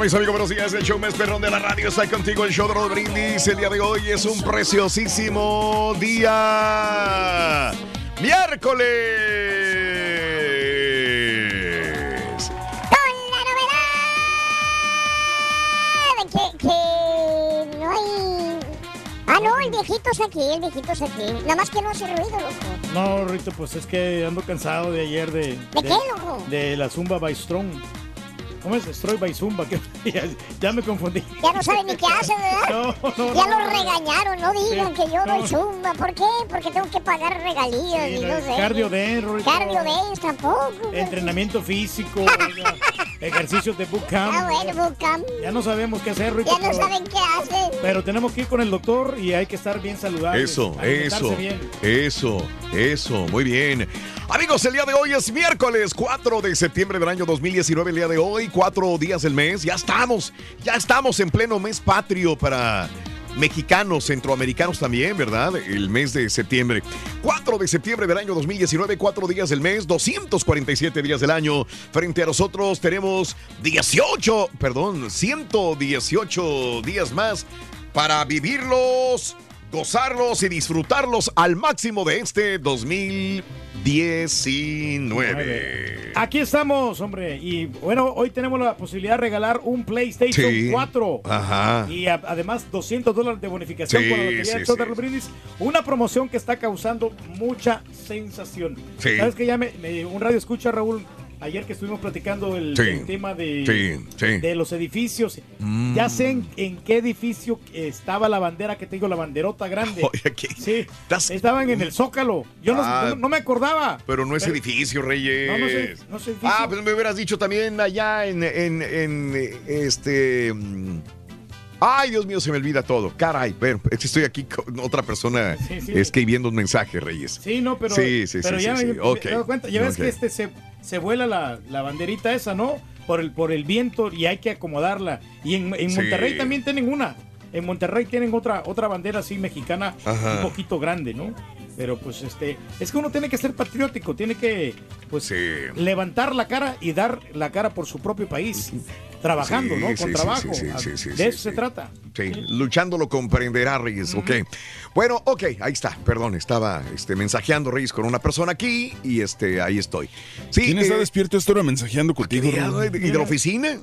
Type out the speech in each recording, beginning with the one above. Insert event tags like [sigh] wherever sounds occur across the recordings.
La mañana, mis amigos, buenos días. El show más perrón de la radio está contigo. El show de Raúl Brindis. El día de hoy es un preciosísimo día. Miércoles. que, que no hay... Ah, no, el viejito es aquí, el viejito es aquí. Nada más que no hace ruido, loco. No, Rito, pues es que ando cansado de ayer de... ¿De qué, loco? De la Zumba by Strong. ¿Cómo es? Stroy by Zumba. que- [laughs] ya, ya me confundí. Ya no saben ni qué hacen, ¿verdad? [laughs] No, no, ya no, los regañaron, no digan Sí, que yo doy zumba. ¿Por qué? Porque tengo que pagar regalías Sí, y no, sé. cardio dance, Rito. Cardio dance tampoco. güey. Entrenamiento físico, [laughs] ejercicios de bootcamp. Ah, bueno, Bucam. Ya no sabemos qué hacer, Rito. Ya no pero- saben qué hacen. Pero tenemos que ir con el doctor y hay que estar bien saludables. Eso, eso, bien. eso, eso, muy bien. Amigos, el día de hoy es miércoles 4 de septiembre del año 2019, el día de hoy, cuatro días del mes, ya estamos, ya estamos en pleno mes patrio para mexicanos, centroamericanos también, ¿verdad? El mes de septiembre. 4 de septiembre del año 2019, cuatro días del mes, 247 días del año. Frente a nosotros tenemos 18, perdón, 118 días más para vivirlos, gozarlos y disfrutarlos al máximo de este 2019. Aquí estamos, hombre. Y bueno, hoy tenemos la posibilidad de regalar un PlayStation Sí. 4. Ajá. Y a- además 200 dólares de bonificación Sí, por la lotería sí, de Brindis. Una promoción que está causando mucha sensación. Sí. ¿Sabes que ya me, me- un radio escucha, Raúl? Ayer que estuvimos platicando el, Sí. el tema de, Sí, sí. de los edificios. Mm. Ya sé en, en qué edificio estaba la bandera que te digo, la banderota grande. [laughs] Estaban en el Zócalo. Yo no, Ah. no- no me acordaba. Pero no es Pero- edificio, Reyes. No, no es- no es edificio. Ah, pues me hubieras dicho también allá en, en, en, este. mm, Ay, Dios mío, se me olvida todo. Caray, pero estoy aquí con otra persona Sí, sí. escribiendo un mensaje, Reyes. Sí, no, pero, Sí, sí, pero sí, ya sí, me, sí. me Ok. he dado cuenta. Ya ves que este se, se vuela la, la banderita esa, ¿no? Por el, por el viento y hay que acomodarla. Y en, en Sí. Monterrey también tienen una. En Monterrey tienen otra, otra bandera así mexicana, Ajá. un poquito grande, ¿no? Pero pues este, es que uno tiene que ser patriótico, tiene que pues Sí. levantar la cara y dar la cara por su propio país, [laughs] trabajando, Sí, ¿no? sí, Con sí, trabajo. sí, sí, sí, sí, de sí, eso se sí. trata. Sí, luchando lo comprenderá, Reyes. Ok. Bueno, ok, ahí está. Perdón, estaba este, mensajeando, Reyes, con una persona aquí y este, ahí estoy. Sí, ¿Quién está eh, despierto esta hora mensajeando contigo? ¿Y de la oficina?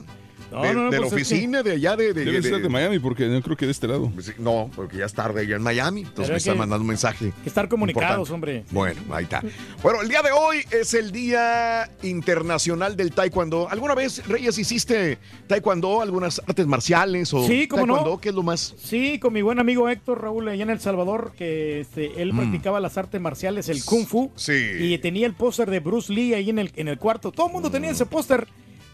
No, de, no, no, de la pues oficina, de allá de... de- Debe de- ser de Miami porque no creo que de este lado. Sí, No, porque ya es tarde allá en Miami. Entonces me es están mandando un mensaje. que estar comunicados, importante. hombre. Bueno, ahí está. Bueno, el día de hoy es el Día Internacional del Taekwondo. ¿Alguna vez, Reyes, hiciste Taekwondo, algunas artes marciales o Sí, cómo no. Taekwondo? ¿Qué es lo más? Sí, con mi buen amigo Héctor Raúl allá en El Salvador, que este, él practicaba las artes marciales, el Kung Fu. Mm. Sí. Y tenía el póster de Bruce Lee ahí en el, en el cuarto. Todo el mundo tenía ese póster.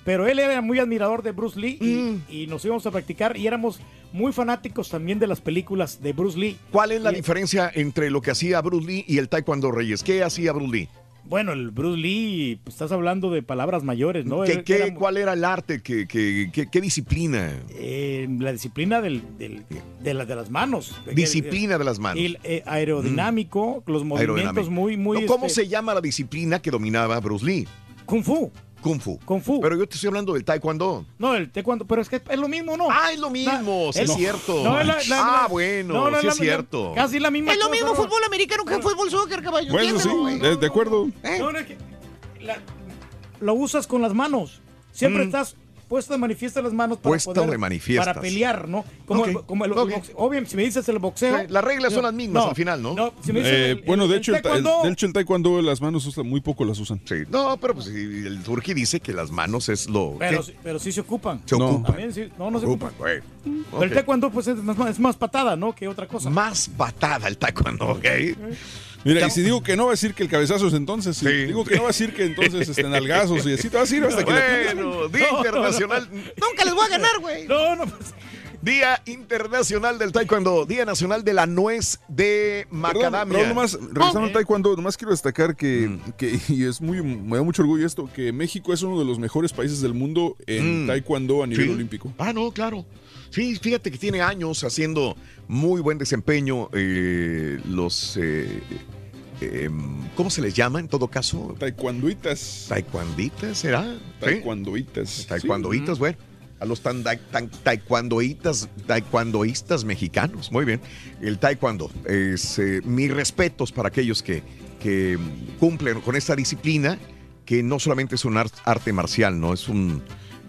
Pero él era muy admirador de Bruce Lee y, Mm. y nos íbamos a practicar y éramos muy fanáticos también de las películas de Bruce Lee. ¿Cuál es la Y- diferencia entre lo que hacía Bruce Lee y el Taekwondo Reyes? ¿Qué hacía Bruce Lee? Bueno, el Bruce Lee, pues, estás hablando de palabras mayores, ¿no? ¿Qué, qué- era- ¿Cuál era el arte? ¿Qué, qué- qué- qué disciplina? eh, la disciplina del, del- de, la- de las manos. Disciplina de las manos. El, eh, aerodinámico, los movimientos muy, muy... No, ¿Cómo este, se llama la disciplina que dominaba Bruce Lee? Kung Fu. Kung Fu. Kung Fu. Pero yo te estoy hablando del Taekwondo. No, el taekwondo, pero es que es lo mismo, ¿no? Ah, es lo mismo, sí es no. cierto. No, es la- la- ah, bueno, no, no, sí la- es la- cierto. Casi la misma Es lo cosa, mismo fútbol americano que fútbol soccer, caballo. Bueno, sí, de, de acuerdo. ¿Eh? No, no, es que la- lo usas con las manos. Siempre Mm. estás puesto de manifiesto las manos para Puesto poder, para pelear, ¿no? Como, el- como el, ok. el boxeo. Obvio, si me dices el boxeo. Sí, las reglas son las mismas al final, ¿no? si me dices Eh, el- bueno, de el hecho, el, de hecho, el taekwondo las manos usan, muy poco las usan. Sí, no, pero pues sí, el turqui dice que las manos es lo pero, sí- pero sí se ocupan. se No. ocupan. También sí, no, no se Ocupan. Pero el taekwondo pues es más, es más patada, ¿no? Que otra cosa. Más patada el taekwondo, ¿ok? Mira, y si digo que no va a decir que el cabezazo es entonces, si Sí. digo que no va a decir que entonces este, nalgazos y así te va a decir hasta que. Bueno, Día Internacional, Nunca les voy a ganar, güey. No, no, pues, Día Internacional del Taekwondo, Día Nacional de la Nuez de Perdón, Macadamia. pero nomás, regresando al taekwondo, nomás quiero destacar que, Mm. que- y es muy, me da mucho orgullo esto, que México es uno de los mejores países del mundo en Mm. taekwondo a nivel Sí. olímpico. Ah, no, claro. Sí, fíjate que tiene años haciendo muy buen desempeño eh, los... eh, eh, ¿Cómo se les llama en todo caso? Taekwondoitas. ¿Taekwonditas será? Taekwondoitas. Taekwondoitas, bueno. A los tan, tan taekwondoitas, taekwondoístas mexicanos. Muy bien. El taekwondo. Es, eh, mis respetos para aquellos que, que cumplen con esta disciplina, que no solamente es un ar- arte marcial, ¿no? Es un...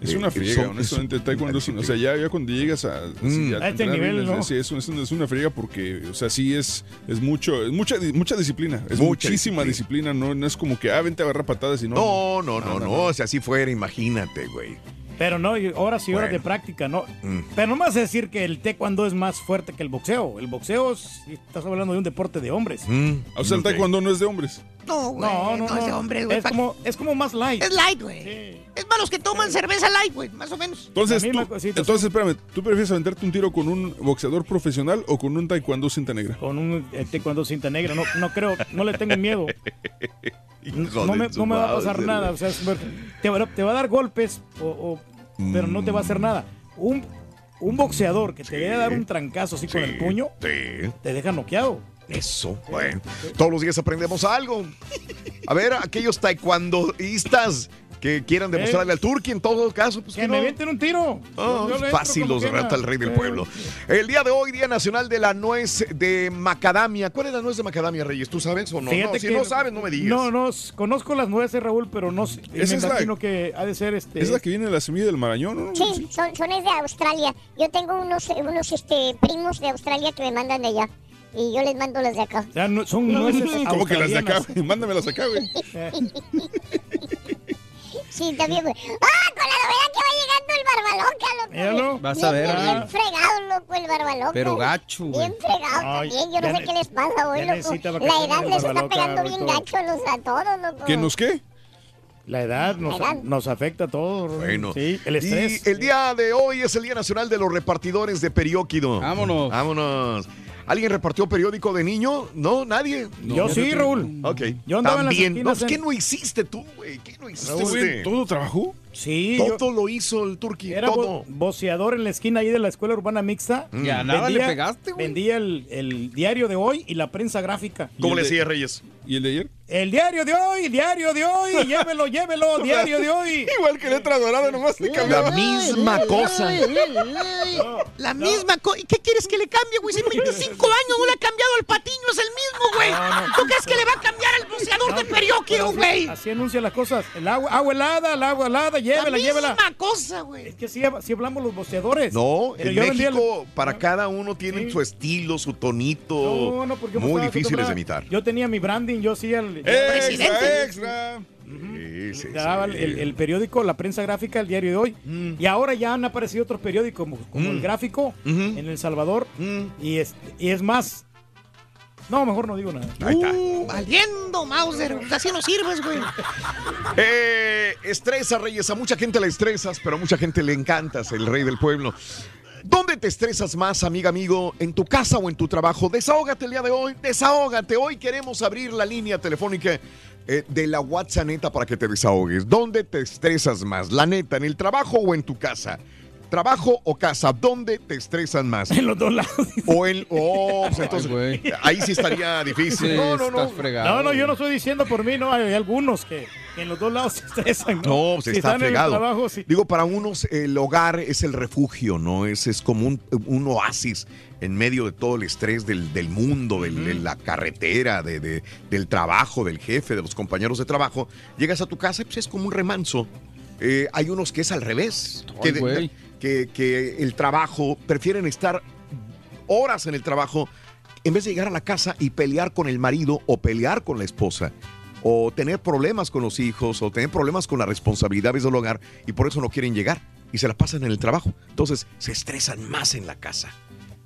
Es una friega, son- honestamente, es el taekwondo es, un- o sea, ya, ya cuando llegas a, Mm. a A este nivel, ¿no? sí, es, un- es una- es una friega porque, o sea, sí es, es mucho, es mucha, mucha disciplina, es Mucha muchísima disciplina. no, no es como que, ah, vente a agarrar patadas y no. No, no, no, No, no, no, no. Si así fuera, imagínate, güey. pero no, y horas y horas Bueno. de práctica, ¿no? Mm. Pero no me vas a decir que el taekwondo es más fuerte que el boxeo. El boxeo, es- estás hablando de un deporte de hombres. Mm, O sea, el taekwondo no es de hombres. No, güey. No, no, no. es de hombres, güey. Es como, es como más light. Es light, güey. Sí. Para los que toman cerveza light, güey. Más o menos. Entonces, tú- cosita, entonces espérame, ¿tú prefieres aventarte un tiro con un boxeador profesional o con un taekwondo cinta negra? Con un eh, taekwondo cinta negra. No, no creo, no le tengo miedo. [laughs] No me, tu no me va a pasar nada. O sea, te, va, te va a dar golpes, o, o- pero no te va a hacer nada. Un, un boxeador que te vaya a dar un trancazo así con el puño, sí. te deja noqueado. Eso, bueno. Todos los días aprendemos algo. A ver, aquellos taekwondoístas que quieran demostrarle al turqui en todo caso, pues Que que me no. avienten un tiro. Ah, Yo- fácil los rata el rey del Eh, pueblo. El día de hoy, Día Nacional de la Nuez de Macadamia. ¿Cuál es la nuez de Macadamia, Reyes? ¿Tú sabes o no? Fíjate No, si que- no sabes, no me digas. No, no, conozco las nueces, Raúl, pero no sé. Me Esa es la- imagino que ha de ser este. Es la que viene de la semilla del marañón, ¿no? Sí, son, son es de Australia. Yo tengo unos, unos este, primos de Australia que me mandan de allá. Y yo les mando las de acá. o sea, no- son [laughs] nueces ¿Cómo que las de acá? [laughs] Mándamelas acá, güey. [laughs] Sí, también. ¡Ah! Con la novedad que va llegando el barbaloca, loco. Míralo. Vas a ver, Bien, bien fregado, loco, el barbaloca. Pero gacho. Bien fregado Ay, también. Yo no sé qué les pasa hoy, loco. La edad les está pegando bien gacho a, los, a todos, loco. ¿Que nos qué? La edad nos, La edad. nos afecta a todos. Bueno, Sí, el estrés. Y el día de hoy es el Día Nacional de los Repartidores de Periódico. Vámonos. Vámonos. ¿Alguien repartió periódico de niño? ¿No? ¿Nadie? Yo sí, Raúl. Ok. Yo andaba en las También. No, esquinas pues, ¿Qué en- no hiciste tú, güey? ¿Qué no hiciste? Usted? ¿Todo trabajó? Sí, yo Todo lo hizo el turqui. era todo. bo- voceador en la esquina ahí de la escuela urbana mixta. Y a nada le pegaste, güey. Vendía el, el diario de hoy y la prensa gráfica. ¿Cómo ¿Y le el de- hacía Reyes? ¿Y el de ayer? El diario de hoy, diario de hoy, [laughs] llévelo, llévelo, diario de hoy. Igual que letra dorada, nomás le La misma cosa. La misma cosa. ¿Qué quieres que le cambie, güey? Si en 25 años no le ha cambiado el patiño, es el mismo, güey. ¿Tú crees que le va a cambiar al boxeador de así- güey. Así anuncian las cosas. El agua, agua helada, el agua helada, llévela, La llévela. misma cosa, güey. Es que sí, sí hablamos los boceadores. No, Pero en yo vendía el- México para cada uno tienen su estilo, su tonito. No, no, porque muy difíciles de imitar. Yo tenía mi branding, yo hacía el... Extra, extra. Sí, sí, daba sí. el, el periódico, la prensa gráfica, el diario de hoy. Y ahora ya han aparecido otros periódicos como, como el gráfico en El Salvador. y, es, y es más. No, mejor no digo nada. Ahí está. Uh, valiendo, Mauser. Así no sirves, güey. [laughs] Eh, estresa, Reyes. A mucha gente le estresas, pero a mucha gente le encantas, el rey del pueblo. ¿Dónde te estresas más, amiga, amigo? ¿En tu casa o en tu trabajo? Desahógate el día de hoy. Desahógate. Hoy queremos abrir la línea telefónica eh, de la WhatsApp neta para que te desahogues. ¿Dónde te estresas más? ¿La neta, en el trabajo o en tu casa? ¿Trabajo o casa? ¿Dónde te estresan más? En los dos lados. O en. Oh, pues entonces. ahí sí estaría difícil. Sí, no, no, no. estás fregado. No, no, yo no estoy diciendo por mí, no. Hay algunos que, que en los dos lados se estresan. No, pues Si está están en el fregado. trabajo, sí. Digo, para unos el hogar es el refugio, ¿no? Es, es como un, un oasis en medio de todo el estrés del, del mundo, del- de la carretera, de, de- del trabajo, del jefe, de los compañeros de trabajo. Llegas a tu casa y pues es como un remanso. Eh, hay unos que es al revés, que, de- güey. Que, que el trabajo, prefieren estar horas en el trabajo en vez de llegar a la casa y pelear con el marido o pelear con la esposa o tener problemas con los hijos o tener problemas con las responsabilidades del hogar y por eso no quieren llegar y se la pasan en el trabajo. Entonces se estresan más en la casa.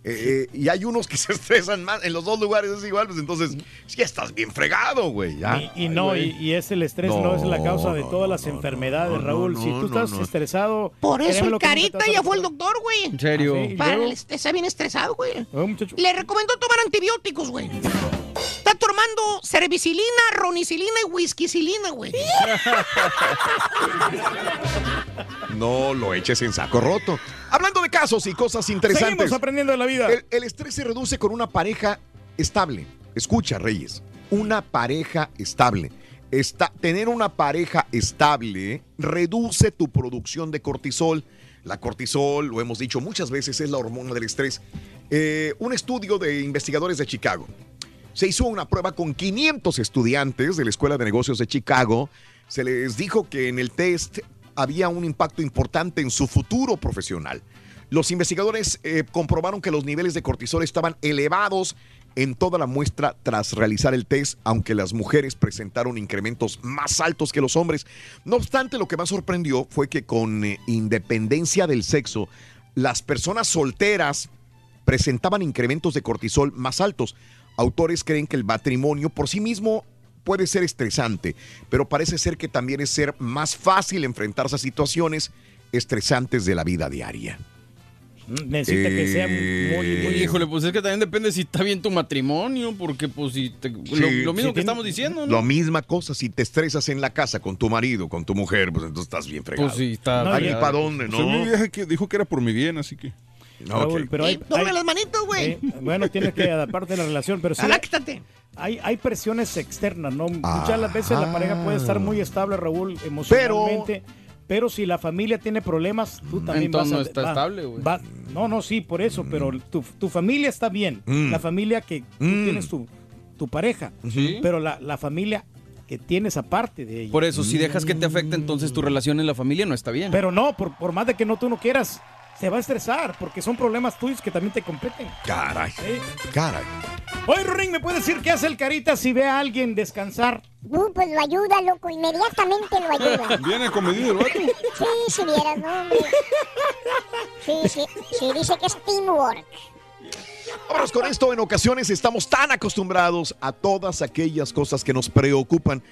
Eh, eh, y hay unos que [laughs] se estresan más en los dos lugares, es igual, pues entonces ya estás bien fregado, güey. Y, y no, y, y es el estrés, no, es la causa de No, todas no, las no, enfermedades, no, Raúl. no, si tú no, estás no. estresado. Por eso el que carita ya fue el doctor, güey. En serio. Ah, sí. Para el est- está bien estresado, güey. Muchacho. Le recomendó tomar antibióticos, güey. Está tomando cervicilina, ronicilina y whiskycilina, güey. [laughs] No lo eches en saco roto. Hablando de casos y cosas interesantes. Seguimos aprendiendo de la vida. El, el estrés se reduce con una pareja estable. Escucha, Reyes. Una pareja estable. Está, tener una pareja estable reduce tu producción de cortisol. La cortisol, lo hemos dicho muchas veces, es la hormona del estrés. Eh, un estudio de investigadores de Chicago. Se hizo una prueba con 500 estudiantes de la Escuela de Negocios de Chicago. Se les dijo que en el test había un impacto importante en su futuro profesional. Los investigadores eh, comprobaron que los niveles de cortisol estaban elevados en toda la muestra tras realizar el test, aunque las mujeres presentaron incrementos más altos que los hombres. No obstante, lo que más sorprendió fue que con eh, independencia del sexo, las personas solteras presentaban incrementos de cortisol más altos. Autores creen que el matrimonio por sí mismo puede ser estresante, pero parece ser que también es ser más fácil enfrentarse a situaciones estresantes de la vida diaria. Necesita que sea muy, Eh, muy- Híjole, pues es que también depende si está bien tu matrimonio, porque pues si te- lo, Sí, lo mismo sí, que estamos diciendo, ¿no? Lo misma cosa, si te estresas en la casa con tu marido, con tu mujer, pues entonces estás bien fregado. Pues sí, está fregado. para dónde, Pues ¿no? que, dijo que era por mi bien, así que. Raúl, pero hay, las manitos, güey. eh, bueno, tienes que adaptarte a la relación, pero sí Aláctate. hay, hay presiones externas, ¿no? Ah. Muchas las veces la pareja puede estar muy estable, Raúl, emocionalmente, pero, si la familia tiene problemas, tú también Entonces vas a... no está va- estable, güey. no, no, sí, por eso, pero tu, tu familia está bien, Mm. la familia que tú Mm. tienes tu, tu pareja, Sí. pero la, la familia que tienes aparte de ella. Por eso, si dejas que te afecte, entonces tu relación en la familia no está bien. Pero no, por, por más de que no tú no quieras, se va a estresar, porque son problemas tuyos que también te competen. Caray, ¿sí? caray. Oye, Rurín, ¿me puedes decir qué hace el Carita si ve a alguien descansar? Uh, pues lo ayuda, loco, inmediatamente lo ayuda. [laughs] Viene comedido el vato. Sí, si vieras, no, hombre. Sí, sí, sí, dice que es teamwork. Vámonos con esto. En ocasiones estamos tan acostumbrados a todas aquellas cosas que nos preocupan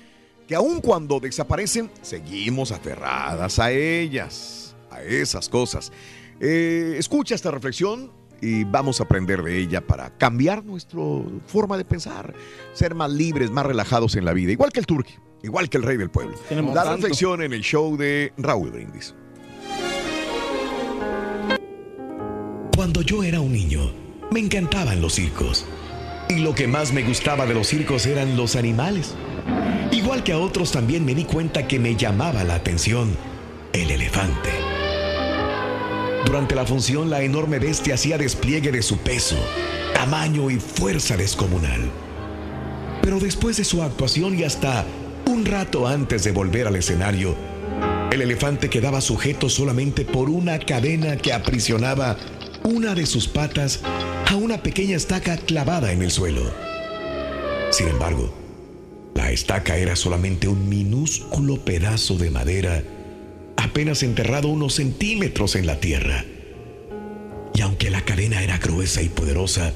que aun cuando desaparecen, seguimos aferradas a ellas, a esas cosas. Eh, escucha esta reflexión y vamos a aprender de ella para cambiar nuestra forma de pensar, ser más libres, más relajados en la vida, igual que el turqui, igual que el rey del pueblo. Tenemos La tanto. reflexión en el show de Raúl Brindis. Cuando yo era un niño, me encantaban los circos. Y lo que más me gustaba de los circos eran los animales. Igual que a otros también me di cuenta que me llamaba la atención el elefante. Durante la función la enorme bestia hacía despliegue de su peso, tamaño y fuerza descomunal. Pero después de su actuación y hasta Un rato antes de volver al escenario, el elefante quedaba sujeto solamente por una cadena que aprisionaba una de sus patas a una pequeña estaca clavada en el suelo. Sin embargo, la estaca era solamente un minúsculo pedazo de madera apenas enterrado unos centímetros en la tierra. Y aunque la cadena era gruesa y poderosa,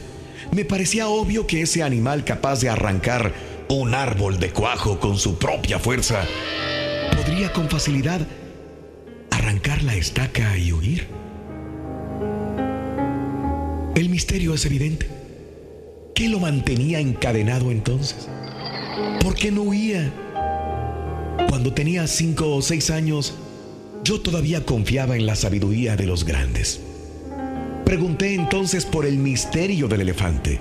me parecía obvio que ese animal capaz de arrancar un árbol de cuajo con su propia fuerza podría con facilidad arrancar la estaca y huir. El misterio es evidente. ¿Qué lo mantenía encadenado entonces? ¿Por qué no huía? Cuando tenía cinco o seis años, yo todavía confiaba en la sabiduría de los grandes. Pregunté entonces por el misterio del elefante.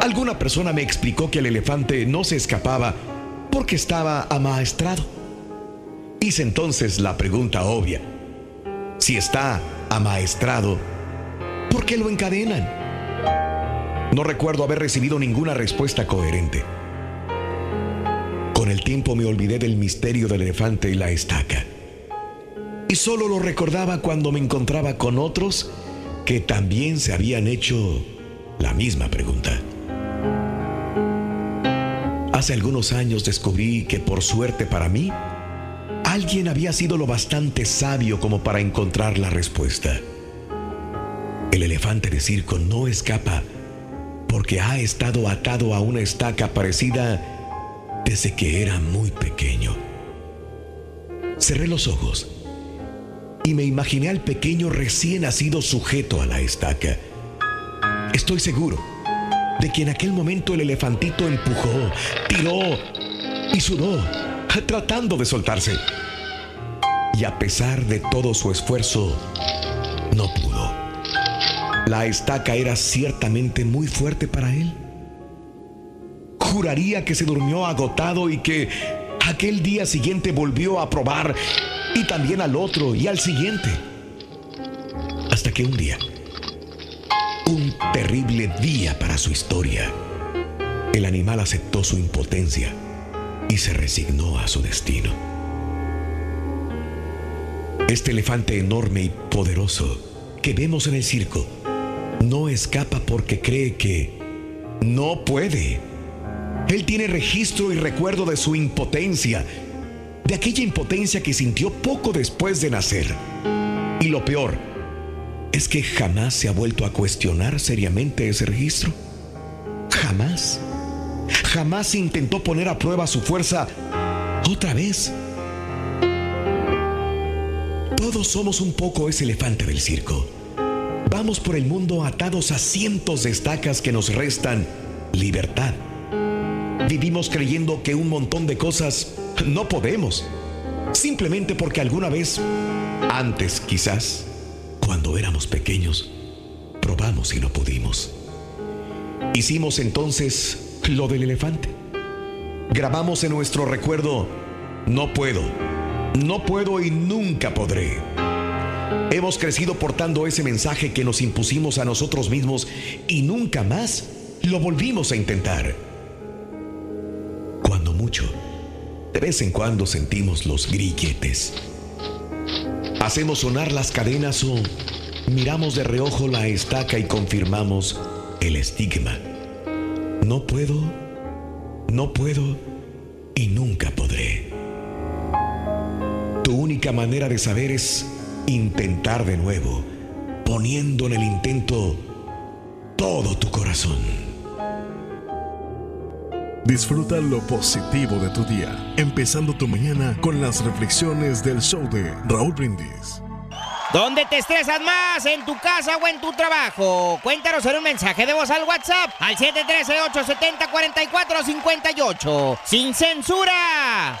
Alguna persona me explicó que el elefante no se escapaba porque estaba amaestrado. Hice entonces la pregunta obvia. Si está amaestrado, ¿por qué lo encadenan? No recuerdo haber recibido ninguna respuesta coherente. Con el tiempo me olvidé del misterio del elefante y la estaca. Y solo lo recordaba cuando me encontraba con otros que también se habían hecho la misma pregunta. Hace algunos años descubrí que por suerte para mí, alguien había sido lo bastante sabio como para encontrar la respuesta. El elefante de circo no escapa porque ha estado atado a una estaca parecida desde que era muy pequeño. Cerré los ojos y me imaginé al pequeño recién nacido sujeto a la estaca. Estoy seguro de que en aquel momento el elefantito empujó, tiró y sudó, tratando de soltarse. Y a pesar de todo su esfuerzo, no pudo. La estaca era ciertamente muy fuerte para él. Juraría que se durmió agotado y que aquel día siguiente volvió a probar y también al otro y al siguiente. Hasta que un día, un terrible día para su historia, el animal aceptó su impotencia y se resignó a su destino. Este elefante enorme y poderoso que vemos en el circo no escapa porque cree que no puede. Él tiene registro y recuerdo de su impotencia, de aquella impotencia que sintió poco después de nacer. Y lo peor es que jamás se ha vuelto a cuestionar seriamente ese registro. Jamás. Jamás intentó poner a prueba su fuerza otra vez. Todos somos un poco ese elefante del circo. Vamos por el mundo atados a cientos de estacas que nos restan libertad. Vivimos creyendo que un montón de cosas no podemos. Simplemente porque alguna vez, antes quizás, cuando éramos pequeños, probamos y no pudimos. Hicimos entonces lo del elefante. Grabamos en nuestro recuerdo, no puedo, no puedo y nunca podré. Hemos crecido portando ese mensaje que nos impusimos a nosotros mismos y nunca más lo volvimos a intentar. Cuando mucho, de vez en cuando sentimos los grilletes. Hacemos sonar las cadenas o miramos de reojo la estaca y confirmamos el estigma. No puedo, no puedo y nunca podré. Tu única manera de saber es intentar de nuevo, poniendo en el intento todo tu corazón. Disfruta lo positivo de tu día, empezando tu mañana con las reflexiones del show de Raúl Brindis. ¿Dónde te estresas más? ¿En tu casa o en tu trabajo? Cuéntanos en un mensaje de voz al WhatsApp al 713-870-4458. ¡Sin censura!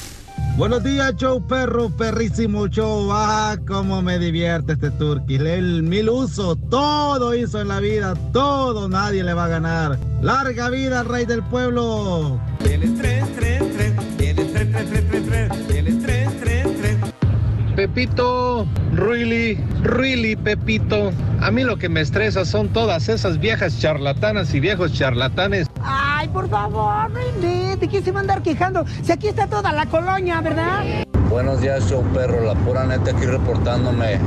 Buenos días, show perro, perrísimo show. Ah, cómo me divierte este turqui. El mil uso, todo hizo en la vida, todo nadie le va a ganar. Larga vida rey del pueblo. Pepito, really, really, Pepito. A mí lo que me estresa son todas esas viejas charlatanas y viejos charlatanes. Ay, por favor, no invente. ¿Quién se va a andar quejando? Si aquí está toda la colonia, ¿verdad? Buenos días, show perro. La pura neta aquí reportándome.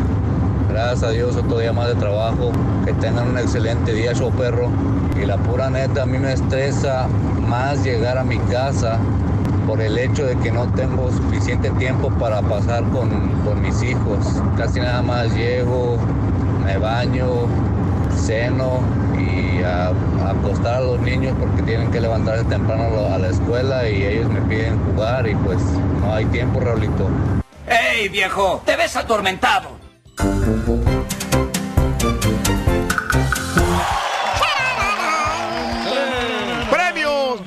Gracias a Dios, otro día más de trabajo. Que tengan un excelente día, show perro. Y la pura neta, a mí me estresa más llegar a mi casa por el hecho de que no tengo suficiente tiempo para pasar con, con mis hijos. Casi nada más llego, me baño, ceno y a, a acostar a los niños porque tienen que levantarse temprano a la- escuela y ellos me piden jugar y pues no hay tiempo, Raulito. ¡Ey, viejo! ¡Te ves atormentado!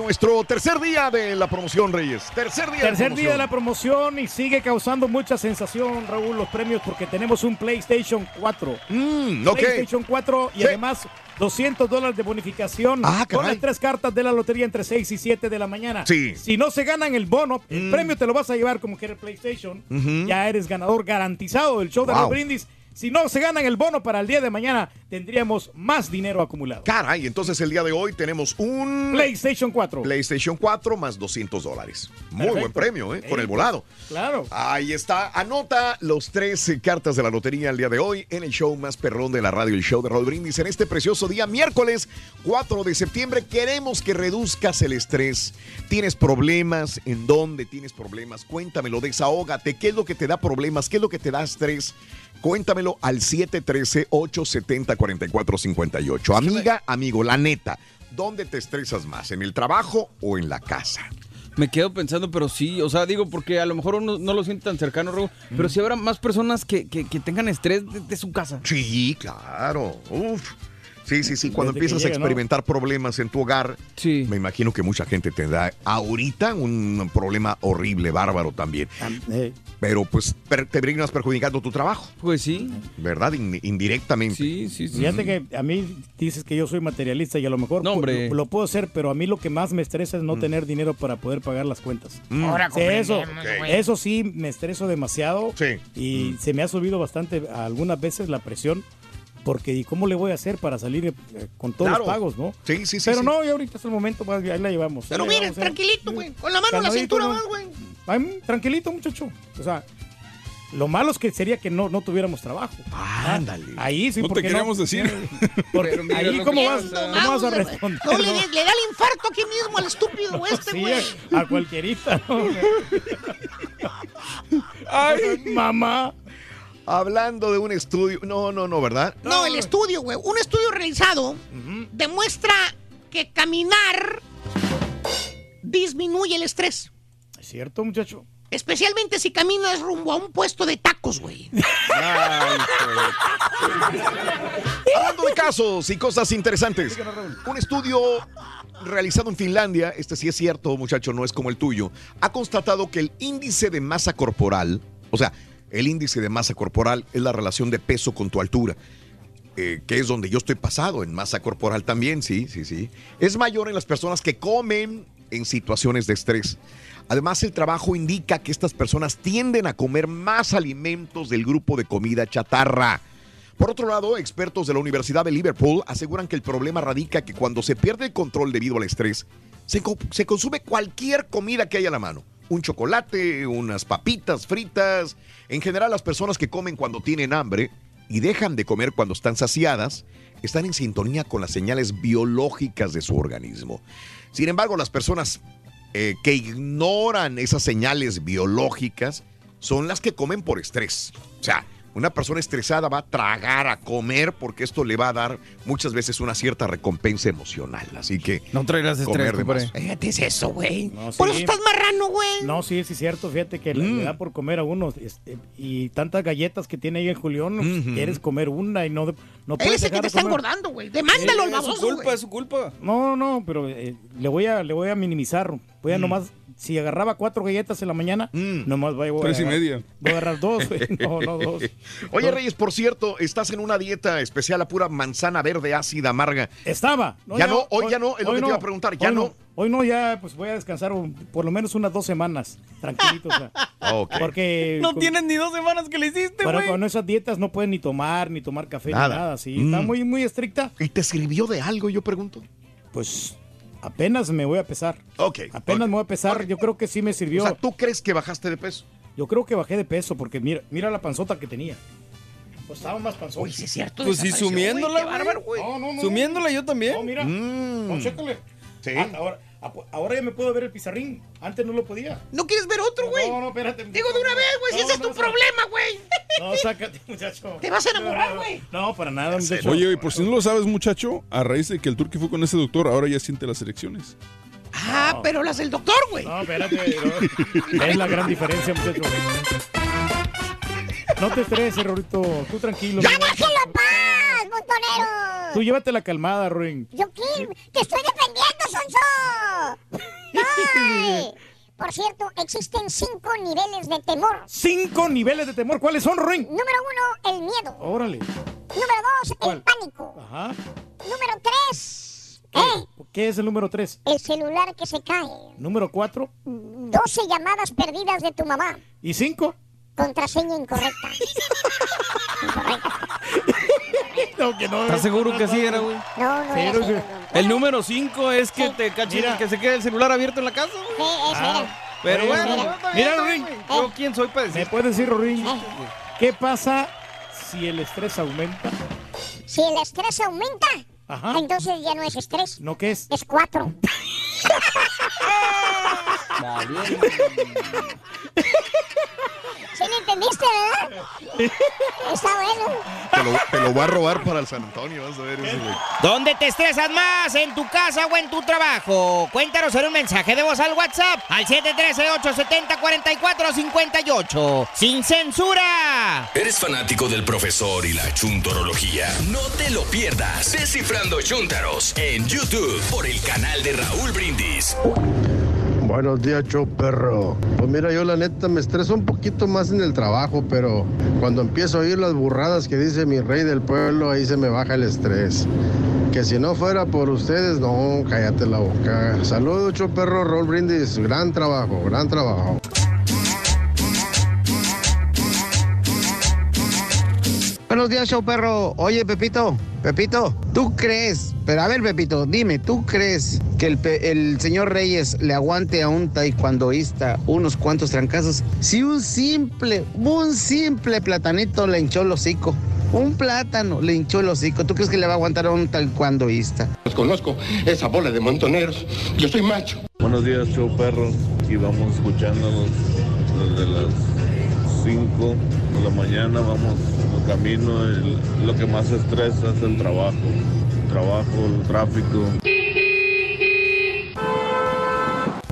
Nuestro tercer día de la promoción, Reyes. Tercer día Tercer de día de la promoción y sigue causando mucha sensación, Raúl, los premios porque tenemos un PlayStation 4. Mm, ok. PlayStation 4 y Sí. además 200 dólares de bonificación Ah, con las tres cartas de la lotería entre 6 y 7 de la mañana. Sí. Si no se ganan el bono, el premio te lo vas a llevar como que era el PlayStation. Ya eres ganador garantizado del show de los brindis. Si no se ganan el bono para el día de mañana, tendríamos más dinero acumulado. Caray, entonces el día de hoy tenemos un PlayStation 4. PlayStation 4 más 200 dólares. Muy Perfecto. buen premio, ¿eh? Con el volado. Claro. Ahí está. Anota los tres eh, cartas de la lotería el día de hoy en el show más perrón de la radio, el show de Raúl Brindis. En este precioso día, miércoles 4 de septiembre, queremos que reduzcas el estrés. ¿Tienes problemas? ¿En dónde tienes problemas? Cuéntamelo, desahógate. ¿Qué es lo que te da problemas? ¿Qué es lo que te da estrés? Cuéntamelo al 713-870-4458. Amiga, amigo, la neta, ¿dónde te estresas más? ¿En el trabajo o en la casa? Me quedo pensando, pero sí, o sea, digo, porque a lo mejor uno no lo siente tan cercano, pero sí habrá más personas que, que- que tengan estrés de, de su casa. Sí, claro. Uf. Sí, sí, sí. Cuando Desde empiezas a ¿no? experimentar problemas en tu hogar, me imagino que mucha gente tendrá ahorita un problema horrible, bárbaro también. Pero pues per- te terminas perjudicando tu trabajo. Pues sí. ¿Verdad? In- indirectamente. Sí, sí, Fíjate que a mí dices que yo soy materialista y a lo mejor No, hombre. Lo, lo puedo hacer, pero a mí lo que más me estresa es no tener dinero para poder pagar las cuentas. Mm. Ahora Sí, eso, güey. eso sí me estreso demasiado y se me ha subido bastante algunas veces la presión porque ¿y cómo le voy a hacer para salir eh, con todos Claro. los pagos, no? Sí, sí, sí. Pero sí. no, y ahorita es el momento, más ahí la llevamos. Pero miren, llevamos, tranquilito, güey. Con la mano en la cintura ¿no? más, güey. Ay, tranquilito, muchacho. O sea, lo malo es que sería que no, no tuviéramos trabajo. Ándale. Ahí sí, No te queríamos decir. [laughs] Porque Pero mira ahí cómo vas, cómo vas a Güey. responder. No, le, no? le da el infarto aquí mismo al estúpido [laughs] este, Sí, güey. a cualquierita, ¿no? Ay, mamá. Hablando de un estudio. No, no, no, ¿verdad? No, el estudio, güey. Un estudio realizado demuestra que caminar disminuye el estrés. ¿Es cierto, muchacho? Especialmente si caminas rumbo a un puesto de tacos, güey. [laughs] Hablando de casos y cosas interesantes. Un estudio realizado en Finlandia, este sí es cierto, muchacho, no es como el tuyo, ha constatado que el índice de masa corporal, o sea, el índice de masa corporal es la relación de peso con tu altura. eh, que es donde yo estoy pasado, en masa corporal también, sí, sí, sí. Es mayor en las personas que comen en situaciones de estrés. Además, el trabajo indica que estas personas tienden a comer más alimentos del grupo de comida chatarra. Por otro lado, expertos de la Universidad de Liverpool aseguran que el problema radica que cuando se pierde el control debido al estrés, se, co- se consume cualquier comida que haya a la mano. Un chocolate, unas papitas fritas. En general, las personas que comen cuando tienen hambre y dejan de comer cuando están saciadas, están en sintonía con las señales biológicas de su organismo. Sin embargo, las personas eh, que ignoran esas señales biológicas son las que comen por estrés. O sea, una persona estresada va a tragar a comer porque esto le va a dar muchas veces una cierta recompensa emocional. Así que No traerás estrés, comer de compadre. Fíjate, es eso, güey. No, Por sí. eso estás marrano, güey. No, sí, sí es cierto. Fíjate que le- Mm. le da por comer a uno. este, y tantas galletas que tiene ahí el Julián, pues, Ujú. quieres comer una y no, no puedes es el que te de está comer. engordando, güey. Demándalo al Es su baboso, culpa, güey. es su culpa. No, no, pero eh, le voy a le voy a minimizar. Voy a Mm. nomás si agarraba cuatro galletas en la mañana, nomás voy, voy a Tres y agarrar- media. Voy a agarrar dos, güey. [laughs] No, no, dos. Oye, Dos. Reyes, por cierto, estás en una dieta especial a pura manzana verde ácida amarga. Estaba. Ya no, hoy ya no, es lo que te iba a preguntar, ya hoy no. Hoy no, ya pues voy a descansar un- por lo menos unas dos semanas, tranquilito. o sea, [laughs] Ok. Porque [laughs] No con- tienes ni dos semanas que le hiciste, pero güey. con esas dietas no pueden ni tomar, ni tomar café, Nada. ni nada. Sí, Mm. está muy, muy estricta. ¿Y te sirvió de algo, yo pregunto? Pues apenas me voy a pesar. Ok. Apenas me voy a pesar. Yo creo que sí me sirvió. O sea, ¿tú crees que bajaste de peso? Yo creo que bajé de peso porque mira, mira la panzota que tenía. Pues estaba más panzota. Uy, sí es cierto. Pues sí, sumiéndola, güey, qué bárbaro, güey. No, no, no. Sumiéndola yo también. No, mira. Mm. No, chécale. Sí. Ah, ahora, ah, ahora ya me puedo ver el pizarrín. Antes no lo podía. ¿No quieres ver otro, güey? No, no, espérate. Digo de una vez, güey, si No, ese es tu no. problema, güey. No, sácate, [laughs] muchacho. Te vas a enamorar, güey. No, para nada, muchacho. Oye, y por si no lo sabes, muchacho, a raíz de que el turqui fue con ese doctor, ahora ya siente las elecciones. Ah, pero las del doctor, güey. No, espérate. no. Es la gran diferencia, muchacho. [laughs] No te estreses, Rorito. Tú tranquilo. ¡Ya déjenlo en paz, montonero! Tú llévate la calmada, Ruin. ¿Yo qué? ¡Te estoy defendiendo, Sonso! [laughs] ¡Ay! Por cierto, existen cinco niveles de temor. Cinco niveles de temor. ¿Cuáles son, Ruin? Número uno, el miedo. Órale. Número dos, ¿Cuál? el pánico. Ajá. Número tres, ¿qué? ¿Qué es el número tres? El celular que se cae. Número cuatro. 12 llamadas perdidas de tu mamá. ¿Y cinco? Contraseña incorrecta. [laughs] No, que no. ¿Estás seguro que así era, güey? No, no Sí, era sí. El número 5 es que te cachen, Mira. que se quede el celular abierto en la casa, güey. Sí, eso Ah. era. Pero Mira, bueno, mira. Mira, güey. ¿Yo quién soy para ¿Me decir? puedes decir, Ruin? Eh. ¿Qué pasa si el estrés aumenta? Si el estrés aumenta, Ajá. entonces ya no es estrés, ¿No qué es? es cuatro. [laughs] [laughs] ¿Sí me entendiste, verdad? Está bueno. Te lo, te lo va a robar para el San Antonio, vas a ver ese güey. ¿Dónde te estresas más? ¿En tu casa o en tu trabajo? Cuéntanos en un mensaje de voz al WhatsApp al 713-870-4458. ¡Sin censura! ¿Eres fanático del profesor y la chuntorología? No te lo pierdas. Descifrando Chúntaros en YouTube por el canal de Raúl Brindis. Buenos días, show perro. Pues mira, yo la neta me estreso un poquito más en el trabajo, pero cuando empiezo a oír las burradas que dice mi rey del pueblo, ahí se me baja el estrés. Que si no fuera por ustedes, no, cállate la boca. Saludos, show perro, Roll Brindis. Gran trabajo, gran trabajo. Buenos días, show perro. Oye, Pepito, Pepito, ¿tú crees? Pero a ver, Pepito, dime, ¿tú crees que el, señor Reyes le aguante a un taekwondoísta unos cuantos trancazos? Si un simple, un simple platanito le hinchó el hocico. Un plátano le hinchó el hocico. ¿Tú crees que le va a aguantar a un taekwondoísta? Los conozco, esa bola de montoneros. Yo soy macho. Buenos días, show perro. Y vamos escuchándolos desde las 5 de la mañana. Vamos camino. Lo que más estresa es el trabajo. El trabajo, el tráfico.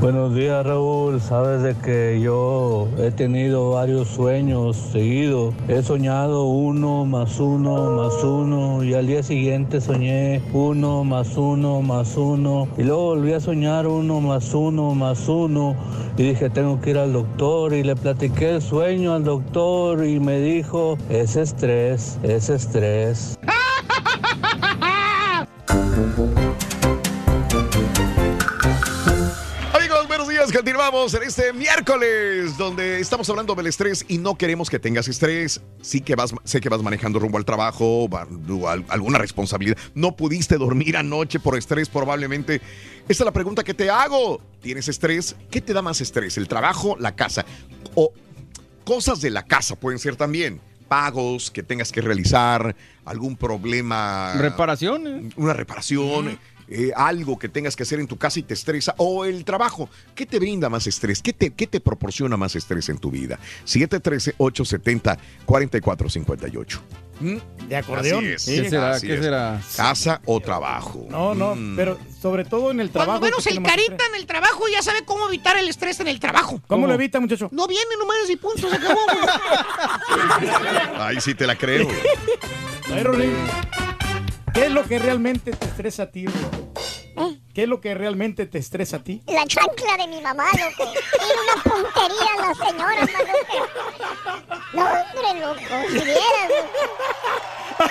Buenos días Raúl, sabes de que yo he tenido varios sueños seguidos. He soñado uno más uno más uno y al día siguiente soñé uno más uno más uno y luego volví a soñar uno más uno más uno y dije tengo que ir al doctor y le platiqué el sueño al doctor y me dijo es estrés, es estrés. [laughs] Continuamos en este miércoles donde estamos hablando del estrés y no queremos que tengas estrés. Sí que vas, sé que vas manejando rumbo al trabajo, alguna responsabilidad. No pudiste dormir anoche por estrés probablemente. Esta es la pregunta que te hago. ¿Tienes estrés? ¿Qué te da más estrés? ¿El trabajo, la casa? O cosas de la casa pueden ser también. Pagos que tengas que realizar, algún problema. Reparaciones. Una reparación. Eh, algo que tengas que hacer en tu casa y te estresa, o el trabajo. ¿Qué te brinda más estrés? ¿Qué te, qué te proporciona más estrés en tu vida? 713-870-4458. ¿Mm? De acordeón. Así es. Sí. ¿Qué será? Así ¿Qué es. será? ¿Casa o trabajo? No, no, Mm. pero sobre todo en el trabajo. Cuando menos el carita estrés. en el trabajo ya sabe cómo evitar el estrés en el trabajo. ¿Cómo lo evita, muchacho? No viene nomás y punto, se acabó. [laughs] Ahí sí te la creo. [laughs] ¿Qué es lo que realmente te estresa a ti, Rolín? ¿qué es lo que realmente te estresa a ti? La chancla de mi mamá, loco. Tiene una puntería la señora, loco. No, hombre, loco. Si vieras, loco.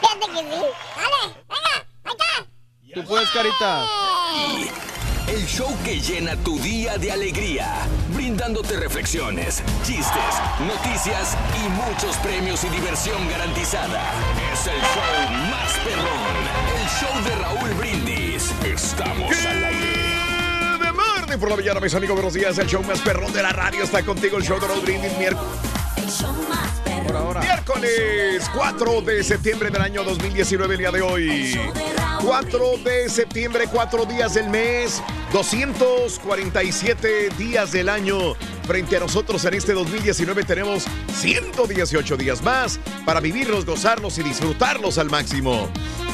Fíjate que sí. Dale, venga, acá. Tú puedes, carita. El show que llena tu día de alegría, brindándote reflexiones, chistes, noticias y muchos premios y diversión garantizada. Es el show más perrón, el show de Raúl Brindis. Estamos al aire. Por la mañana, mis amigos, buenos días. El show más perrón de la radio está contigo, el show de Raúl Brindis, miércoles. Miércoles 4 de septiembre del año 2019, el día de hoy. 4 de septiembre, 4 días del mes, 247 días del año. Frente a nosotros en este 2019 tenemos 118 días más para vivirlos, gozarlos y disfrutarlos al máximo.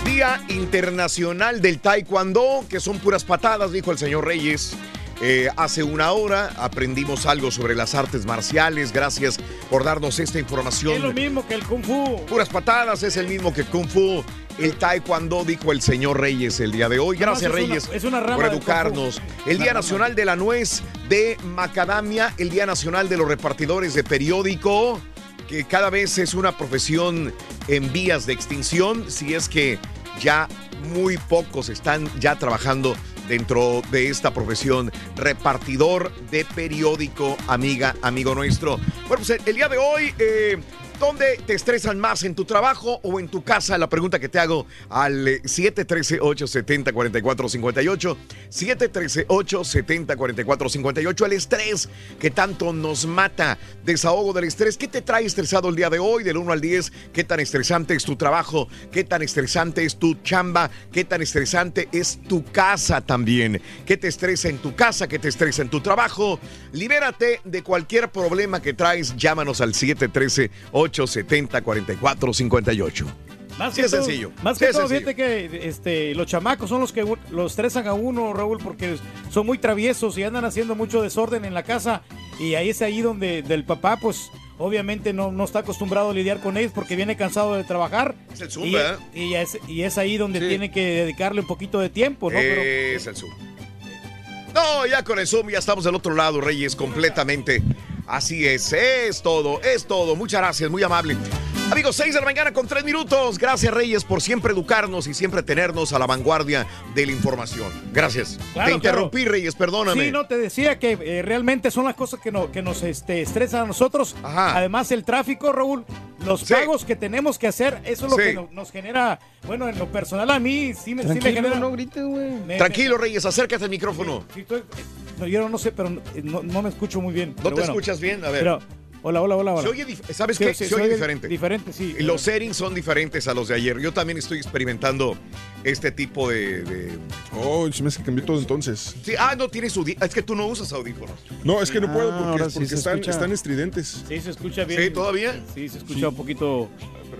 Día Internacional del Taekwondo, que son puras patadas, dijo el señor Reyes. Eh, hace una hora aprendimos algo sobre las artes marciales. Gracias por darnos esta información. Es lo mismo que el Kung Fu. Puras patadas, es el mismo que Kung Fu. El Taekwondo, dijo el señor Reyes el día de hoy. Gracias, una- Reyes, es una rama por educarnos. El Día. Nacional de la Nuez de Macadamia, el Día Nacional de los Repartidores de Periódico, que cada vez es una profesión en vías de extinción, si es que ya muy pocos están ya trabajando dentro de esta profesión, repartidor de periódico, amiga, amigo nuestro. Bueno, pues el día de hoy, eh, ¿dónde te estresan más? ¿En tu trabajo o en tu casa? La pregunta que te hago al eh, 713-870-4458. 713-870-4458. El estrés que tanto nos mata. Desahogo del estrés. ¿Qué te trae estresado el día de hoy? Del 1 al 10. ¿Qué tan estresante es tu trabajo? ¿Qué tan estresante es tu chamba? ¿Qué tan estresante es tu casa también? ¿Qué te estresa en tu casa? ¿Qué te estresa en tu trabajo? Libérate de cualquier problema que traes. Llámanos al 713-870-4458. Más Sí que es todo, sencillo. Más Sí que es todo, sencillo. fíjate que este, los chamacos son los que los estresan a uno, Raúl, porque son muy traviesos y andan haciendo mucho desorden en la casa. Y ahí es ahí donde del papá, pues, obviamente no, no está acostumbrado a lidiar con ellos porque viene cansado de trabajar. Es el y, Zumba, ¿eh? y es, y es ahí donde tiene que dedicarle un poquito de tiempo, ¿no? Pero- Es el Zoom. No, ya con el Zoom ya estamos del otro lado, Reyes, completamente. Así es, es todo, es todo. Muchas gracias, muy amable. Amigos, 6 de la mañana con 3 minutos. Gracias, Reyes, por siempre educarnos y siempre tenernos a la vanguardia de la información. Gracias. Claro, Te interrumpí, Reyes, perdóname. Sí, no, te decía que eh, realmente son las cosas que, no- que nos este, estresan a nosotros. Además, el tráfico, Raúl, los pagos que tenemos que hacer, eso es lo Sí. que no- nos genera, bueno, en lo personal a mí sí me, sí me Tranquilo, genera... no grites, güey. Me- Tranquilo, Reyes, acércate al micrófono. Sí, tú- no, yo no sé, pero no, no- me escucho muy bien. ¿No te escuchas bien? A ver. Pero, hola, hola, hola, hola. Se oye dif- ¿Sabes Sí, qué? sí, se, oye diferente. Diferente, sí. Los settings son diferentes a los de ayer. Yo también estoy experimentando este tipo de. de- Oh, se me hace que cambió todo entonces. Sí, ah, no tienes audífonos. Es que tú no usas audífonos. No, es que no puedo Ah, porque, ahora sí porque se están, escucha. están estridentes. Sí, se escucha bien. ¿Sí, todavía? Sí, se escucha un poquito...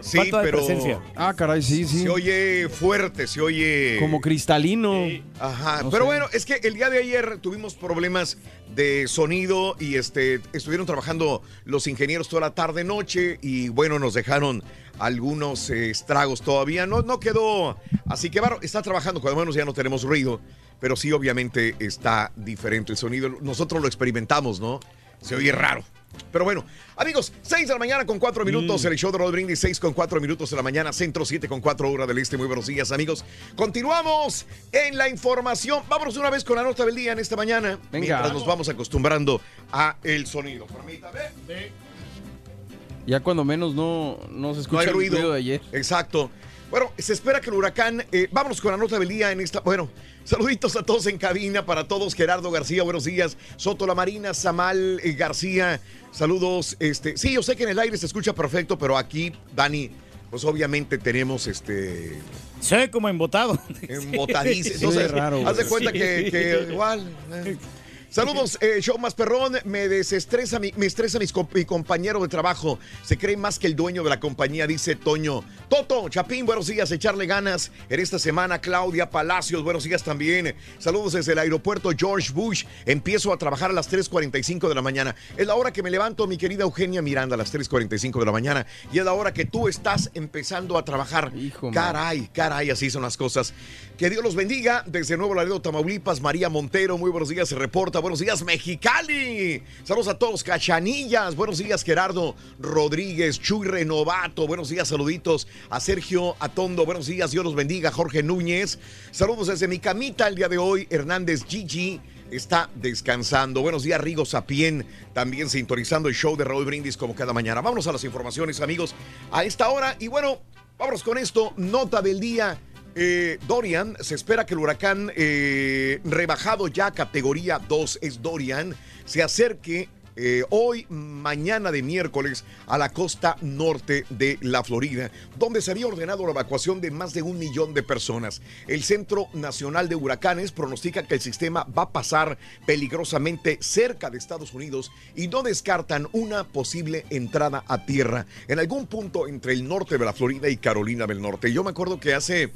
Sí, falta de pero. presencia. Ah, caray, sí, sí. Se oye fuerte, se oye. Como cristalino. Ajá. No pero sé. bueno, es que el día de ayer tuvimos problemas de sonido y este estuvieron trabajando los ingenieros toda la tarde noche y bueno, nos dejaron algunos eh, estragos todavía. No, no quedó. Así que Barro está trabajando, cuando menos ya no tenemos ruido, pero sí, obviamente está diferente el sonido. Nosotros lo experimentamos, ¿no? Se oye raro. Pero bueno, amigos, 6 de la mañana con 4 minutos, el show de Rod Brindis, 6 con 4 minutos de la mañana, centro 7 con 4 horas del este. Muy buenos días, amigos. Continuamos en la información. Vámonos una vez con la nota del día en esta mañana, mientras nos vamos acostumbrando a el sonido. Permítame. Ya cuando menos no, no se No escucha hay el ruido. ruido de ayer. Exacto. Bueno, se espera que el huracán. eh, vámonos con la nota del día en esta. Bueno, saluditos a todos en cabina, para todos. Gerardo García, buenos días. Soto La Marina, Samal eh, García, saludos. Este, sí, yo sé que en el aire se escucha perfecto, pero aquí, Dani, pues obviamente tenemos este. Se ve como embotado. [laughs] Embotadísimo. Sí, Entonces, raro, haz de cuenta que igual. eh. Saludos, eh, show más perrón. Me desestresa, mi, me estresa mis mi compañero de trabajo. Se cree más que el dueño de la compañía, dice Toño. Toto, Chapín, buenos días, echarle ganas en esta semana. Claudia Palacios, buenos días también. Saludos desde el aeropuerto George Bush. Empiezo a trabajar a las 3.45 de la mañana. Es la hora que me levanto, mi querida Eugenia Miranda, a las 3.45 de la mañana. Y es la hora que tú estás empezando a trabajar. caray, caray, así son las cosas. Que Dios los bendiga. Desde Nuevo Laredo, Tamaulipas, María Montero, muy buenos días, se reporta. Buenos días, Mexicali. Saludos a todos, Cachanillas. Buenos días, Gerardo Rodríguez, Chuy Renovato. Buenos días, saluditos a Sergio Atondo. Buenos días, Dios los bendiga, Jorge Núñez. Saludos desde mi camita el día de hoy, Hernández Gigi. Está descansando. Buenos días, Rigo Sapien, también sintonizando el show de Raúl Brindis como cada mañana. Vámonos a las informaciones, amigos, a esta hora. Y bueno, vámonos con esto. Nota del día. Eh, Dorian, se espera que el huracán eh, rebajado ya a categoría 2 es Dorian, se acerque eh, hoy, mañana de miércoles, a la costa norte de la Florida, donde se había ordenado la evacuación de más de un millón de personas. El Centro Nacional de Huracanes pronostica que el sistema va a pasar peligrosamente cerca de Estados Unidos y no descartan una posible entrada a tierra en algún punto entre el norte de la Florida y Carolina del Norte. Yo me acuerdo que hace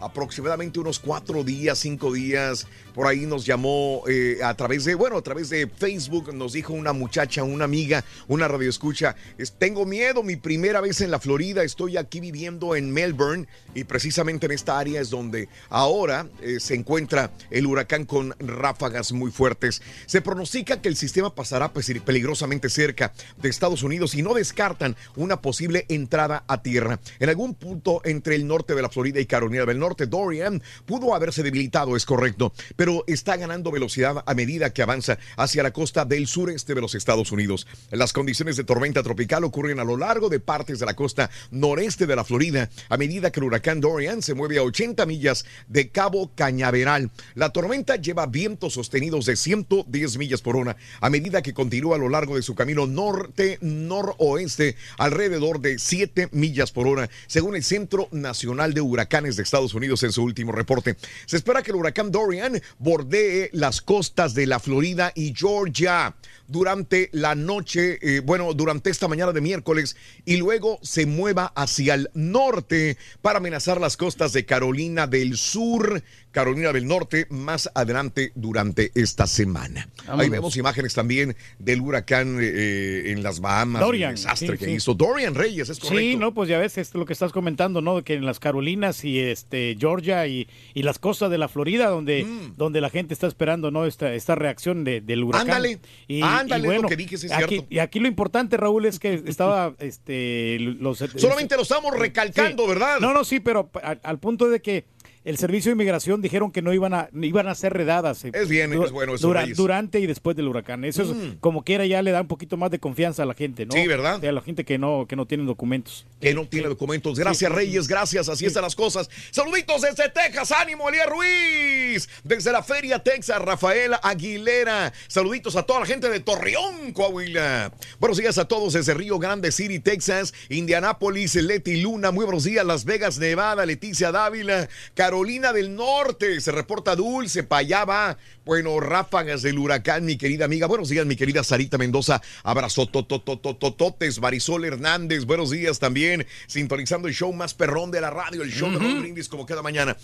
aproximadamente unos cuatro días, cinco días, por ahí nos llamó eh, a través de, bueno, a través de Facebook, nos dijo una muchacha, una amiga, una radioescucha, es, tengo miedo, mi primera vez en la Florida, estoy aquí viviendo en Melbourne y precisamente en esta área es donde ahora eh, se encuentra el huracán con ráfagas muy fuertes. Se pronostica que el sistema pasará pues, peligrosamente cerca de Estados Unidos y no descartan una posible entrada a tierra en algún punto entre el norte de la Florida y Carolina del Norte. Dorian pudo haberse debilitado, es correcto, pero está ganando velocidad a medida que avanza hacia la costa del sureste de los Estados Unidos. Las condiciones de tormenta tropical ocurren a lo largo de partes de la costa noreste de la Florida a medida que el huracán Dorian se mueve a 80 millas de Cabo Cañaveral. La tormenta lleva vientos sostenidos de 110 millas por hora a medida que continúa a lo largo de su camino norte-noroeste alrededor de 7 millas por hora, según el Centro Nacional de Huracanes de Estados Unidos en su último reporte. Se espera que el huracán Dorian bordee las costas de la Florida y Georgia durante la noche, eh, bueno, durante esta mañana de miércoles y luego se mueva hacia el norte para amenazar las costas de Carolina del Sur, Carolina del Norte, más adelante durante esta semana. Ahí vemos imágenes también del huracán eh, en las Bahamas, Dorian, el desastre sí, que sí. hizo. Dorian Reyes, es correcto. Sí, no, pues ya ves, es lo que estás comentando, ¿no? Que en las Carolinas y este Georgia y, y las costas de la Florida, donde, donde la gente está esperando, ¿no? Esta, esta reacción de- del huracán. Mm. Ándale, y, ándale, y es lo que dije, sí es aquí, cierto. Y aquí lo importante, Raúl, es que estaba, [laughs] este, los... Solamente lo estamos recalcando, Sí. ¿verdad? No, no, sí, pero al, al punto de que el servicio de inmigración dijeron que no iban a iban a ser redadas. eh, Es bien, es bueno eso, dura- durante y después del huracán. Eso es Mm. como quiera ya le da un poquito más de confianza a la gente, ¿no? Sí, ¿verdad? a la gente que no que no tiene documentos. que no tiene documentos. Gracias, Reyes, gracias. Así están las cosas. Saluditos desde Texas, ánimo, Elías Ruiz. Desde la Feria Texas, Rafael Aguilera. Saluditos a toda la gente de Torreón, Coahuila. Buenos días a todos desde Río Grande City, Texas, Indianápolis, Leti Luna. Muy buenos días, Las Vegas, Nevada, Leticia Dávila, Carolina del Norte. Se reporta Dulce, para allá va. Bueno, ráfagas del huracán, mi querida amiga. Buenos días, mi querida Sarita Mendoza. Abrazo, totototototes. Marisol Hernández, buenos días también. Sintonizando el show más perrón de la radio, el show de Raúl Brindis, como cada mañana.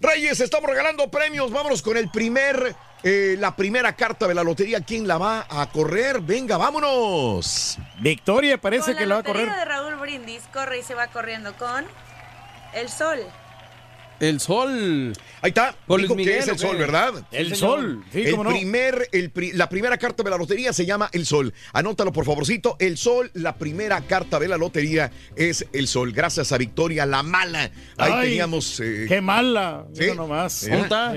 Reyes, estamos regalando premios. Vámonos con el primer, eh, la primera carta de la lotería. ¿Quién la va a correr? Venga, vámonos. Victoria parece Con que la la va a correr. lotería de Raúl Brindis corre y se va corriendo con el sol. El sol. Ahí está. Con Luis que es el ¿o sol? ¿verdad? El sol, sí, el cómo no. primer, el pri- la primera carta de la lotería se llama El Sol. Anótalo, por favorcito. El Sol, la primera carta de la lotería es El Sol. Gracias a Victoria La Mala. Ahí Ay, teníamos. eh, Qué mala. ¿Sí? Mira nomás. ¿Eh? ¿Dónde está?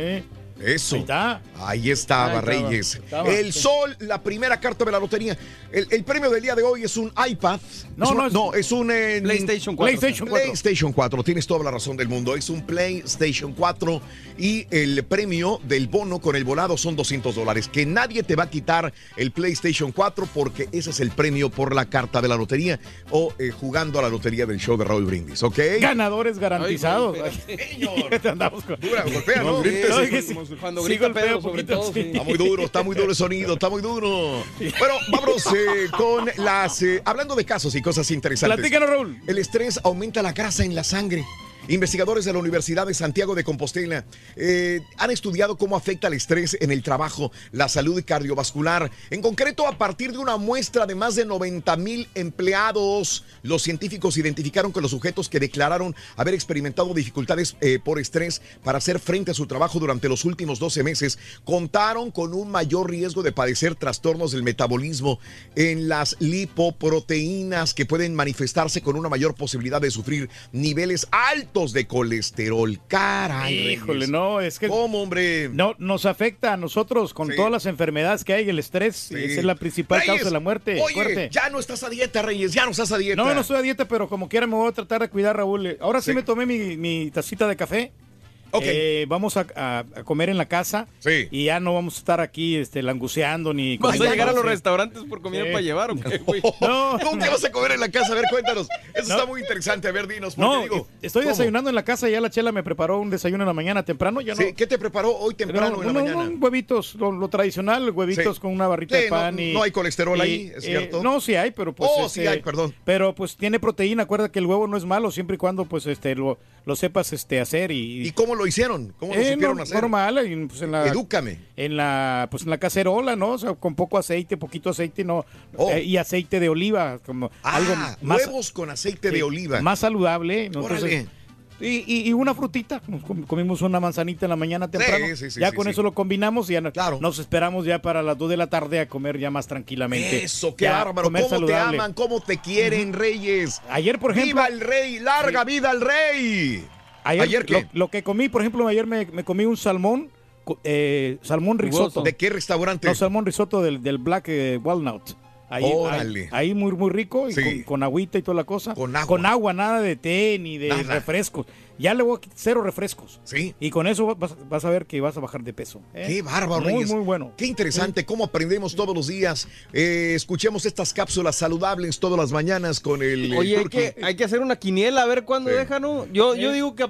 Eso. Ahí está. Ahí estaba, Ahí estaba, Reyes. estaba. El Sol, la primera carta de la lotería. El, el premio del día de hoy es un iPad. No, Es un- no, es- no, es un eh, PlayStation 4. PlayStation 4. PlayStation 4, tienes toda la razón del mundo. Es un PlayStation 4 y el premio del bono con el volado son 200 dólares. Que nadie te va a quitar el PlayStation 4 porque ese es el premio por la carta de la lotería o eh, jugando a la lotería del show de Raúl Brindis, ¿ok? Ganadores garantizados. Ay, Te andamos con- Dura, golpea, No, ¿no? grites, No, Cuando Sí, grita golpea Pedro, sobre poquito, todo. sí. sí. Está muy duro, está muy duro el sonido, está muy duro. Bueno, vámonos eh, con las. eh, hablando de casos y cosas interesantes. Platícanos, Raúl. El estrés aumenta la grasa en la sangre. Investigadores de la Universidad de Santiago de Compostela eh, han estudiado cómo afecta el estrés en el trabajo, la salud cardiovascular. En concreto, a partir de una muestra de más de 90 mil empleados, los científicos identificaron que los sujetos que declararon haber experimentado dificultades eh, por estrés para hacer frente a su trabajo durante los últimos 12 meses contaron con un mayor riesgo de padecer trastornos del metabolismo en las lipoproteínas que pueden manifestarse con una mayor posibilidad de sufrir niveles altos de colesterol. Caray. Híjole, Reyes. no, es que. ¿Cómo, hombre? No, nos afecta a nosotros con Sí. todas las enfermedades que hay, el estrés, Sí. esa es la principal Reyes, causa de la muerte. Oye, fuerte. ya no estás a dieta, Reyes, ya no estás a dieta. No, no estoy a dieta, pero como quiera me voy a tratar de cuidar, Raúl. Ahora sí, Sí. me tomé mi, mi tacita de café. Eh, vamos a, a- a comer en la casa. Sí. Y ya no vamos a estar aquí este, languceando ni... ¿Vas a llegar a los sí. restaurantes por comida Sí. para llevar o qué, güey? No, ¿Cómo te vas a comer en la casa? A ver, cuéntanos. Eso No. está muy interesante. A ver, dinos. porque no, digo, estoy ¿cómo? desayunando en la casa. Ya la chela me preparó un desayuno en la mañana temprano. Ya no, Sí, ¿Qué te preparó hoy temprano No, en la no, mañana? no, huevitos, lo, lo tradicional, huevitos Sí. con una barrita Sí, de no- pan y... no hay colesterol y, ahí, ¿es eh, cierto? no, sí hay, pero pues... Oh, sí hay, perdón. Pero pues tiene proteína, acuerda que el huevo no es malo siempre y cuando pues este lo, lo sepas este hacer y... ¿Y cómo lo hicieron? ¿Cómo lo Eh, supieron no- hacer? normal, en, pues, en la, Edúcame. en la pues en la cacerola, ¿no? O sea, con poco aceite, poquito aceite, no Oh. eh, y aceite de oliva, como Ah, algo más huevos con aceite de oliva. más saludable, ¿no? Entonces, y, y- y una frutita, nos comimos una manzanita en la mañana temprano. sí, sí, ya sí, con sí. eso lo combinamos y ya no- nos esperamos ya para las 2 de la tarde a comer ya más tranquilamente. Eso, qué Ya bárbaro. ¿Cómo saludable. te aman? ¿Cómo te quieren, Reyes? Ayer, por ejemplo, ¡Viva el rey! ¡Larga vida al rey! Ayer, ¿Ayer qué? Lo, lo que comí, por ejemplo, ayer me, me comí un salmón, eh, salmón risotto. ¿De qué restaurante? No, salmón risotto del, del Black eh, Walnut. Ahí, Órale. ahí, ahí muy, muy rico y Sí. con, con agüita y toda la cosa. Con agua. Con agua, nada de té ni de Nada. refrescos. Ya le voy a quitar cero refrescos. Sí. Y con eso vas, vas a ver que vas a bajar de peso. ¿eh? Qué bárbaro, Muy, Reyes. muy bueno. Qué interesante cómo aprendemos todos los días. Eh, escuchemos estas cápsulas saludables todas las mañanas con el. Oye, hay que, hay que hacer una quiniela a ver cuándo Sí. deja, ¿no? Yo, yo digo que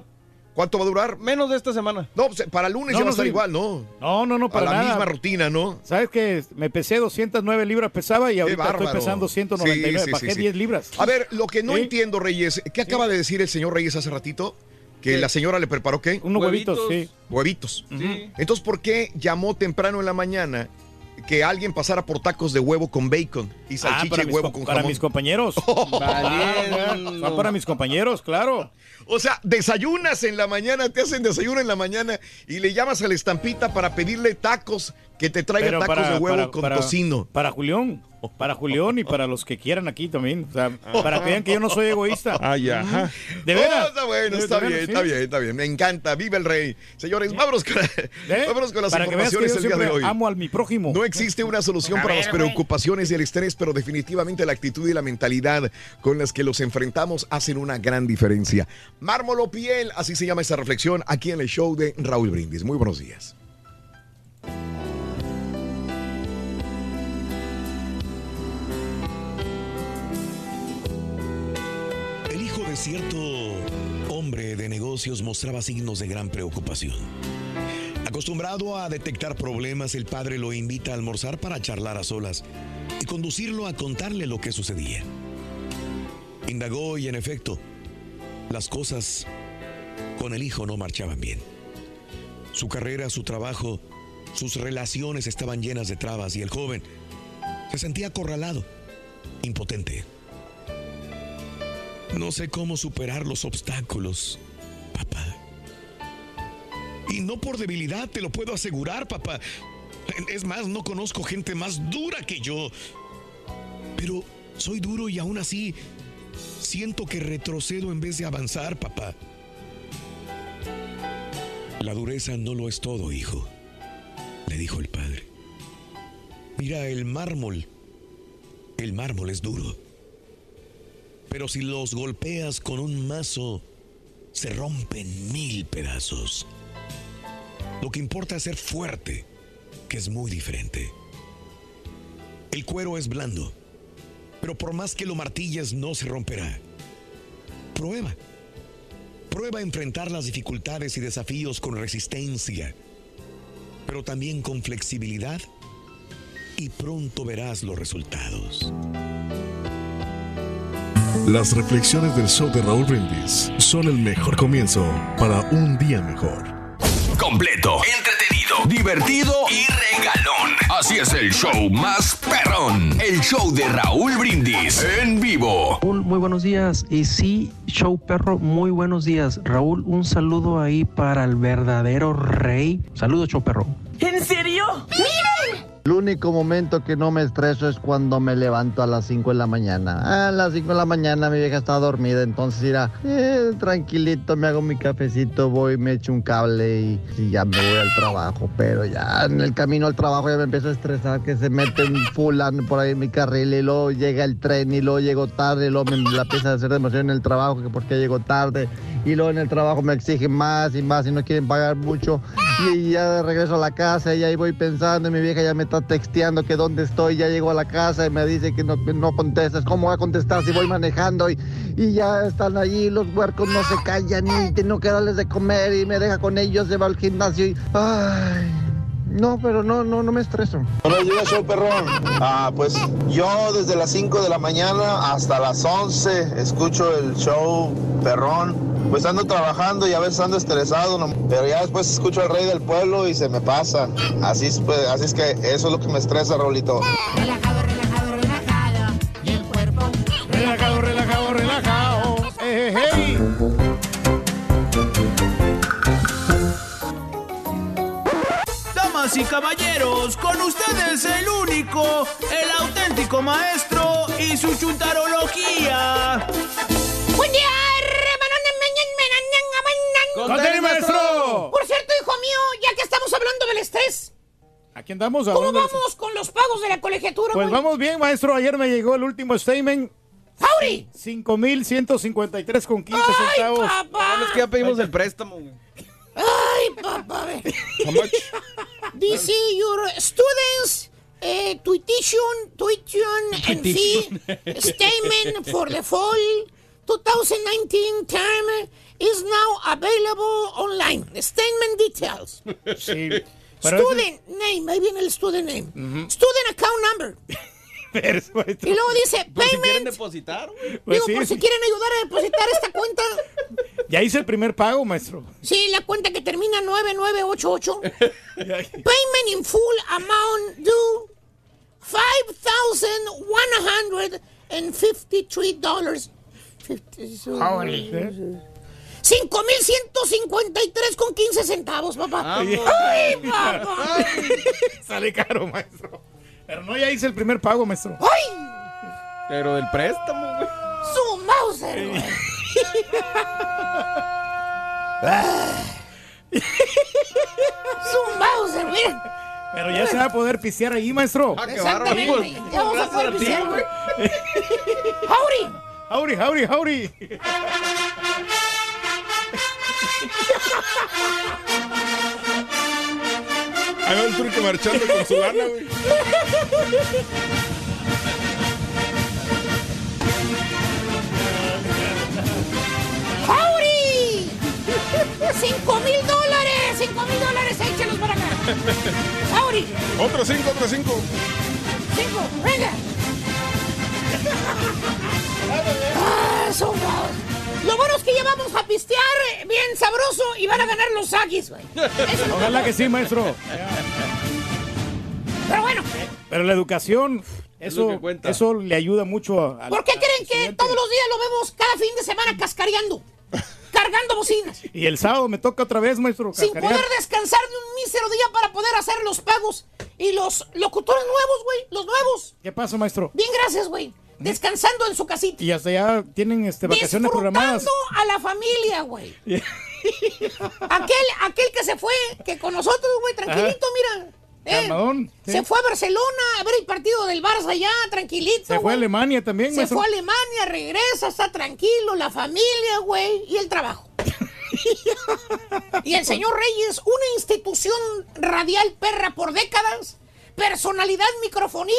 ¿Cuánto va a durar? menos de esta semana. No, pues, para el lunes No, ya va no, a estar sí. igual, ¿no? No, no, no, A para la nada. misma rutina, ¿no? ¿Sabes qué? Me pesé 209 libras pesaba y ahorita estoy pesando 199. Sí, sí, Bajé sí, sí. 10 libras. A ver, lo que no Sí. entiendo, Reyes, ¿qué acaba de decir el señor Reyes hace ratito? Que ¿Qué? la señora le preparó qué? Unos huevitos, sí. Huevitos. Sí. Entonces, ¿por qué llamó temprano en la mañana que alguien pasara por tacos de huevo con bacon y Ah, salchicha para, y huevo con para jamón? mis compañeros. [laughs] Son para mis compañeros, claro. O sea, desayunas en la mañana, te hacen desayuno en la mañana y le llamas a la estampita para pedirle tacos, que te traiga Pero tacos para- de huevo para- con para- tocino. Para Julián. Para Julián y para los que quieran aquí también. O sea, para que vean que yo no soy egoísta. Ay, ajá. De veras. Oh, está bueno, De- está bien, está bien, está bien. Me encanta. Viva el rey. Señores, vámonos con, ¿Eh? vámonos con las Para que veas que yo informaciones el día de siempre hoy. amo al mi prójimo. No existe una solución para las preocupaciones y el estrés, pero definitivamente la actitud y la mentalidad con las que los enfrentamos hacen una gran diferencia. Mármolo piel, así se llama esta reflexión aquí en el show de Raúl Brindis. Muy buenos días. Cierto hombre de negocios mostraba signos de gran preocupación. Acostumbrado a detectar problemas, el padre lo invita a almorzar para charlar a solas y conducirlo a contarle lo que sucedía. Indagó y en efecto, las cosas con el hijo no marchaban bien. Su carrera, su trabajo, sus relaciones estaban llenas de trabas y el joven se sentía acorralado, impotente. No sé cómo superar los obstáculos, papá. Y no por debilidad, te lo puedo asegurar, papá. Es más, no conozco gente más dura que yo. Pero soy duro y aún así siento que retrocedo en vez de avanzar, papá. La dureza no lo es todo, hijo, le dijo el padre. Mira, el mármol, el mármol es duro. Pero si los golpeas con un mazo, se rompen mil pedazos. Lo que importa es ser fuerte, que es muy diferente. El cuero es blando, pero por más que lo martilles no se romperá. Prueba. Prueba a enfrentar las dificultades y desafíos con resistencia. pero también con flexibilidad y pronto verás los resultados. Las reflexiones del show de Raúl Brindis son el mejor comienzo para un día mejor. Completo, entretenido, divertido y regalón. Así es el show más perrón. El show de Raúl Brindis en vivo. Raúl, muy buenos días. Y sí, show perro, muy buenos días. Raúl, un saludo ahí para el verdadero rey. Saludos, show perro. ¿En serio? ¡Miren! El único momento que no me estreso es cuando me levanto a las 5 de la mañana. A las 5 de la mañana mi vieja está dormida, entonces irá eh, tranquilito, me hago mi cafecito, voy, me echo un cable y, ya me voy al trabajo. Pero ya en el camino al trabajo ya me empiezo a estresar que se mete un fulano por ahí en mi carril y luego llega el tren y luego llego tarde y luego me la empieza a hacer de emoción en el trabajo que porque llego tarde y luego en el trabajo me exigen más y más y no quieren pagar mucho y ya de regreso a la casa y ahí voy pensando y mi vieja ya me está texteando que dónde estoy, ya llego a la casa y me dice que no, contestas, ¿cómo voy a contestar si voy manejando y, y ya están allí, los huercos no se callan y tengo que darles de comer y me deja con ellos, se va al gimnasio y... Ay, no, pero no, no, no me estreso. Buenos días, show perrón. Ah, pues yo desde las 5 de la mañana hasta las 11 escucho el show perrón. Pues ando trabajando y a veces ando estresado, no- pero ya después escucho al rey del pueblo y se me pasa. Así es, pues, así es que eso es lo que me estresa, Raulito. Relajado, relajado, relajado. Eh, eh, hey. Damas y caballeros, con ustedes el único, el auténtico maestro y su chuntarología. Buen día, tenis, maestro. Por cierto, hijo mío, ya que estamos hablando del estrés, Aquí andamos ¿cómo vamos con los pagos de la colegiatura, Pues güey? vamos bien, maestro. Ayer me llegó el último statement. ¡Fauri! 5,153 con 15 centavos. papá! Es que ya pedimos el préstamo. güey. Papá. ve. Dice your students eh, tuition, tuition and fee statement for the fall 2019 term is now available online. Statement details. Sí. Student name, ahí viene el student name. Ujú. Student account number. Pero, maestro. Y luego dice Pues si quieren payment. depositar, güey. Pues Digo, sí, por si quieren ayudar a depositar esta cuenta. [laughs] Ya hice el primer pago, maestro. Sí, la cuenta que termina 9988. [laughs] Payment in full amount due $5,153. Órale. 5,153 con 15 centavos, papá. Vamos. ¡Ay, papá! [laughs] Sale caro, maestro. Pero no, ya hice el primer pago, maestro. ¡Ay! Pero del préstamo, güey. ¡Su Mauser, güey! [laughs] ¡Su Mauser, miren! Pero ya se va a poder pistear ahí, maestro. Exactamente. Ya vamos a poder pistear, güey. [laughs] ¡Howdy! Howdy, howdy, howdy. [laughs] Ahí va el turque marchando con su lana, güey. ¡Howdy! ¡Cinco mil dólares! ¡Cinco mil dólares! ¡Échalos para acá! ¡Howdy! Otro cinco, otro cinco. ¡Cinco! ¡Venga! [laughs] ¡Ah, son! Lo bueno es que ya vamos a pistear eh, bien sabroso y van a ganar los Aggies, güey. [laughs] Eso- Ojalá que sí, maestro. Pero bueno, Pero la educación, eso, eso le ayuda mucho a... a- ¿por qué creen que todos los días lo vemos cada fin de semana cascareando? [laughs] Cargando bocinas. Y el sábado me toca otra vez, maestro. Sin cascarear. poder descansar de un mísero día para poder hacer los pagos. Y los locutores nuevos, güey. Los nuevos. ¿Qué pasa, maestro? Bien, gracias, güey. Descansando en su casita. Y hasta ya tienen este, vacaciones programadas. A la familia, güey. [laughs] aquel, aquel que se fue, que con nosotros, güey, tranquilito, mira. Eh, Calmadón, sí. Se fue a Barcelona a ver el partido del Barça allá, tranquilito. Se fue a. Alemania también, Se maestro. fue a Alemania, regresa, está tranquilo, la familia, güey, y el trabajo. [laughs] y el señor Reyes, una institución radial perra por décadas, personalidad microfonil,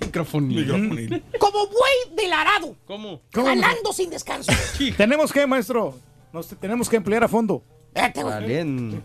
Microfonil. como buey del arado, ¿Cómo? jalando sin descanso. ¿Tenemos que, maestro? Nos te- tenemos que emplear a fondo. Valen.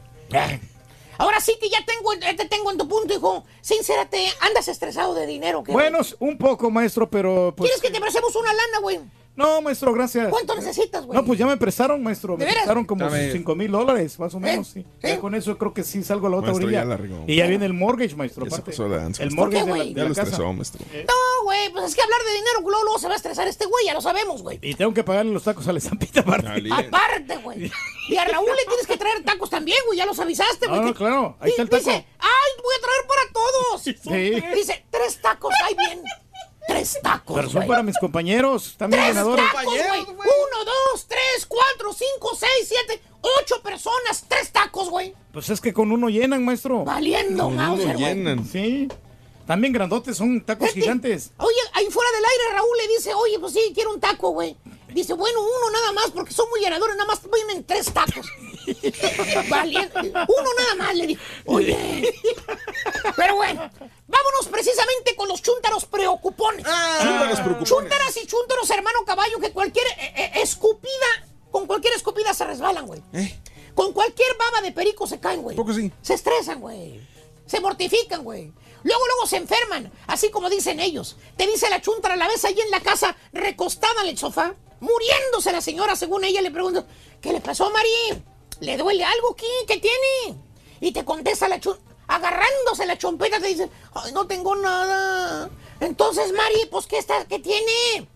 Ahora sí que ya tengo, te tengo en tu punto, hijo. Sincérate, andas estresado de dinero, ¿qué? Bueno, un poco, maestro, pero pues... ¿Quieres que te prestemos una lana, güey? No, maestro, gracias. ¿Cuánto necesitas, güey? No, pues ya me prestaron, maestro. Me prestaron como Dame. 5 mil dólares, más o menos, sí. Ya con eso creo que sí salgo a la otra Maestro, orilla. ya y ya viene el mortgage, maestro. Aparte. El ¿Por mortgage qué, de la, güey? de Ya la lo casa. estresó, maestro. No, güey, pues es que hablar de dinero, luego, luego se va a estresar este güey, ya lo sabemos, güey. Y tengo que pagarle los tacos a la estampita aparte. Aparte, güey. Y a Raúl le tienes que traer tacos también, güey, ya los avisaste, güey. No, no, que- claro, ahí está el taco. Dice, ay, voy a traer para todos. Sí. Dice, tres tacos, ay, bien. Tres tacos, Pero son güey. para mis compañeros, también Tres ganadores. tacos, güey. Uno, dos, tres, cuatro, cinco, seis, siete, ocho personas. Tres tacos, güey. Pues es que con uno llenan, maestro. Valiendo, Con uno Mauser, güey. llenan. Sí. También grandotes, son tacos gigantes. Oye, ahí fuera del aire Raúl le dice, oye, pues sí, quiero un taco, güey. Dice, bueno, uno nada más, porque son muy llenadores, nada más vienen tres tacos. [laughs] Valiente. Uno nada más, le dijo. Oye. Pero bueno, vámonos precisamente con los chúntaros preocupones. Chúntaros preocupones. Chúntaras y chúntaros, hermano caballo, que cualquier eh, eh, escupida, con cualquier escupida se resbalan, güey. Con cualquier baba de perico se caen, güey. ¿Poco sí? Se estresan, güey. Se mortifican, güey. Luego, luego se enferman, así como dicen ellos. Te dice la chuntara, la ves ahí en la casa, recostada en el sofá, muriéndose la señora, según ella le pregunta, ¿qué le pasó a Mari? ¿Le duele algo aquí? ¿Qué tiene? Y te contesta la chun, agarrándose la chompeta, te dice, ay, no tengo nada. Entonces, Mari, pues, ¿qué, está, ¿qué tiene?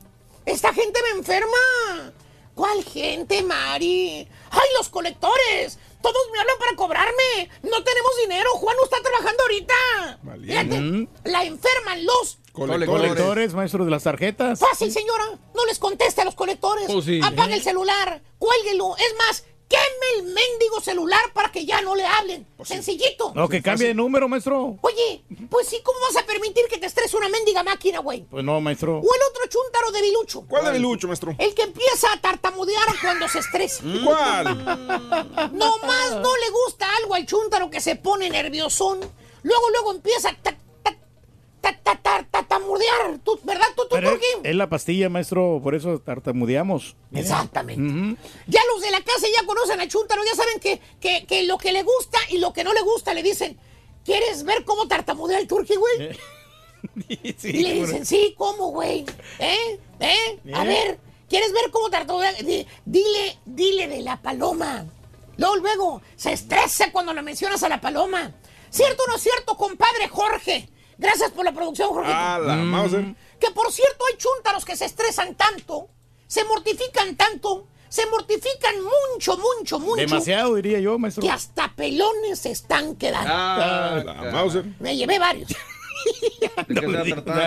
Esta gente me enferma. ¿Cuál gente, Mari? ¡Ay, los colectores! Todos me hablan para cobrarme. No tenemos dinero. Juan no está trabajando ahorita. Fíjate, Mm. la enferman los... Colectores. maestro de las tarjetas. Fácil, señora. No les conteste a los colectores. Oh, sí. Apague el celular. Cuélguelo. Es más, queme el mendigo celular para que ya no le hablen. Sencillito. No, que cambie de número, maestro. Oye, pues sí, ¿cómo vas a permitir que te estrese una mendiga máquina, güey? Pues no, maestro. O el otro chúntaro de Bilucho. ¿Cuál de Bilucho, maestro? El que empieza a tartamudear cuando se estresa. ¿Cuál? [laughs] No más no le gusta algo al chúntaro que se pone nerviosón. Luego, luego empieza a ta- ta- ta- ta- ta- tartamudear. ¿Tú- ¿Verdad, tú, tú, es, la pastilla, maestro, por eso tartamudeamos. Exactamente. Ya los de la casa ya conocen al chúntaro, ya saben que, que, que lo que le gusta y lo que no le gusta le dicen, ¿quieres ver cómo tartamudea el turqui, güey? [laughs] y le dicen, sí, ¿cómo, güey? ¿Eh? ¿Eh? A Bien. ver, ¿quieres ver cómo tartamudea? Di- Dile, dile de la paloma. Luego, luego, se estresa cuando le mencionas a la paloma. ¿Cierto o no es cierto, compadre Jorge? Gracias por la producción, Jorge. Ah, la Mauser. Que por cierto hay chúntaros que se estresan tanto, se mortifican tanto, se mortifican mucho, mucho, mucho. Demasiado, diría yo, maestro. Que hasta pelones se están quedando. Ah, la Mauser. Me llevé varios. [laughs]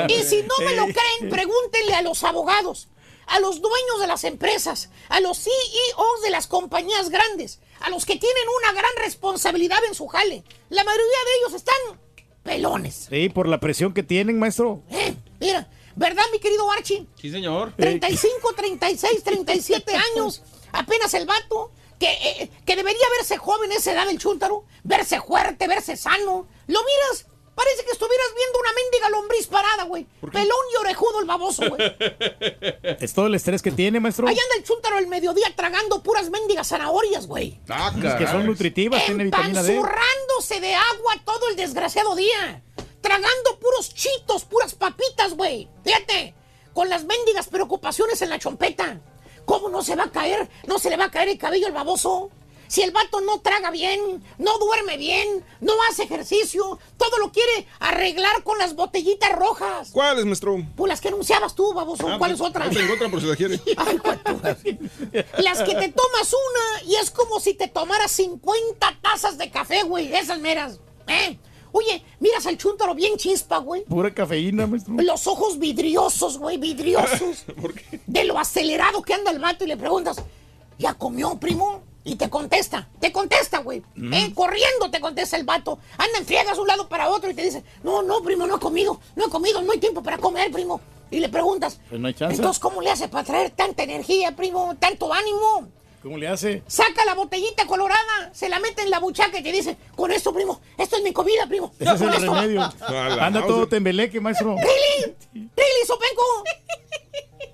Y si no me lo creen, pregúntenle a los abogados, a los dueños de las empresas, a los CEOs de las compañías grandes, a los que tienen una gran responsabilidad en su jale. La mayoría de ellos están pelones. Sí, por la presión que tienen, maestro. Eh, mira, ¿verdad, mi querido Archie? Sí, señor. 35, 36, 37 años. Apenas el vato. Que, eh, que debería verse joven a esa edad del chúntaro. Verse fuerte, verse sano. Lo miras. Parece que estuvieras viendo una mendiga lombriz parada, güey. Pelón y orejudo el baboso, güey. [laughs] Es todo el estrés que tiene, maestro. Ahí anda el chúntaro el mediodía tragando puras mendigas zanahorias, güey. Es que son nutritivas, tiene vitamina D. Empanzurrándose de agua todo el desgraciado día. Tragando puros chitos, puras papitas, güey. Fíjate, con las mendigas preocupaciones en la chompeta. ¿Cómo no se va a caer? ¿No se le va a caer el cabello al baboso? Si el vato no traga bien, no duerme bien, no hace ejercicio, todo lo quiere arreglar con las botellitas rojas. ¿Cuáles, maestro? Pues las que anunciabas tú, baboso. Ah, ¿Cuáles pues, otras? ahí tengo otra por si la quiere. [laughs] Las que te tomas una y es como si te tomaras 50 tazas de café, güey. Esas meras. ¿eh? Oye, miras al chúntaro bien chispa, güey. Pura cafeína, maestro. Los ojos vidriosos, güey, vidriosos. [laughs] De lo acelerado que anda el vato y le preguntas, ¿ya comió, primo? Y te contesta, te contesta, güey. Mm. Eh, corriendo te contesta el vato. Anda en friegas un lado para otro y te dice, no, no, primo, no he comido, no he comido, no hay tiempo para comer, primo. Y le preguntas, Pues no hay chance. entonces, ¿cómo le hace para traer tanta energía, primo, tanto ánimo? ¿Cómo le hace? Saca la botellita colorada, se la mete en la buchaca y te dice, con esto, primo, esto es mi comida, primo. Ese es el esto". remedio. Anda todo tembeleque, maestro. ¡Really! ¡Really, Sopenco!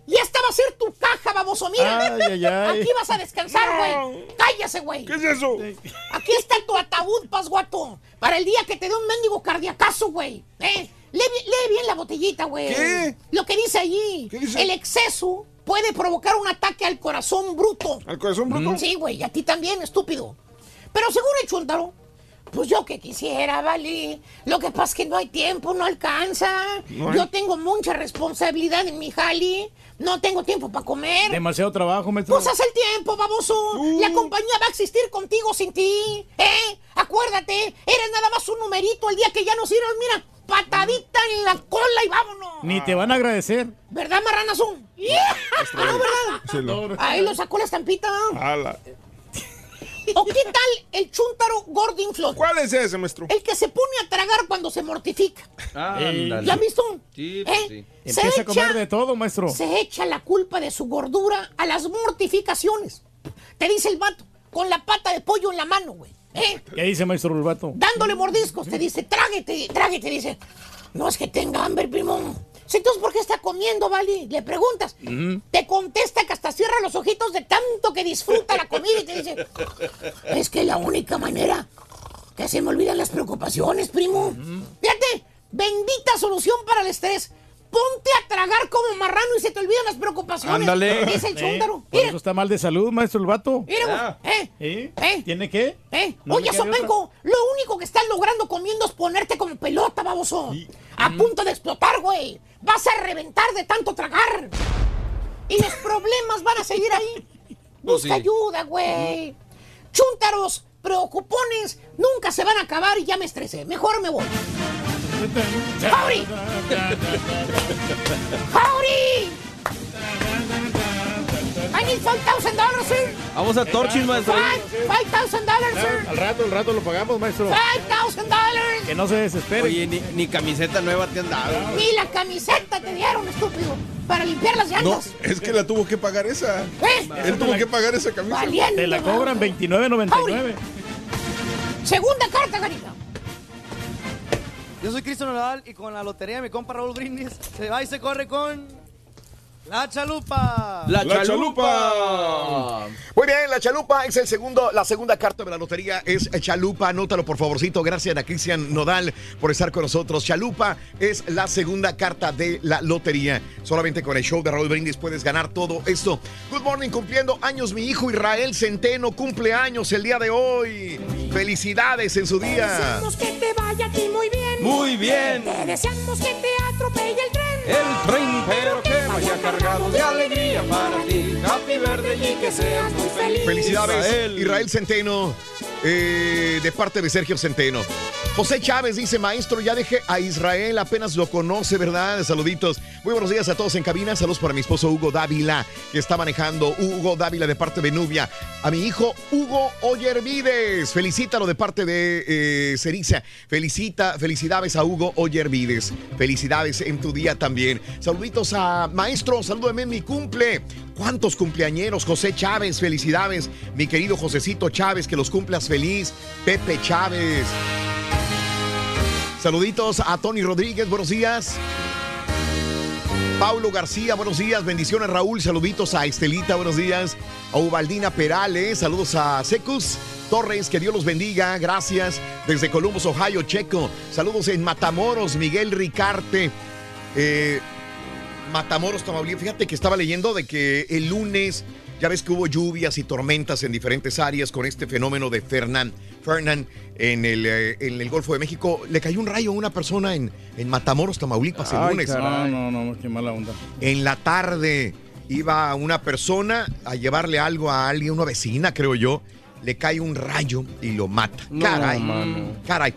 Y esta va a ser tu caja, baboso. Mira. Ay, ay, ay. Aquí vas a descansar, güey. Cállese, güey. ¿Qué es eso? Aquí está tu ataúd, pasguato. Para el día que te dé un mendigo cardiacazo, güey. ¿Eh? Lee bien la botellita, güey. ¿Qué? Lo que dice allí. ¿Qué dice? El exceso puede provocar un ataque al corazón bruto. ¿Al corazón bruto? Sí, güey. Y a ti también, estúpido. Pero según el chuntaro, pues yo que quisiera, vale. Lo que pasa es que no hay tiempo, no alcanza. No hay. Yo tengo mucha responsabilidad en mi jali. No tengo tiempo para comer. Demasiado trabajo, maestro. Pues haz el tiempo, baboso. La compañía va a existir contigo sin ti. ¿Eh? Acuérdate, eres nada más un numerito el día que ya nos sirves. Mira, patadita en la cola y vámonos. Ni te van a agradecer. ¿Verdad, marranazón? No, [laughs] ¿verdad? Lo- Ahí lo sacó la estampita. Ala. ¿O qué tal el chúntaro gordinflón? ¿Cuál es ese, maestro? El que se pone a tragar cuando se mortifica. Ándale. ¿Ya has visto? Sí, ¿Eh? pues sí. Se Empieza a echa- comer de todo, maestro. Se echa la culpa de su gordura a las mortificaciones. Te dice el vato, con la pata de pollo en la mano, güey. ¿Eh? ¿Qué dice, maestro Bulbato? Dándole mordiscos, te dice, tráguete, tráguete, dice. No es que tenga hambre, primo. Si entonces, ¿por qué está comiendo, vale? Le preguntas. Te contesta que hasta cierra los ojitos de tanto que disfruta la comida y te dice, [laughs] es que la única manera que se me olvidan las preocupaciones, primo. Fíjate, bendita solución para el estrés. Ponte a tragar como marrano y se te olvidan las preocupaciones. Ándale. Dice el Eh. Por eso está mal de salud, maestro el vato. mira, güey. ¿Eh? ¿Eh? ¿Eh? ¿Tiene qué? ¿Eh? ¿No Oye, Sopenco, lo único que estás logrando comiendo es ponerte como pelota, baboso. A punto de explotar, güey. Vas a reventar de tanto tragar. Y los problemas van a seguir ahí. [laughs] Pues Busca sí. ayuda, güey. Chúntaros, preocupones, nunca se van a acabar y ya me estresé. Mejor me voy. ¡Howdy! ¡Howdy! I need $5,000, sir. Vamos a Torchis, maestro. Five- $5,000, sir. Al rato, al rato lo pagamos, maestro. $5,000. Que no se desespere. Oye, ni, ni camiseta nueva te han dado. Ni la camiseta te dieron, estúpido, para limpiar las No, llantas. es que la tuvo que pagar esa. ¿Eh? Él tuvo que pagar esa camisa. Valiente. Te la cobran 29.99. Segunda carta, Garita. Yo soy Cristian Nadal y con la lotería de mi compa Raúl Brindis se va y se corre con la chalupa. La, La chalupa. Muy bien, la chalupa es el segundo, la segunda carta de la lotería es chalupa. Anótalo por favorcito. Gracias a Cristian Nodal por estar con nosotros. Chalupa es la segunda carta de la lotería. Solamente con el show de Raúl Brindis puedes ganar todo esto. Good morning, cumpliendo años mi hijo Israel Centeno cumple años el día de hoy. Felicidades en su día. Deseamos que te vaya a ti muy bien. Muy bien. Te deseamos que te atropelle el tren. El tren, pero que vaya cargado de alegría para ti. Happy verde y que seas muy feliz. Felicidades, Israel, Israel. Centeno, eh, de parte de Sergio Centeno. José Chávez dice, maestro, ya dejé a Israel, apenas lo conoce, ¿verdad? Saluditos. Muy buenos días a todos en cabina. Saludos para mi esposo Hugo Dávila, que está manejando. Hugo Dávila de parte de Nubia. A mi hijo Hugo Oyervides. Felicítalo de parte de eh, Ceriza. Felicita, felicidades a Hugo Oyervides. Felicidades en tu día también. Saluditos a maestro, salúdame en mi cumple. ¿Cuántos cumpleañeros? José Chávez, felicidades. Mi querido Josecito Chávez, que los cumplas feliz. Pepe Chávez. Saluditos a Tony Rodríguez, buenos días. Paulo García, buenos días. Bendiciones, Raúl. Saluditos a Estelita, buenos días. A Ubaldina Perales, saludos a Secus Torres, que Dios los bendiga. Gracias. Desde Columbus, Ohio, Checo. Saludos en Matamoros, Miguel Ricarte. Eh, Matamoros, Tamaulipas. Fíjate que estaba leyendo de que el lunes, ya ves que hubo lluvias y tormentas en diferentes áreas con este fenómeno de Fernán. Fernán en el, eh, en el Golfo de México. Le cayó un rayo a una persona en, en Matamoros, Tamaulipas, el Ay, lunes. caray. No, no, no, qué mala onda. En la tarde iba una persona a llevarle algo a alguien, una vecina, creo yo. Le cae un rayo y lo mata. No, caray. mano. Caray.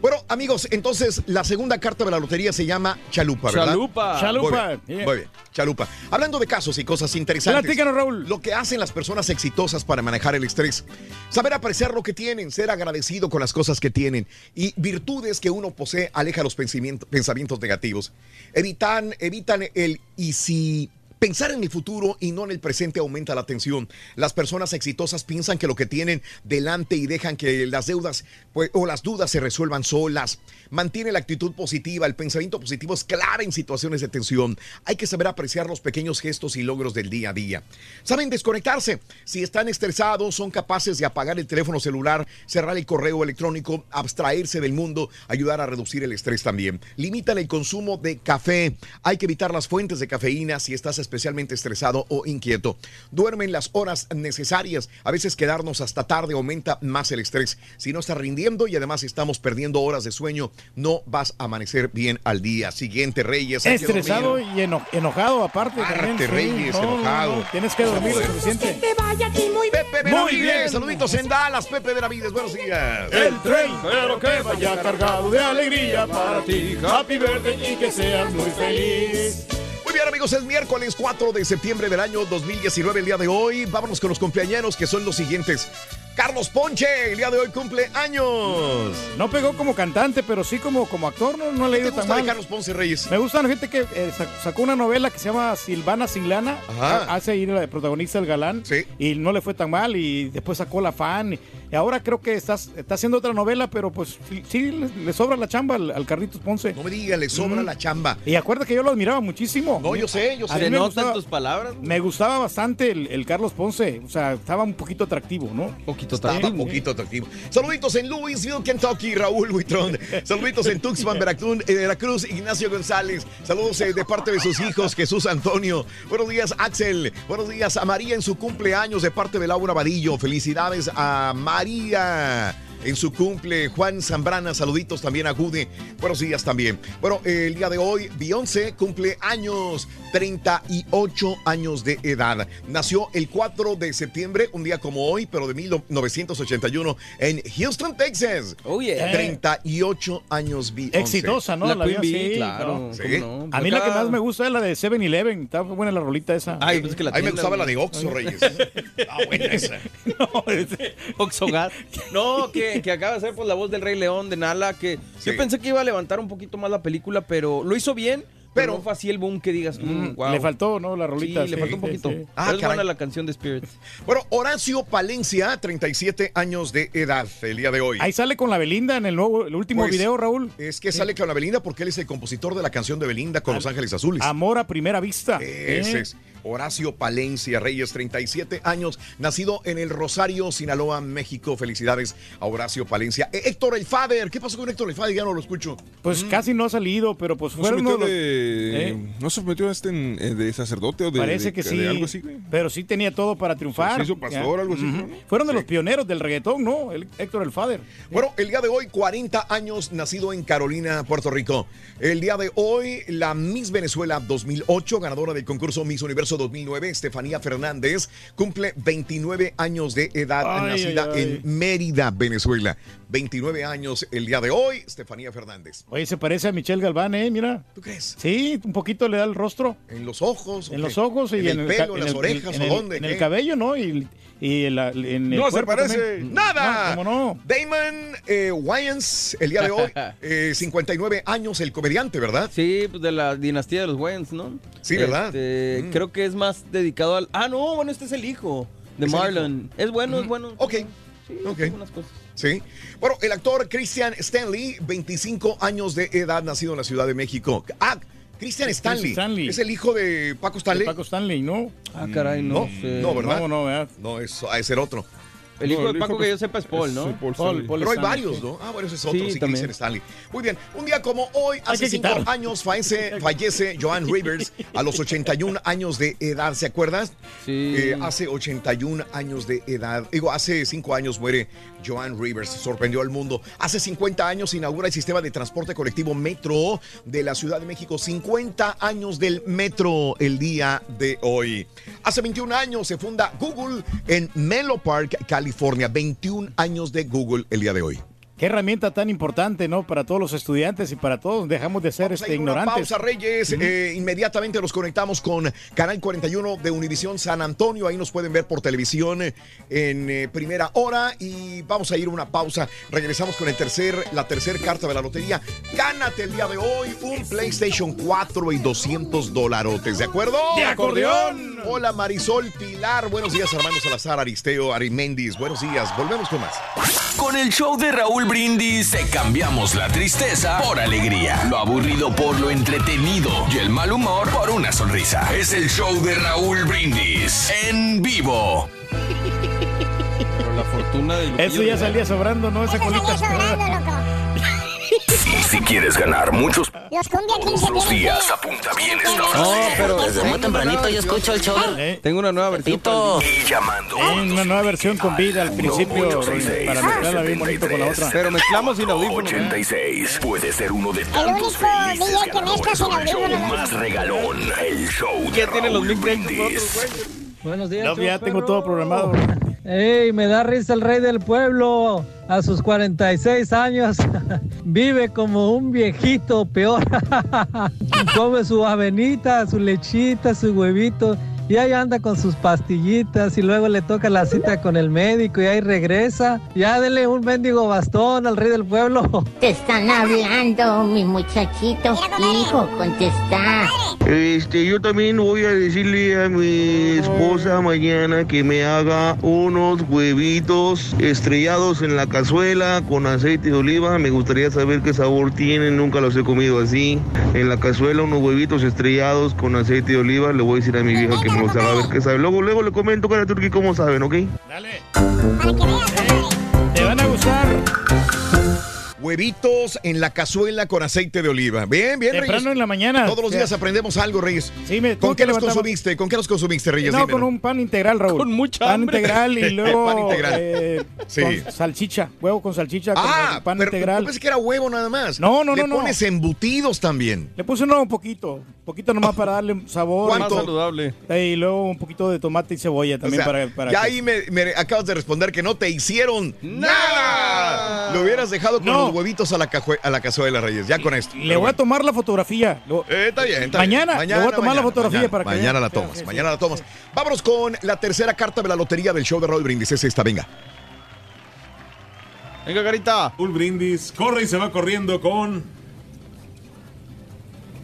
Bueno, amigos, entonces la segunda carta de la lotería se llama Chalupa, ¿verdad? Chalupa. Chalupa. Muy bien, Yeah. muy bien, Chalupa. Hablando de casos y cosas interesantes. Platícanos, Raúl. Lo que hacen las personas exitosas para manejar el estrés. Saber apreciar lo que tienen, ser agradecido con las cosas que tienen y virtudes que uno posee aleja los pensamientos, pensamientos negativos. Evitan, evitan el y si Pensar en el futuro y no en el presente aumenta la tensión. Las personas exitosas piensan que lo que tienen delante y dejan que las deudas pues, o las dudas se resuelvan solas. Mantiene la actitud positiva. El pensamiento positivo es clave en situaciones de tensión. Hay que saber apreciar los pequeños gestos y logros del día a día. Saben desconectarse. Si están estresados, son capaces de apagar el teléfono celular, cerrar el correo electrónico, abstraerse del mundo, ayudar a reducir el estrés también. Limitan el consumo de café. Hay que evitar las fuentes de cafeína si estás especialmente estresado o inquieto. Duermen las horas necesarias. A veces quedarnos hasta tarde aumenta más el estrés. Si no estás rindiendo y además estamos perdiendo horas de sueño, no vas a amanecer bien al día siguiente, Reyes. hay que Estresado y eno- enojado aparte. también, Arte, sí. Reyes, No, no, enojado. no, Tienes que dormir lo suficiente. te vaya a ti muy bien. Pepe Benavides, saluditos en Dallas, Pepe Benavides, buenos días. El tren, pero que vaya cargado de alegría para ti. Happy birthday y que seas muy feliz. Muy bien, amigos, es miércoles 4 de septiembre del año 2019, el día de hoy. Vámonos con los cumpleañeros que son los siguientes. Carlos Ponche, el día de hoy cumple años. No pegó como cantante, pero sí como, como actor, no, no le ha ido ¿Qué te tan gusta de mal. Carlos Ponce Reyes? Me gusta la gente que eh, sa- sacó una novela que se llama Silvana Sin Lana. Ajá. Ha- Hace ir la protagonista el galán. Y no le fue tan mal. Y después sacó La Fan. Y, ahora creo que estás, está haciendo otra novela, pero pues sí, sí le, le sobra la chamba al, al Carlitos Ponce. No me diga, le sobra la chamba. Y acuerda que yo lo admiraba muchísimo. No, yo sé, yo sé. A me notan gustaba- tus palabras. Me gustaba bastante el, el Carlos Ponce. O sea, estaba un poquito atractivo, ¿no? Poquito Estaba un poquito atractivo. Saluditos en Louisville, Kentucky, Raúl Huitrón. Saluditos en Tuxpan, [laughs] Veracruz, eh, Veracruz, Ignacio González. Saludos eh, de parte de sus hijos, Jesús Antonio. Buenos días, Axel. Buenos días a María en su cumpleaños de parte de Laura Vadillo. Felicidades a María. Maria. En su cumple, Juan Zambrana, saluditos también a Gude. Buenos días también. Bueno, el día de hoy, Beyoncé cumple años, 38 años de edad. Nació el 4 de septiembre, un día como hoy, pero de 1981, en Houston, Texas. Oh, yeah. 38 años Beyoncé. Exitosa, ¿no? La Queen vida, Bee, sí, claro, ¿no? ¿Sí? ¿cómo no? A mí la que más me gusta es la de 7-Eleven. Está buena la rolita esa. Ay, pues que la A mí me gustaba la de Oxxo, Reyes. [laughs] Ah, buena esa. [laughs] Oxogat. [laughs] No, que, que acaba de ser pues la voz del Rey León de Nala, que Sí. yo pensé que iba a levantar un poquito más la película, pero lo hizo bien, pero no fue así el boom que digas tú, Mm, wow. Le faltó, ¿no? La Sí, rolita. le faltó un poquito. sí. Ah, Pero es caray. buena la canción de Spirits. [laughs] Bueno, Horacio Palencia, 37 años de edad el día de hoy. Ahí sale con la Belinda en el nuevo, el último Pues, video, Raúl. Es que sale con la Belinda porque él es el compositor de la canción de Belinda con Los Ángeles Azules. Amor a primera vista. Ese ¿Eh? es Horacio Palencia Reyes, 37 años, nacido en el Rosario, Sinaloa, México. Felicidades a Horacio Palencia. Eh, Héctor el Fader, ¿qué pasó con Héctor el Fader? Ya no lo escucho. Pues casi no ha salido, pero pues ¿No se fueron metió uno de los- de, ¿Eh? ¿no se metió este en- eh, de sacerdote o de, Parece de- que de sí. algo así? güey? Pero sí tenía todo para triunfar. Se hizo pastor, algo así. Fueron de los pioneros del reggaetón, ¿no? El Héctor el Fader. Bueno, el día de hoy, 40 años, nacido en Carolina, Puerto Rico. El día de hoy, la Miss Venezuela 2008, ganadora del concurso Miss Universo 2009, Estefanía Fernández, cumple 29 años de edad, Ay, nacida ay, ay. en Mérida, Venezuela. 29 años el día de hoy, Estefanía Fernández. Oye, se parece a Michelle Galván, ¿eh? Mira. ¿Tú crees? Sí, un poquito le da el rostro. ¿En los ojos? En los ojos y ¿En en, el pelo, en en las el- orejas o dónde? En el cabello, ¿no? Y, y en, la- en el No se parece. también. ¡Nada! No, ¿Cómo no? Damon eh, Wayans, el día de hoy, [laughs] eh, 59 años, el comediante, ¿verdad? Sí, pues de la dinastía de los Wayans, ¿no? Sí, ¿verdad? Este, Mm. Creo que es más dedicado al... Ah, no, bueno, este es el hijo de Es Marlon. Es bueno, es bueno. Ok. Sí, Ok. algunas cosas. Sí. Bueno, el actor Christian Stanley, 25 años de edad, nacido en la Ciudad de México. Ah, Christian Stanley. Stanley. Es el hijo de Paco Stanley. Paco Stanley, ¿no? Ah, caray, no. No, sé. no, ¿verdad? No, no, ¿verdad? No, es, ha de ser otro. El hijo No, de Paco hijo, que pues, yo sepa es Paul, ¿no? Sí, Paul Paul, Stanley. Paul Pero hay Stanley, varios, sí. ¿no? Ah, bueno, ese es otro, Sí, sí, también. Christian Stanley. Muy bien, un día como hoy, hace cinco años, fallece, [laughs] fallece Joan Rivers a los 81 años de edad, ¿se acuerdas? Sí. Eh, hace 81 años de edad, digo, hace 5 años muere Joan Rivers, sorprendió al mundo. Hace 50 años inaugura el sistema de transporte colectivo Metro de la Ciudad de México. 50 años del Metro el día de hoy. Hace 21 años se funda Google en Menlo Park, California. 21 años de Google el día de hoy. Qué herramienta tan importante, ¿no? Para todos los estudiantes y para todos. Dejamos de ser este, Una ignorantes. pausa, Reyes. Eh, inmediatamente nos conectamos con Canal 41 de Univisión San Antonio. Ahí nos pueden ver por televisión en eh, primera hora. Y vamos a ir a una pausa. Regresamos con el tercer, la tercera carta de la lotería. Gánate el día de hoy un PlayStation 4 y 200 dolarotes. ¿De acuerdo? ¡De acordeón! Hola Marisol Pilar. Buenos días, hermanos Salazar, Aristeo, Ariméndez. Buenos días. Volvemos con más. Con el show de Raúl Brindis te cambiamos la tristeza por alegría, lo aburrido por lo entretenido y el mal humor por una sonrisa. Es el show de Raúl Brindis en vivo. Pero la fortuna del Eso ya salía sobrando, ¿no? Esa colita. Y si quieres ganar muchos Los cumbia 15 los días, apunta bien esta No, pero Desde muy tempranito yo escucho el show. Eh, Tengo una nueva versión. Y llamando. eh, una nueva versión con vida al principio para mezclarla bien bonito con la otra. Pero mezclamos sin audífonos. ¿eh? 86 puede ser uno de El tantos único felices DJ que mezcla ganadores sin con el show audífonos. más regalón, el show de ¿Qué tienen los Brindis. Buenos días. No, ya tengo todo programado. ¡Ey! Me da risa el rey del pueblo. A sus 46 años [laughs] vive como un viejito, peor. [laughs] Come su avenita, su lechita, su huevito. Y ahí anda con sus pastillitas y luego le toca la cita con el médico y ahí regresa. Ya dele un mendigo bastón al rey del pueblo. Te están hablando, mi muchachito. Hijo, contesta. Este, yo también voy a decirle a mi esposa mañana que me haga unos huevitos estrellados en la cazuela con aceite de oliva. Me gustaría saber qué sabor tienen, nunca los he comido así. En la cazuela unos huevitos estrellados con aceite de oliva. Le voy a decir a mi vieja que me Luego, luego le comento cara turqui cómo saben, ¿ok? Dale. Te van a gustar. Huevitos en la cazuela con aceite de oliva. Bien, bien, Temprano Reyes. en la mañana. Todos los días aprendemos algo, Reyes. Sí, me, ¿Con qué los consumiste? ¿Con qué los consumiste, Reyes? No, Dímelo. con un pan integral, Raúl. Con mucha Pan hambre. integral y [laughs] luego Pan integral. eh, Sí. con salchicha, huevo con salchicha, con Ah, pan pero integral. yo pensé que era huevo nada más. No, no, Le no, no. pones embutidos también. Le puse uno un poquito, poquito nomás para darle sabor. ¿Cuánto? Más saludable. Eh, Y luego un poquito de tomate y cebolla también O sea, para, para ya que- ahí me, me acabas de responder que no te hicieron nada. Lo hubieras dejado con No. Los huevitos a la, cajue- a la cazuela, Reyes. Ya con esto. Le voy a tomar la fotografía. Lo- Eh, está bien, está Mañana, bien. le voy a tomar la fotografía mañana, para que Mañana la tomas, sí, sí. mañana la tomas. Vámonos con la tercera carta de la lotería del show de Raúl Brindis. Es esta, venga. Venga, carita. Un brindis corre y se va corriendo con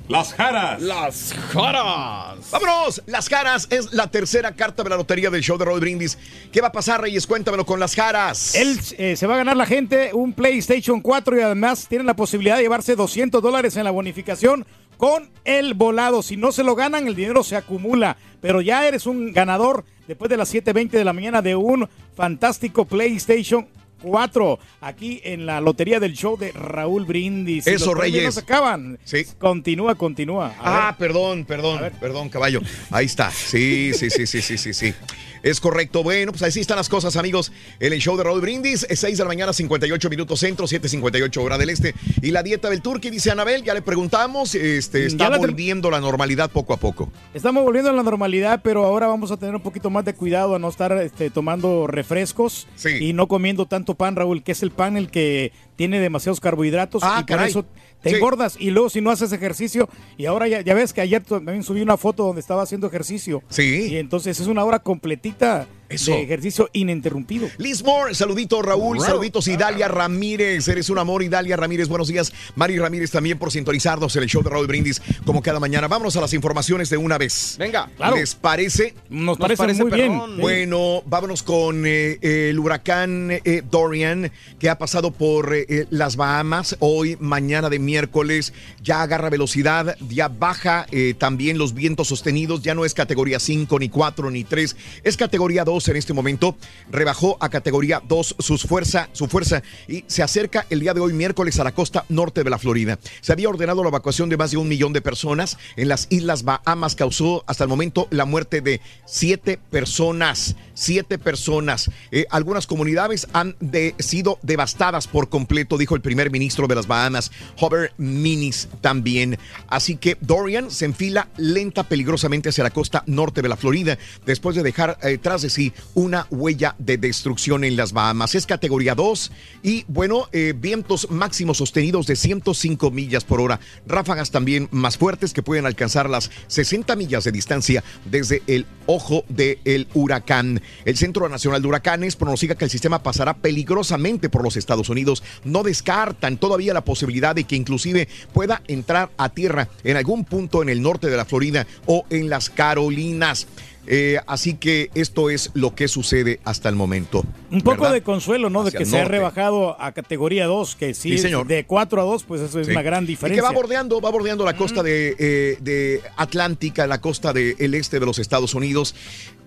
las jaras. Las jaras. ¡Vámonos! Las Jaras es la tercera carta de la lotería del show de Raúl Brindis. ¿Qué va a pasar, Reyes? Cuéntamelo con las Jaras. Él eh, se va a ganar la gente un PlayStation 4 y además tienen la posibilidad de llevarse 200 dólares en la bonificación con el volado. Si no se lo ganan, el dinero se acumula. Pero ya eres un ganador después de las 7.20 de la mañana de un fantástico PlayStation 4 aquí en la lotería del show de Raúl Brindis. Eso, los Reyes. No se acaban. Sí. Continúa, continúa. A Ah, perdón, perdón, perdón, caballo. Ahí está. Sí, sí, sí, sí, sí, sí, sí. Es correcto. Bueno, pues así están las cosas, amigos. En el show de Raúl Brindis, es 6 de la mañana, 58 minutos centro, 7.58 hora del este. Y la dieta del turqui, dice Anabel, ya le preguntamos, este, está la ter- volviendo la normalidad poco a poco. Estamos volviendo a la normalidad, pero ahora vamos a tener un poquito más de cuidado a no estar este, tomando refrescos y no comiendo tanto pan, Raúl, que es el pan el que tiene demasiados carbohidratos Ah, y por caray. eso te Sí. engordas y luego si no haces ejercicio y ahora ya, ya ves que ayer también subí una foto donde estaba haciendo ejercicio. Sí. Y entonces es una hora completita Eso. de ejercicio ininterrumpido. Liz Moore, saludito Raúl, Raúl. saluditos Idalia Ramírez, eres un amor Idalia Ramírez, buenos días. Mari Ramírez también por sintonizarnos en el show de Raúl Brindis como cada mañana. Vámonos a las informaciones de una vez. Venga. Claro. ¿Les parece? Nos, parece, muy bien. Bueno, vámonos con eh, el huracán eh, Dorian que ha pasado por eh, eh, las Bahamas hoy, mañana de miércoles. Ya agarra velocidad, ya baja eh, también los vientos sostenidos. Ya no es categoría 5, ni 4, ni 3. Es categoría 2 en este momento. Rebajó a categoría 2 sus fuerza, su fuerza y se acerca el día de hoy, miércoles, a la costa norte de la Florida. Se había ordenado la evacuación de más de un millón de personas en las Islas Bahamas. Causó hasta el momento la muerte de siete personas. Siete personas. Eh, algunas comunidades han sido devastadas por completo, dijo el primer ministro de las Bahamas, Hubert Minis también. Así que Dorian se enfila lenta, peligrosamente hacia la costa norte de la Florida, después de dejar eh, tras de sí una huella de destrucción en las Bahamas. Es categoría 2 y, bueno, eh, vientos máximos sostenidos de 105 millas por hora. Ráfagas también más fuertes que pueden alcanzar las 60 millas de distancia desde el ojo del huracán. El Centro Nacional de Huracanes pronostica que el sistema pasará peligrosamente por los Estados Unidos. No descartan todavía la posibilidad de que inclusive pueda entrar a tierra en algún punto en el norte de la Florida o en las Carolinas. Eh, así que esto es lo que sucede hasta el momento. Un poco ¿verdad? de consuelo, ¿no? De que se ha rebajado a categoría 2, que sí, señor. de 4 a 2, pues eso es Sí. una gran Y diferencia. que va bordeando, va bordeando la costa de, eh, de Atlántica, la costa del este de los Estados Unidos.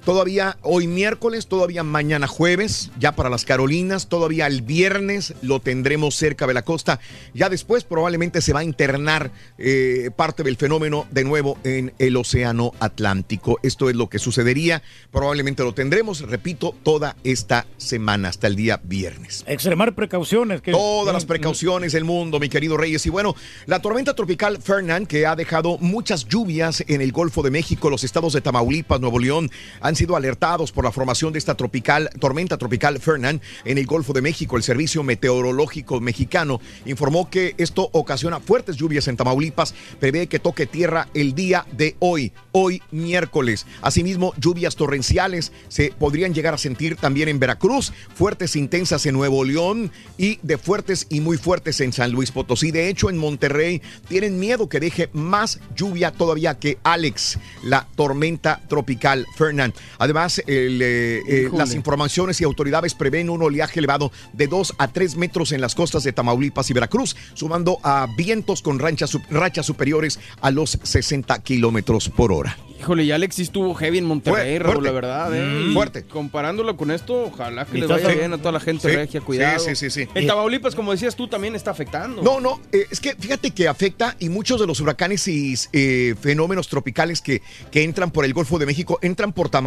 Todavía hoy miércoles, todavía mañana jueves, ya para las Carolinas, todavía el viernes lo tendremos cerca de la costa. Ya después probablemente se va a internar eh, parte del fenómeno de nuevo en el Océano Atlántico. Esto es lo que sucedería. Probablemente lo tendremos, repito, toda esta semana hasta el día viernes. Extremar precauciones. Que, Todas las precauciones del mundo, mi querido Reyes. Y bueno, la tormenta tropical Fernand, que ha dejado muchas lluvias en el Golfo de México, los estados de Tamaulipas, Nuevo León, han sido alertados por la formación de esta tropical, tormenta tropical Fernand en el Golfo de México. El Servicio Meteorológico Mexicano informó que esto ocasiona fuertes lluvias en Tamaulipas. Prevé que toque tierra el día de hoy, hoy miércoles. Asimismo, lluvias torrenciales se podrían llegar a sentir también en Veracruz, fuertes intensas en Nuevo León y de fuertes y muy fuertes en San Luis Potosí. De hecho, en Monterrey tienen miedo que deje más lluvia todavía que Alex, la tormenta tropical Fernand. Además, el, eh, eh, las informaciones y autoridades prevén un oleaje elevado de 2 a 3 metros en las costas de Tamaulipas y Veracruz, sumando a vientos con ranchas, rachas superiores a los 60 kilómetros por hora. Híjole, y Alex sí estuvo heavy en Monterrey, Raúl, la verdad. ¿eh? Mm. Fuerte. Comparándolo con esto, ojalá que les todo- vaya sí. bien a toda la gente Sí. regia, cuidado. Sí, sí, sí, sí. En Tamaulipas, como decías tú, también está afectando. No, no, eh, es que fíjate que afecta y muchos de los huracanes y eh, fenómenos tropicales que, que entran por el Golfo de México entran por Tamaulipas,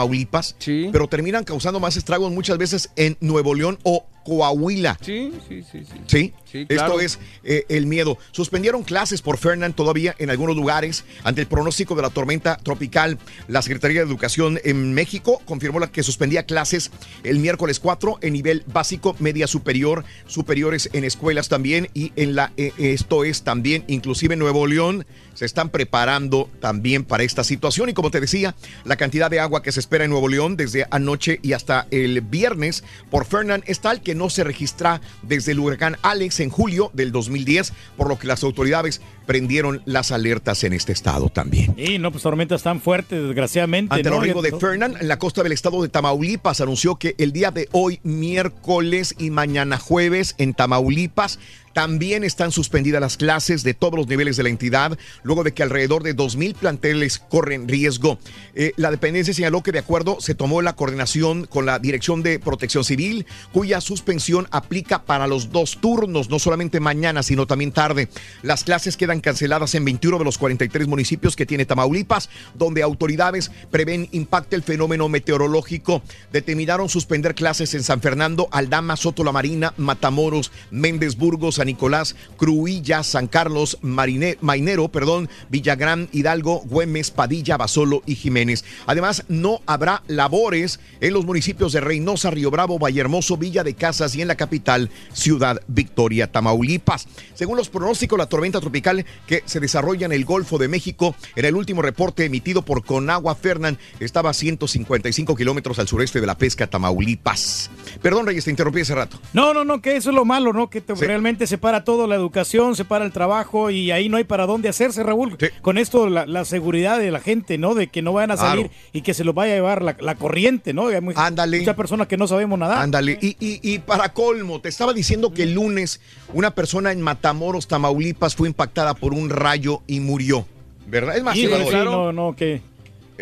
pero terminan causando más estragos muchas veces en Nuevo León o Coahuila. Sí, sí, sí, sí. Sí, Sí, claro. esto es eh, el miedo. Suspendieron clases por Fernand todavía en algunos lugares ante el pronóstico de la tormenta tropical. La Secretaría de Educación en México confirmó la que suspendía clases el miércoles 4 en nivel básico, media superior, superiores en escuelas también y en la eh, esto es también inclusive en Nuevo León se están preparando también para esta situación. Y como te decía, la cantidad de agua que se espera en Nuevo León desde anoche y hasta el viernes por Fernand es tal que no se registra desde el huracán Alex en julio del 2010, por lo que las autoridades prendieron las alertas en este estado también. Y no, pues tormentas tan fuertes, desgraciadamente. Ante el ¿no? arribo de No. Fernand, en la costa del estado de Tamaulipas anunció que el día de hoy, miércoles y mañana jueves, en Tamaulipas, también están suspendidas las clases de todos los niveles de la entidad, luego de que alrededor de 2.000 planteles corren riesgo. Eh, la dependencia señaló que de acuerdo se tomó la coordinación con la Dirección de Protección Civil, cuya suspensión aplica para los dos turnos, no solamente mañana, sino también tarde. Las clases quedan canceladas en 21 de los 43 municipios que tiene Tamaulipas, donde autoridades prevén impacte el fenómeno meteorológico. Determinaron suspender clases en San Fernando, Aldama, Soto la Marina, Matamoros, Méndez Burgos, San Nicolás, Cruilla, San Carlos, Marine- Mainero, perdón, Villagrán, Hidalgo, Güemes, Padilla, Basolo y Jiménez. Además, no habrá labores en los municipios de Reynosa, Río Bravo, Vallehermoso, Villa de Casas y en la capital, Ciudad Victoria, Tamaulipas. Según los pronósticos, la tormenta tropical que se desarrolla en el Golfo de México, en el último reporte emitido por Conagua Fernand, estaba a 155 kilómetros al sureste de la pesca, Tamaulipas. Perdón, Reyes, te interrumpí hace rato. No, no, no, que eso es lo malo, ¿no? Que te- realmente se para todo, la educación, se para el trabajo y ahí no hay para dónde hacerse, Raúl. Con esto, la, la seguridad de la gente, ¿no? De que no vayan a salir Claro. y que se los vaya a llevar la, la corriente, ¿no? Hay muy- muchas personas que no sabemos nadar. Ándale, y, y- y para colmo, te estaba diciendo que el lunes una persona en Matamoros, Tamaulipas, fue impactada por un rayo y murió. ¿Verdad? Es más, sí, no, no, que...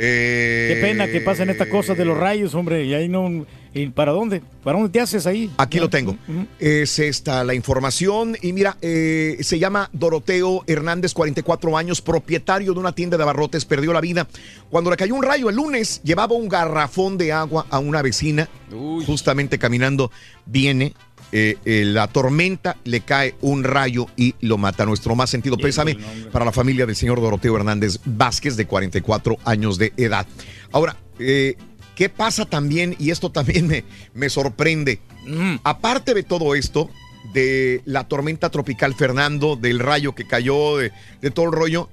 Eh, Qué pena que pasen estas cosas de los rayos, hombre. Y ahí no. ¿Y para dónde? ¿Para dónde te haces ahí? Aquí lo tengo. Es esta la información. Y mira, eh, se llama Doroteo Hernández, 44 años, propietario de una tienda de abarrotes, perdió la vida. Cuando le cayó un rayo el lunes, llevaba un garrafón de agua a una vecina. Justamente caminando, viene. Eh, eh, la tormenta, le cae un rayo y lo mata. Nuestro más sentido pésame para la familia del señor Doroteo Hernández Vázquez, de 44 años de edad. Ahora, eh, ¿qué pasa también? Y esto también me, me sorprende. Aparte de todo esto, de la tormenta tropical Fernando, del rayo que cayó, de, de todo el rollo,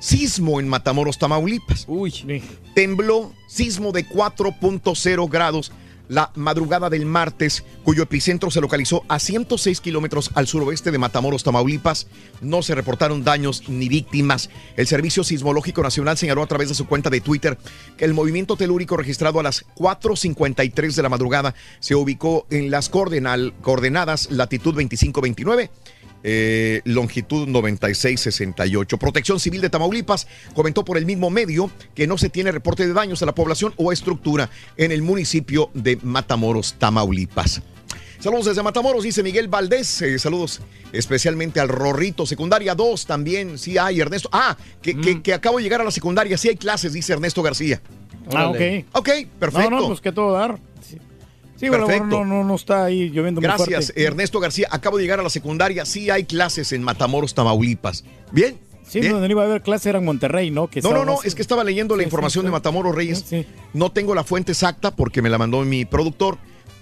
sismo en Matamoros, Tamaulipas. Uy. Tembló, sismo de 4.0 grados la madrugada del martes, cuyo epicentro se localizó a 106 kilómetros al suroeste de Matamoros, Tamaulipas. No se reportaron daños ni víctimas. El Servicio Sismológico Nacional señaló a través de su cuenta de Twitter que el movimiento telúrico registrado a las 4.53 de la madrugada se ubicó en las coordenadas latitud 2529 eh, longitud 9668. Protección Civil de Tamaulipas comentó por el mismo medio que no se tiene reporte de daños a la población o estructura en el municipio de Matamoros, Tamaulipas. Saludos desde Matamoros, dice Miguel Valdés. Eh, saludos especialmente al Rorrito. Secundaria 2 también, sí hay, Ernesto. Ah, que, que- que acabo de llegar a la secundaria, sí hay clases, dice Ernesto García. Ah, ok. Ok, perfecto. No, no, pues que todo dar. Sí, bueno, Perfecto. no, no, no está ahí lloviendo muy Gracias, fuerte. Ernesto García. Acabo de llegar a la secundaria, sí hay clases en Matamoros, Tamaulipas. Bien. Sí, bien. donde iba a haber clase era en Monterrey, ¿no? Que No, no, no, es que estaba leyendo la Sí, información sí, de. Matamoros Reyes. No tengo la fuente exacta porque me la mandó mi productor,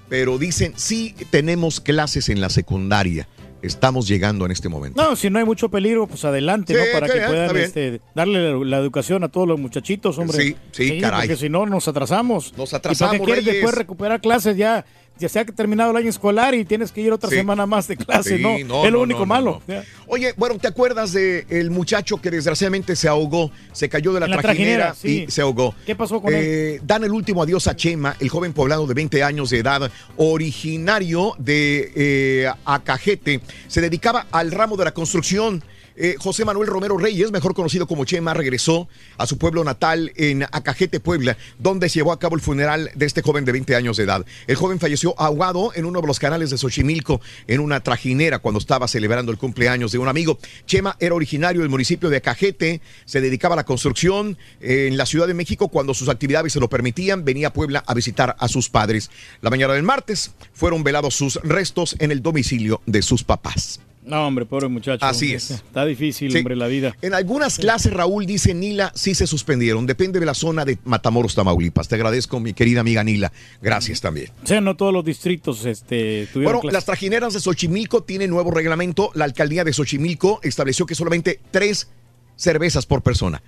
pero dicen sí tenemos clases en la secundaria. Estamos llegando en este momento. No, si no hay mucho peligro, pues adelante, ¿no? Sí, Para que puedan este, darle la, la educación a todos los muchachitos, hombre. Sí, sí, caray. Porque si no, nos atrasamos. Nos ¿Y atrasamos, para qué quieres después recuperar clases ya? Ya sea que ha terminado el año escolar y tienes que ir otra Sí. semana más de clase, Sí, ¿no? no, Es lo no, único no, malo. Oye, bueno, ¿te acuerdas de el muchacho que desgraciadamente se ahogó, se cayó de la, trajinera, y se ahogó? ¿Qué pasó con Eh, Dan el último adiós a Chema, el joven poblado de 20 años de edad, originario de eh, Acajete. Se dedicaba al ramo de la construcción. Eh, José Manuel Romero Reyes, mejor conocido como Chema, regresó a su pueblo natal en Acajete, Puebla, donde se llevó a cabo el funeral de este joven de 20 años de edad. El joven falleció ahogado en uno de los canales de Xochimilco en una trajinera cuando estaba celebrando el cumpleaños de un amigo. Chema era originario del municipio de Acajete, se dedicaba a la construcción eh, en la Ciudad de México cuando sus actividades se lo permitían, venía a Puebla a visitar a sus padres. La mañana del martes fueron velados sus restos en el domicilio de sus papás. No, hombre, pobre muchacho. Así [laughs] es. Está difícil, Sí. hombre, la vida. En algunas clases, Raúl dice Nila, sí se suspendieron. Depende de la zona de Matamoros, Tamaulipas. Te agradezco, mi querida amiga Nila. Gracias también. O sea, no todos los distritos este, tuvieron Bueno, clases. las trajineras de Xochimilco tienen nuevo reglamento. La alcaldía de Xochimilco estableció que solamente tres cervezas por persona.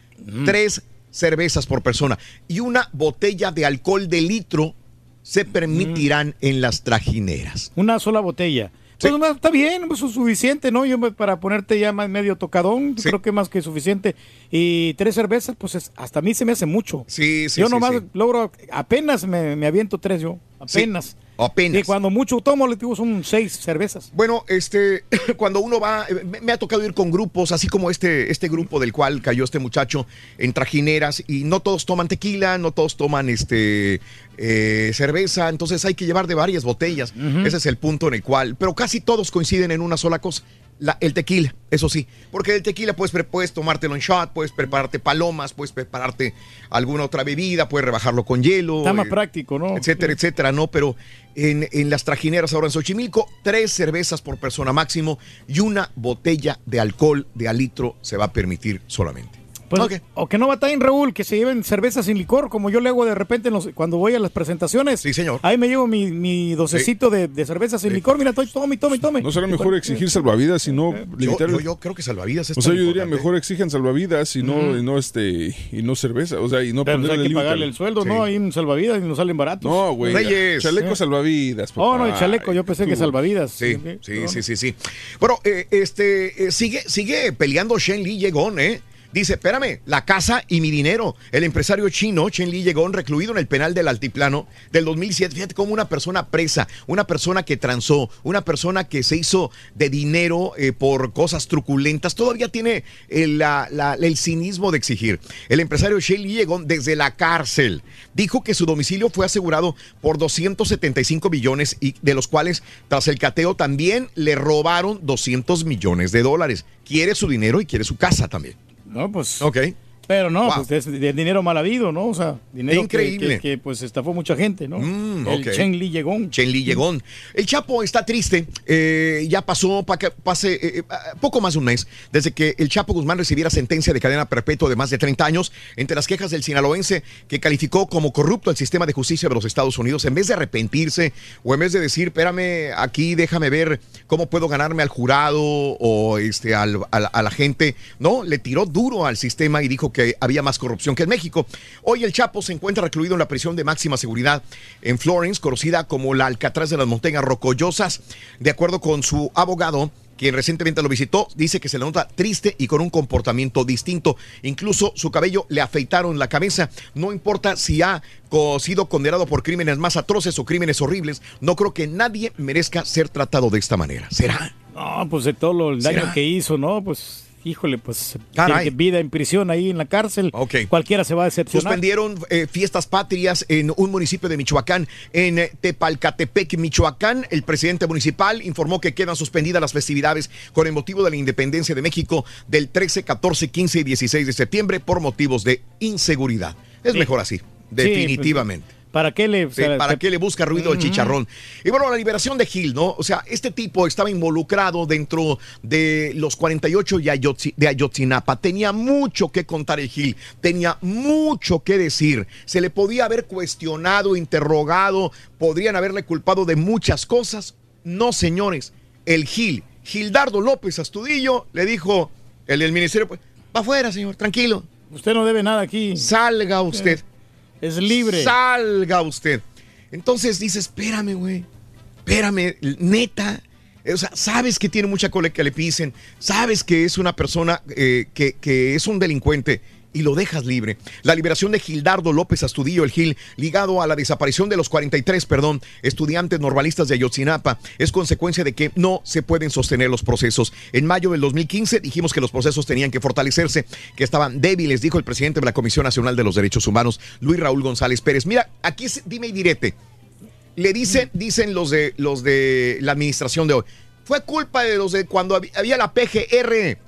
Tres cervezas por persona. Y una botella de alcohol de litro se permitirán en las trajineras. Una sola botella. Pues no, está bien, pues es suficiente, ¿no? Yo me- para ponerte ya más medio tocadón, creo que más que suficiente. Y tres cervezas, pues es- hasta a mí se me hace mucho. Sí, sí, Yo sí, nomás sí. logro, apenas me, me aviento tres yo, apenas. Apenas. Y cuando mucho tomo, le digo, son seis cervezas. Bueno, este, [clears throat] cuando uno va, eh, me, me ha tocado ir con grupos, así como este, este grupo del cual cayó este muchacho en trajineras, y no todos toman tequila, no todos toman este eh, cerveza, entonces hay que llevar de varias botellas. Ese es el punto en el cual, pero casi todos coinciden en una sola cosa. La- el tequila, eso sí, porque el tequila puedes, puedes tomártelo en shot, puedes prepararte palomas, puedes prepararte alguna otra bebida, puedes rebajarlo con hielo. Está más eh, práctico, ¿no? etcétera, etcétera, ¿no? Pero en, en las trajineras ahora en Xochimilco, tres cervezas por persona máximo y una botella de alcohol de a litro se va a permitir solamente. Pues, O que no batallen, Raúl, que se lleven cerveza sin licor, como yo le hago de repente en los- cuando voy a las presentaciones. Sí, señor. Ahí me llevo mi, mi docecito de, de cerveza sin licor. Mira, estoy, tome, tome, tome. ¿No será mejor exigir salvavidas y no limitar? yo- yo creo que salvavidas es O sea, yo diría importante. mejor exijan salvavidas y no, y no este y no cerveza, o sea, y no Pero ponerle hay que pagarle el sueldo, Sí. ¿no? Ahí en salvavidas y nos salen baratos. No, güey. Chaleco salvavidas. Oh, no, el papá. chaleco, yo pensé que salvavidas. Sí, sí, sí, sí, sí. Bueno, eh, este, eh, sigue, sigue peleando Shen Li Yegon, ¿eh? Dice, espérame, la casa y mi dinero. El empresario chino, Chen Li, llegó recluido en el penal del altiplano del 2007. Fíjate cómo una persona presa, una persona que transó, una persona que se hizo de dinero eh, por cosas truculentas, todavía tiene el, la- el cinismo de exigir. El empresario Chen Li llegó desde la cárcel. Dijo que su domicilio fue asegurado por 275 millones y de los cuales, tras el cateo, también le robaron 200 millones de dólares. Quiere su dinero y quiere su casa también. No, pues. Ok. Pero no, Wow. pues es dinero mal habido, ¿no? O sea, dinero que- Increíble. Que, que, pues estafó mucha gente, ¿no? Mm, el. Chen Li Llegón. Chen Li Llegón. El Chapo está triste. eh, ya pasó pa que pase eh, eh, poco más de un mes desde que el Chapo Guzmán recibiera sentencia de cadena perpetua de más de 30 años entre las quejas del sinaloense que calificó como corrupto el sistema de justicia de los Estados Unidos. En vez de arrepentirse o en vez de decir, espérame aquí, déjame ver cómo puedo ganarme al jurado o este, al- al- a la gente, no, le tiró duro al sistema y dijo que había más corrupción que en México. Hoy el Chapo se encuentra recluido en la prisión de máxima seguridad en Florence, conocida como la Alcatraz de las Montañas Rocollosas. De acuerdo con su abogado, quien recientemente lo visitó, dice que se le nota triste y con un comportamiento distinto. Incluso su cabello le afeitaron la cabeza. No importa si ha sido condenado por crímenes más atroces o crímenes horribles, no creo que nadie merezca ser tratado de esta manera. ¿Será? No, pues de todo lo- el daño ¿Será? que hizo, ¿no? Pues, híjole, pues Caray. vida en prisión ahí en la cárcel. Cualquiera se va a decepcionar. Suspendieron eh, fiestas patrias en un municipio de Michoacán, en eh, Tepalcatepec, Michoacán. El presidente municipal informó que quedan suspendidas las festividades con el motivo de la independencia de México del 13, 14, 15 y 16 de septiembre por motivos de inseguridad. Es Sí. mejor así, Sí, definitivamente. pues, ¿Para qué le...? o Sí, sea, ¿Para te- qué le busca ruido el Ujú. chicharrón? Y bueno, la liberación de Gil, ¿no? O sea, este tipo estaba involucrado dentro de los 48 y Ayotzi- de Ayotzinapa. Tenía mucho que contar el Gil, tenía mucho que decir. Se le podía haber cuestionado, interrogado, podrían haberle culpado de muchas cosas. No, señores, el Gil, Gildardo López Astudillo, le dijo, el del ministerio, pues, va afuera, señor, tranquilo. Usted no debe nada aquí. Salga usted. Es libre. Salga usted. Entonces dice, espérame, güey. Espérame, neta. O sea, sabes que tiene mucha cola que le pisen. Sabes que es una persona eh, que, que es un delincuente. Y lo dejas libre. La liberación de Gildardo López Astudillo, el Gil, ligado a la desaparición de los 43, perdón, estudiantes normalistas de Ayotzinapa, es consecuencia de que no se pueden sostener los procesos. En mayo del 2015 dijimos que los procesos tenían que fortalecerse, que estaban débiles, dijo el presidente de la Comisión Nacional de los Derechos Humanos, Luis Raúl González Pérez. Mira, aquí dime y direte. Le dicen, dicen los de los de la administración de hoy. Fue culpa de los de cuando hab- había la PGR.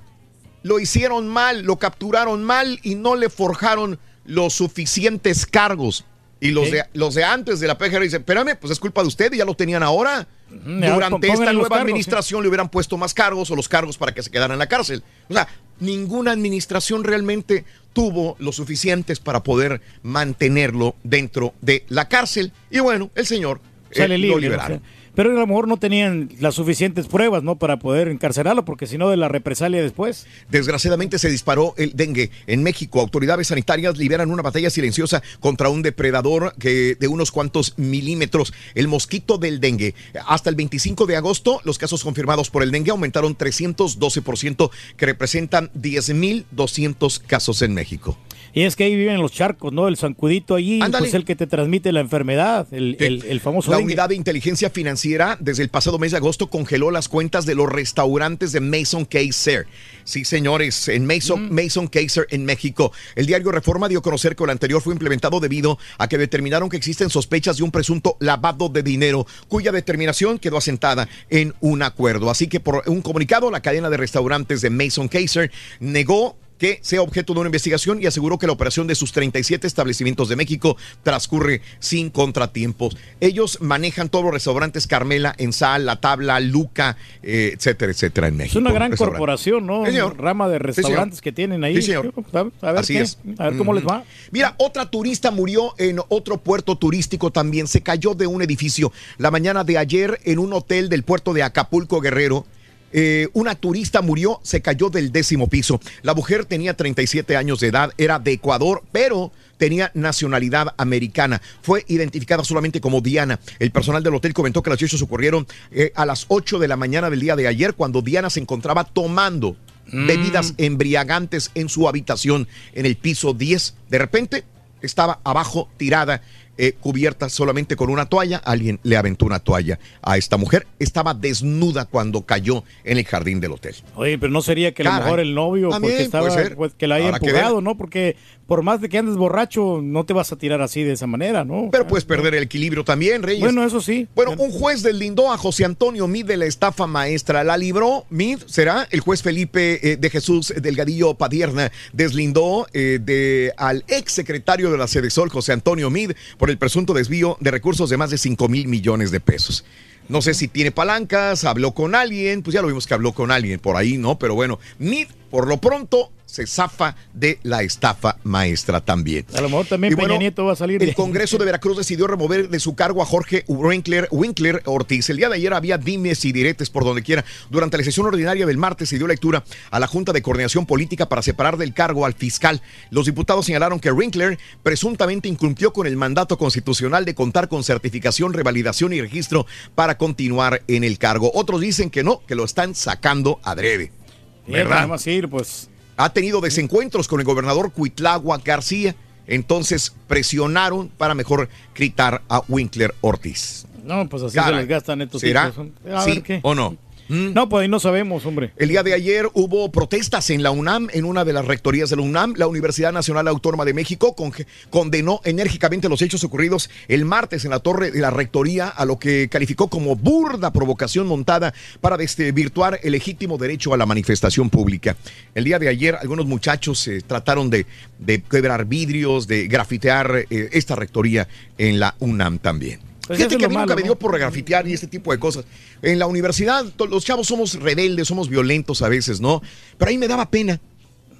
Lo hicieron mal, lo capturaron mal y no le forjaron los suficientes cargos. Y los, de, los de antes de la PGR dicen, espérame, pues es culpa de usted y ya lo tenían ahora. Durante esta nueva cargos, administración le hubieran puesto más cargos o los cargos para que se quedaran en la cárcel. O sea, ninguna administración realmente tuvo los suficientes para poder mantenerlo dentro de la cárcel. Y bueno, el señor eh, Sale lo liberaron. O sea, pero a lo mejor no tenían las suficientes pruebas, ¿no? Para poder encarcelarlo, porque si no, de la represalia después. Desgraciadamente se disparó el dengue. En México, autoridades sanitarias liberan una batalla silenciosa contra un depredador que de unos cuantos milímetros, el mosquito del dengue. Hasta el 25 de agosto, los casos confirmados por el dengue aumentaron 312%, que representan 10.200 casos en México. Y es que ahí viven los charcos, ¿no? El zancudito allí, Ándale. pues el que te transmite la enfermedad, el, el- el famoso La dengue. unidad de inteligencia financiera desde el pasado mes de agosto congeló las cuentas de los restaurantes de Mason Kaiser. Sí, señores, en Mason, Mason Kaiser en México. El diario Reforma dio a conocer que lo anterior fue implementado debido a que determinaron que existen sospechas de un presunto lavado de dinero, cuya determinación quedó asentada en un acuerdo. Así que por un comunicado, la cadena de restaurantes de Mason Kaiser negó que sea objeto de una investigación y aseguró que la operación de sus 37 establecimientos de México transcurre sin contratiempos. Ellos manejan todos los restaurantes Carmela, En Sal, La Tabla, Luca, eh, etcétera, etcétera en Es México. una gran corporación, ¿no? Señor. Rama de Sí, restaurantes que tienen ahí. Sí, señor. A ver, Así qué, es. a ver cómo les va. Mira, otra turista murió en otro puerto turístico también. Se cayó de un edificio la mañana de ayer en un hotel del puerto de Acapulco, Guerrero. Eh, una turista murió, se cayó del décimo piso. La mujer tenía 37 años de edad, era de Ecuador, pero tenía nacionalidad americana. Fue identificada solamente como Diana. El personal del hotel comentó que los hechos ocurrieron eh, a las 8 de la mañana del día de ayer, cuando Diana se encontraba tomando Mm. bebidas embriagantes en su habitación en el piso 10. De repente estaba abajo tirada eh, cubierta solamente con una toalla. Alguien le aventó una toalla a esta mujer. Estaba desnuda cuando cayó en el jardín del hotel. Oye, pero no sería que a lo mejor el novio, También porque estaba, pues, que la haya Habrá empujado. ¿no? Porque por más de que andes borracho, no te vas a tirar así de esa manera, ¿no? Pero puedes perder el equilibrio también, Reyes. Bueno, eso sí. Bueno, un juez deslindó a José Antonio Mid de la estafa maestra. La libró Mid, será el juez Felipe eh, de Jesús Delgadillo Padierna. Deslindó eh, de, al ex secretario de la Sedesol, José Antonio Mid, por el presunto desvío de recursos de más de 5 mil millones de pesos. No sé si tiene palancas, habló con alguien, pues ya lo vimos que habló con alguien por ahí, ¿no? Pero bueno, Mid, por lo pronto, se zafa de la estafa maestra también. A lo mejor también Y Peña bueno, Nieto va a salir. El Congreso de Veracruz decidió remover de su cargo a Jorge Winkler, Winkler Ortiz. El día de ayer había dimes y diretes por donde quiera. Durante la sesión ordinaria del martes se dio lectura a la Junta de Coordinación Política para separar del cargo al fiscal. Los diputados señalaron que Winkler presuntamente incumplió con el mandato constitucional de contar con certificación, revalidación y registro para continuar en el cargo. Otros dicen que no, que lo están sacando adrede. Sí, ¿Verdad? más ir, pues. ha tenido desencuentros con el gobernador Cuitlagua García. Entonces presionaron para mejor gritar a Winkler Ortiz. No, pues así Caray. se les gastan estos ¿Será? tipos. A ¿Sí ver qué. o no? ¿Mm? No, pues ahí no sabemos, hombre. El día de ayer hubo protestas en la UNAM, en una de las rectorías de la UNAM. La Universidad Nacional Autónoma de México con- condenó enérgicamente los hechos ocurridos el martes en la torre de la rectoría, a lo que calificó como burda provocación montada para desvirtuar el legítimo derecho a la manifestación pública. El día de ayer algunos muchachos eh, trataron de, de quebrar vidrios, de grafitear eh, esta rectoría en la UNAM también. Pues Fíjate eso es que a mí nunca malo, me ¿no? dio por regrafitear y este tipo de cosas. En la universidad, los chavos somos rebeldes, somos violentos a veces, ¿no? Pero ahí me daba pena.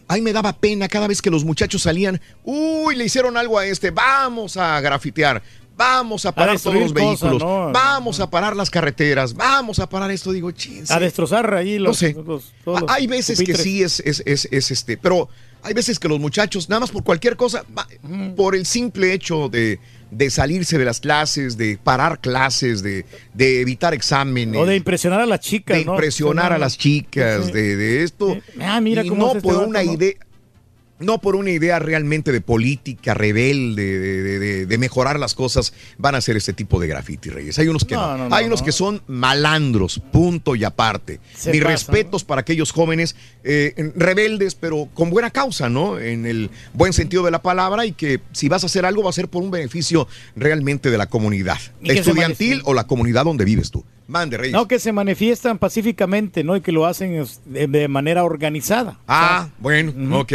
Ahí me daba pena cada vez que los muchachos salían. Uy, le hicieron algo a este. Vamos a grafitear. Vamos a parar todos los vehículos. ¿no? Vamos a parar las carreteras. Vamos a parar esto. Digo, chins. A destrozar ahí los. No sé. los- todos los Hay veces que sí es, es, es, es este, pero hay veces que los muchachos, nada más por cualquier cosa, por el simple hecho de, de salirse de las clases, de parar clases, de, de evitar exámenes. O de impresionar a las chicas, de ¿no? impresionar a las chicas, Sí. de, de esto. Ah, mira y cómo no es este por una idea. No por una idea realmente de política rebelde, de, de- mejorar las cosas, van a hacer este tipo de graffiti, Reyes. Hay unos que no. No, no, no, Hay unos no. que son malandros, punto y aparte. Se Mis pasan, respetos para aquellos jóvenes eh, rebeldes, pero con buena causa, ¿no? En el buen sentido de la palabra y que si vas a hacer algo va a ser por un beneficio realmente de la comunidad estudiantil o la comunidad donde vives tú. Mande, Reyes. No, que se manifiestan pacíficamente, ¿no? Y que lo hacen es, de, de manera organizada. Ah, bueno, ok,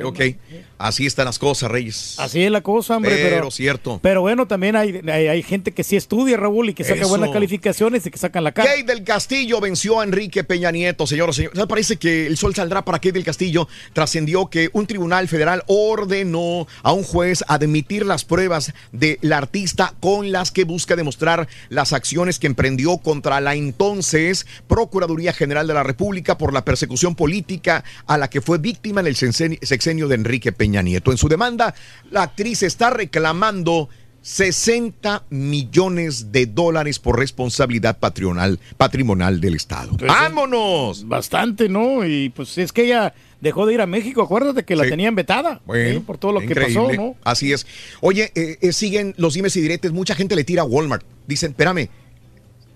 ok. Así están las cosas, Reyes. Así es la cosa, hombre. Pero Pero, cierto. Pero bueno, también hay, hay, hay gente que sí estudia, Raúl, y que saca Eso. buenas calificaciones y que sacan la cara. Kate del Castillo venció a Enrique Peña Nieto, señoras y señores. Parece que el sol saldrá para Kate del Castillo. Trascendió que un tribunal federal ordenó a un juez admitir las pruebas de la artista con las que busca demostrar las acciones que emprendió contra la entonces Procuraduría General de la República por la persecución política a la que fue víctima en el sexenio sexenio de Enrique Peña Nieto. En su demanda, la actriz está reclamando 60 millones de dólares por responsabilidad patrimonial del Estado. ¡Vámonos! Bastante, ¿no? Y pues es que ella dejó de ir a México, acuérdate que la Sí. tenían vetada. Bueno, ¿sí? Por todo lo que pasó, ¿no? Así es. Oye, eh, eh, siguen los dimes y diretes. Mucha gente le tira a Walmart. Dicen, espérame,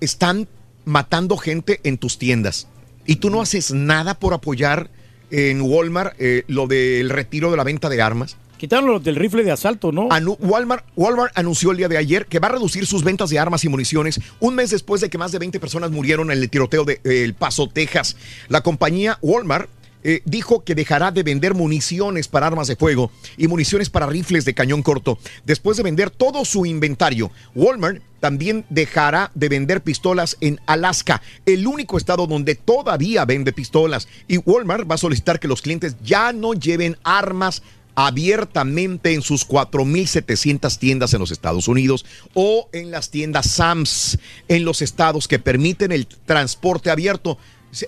están matando gente en tus tiendas y tú no haces nada por apoyar en Walmart eh, lo del retiro de la venta de armas. Quitaron los del rifle de asalto, ¿no? Anu- Walmart, Walmart anunció el día de ayer que va a reducir sus ventas de armas y municiones un mes después de que más de 20 personas murieron en el tiroteo de eh, El Paso, Texas. La compañía Walmart eh, dijo que dejará de vender municiones para armas de fuego y municiones para rifles de cañón corto. Después de vender todo su inventario, Walmart también dejará de vender pistolas en Alaska, el único estado donde todavía vende pistolas. Y Walmart va a solicitar que los clientes ya no lleven armas abiertamente en sus 4.700 tiendas en los Estados Unidos o en las tiendas SAMS en los estados que permiten el transporte abierto.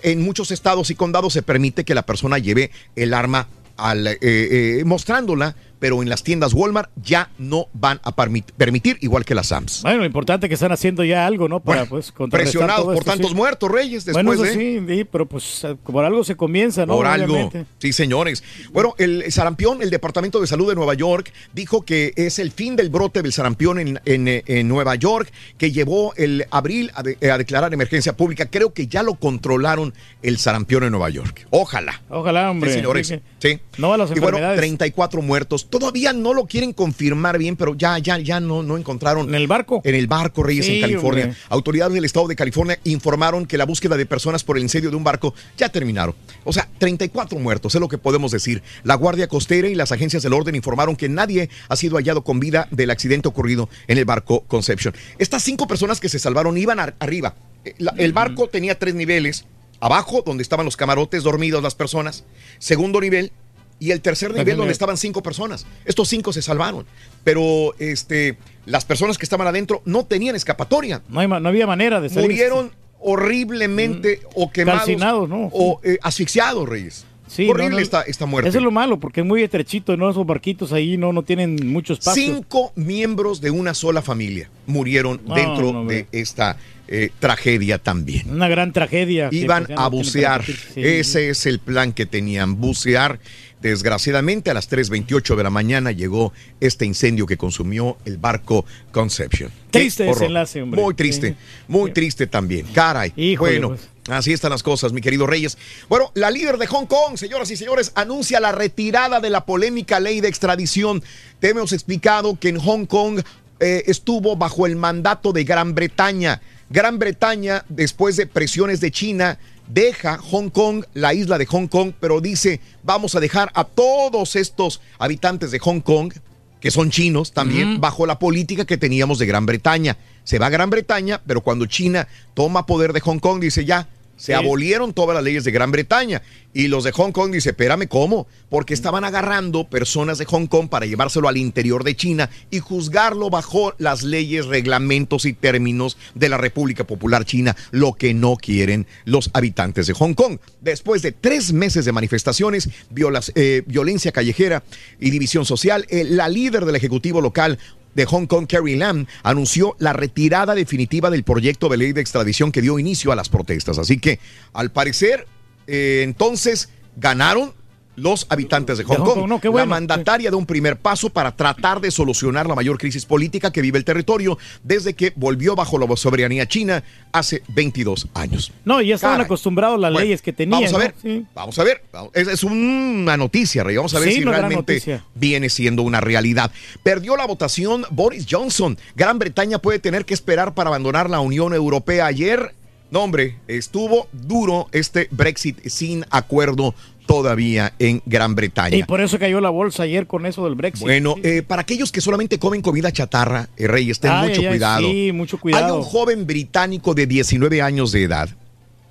En muchos estados y condados se permite que la persona lleve el arma al, eh, eh, mostrándola pero en las tiendas Walmart ya no van a permit- permitir, igual que las Sams. Bueno, lo importante es que están haciendo ya algo, ¿no? Para pues contrarrestar Presionados por esto, tantos sí. muertos, Reyes, después Bueno, eso de... sí, sí, pero pues por algo se comienza, ¿no? Por algo. Sí, señores. Bueno, el sarampión, el Departamento de Salud de Nueva York, dijo que es el fin del brote del sarampión en, en, en Nueva York, que llevó el abril a, de- a declarar emergencia pública. Creo que ya lo controlaron el sarampión en Nueva York. Ojalá. Ojalá, hombre. Sí, señores. Sí. No a las Y bueno, enfermedades. 34 muertos. Todavía no lo quieren confirmar bien, pero ya, ya, ya no, no encontraron. ¿En el barco? En el barco, Reyes, Sí, en California. hombre. Autoridades del estado de California informaron que la búsqueda de personas por el incendio de un barco ya terminaron. O sea, 34 muertos, es lo que podemos decir. La Guardia Costera y las agencias del orden informaron que nadie ha sido hallado con vida del accidente ocurrido en el barco Conception. Estas cinco personas que se salvaron iban ar- arriba. Eh, la- El barco tenía tres niveles. Abajo, donde estaban los camarotes dormidos las personas. Segundo nivel. Y el tercer nivel, donde estaban cinco personas. Estos cinco se salvaron. Pero este, las personas que estaban adentro no tenían escapatoria. No, hay no había manera de salir. Murieron horriblemente o quemados ¿no? o eh, asfixiados, Reyes. Sí, Horrible no, no. Esta, esta muerte. Eso es lo malo, porque es muy estrechito, ¿no? Esos barquitos ahí no, no tienen mucho espacio. Cinco miembros de una sola familia murieron No, dentro de esta eh, tragedia también. Una gran tragedia. Iban a bucear. Ese es el plan que tenían, bucear. Desgraciadamente, a las 3.28 de la mañana llegó este incendio que consumió el barco Conception. Triste desenlace, hombre. Muy triste, Sí. muy triste también. Caray. Híjole, bueno, pues. así están las cosas, mi querido Reyes. Bueno, la líder de Hong Kong, señoras y señores, anuncia la retirada de la polémica ley de extradición. Te hemos explicado que en Hong Kong eh, estuvo bajo el mandato de Gran Bretaña. Gran Bretaña, después de presiones de China, deja Hong Kong, la isla de Hong Kong, pero dice, vamos a dejar a todos estos habitantes de Hong Kong, que son chinos también, bajo la política que teníamos de Gran Bretaña. Se va a Gran Bretaña, pero cuando China toma poder de Hong Kong, dice ya, se Sí. abolieron todas las leyes de Gran Bretaña. Y los de Hong Kong dice, espérame, ¿cómo? Porque estaban agarrando personas de Hong Kong para llevárselo al interior de China y juzgarlo bajo las leyes, reglamentos y términos de la República Popular China, lo que no quieren los habitantes de Hong Kong. Después de tres meses de manifestaciones, violas- eh, violencia callejera y división social, eh, la líder del Ejecutivo local, de Hong Kong, Carrie Lam, anunció la retirada definitiva del proyecto de ley de extradición que dio inicio a las protestas. Así que, al parecer, eh, entonces ganaron los habitantes de Hong, Hong Kong. Kong, no, La mandataria de un primer paso para tratar de solucionar la mayor crisis política que vive el territorio desde que volvió bajo la soberanía china hace 22 años. No, ya estaban Caray. acostumbrados a las Bueno, leyes que tenían. Vamos a ¿no? ver, Sí. vamos a ver. Es, es una noticia, Rey. Vamos a ver Sí, si realmente viene siendo una realidad. Perdió la votación Boris Johnson. Gran Bretaña puede tener que esperar para abandonar la Unión Europea ayer. No, hombre, estuvo duro este Brexit sin acuerdo todavía en Gran Bretaña. Y por eso cayó la bolsa ayer con eso del Brexit. Bueno, eh, para aquellos que solamente comen comida chatarra, eh, Reyes, ten Ay, mucho ay, cuidado. sí, mucho cuidado. Hay un joven británico de 19 años de edad,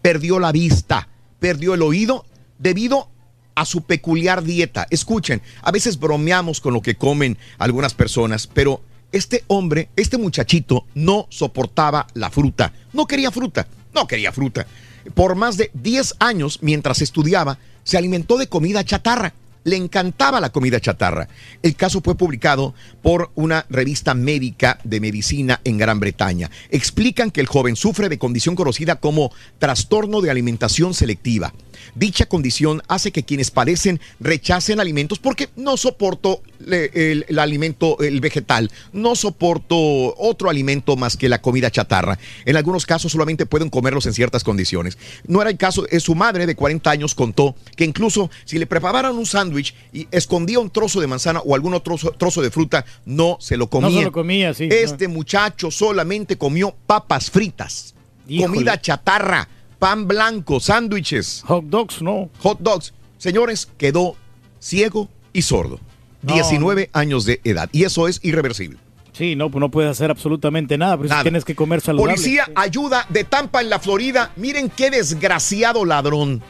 perdió la vista, perdió el oído debido a su peculiar dieta. Escuchen, a veces bromeamos con lo que comen algunas personas, pero este hombre, este muchachito, no soportaba la fruta. No quería fruta, no quería fruta. Por más de 10 años, mientras estudiaba, se alimentó de comida chatarra. Le encantaba la comida chatarra. El caso fue publicado por una revista médica de medicina en Gran Bretaña. Explican que el joven sufre de condición conocida como trastorno de alimentación selectiva. Dicha condición hace que quienes padecen rechacen alimentos porque no soporto el, el alimento, el vegetal, no soporto otro alimento más que la comida chatarra. En algunos casos solamente pueden comerlos en ciertas condiciones. No era el caso, su madre de 40 años contó que incluso si le preparaban un sándwich y escondía un trozo de manzana o algún otro trozo, trozo de fruta, no se lo comía. No se lo comía, sí. Este muchacho solamente comió papas fritas, Híjole. comida chatarra, pan blanco, sándwiches. Hot dogs, no. Hot dogs. Señores, quedó ciego y sordo. No. 19 años de edad. Y eso es irreversible. Sí, no, pues no puedes hacer absolutamente nada, pero Nada. tienes que comer saludable. Policía ayuda de Tampa en la Florida. Miren qué desgraciado ladrón.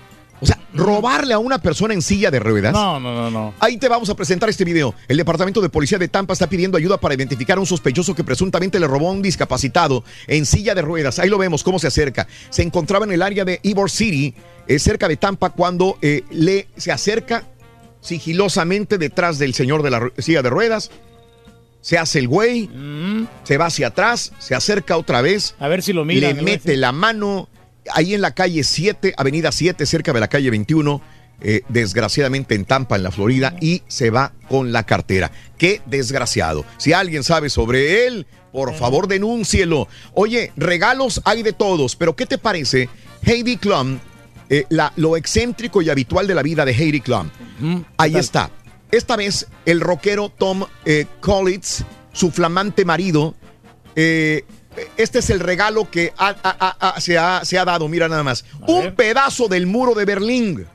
O sea, robarle a una persona en silla de ruedas. No, no, no, no. Ahí te vamos a presentar este video. El Departamento de Policía de Tampa está pidiendo ayuda para identificar a un sospechoso que presuntamente le robó a un discapacitado en silla de ruedas. Ahí lo vemos cómo se acerca. Se encontraba en el área de Ybor City, eh, cerca de Tampa, cuando eh, le se acerca sigilosamente detrás del señor de la silla de ruedas. Se hace el güey, se va hacia atrás, se acerca otra vez. A ver si lo miran, Le mete la mano ahí en la calle 7, avenida 7, cerca de la calle 21. eh, desgraciadamente en Tampa, en la Florida, y se va con la cartera. Qué desgraciado. Si alguien sabe sobre él, por favor denúncielo. Oye, regalos hay de todos, pero ¿qué te parece? Heidi Klum, eh, la- lo excéntrico y habitual de la vida de Heidi Klum. Ahí está. Esta vez el rockero Tom eh, Collins, su flamante marido, eh, este es el regalo que ha- ha- ha- ha- se, ha, se ha dado, mira nada más. Un pedazo del muro de Berlín.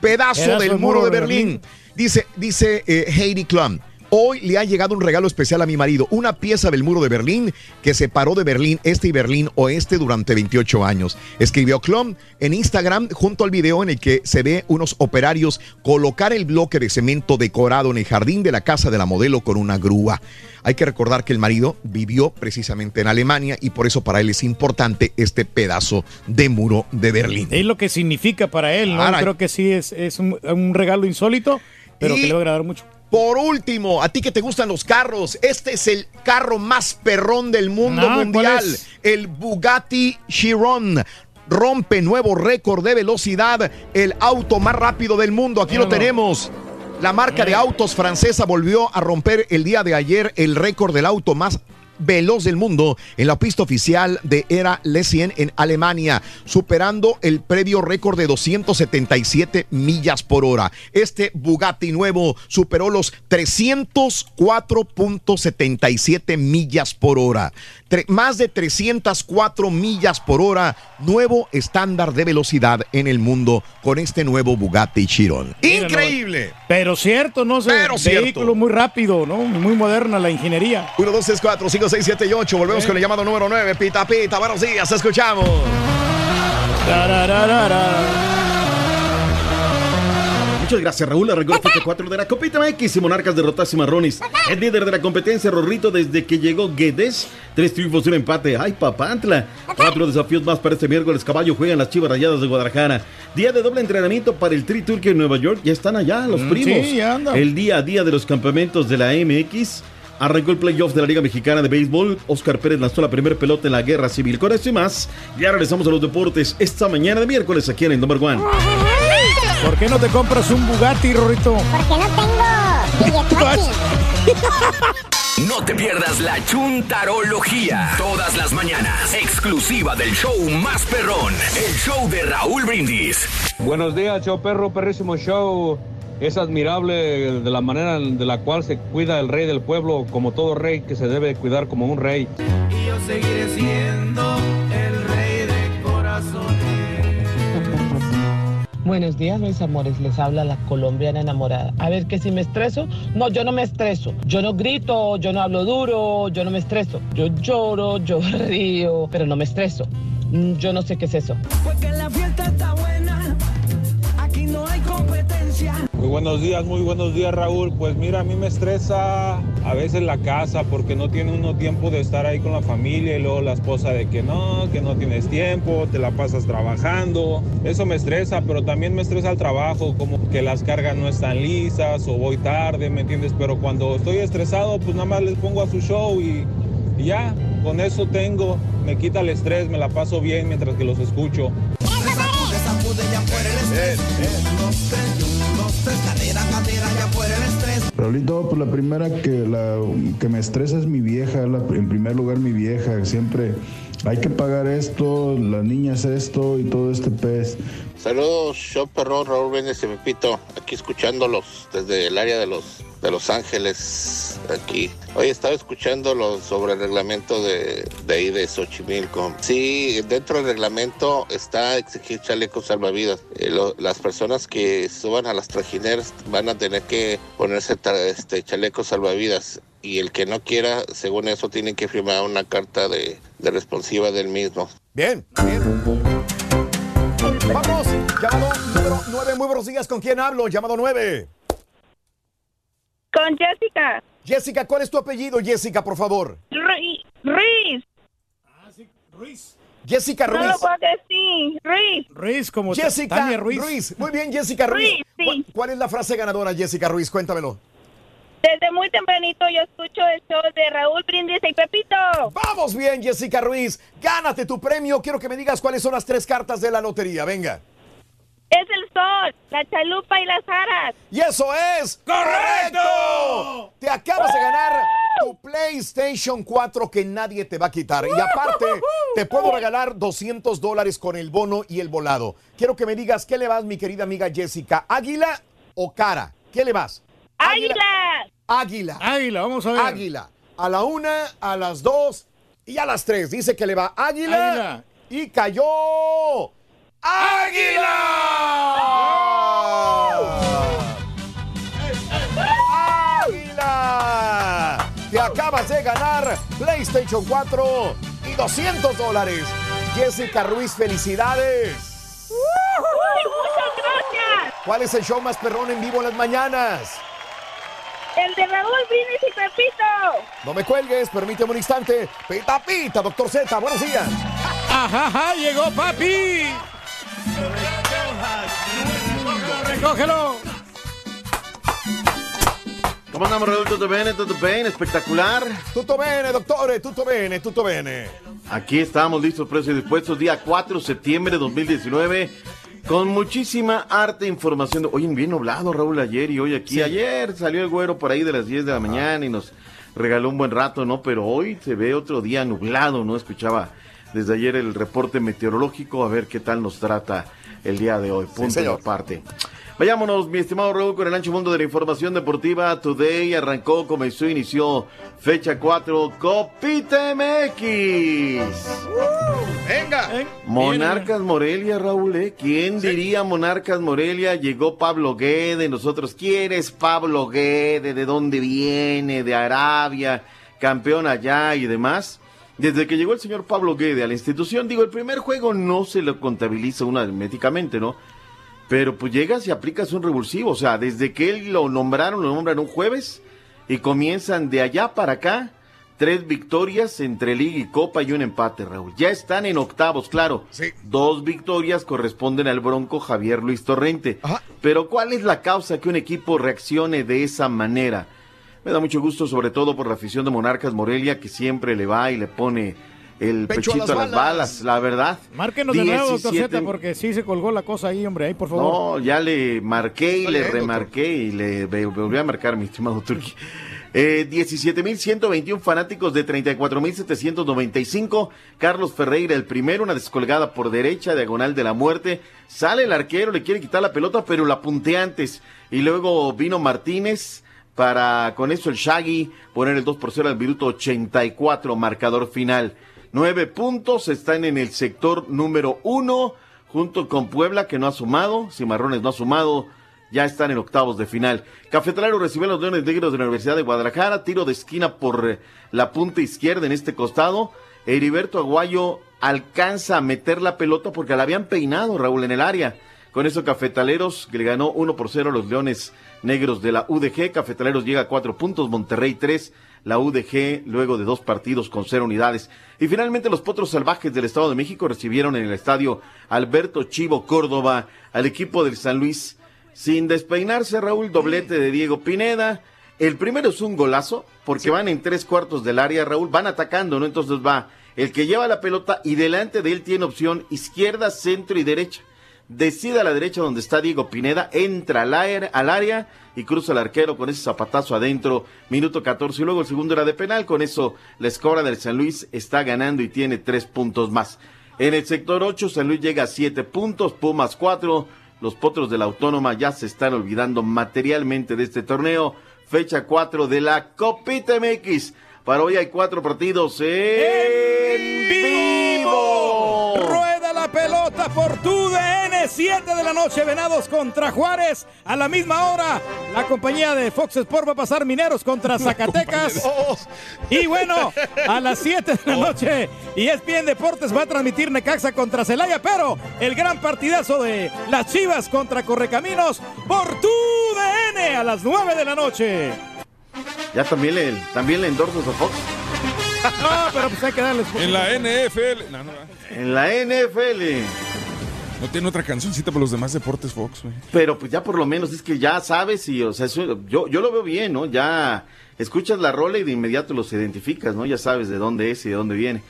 Pedazo, del muro de Berlín. Dice, dice eh, Heidi Klum. Hoy le ha llegado un regalo especial a mi marido, una pieza del muro de Berlín que separó de Berlín este y Berlín oeste durante 28 años. Escribió Klum en Instagram junto al video en el que se ve unos operarios colocar el bloque de cemento decorado en el jardín de la casa de la modelo con una grúa. Hay que recordar que el marido vivió precisamente en Alemania y por eso para él es importante este pedazo de muro de Berlín. Es lo que significa para él, ¿no? Creo que sí es, es un, un regalo insólito, pero Y- que le va a agradar mucho. Por último, a ti que te gustan los carros, este es el carro más perrón del mundo Ah, ¿cuál mundial, el Bugatti Chiron. Rompe nuevo récord de velocidad, el auto más rápido del mundo. Aquí lo tenemos. La marca de autos francesa volvió a romper el día de ayer el récord del auto más veloz del mundo en la pista oficial de Era Lesien en Alemania, superando el previo récord de 277 millas por hora. Este Bugatti nuevo superó los 304.77 millas por hora. Más de 304 millas por hora, nuevo estándar de velocidad en el mundo con este nuevo Bugatti Chiron. Mira, Increíble. no, pero cierto, ¿no? sé, Pero cierto. Vehículo muy rápido, ¿no? Muy moderna la ingeniería. 1, 2, 3, 4, 5, 6, 7 y 8. Volvemos Eh. con el llamado número 9. Pita, pita. Buenos días. Escuchamos. Muchas gracias, Raúl. La fecha 4 de la Copita MX y Monarcas derrotó a Cimarrones. El líder de la competencia, Rorrito, desde que llegó Guedes. Tres triunfos y un empate. ¡Ay, papantla! Cuatro desafíos más para este miércoles. Caballo juegan las Chivas Rayadas de Guadalajara. Día de doble entrenamiento para el Tri Turkey en Nueva York. Ya están allá los Mm, primos. sí, ya anda. El día a día de los campamentos de la MX. Arrancó el playoff de la Liga Mexicana de Béisbol. Oscar Pérez lanzó la primera pelota en la guerra civil. Con esto y más, ya regresamos a los deportes esta mañana de miércoles aquí en el Number One. ¿Por qué no te compras un Bugatti, Rorrito? Porque no tengo. [laughs] No te pierdas la chuntarología. Todas las mañanas. Exclusiva del show más perrón. El show de Raúl Brindis. Buenos días, show perro, perrísimo show. Es admirable de la manera de la cual se cuida el rey del pueblo, como todo rey que se debe cuidar como un rey. Y yo seguiré siendo el rey de corazones. Buenos días, mis amores. Les habla la colombiana enamorada. A ver, que si me estreso, no, yo no me estreso. Yo no grito, yo no hablo duro, yo no me estreso. Yo lloro, yo [laughs] río, pero no me estreso. Mm, Yo no sé qué es eso. Porque la fiesta está buena, no hay competencia. Muy buenos días, muy buenos días Raúl. Pues mira, a mí me estresa a veces la casa porque no tiene uno tiempo de estar ahí con la familia y luego la esposa de que no, que no tienes tiempo, te la pasas trabajando. Eso me estresa, pero también me estresa el trabajo, como que las cargas no están listas o voy tarde, ¿me entiendes? Pero cuando estoy estresado, pues nada más les pongo a su show y, y ya, con eso tengo, me quita el estrés, me la paso bien mientras que los escucho. Raulito, pues la primera que, que me estresa es mi vieja, en primer lugar mi vieja, siempre hay que pagar esto, las niñas esto y todo este pez. Saludos, show perrón, Raúl Méndez y Pepito, aquí escuchándolos desde el área de los de Los Ángeles, aquí. Hoy estaba escuchando lo- sobre el reglamento de, de ahí de Xochimilco. Sí, dentro del reglamento está exigir chalecos salvavidas. Eh, lo- las personas que suban a las trajineras van a tener que ponerse tra- este, chalecos salvavidas. Y el que no quiera, según eso, tiene que firmar una carta de, de responsiva del mismo. Bien, bien. Vamos, llamado número 9. Muy buenos días. ¿Con quién hablo? Llamado 9. Con Jessica. Jessica, ¿cuál es tu apellido, Jessica, por favor? Ruiz. Ruiz. Jessica No Ruiz. lo puedo decir. Ruiz. Ruiz, como Jessica Tania Ruiz. Muy bien, Jessica Ruiz. Ruiz, sí. ¿Cuál, cuál es la frase ganadora, Jessica Ruiz? Cuéntamelo. Desde muy tempranito yo escucho el show de Raúl Brindis y Pepito. Vamos bien, Jessica Ruiz. Gánate tu premio. Quiero que me digas cuáles son las tres cartas de la lotería. Venga. Es el sol, la chalupa y las aras. Y eso es correcto. Te acabas de ganar tu PlayStation 4 que nadie te va a quitar. Y aparte, te puedo regalar 200 dólares con el bono y el volado. Quiero que me digas qué le vas, mi querida amiga Jessica. ¿Águila o cara? ¿Qué le vas? ¡Águila! Águila. Águila, vamos a ver. Águila. A la una, a las dos y a las tres. Dice que le va águila. Águila. Y cayó. ¡Águila! ¡Águila! Te acabas de ganar PlayStation 4 y 200 dólares. Jessica Ruiz, felicidades. ¡Uy, muchas gracias! ¿Cuál es el show más perrón en vivo en las mañanas? El de Raúl Brindis y Pepito. No me cuelgues, permíteme un instante. Pita, pita, doctor Z, buenos días. Ajá, ajá, llegó papi. Recógelo. ¿Cómo andamos, Raúl? ¿Todo bien? ¿Todo bien? Espectacular. Tutto bene, doctore, tutto bene, tutto bene. Aquí estamos listos, precios y dispuestos. Día 4 de septiembre de 2019. Con muchísima arte e información. Oye, bien nublado, Raúl, ayer y hoy aquí. Ayer salió el güero por ahí de las 10 de la mañana y nos regaló un buen rato, ¿no? Pero hoy se ve otro día nublado, ¿no? Escuchaba desde ayer el reporte meteorológico. A ver qué tal nos trata el día de hoy. Punto señor. aparte. Vayámonos, mi estimado Raúl, con el ancho mundo de la información deportiva. Today arrancó, comenzó, inició fecha 4, Copita MX. Venga. Monarcas Morelia, Raúl, ¿eh? ¿Quién diría Monarcas Morelia? Llegó Pablo Guede, nosotros, ¿quién es Pablo Guede? ¿De dónde viene? ¿De Arabia? ¿Campeón allá y demás? Desde que llegó el señor Pablo Guede a la institución, digo, el primer juego no se lo contabiliza uno aritméticamente, ¿no? Pero pues llegas y aplicas un revulsivo, o sea, desde que él lo nombraron, lo nombran un jueves y comienzan de allá para acá tres victorias entre Liga y Copa y un empate, Raúl. Ya están en octavos, claro. Dos victorias corresponden al Bronco Javier Luis Torrente. Pero ¿cuál es la causa que un equipo reaccione de esa manera? Me da mucho gusto, sobre todo por la afición de Monarcas Morelia, que siempre le va y le pone el Pecho a pechito las a las balas. balas, la verdad. Márquenos de nuevo, doctor 17 Z, porque sí se colgó la cosa ahí, hombre. Ahí, por favor. no, ya le marqué y Está le bien, remarqué y le volví a marcar, mi estimado Turki. Eh, 17.121 fanáticos de 34.795. Carlos Ferreira, el primero, una descolgada por derecha, diagonal de la muerte. Sale el arquero, le quiere quitar la pelota, pero la apunté antes. Y luego vino Martínez para, con eso el Shaggy, poner el 2 por 0 al minuto 84, marcador final. Nueve puntos, están en el sector número uno, junto con Puebla, que no ha sumado, Cimarrones no ha sumado, ya están en octavos de final. Cafetalero recibe a los Leones Negros de la Universidad de Guadalajara, tiro de esquina por eh, la punta izquierda en este costado. Heriberto Aguayo alcanza a meter la pelota porque la habían peinado, Raúl, en el área. Con eso Cafetaleros que le ganó 1 por 0 a los Leones Negros de la UDG. Cafetaleros llega a 4 puntos, Monterrey 3, la UDG luego de dos partidos con cero unidades. Y finalmente los Potros Salvajes del Estado de México recibieron en el estadio Alberto Chivo Córdoba al equipo del San Luis sin despeinarse, Raúl, doblete de Diego Pineda. El primero es un golazo, porque van en tres cuartos del área, Raúl, van atacando, ¿no? Entonces va el que lleva la pelota y delante de él tiene opción izquierda, centro y derecha. Decide a la derecha donde está Diego Pineda, entra al área, al área y cruza el arquero con ese zapatazo adentro, minuto 14. Y luego el segundo era de penal, con eso la escora del San Luis está ganando y tiene tres puntos más. En el sector 8, San Luis llega a siete puntos, Pumas 4. Los potros de la Autónoma ya se están olvidando materialmente de este torneo. Fecha 4 de la Copita MX. Para hoy hay cuatro partidos en, vivo. La pelota por tu DN, 7 de la noche, Venados contra Juárez. A la misma hora, la compañía de Fox Sport va a pasar Mineros contra Zacatecas. Y bueno, a las 7 de la noche, E ESPN Deportes va a transmitir Necaxa contra Celaya, pero el gran partidazo de las Chivas contra Correcaminos por tu DN a las 9 de la noche. Ya también le, también le endorsos a Fox. No, pero pues hay que darles. En la NFL. No, no, En la NFL. no tiene otra cancioncita para los demás deportes Fox, güey. Pero pues ya por lo menos es que ya sabes y, o sea, eso- yo, yo lo veo bien, ¿no? Ya escuchas la rola y de inmediato los identificas, ¿no? Ya sabes de dónde es y de dónde viene.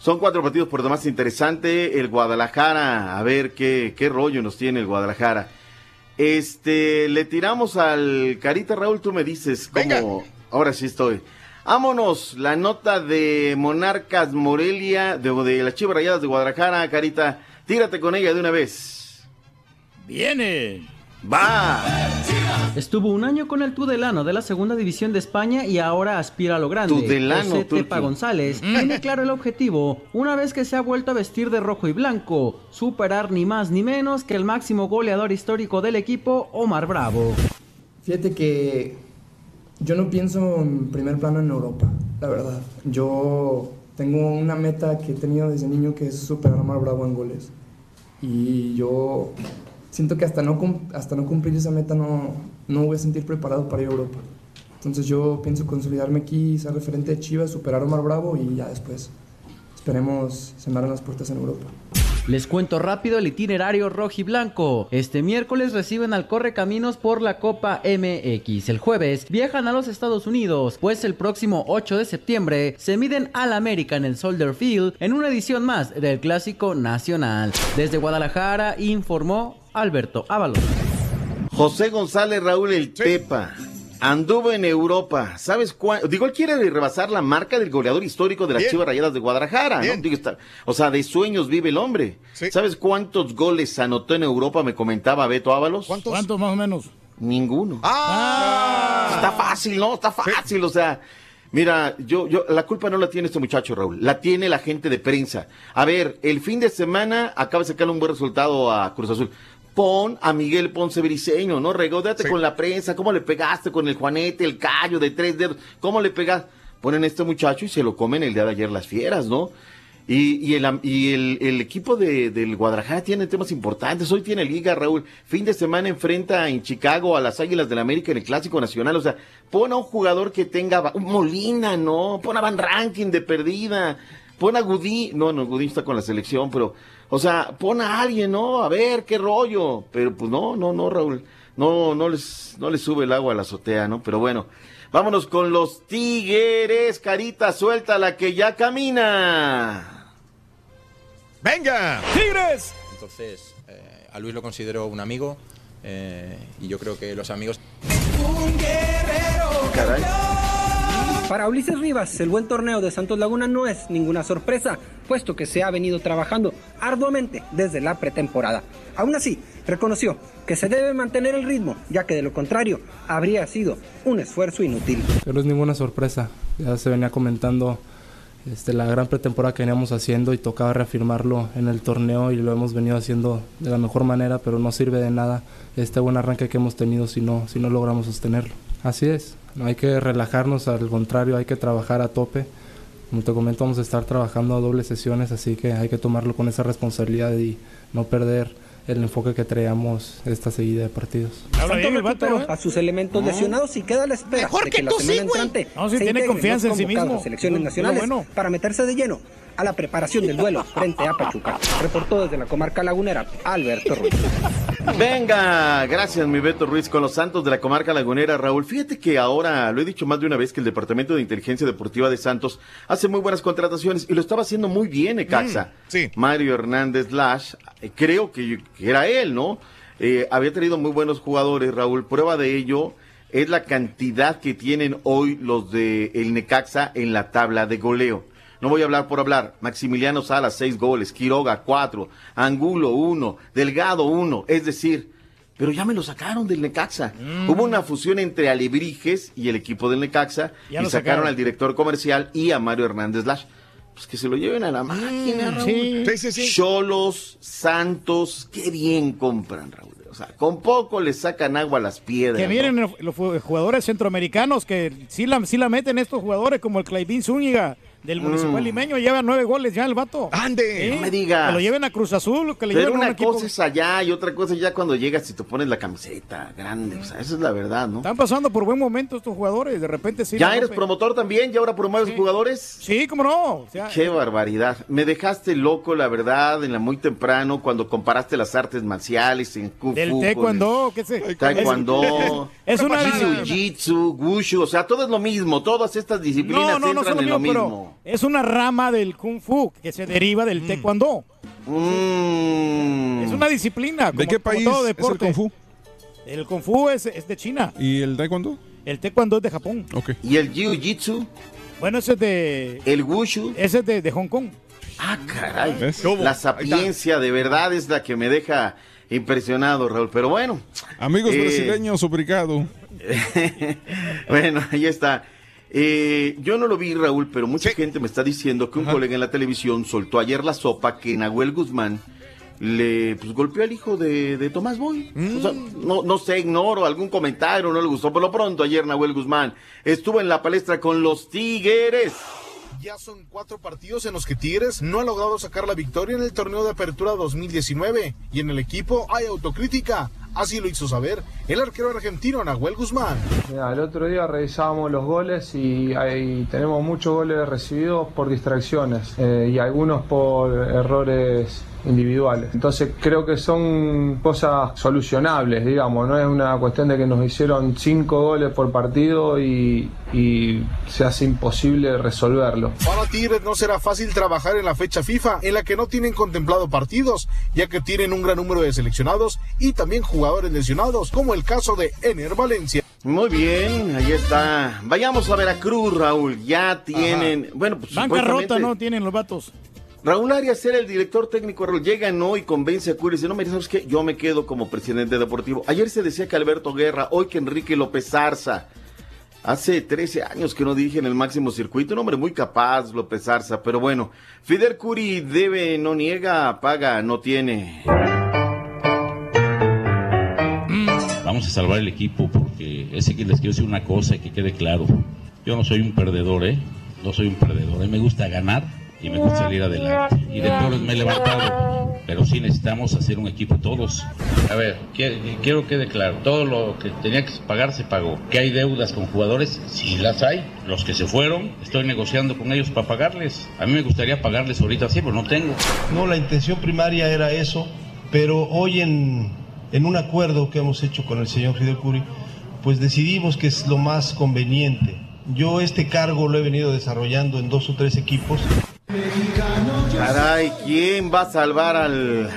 Son cuatro partidos por demás interesante. El Guadalajara, a ver qué, qué rollo nos tiene el Guadalajara. Este, le tiramos al Carita Raúl, tú me dices cómo. Ahora sí estoy. Vámonos, la nota de Monarcas Morelia, de, de las Chivas Rayadas de Guadalajara, Carita. Tírate con ella de una vez. Viene. Va. Estuvo un año con el Tudelano de la segunda división de España y ahora aspira a lo grande. Tudelano, José. Tepa González tiene claro el objetivo, una vez que se ha vuelto a vestir de rojo y blanco, superar ni más ni menos que el máximo goleador histórico del equipo, Omar Bravo. Fíjate que yo no pienso en primer plano en Europa, la verdad. Yo tengo una meta que he tenido desde niño que es superar a Omar Bravo en goles. Y yo siento que hasta no, hasta no cumplir esa meta no, no voy a sentir preparado para ir a Europa. Entonces yo pienso consolidarme aquí, ser referente de Chivas, superar a Omar Bravo y ya después esperemos se me abran las puertas en Europa. Les cuento rápido el itinerario rojiblanco. Este miércoles reciben al Correcaminos por la Copa MX. El jueves viajan a los Estados Unidos, pues el próximo 8 de septiembre se miden al América en el Soldier Field en una edición más del Clásico Nacional. Desde Guadalajara informó Alberto Ábalos. José González Raúl el Tepa. Anduvo en Europa. ¿Sabes cuánto? Digo, él quiere rebasar la marca del goleador histórico de las Bien. Chivas Rayadas de Guadalajara. ¿no? Bien. Digo, está- o sea, de sueños vive el hombre. ¿Sabes cuántos goles anotó en Europa? Me comentaba Beto Ábalos. ¿Cuántos? ¿Cuántos más o menos? Ninguno. Ah. Está fácil, ¿no? Está fácil, o sea. Mira, yo, yo, la culpa no la tiene este muchacho, Raúl. La tiene la gente de prensa. A ver, el fin de semana acaba de sacar un buen resultado a Cruz Azul. Pon a Miguel Ponce Briseño, ¿no? Regodate con la prensa. ¿Cómo le pegaste con el Juanete, el callo de tres dedos? ¿Cómo le pegas? Ponen a este muchacho y se lo comen el día de ayer las fieras, ¿no? Y, y el, y el, el equipo de, del Guadalajara tiene temas importantes. Hoy tiene liga, Raúl. Fin de semana enfrenta en Chicago a las Águilas del América en el Clásico Nacional. O sea, pon a un jugador que tenga un Molina, ¿no? Pon a Van Ranking de perdida. Pon a Gudí. No, no, Gudí está con la selección, pero... O sea, pon a alguien, ¿no? A ver, qué rollo. Pero pues no, no, no, Raúl. No, no les, no les sube el agua a la azotea, ¿no? Pero bueno. Vámonos con los Tigres, carita suelta la que ya camina. ¡Venga! ¡Tigres! Entonces, eh, a Luis lo considero un amigo eh, y yo creo que los amigos... Para Ulises Rivas, el buen torneo de Santos Laguna no es ninguna sorpresa, puesto que se ha venido trabajando arduamente desde la pretemporada. Aún así, reconoció que se debe mantener el ritmo, ya que de lo contrario habría sido un esfuerzo inútil. No es ninguna sorpresa. Ya se venía comentando este, la gran pretemporada que veníamos haciendo y tocaba reafirmarlo en el torneo y lo hemos venido haciendo de la mejor manera, pero no sirve de nada este buen arranque que hemos tenido si no, si no logramos sostenerlo. Así es, no hay que relajarnos, al contrario, hay que trabajar a tope. Como te comento, vamos a estar trabajando a dobles sesiones, así que hay que tomarlo con esa responsabilidad y no perder el enfoque que traíamos esta seguida de partidos. Santos recuperó a sus elementos lesionados y queda la espera Mejor de que que, la tú semana sí, güey. entrante No, sí se tiene confianza en sí mismo. selecciones nacionales bueno. para meterse de lleno a la preparación del duelo frente a Pachuca. Reportó desde la comarca lagunera Alberto Ruiz. Venga, gracias mi Beto Ruiz con los Santos de la comarca lagunera. Raúl, fíjate que ahora, lo he dicho más de una vez, que el Departamento de Inteligencia Deportiva de Santos hace muy buenas contrataciones y lo estaba haciendo muy bien Ecaxa. sí. Mario Hernández Lash, eh, creo que, que era él, ¿no? Eh, había tenido muy buenos jugadores, Raúl. Prueba de ello es la cantidad que tienen hoy los de el Necaxa en la tabla de goleo. No voy a hablar por hablar. Maximiliano Salas, seis goles. Quiroga, cuatro. Angulo, uno. Delgado, uno. Es decir, pero ya me lo sacaron del Necaxa. Mm. Hubo una fusión entre Alebrijes y el equipo del Necaxa Ya y sacaron, sacaron. al director comercial y a Mario Hernández Lash. Pues que se lo lleven a la máquina, Raúl. sí. Sí, sí. Cholos, Santos, qué bien compran, Raúl. O sea, con poco le sacan agua a las piedras. Que vienen los, los jugadores centroamericanos que sí la, sí la meten estos jugadores como el Claybin Zúñiga del municipal limeño, lleva nueve goles ya el vato. ¡Ande! No me digas. Que lo lleven a Cruz Azul, que le Pero lleven a un una equipo. cosa es allá y otra cosa es ya cuando llegas y te pones la camiseta grande. O sea, esa es la verdad, ¿no? Están pasando por buen momento estos jugadores, de repente sí. ¿Ya eres promotor también? ¿Ya ahora promueves jugadores? Sí, cómo no. O sea, Qué barbaridad. Me dejaste loco, la verdad, en la muy temprano, cuando comparaste las artes marciales en Kung Del taekwondo, ¿qué sé? Taekwondo, Es una- Jiu-Jitsu, Wushu, o sea, todo es lo mismo. Todas estas disciplinas No, entran son en lo mismo, mismo. pero es una rama del kung fu que se deriva del taekwondo. Mm. Es una disciplina. ¿De qué como país es el. Kung Fu? El kung fu es, es de China. ¿Y el taekwondo? El taekwondo es de Japón. Ok. ¿Y el Jiu-Jitsu? Bueno, ese es de... ¿El Wushu? Ese es de, de Hong Kong. Ah, caray. ¿Ves? La sapiencia de verdad es la que me deja impresionado, Raúl. Pero bueno. Amigos Eh, brasileños, obrigado. [laughs] Bueno, ahí está. Eh, yo no lo vi, Raúl, pero mucha gente me está diciendo que un colega en la televisión soltó ayer la sopa que Nahuel Guzmán le pues, golpeó al hijo de, de Tomás Boy. O sea, no, no sé, ignoro algún comentario, no le gustó. Por lo pronto, ayer Nahuel Guzmán estuvo en la palestra con los Tigres. Ya son cuatro partidos en los que Tigres no ha logrado sacar la victoria en el torneo de apertura 2019 y en el equipo hay autocrítica. Así lo hizo saber el arquero argentino Nahuel Guzmán. Mira, el otro día revisábamos los goles y hay- tenemos muchos goles recibidos por distracciones eh, y algunos por errores individuales. Entonces creo que son cosas solucionables, digamos, no es una cuestión de que nos hicieron cinco goles por partido y, y se hace imposible resolverlo. Para Tigres no será fácil trabajar en la fecha FIFA en la que no tienen contemplado partidos, ya que tienen un gran número de seleccionados y también jugadores lesionados, como el caso de Ener Valencia. Muy bien, ahí está. Vayamos a Veracruz, Raúl. Ya tienen. Bueno, pues Bancarrota, ¿no? Tienen los vatos. Raúl Arias era el director técnico, Raúl. Llega no y convence a Curi. Dice, no, mira, ¿sabes qué? Yo me quedo como presidente deportivo. Ayer se decía que Alberto Guerra, hoy que Enrique López Zarza. Hace 13 años que no dirige en el máximo circuito. Un hombre muy capaz, López Zarza. Pero bueno, Fidel Curi debe, no niega, paga, no tiene. Vamos a salvar el equipo porque ese que les quiero decir una cosa y que quede claro. Yo no soy un perdedor, ¿eh? No soy un perdedor. A mí me gusta ganar y me gusta salir adelante. Y de peores me he levantado. Pero sí necesitamos hacer un equipo todos. A ver, quiero que quede claro. Todo lo que tenía que pagar se pagó. ¿Que hay deudas con jugadores? Sí las hay. Los que se fueron, estoy negociando con ellos para pagarles. A mí me gustaría pagarles ahorita sí, pero no tengo. No, la intención primaria era eso, pero hoy en, en un acuerdo que hemos hecho con el señor Fidel Curi, pues decidimos que es lo más conveniente. Yo este cargo lo he venido desarrollando en dos o tres equipos. Caray, ¿quién va a salvar al.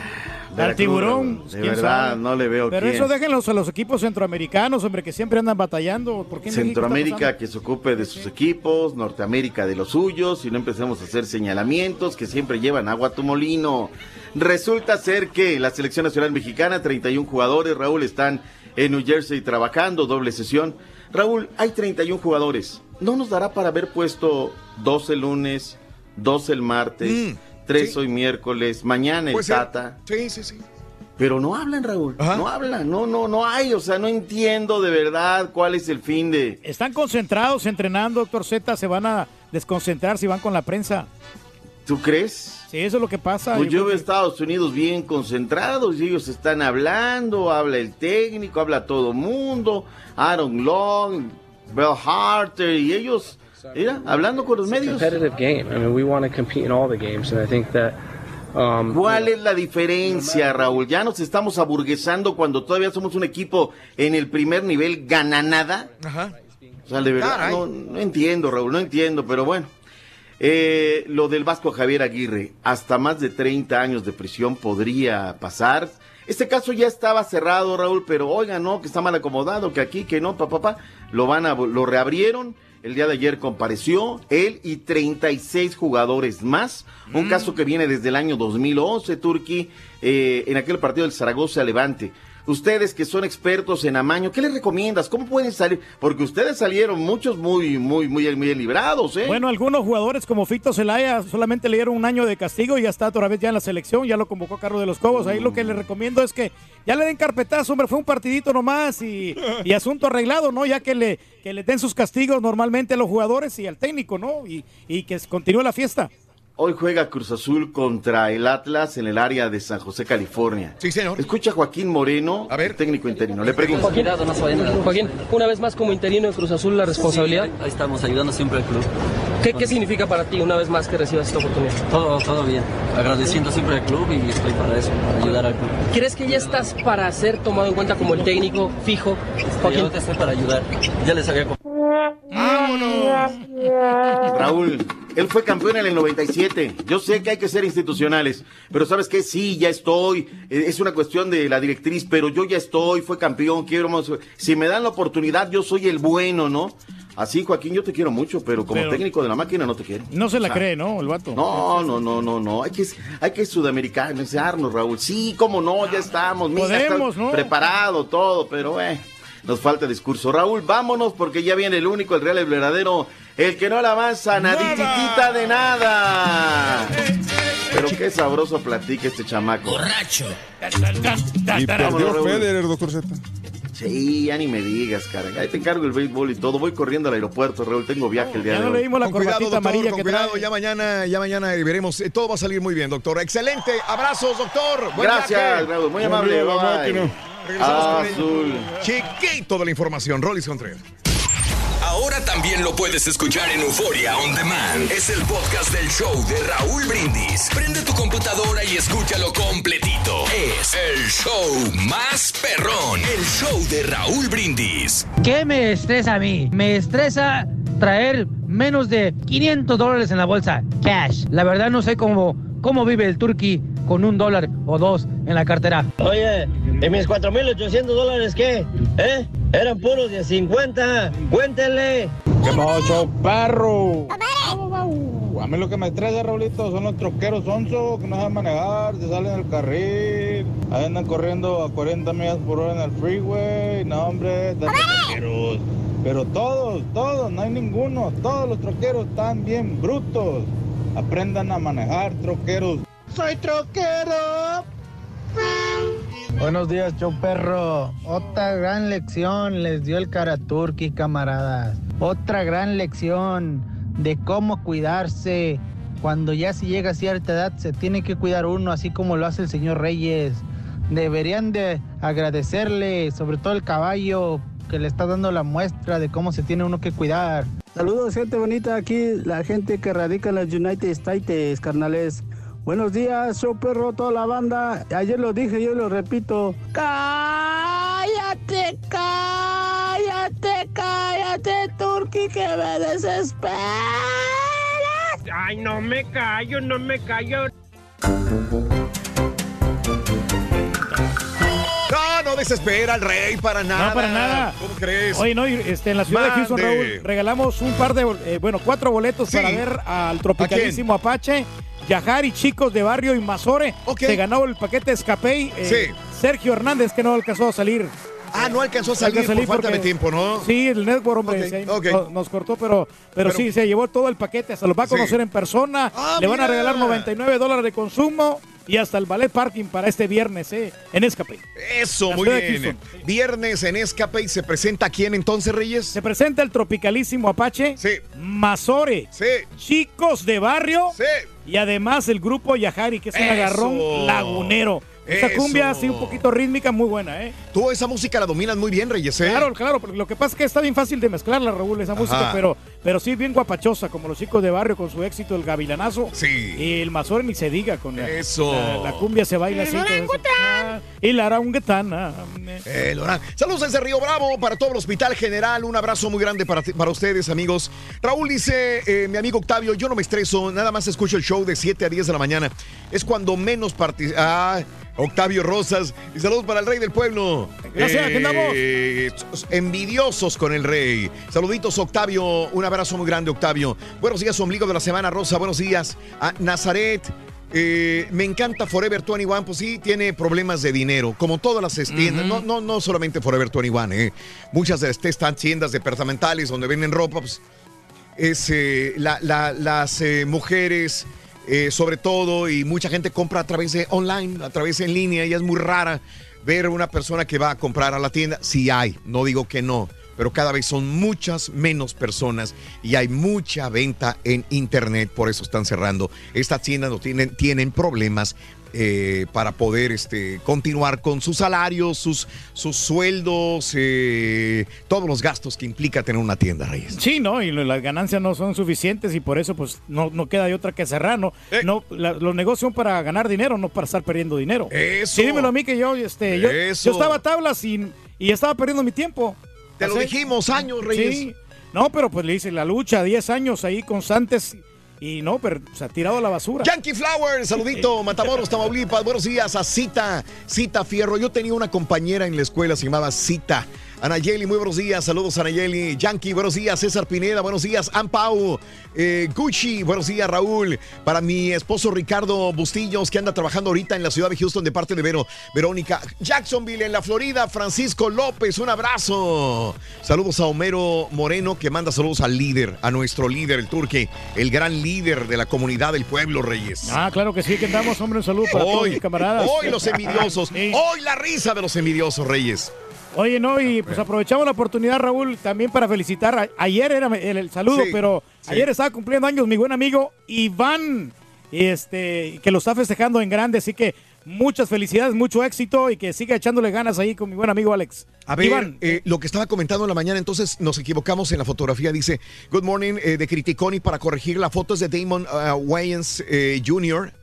Veracruz, tiburón? De quién verdad, sabe. no le veo Pero quién. eso déjenlos a los equipos centroamericanos, hombre, que siempre andan batallando. ¿Por qué Centroamérica que se ocupe de sus equipos, Norteamérica de los suyos, y no empecemos a hacer señalamientos que siempre llevan agua a tu molino. Resulta ser que la selección nacional mexicana, 31 jugadores, Raúl, están en New Jersey trabajando, doble sesión. Raúl, hay 31 jugadores. ¿No nos dará para haber puesto dos el lunes, dos el martes, Mm, tres hoy miércoles, mañana el. Tata? Sí, sí, sí. Pero no hablan, Raúl. No hablan, no, no, no hay. O sea, no entiendo de verdad cuál es el fin de. Están concentrados entrenando, doctor Z, se van a desconcentrar si van con la prensa. ¿Tú crees? Sí, eso es lo que pasa. Pues Yo veo que- Estados Unidos bien concentrados y ellos están hablando, habla el técnico, habla todo mundo, Aaron Long, Bell Harter y ellos, mira, hablando con los medios. competitive game. I mean, we want to compete in all the games, and I think that. Um, ¿Cuál es la diferencia, Raúl? Ya nos estamos aburguesando cuando todavía somos un equipo en el primer nivel gananada. Ajá. O sea, de verdad, no, no entiendo, Raúl, no entiendo, pero bueno. Eh, lo del Vasco Javier Aguirre, hasta más de 30 años de prisión podría pasar. Este caso ya estaba cerrado, Raúl, pero oiga, no, que está mal acomodado, que aquí, que no, papá, papá, lo van a, lo reabrieron. El día de ayer compareció él y 36 jugadores más. Mm. Un caso que viene desde el año 2011, Turquí, eh, en aquel partido del Zaragoza Levante. Ustedes que son expertos en amaño, ¿qué les recomiendas? ¿Cómo pueden salir? Porque ustedes salieron muchos muy, muy, muy, muy librados, ¿eh? Bueno, algunos jugadores como Fito Zelaya solamente le dieron un año de castigo y ya está otra vez ya en la selección, ya lo convocó Carlos de los Cobos. Ahí lo que les recomiendo es que ya le den carpetazo, hombre, fue un partidito nomás y, y asunto arreglado, ¿no? Ya que le, que le den sus castigos normalmente a los jugadores y al técnico, ¿no? Y, y que continúe la fiesta. Hoy juega Cruz Azul contra el Atlas en el área de San José, California. Sí, señor. Escucha a Joaquín Moreno, a ver. técnico interino. Le pregunto. Joaquín, Joaquín, una vez más como interino en Cruz Azul, la responsabilidad. ahí estamos, ayudando siempre al club. ¿Qué, ¿Qué significa para ti una vez más que recibas esta oportunidad? Todo, todo bien. Agradeciendo siempre al club y estoy para eso, para ayudar al club. ¿Crees que ya estás para ser tomado en cuenta como el técnico fijo? Joaquín. Yo te estoy para ayudar. Ya les había... Raúl, él fue campeón en el 97. Yo sé que hay que ser institucionales, pero ¿sabes qué? Sí, ya estoy. Eh, Es una cuestión de la directriz, pero yo ya estoy, fue campeón, quiero más- Si me dan la oportunidad, yo soy el bueno, ¿no? Así, Joaquín, yo te quiero mucho, pero como Pero- técnico de la máquina no te quiero. No se la O sea, cree, ¿no? El vato. No, no, no, no, no. Hay que, hay que sudamericanizarnos, Raúl. Sí, cómo no, ya estamos. Mira, Podemos, está ¿no? Preparado todo, pero eh, nos falta discurso. Raúl, vámonos porque ya viene el único, el real, el verdadero, el que no la avanza, nadititita de nada. Pero qué sabroso platica este chamaco. Borracho. Y perdió. Federer, doctor Z. Sí, ya ni me digas, cara. Ahí te encargo el béisbol y todo. Voy corriendo al aeropuerto, Raúl. Tengo viaje el día Ya de no hoy. leímos la Con cuidado, doctor, amarilla con que cuidado. trae. Ya mañana, ya mañana veremos. Eh, Todo va a salir muy bien, doctor. Excelente. Abrazos, doctor. Buen Gracias, viaje. Raúl. Muy amable. Bye. máquina. Regresamos con Azul. el chiquito de la información. Rolis Contreras. Ahora también lo puedes escuchar en Euforia On Demand. Es el podcast del show de Raúl Brindis. Prende tu computadora y escúchalo completito. Es el show más perrón. El show de Raúl Brindis. ¿Qué me estresa a mí? Me estresa traer menos de 500 dólares en la bolsa, cash. La verdad no sé cómo, cómo vive el turqui con un dólar o dos en la cartera. Oye, ¿y mis 4.800 dólares qué? ¿Eh? Eran puros de 50. Cuéntenle. ¿Qué pasó, perro? A mí lo que me estresa, Raulito, son los troqueros onzo que no saben manejar, se salen del carril, ahí andan corriendo a 40 millas por hora en el freeway. No, hombre, tantos troqueros. Pero todos, todos, no hay ninguno. Todos los troqueros están bien brutos. Aprendan a manejar, troqueros. Soy troquero. Buenos días, show perro. Otra gran lección les dio el Karaturki, camaradas. Otra gran lección de cómo cuidarse. Cuando ya se llega a cierta edad se tiene que cuidar uno, así como lo hace el señor Reyes. Deberían de agradecerle, sobre todo el caballo, que le está dando la muestra de cómo se tiene uno que cuidar. Saludos, gente bonita. Aquí la gente que radica en los United States, carnales. Buenos días, show perro, toda la banda. Ayer lo dije, yo lo repito. Cállate, cállate, cállate, Turki, que me desesperas. Ay, no me callo, no me callo. No, no desespera al rey para nada. No, para nada. ¿Cómo crees? Oye, no, y, este, en la ciudad de Houston. Raúl, regalamos un par de, eh, bueno, cuatro boletos Sí. para ver al tropicalísimo Apache, Yajari, chicos de barrio y Mazore. Se ganó el paquete Escapey. eh, Sí. Sergio Hernández, que no alcanzó a salir. Ah, no alcanzó a salir por falta de tiempo, ¿no? Sí, el network, hombre, nos cortó, pero, pero, Pero- sí, se llevó todo el paquete, se los va a Sí. conocer en persona, Ah, le van a regalar 99 dólares de consumo y hasta el ballet parking para este viernes, eh, en Escape. Eso, muy bien. Viernes en Escape y se presenta quién entonces, Reyes? Se presenta el tropicalísimo Apache, Sí. Mazore, Sí. Chicos de Barrio Sí. y además el grupo Yajari, que es un agarrón lagunero. Esa Eso. cumbia así un poquito rítmica, muy buena, ¿eh? Tú esa música la dominas muy bien, Reyes, ¿eh? Claro, claro, porque lo que pasa es que está bien fácil de mezclarla, Raúl, esa música, pero, pero sí bien guapachosa, como los chicos de barrio con su éxito, el gavilanazo. Sí. Y el mazor ni se diga, con la, Eso. la, la cumbia se baila así. Ah, Y la oranguetana. Eh, Lorán. Saludos desde Río Bravo para todo el Hospital General. Un abrazo muy grande para, para ustedes, amigos. Raúl dice, eh, mi amigo Octavio, yo no me estreso, nada más escucho el show de 7 a 10 de la mañana. Es cuando menos participa. Ah, Octavio Rosas. Y saludos para el rey del pueblo. Gracias, aquí andamos. Eh, envidiosos con el rey. Saluditos, Octavio. Un abrazo muy grande, Octavio. Buenos días, ombligo de la semana, Rosa. Buenos días a Nazaret. eh, me encanta Forever 21, pues sí, tiene problemas de dinero, como todas las tiendas, no, no, no solamente Forever 21, eh. muchas de estas tiendas departamentales donde venden ropa, pues es eh, la- la- las eh, mujeres, eh, sobre todo, y mucha gente compra a través de online, a través en línea, y es muy rara ver una persona que va a comprar a la tienda. Sí hay, no digo que no, pero cada vez son muchas menos personas y hay mucha venta en internet, por eso están cerrando. Estas tiendas no tienen, tienen problemas. Eh, para poder este, continuar con sus salarios, sus, sus sueldos, eh, todos los gastos que implica tener una tienda, Reyes. Sí, ¿no? Y las ganancias no son suficientes y por eso pues no, no queda de otra que cerrar, ¿no? Eh. no la- los negocios son para ganar dinero, no para estar perdiendo dinero. Eso. Sí, dímelo a mí que yo, este, yo, estaba a tablas y, y estaba perdiendo mi tiempo. Te lo dijimos años, Reyes. Sí. No, pero pues le hice la lucha, 10 años ahí constantes y no, pero se ha tirado a la basura. Yankee Flower, saludito, Matamoros, Tamaulipas. Buenos días a Cita, Cita Fierro. Yo tenía una compañera en la escuela, se llamaba Cita. Anayeli, muy buenos días. Saludos, Anayeli. Yankee, buenos días. César Pineda, buenos días. Ampau, eh, Gucci, buenos días, Raúl. Para mi esposo Ricardo Bustillos, que anda trabajando ahorita en la ciudad de Houston de parte de Vero, Verónica. Jacksonville, en la Florida, Francisco López, un abrazo. Saludos a Homero Moreno, que manda saludos al líder, a nuestro líder, el turque, el gran líder de la comunidad del pueblo, Reyes. Ah, claro que sí, que damos, hombre, un saludo para todos mis camaradas. Hoy los envidiosos. Sí. Hoy la risa de los envidiosos, Reyes. Oye, no, y pues aprovechamos la oportunidad, Raúl, también para felicitar. ayer era el, el saludo, Sí, pero sí. ayer estaba cumpliendo años mi buen amigo Iván, y este, que lo está festejando en grande, así que muchas felicidades, mucho éxito y que siga echándole ganas ahí con mi buen amigo Alex. A ver, Iván, eh, lo que estaba comentando en la mañana, entonces nos equivocamos en la fotografía. Dice, Good morning eh, de Criticoni para corregir la foto es de Damon uh, Wayans eh, Jr.,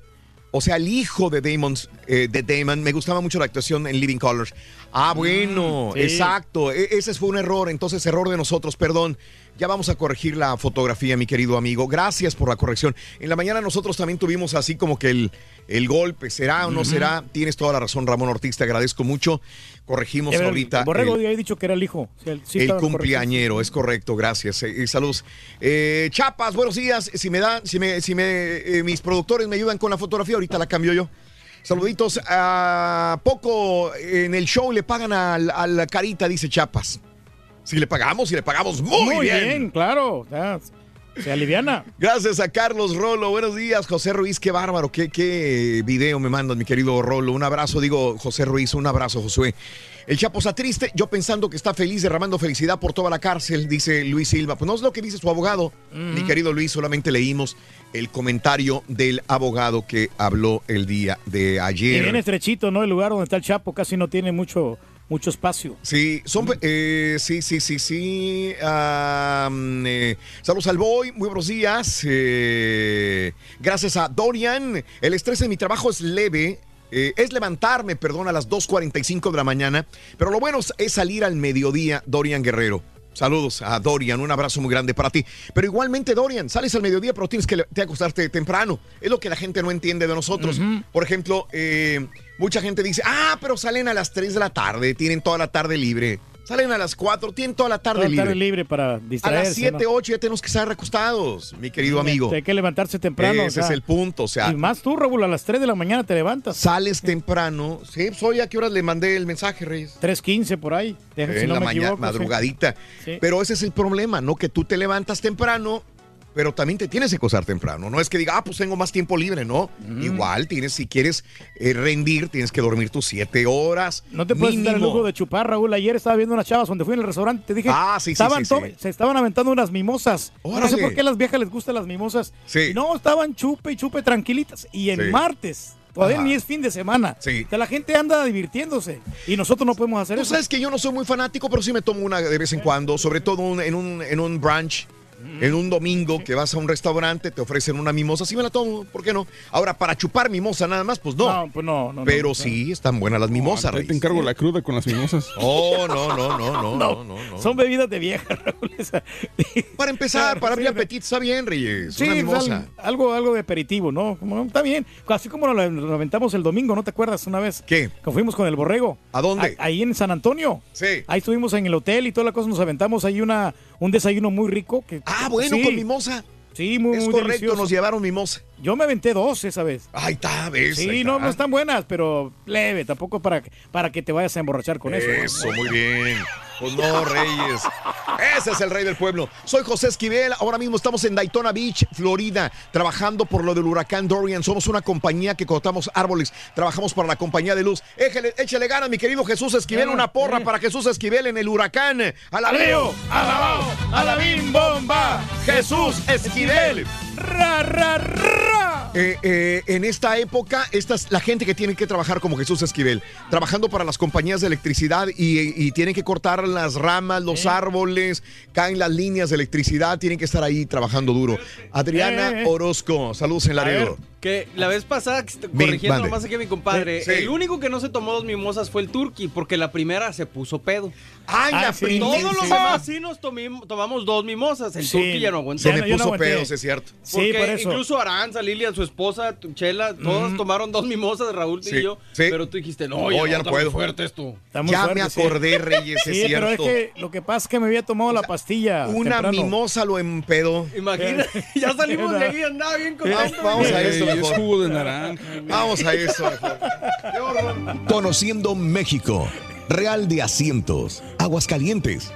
o sea, el hijo de Damon, eh, de Damon. Me gustaba mucho la actuación en Living Colors. Ah, bueno, sí. exacto. E- ese fue un error, entonces error de nosotros, perdón. Ya vamos a corregir la fotografía, mi querido amigo. Gracias por la corrección. En la mañana nosotros también tuvimos así como que el, el golpe. ¿Será o no será? Tienes toda la razón, Ramón Ortiz. Te agradezco mucho. Corregimos ahorita. el Borrego había dicho que era el hijo. Sí, sí el correcto. cumpleañero, es correcto, gracias. Eh, y saludos. Eh, Chapas, buenos días. Si me dan, si me, si me, eh, mis productores me ayudan con la fotografía, ahorita la cambio yo. Saluditos. A poco en el show le pagan al- a, la carita, dice Chapas. Si le pagamos, si le pagamos muy, Muy bien. bien, claro. ya, se aliviana. [laughs] Gracias a Carlos Rolo. Buenos días, José Ruiz. Qué bárbaro. Qué, qué video me mandan, mi querido Rolo. Un abrazo, digo, José Ruiz. Un abrazo, Josué. El Chapo está triste. Yo pensando que está feliz, derramando felicidad por toda la cárcel, dice Luis Silva. Pues no es lo que dice su abogado. Mi querido Luis, solamente leímos el comentario del abogado que habló el día de Y ayer. bien estrechito, ¿no? El lugar donde está el Chapo casi no tiene mucho, mucho espacio. Sí, son, eh, sí, sí, sí, sí. Eh, saludos al Boy, muy buenos días. Eh, gracias a Dorian. El estrés en mi trabajo es leve. eh, es levantarme, perdón, a las 2.45 de la mañana. Pero lo bueno es salir al mediodía, Dorian Guerrero. Saludos a Dorian, un abrazo muy grande para ti. Pero igualmente, Dorian, sales al mediodía, pero tienes que te acostarte temprano. Es lo que la gente no entiende de nosotros. Por ejemplo, eh, mucha gente dice, ah, pero salen a las 3 de la tarde, tienen toda la tarde libre. Salen a las 4, tienen toda la tarde Toda la libre. tarde libre para A distraerse. las 7, 8 ya tenemos que estar recostados, mi querido amigo. Hay que levantarse temprano. Ese es el punto, o sea- Y más tú, Raúl, a las 3 de la mañana te levantas. Sales temprano. Sí, pues hoy a qué horas le mandé el mensaje, Reyes. 3.15 por ahí. Deja- si en no la me mañana, equivoco, madrugadita. Sí. Pero ese es el problema, ¿no? Que tú te levantas temprano, pero también te tienes que acostar temprano. No es que diga, ah, pues tengo más tiempo libre, ¿no? Igual tienes, si quieres eh, rendir, tienes que dormir tus siete horas. No te puedes dar el lujo de chupar, Raúl. Ayer estaba viendo unas chavas donde fui en el restaurante. Te dije, Ah, sí, estaban sí, se estaban aventando unas mimosas. No sé Órale. por qué a las viejas les gustan las mimosas. Sí. Y no, estaban chupe y chupe tranquilitas. Y Sí. martes, todavía Ajá. ni es fin de semana. Sí. Que la gente anda divirtiéndose. Y nosotros no podemos hacer Tú eso. sabes que yo no soy muy fanático, pero sí me tomo una de vez en cuando, sobre todo un- en, un, en un brunch. En un domingo que vas a un restaurante, te ofrecen una mimosa, sí me la tomo, ¿por qué no? Ahora, para chupar mimosa nada más, pues no. No, pues no, no, Pero no, sí, están buenas las mimosas, Ahí te encargo la cruda con las mimosas. [laughs] Oh, no, no, no, no, no, no, no. Son bebidas de vieja, [laughs] Raúl. Para empezar, para abrir Sí, apetito, está bien, Reyes. Sí, una pues, mimosa. al- algo, algo de aperitivo, ¿no? Como, está bien. Así como la aventamos el domingo, ¿no te acuerdas una vez? ¿Qué? Que fuimos con el borrego. ¿A dónde? A- ahí en San Antonio. Sí. Ahí estuvimos en el hotel y toda la cosa, nos aventamos ahí una, un desayuno muy rico. Que, Ah, bueno, Sí. con mimosa. Sí, muy, Es muy correcto, delicioso. nos llevaron mimosa. Yo me aventé dos esa vez. Ahí está, ves. Sí, no, no están buenas, pero leve, tampoco para, para que te vayas a emborrachar con eso. ¿no? Eso, muy bien. Pues no, Reyes. Ese es el rey del pueblo. Soy José Esquivel. Ahora mismo estamos en Daytona Beach, Florida, trabajando por lo del huracán Dorian. Somos una compañía que cortamos árboles. Trabajamos para la compañía de luz. Échale, échale ganas, mi querido Jesús Esquivel. Eh, Una porra eh. para Jesús Esquivel en el huracán. ¡Alabeo! alabao, alabim bomba, Jesús Esquivel. Ra, ra, ra. Eh, eh, en esta época, esta es la gente que tiene que trabajar como Jesús Esquivel, trabajando para las compañías de electricidad y, y tienen que cortar las ramas, los árboles, caen las líneas de electricidad, tienen que estar ahí trabajando duro. Adriana Eh. Orozco, saludos en Laredo. Que la vez pasada, corrigiendo nomás aquí a mi compadre, Sí. el único que no se tomó dos mimosas fue el turqui, porque la primera se puso pedo. ¡Ay, la sí. primera! Todos los demás sí nos tomim- tomamos dos mimosas, el Sí. turqui ya no aguantó. Se me puso pedo, sí es cierto. Porque por eso. incluso Aranza, Lilia, su esposa, Chela, todos tomaron dos mimosas, Raúl Sí, y yo, sí. pero tú dijiste, no, Oh, ya, ya no, no está puedo. muy fuerte esto. Está muy Ya fuerte, me sí. acordé, Reyes, es Sí, pero es cierto. que lo que pasa es que me había tomado la pastilla. Una temprano. mimosa lo empedó. Imagínate, [laughs] ya salimos de ahí, andaba bien contento. Vamos a Ey, es jugo de [laughs] naranja. Vamos a eso. mejor. Conociendo México, Real de Asientos, Aguascalientes.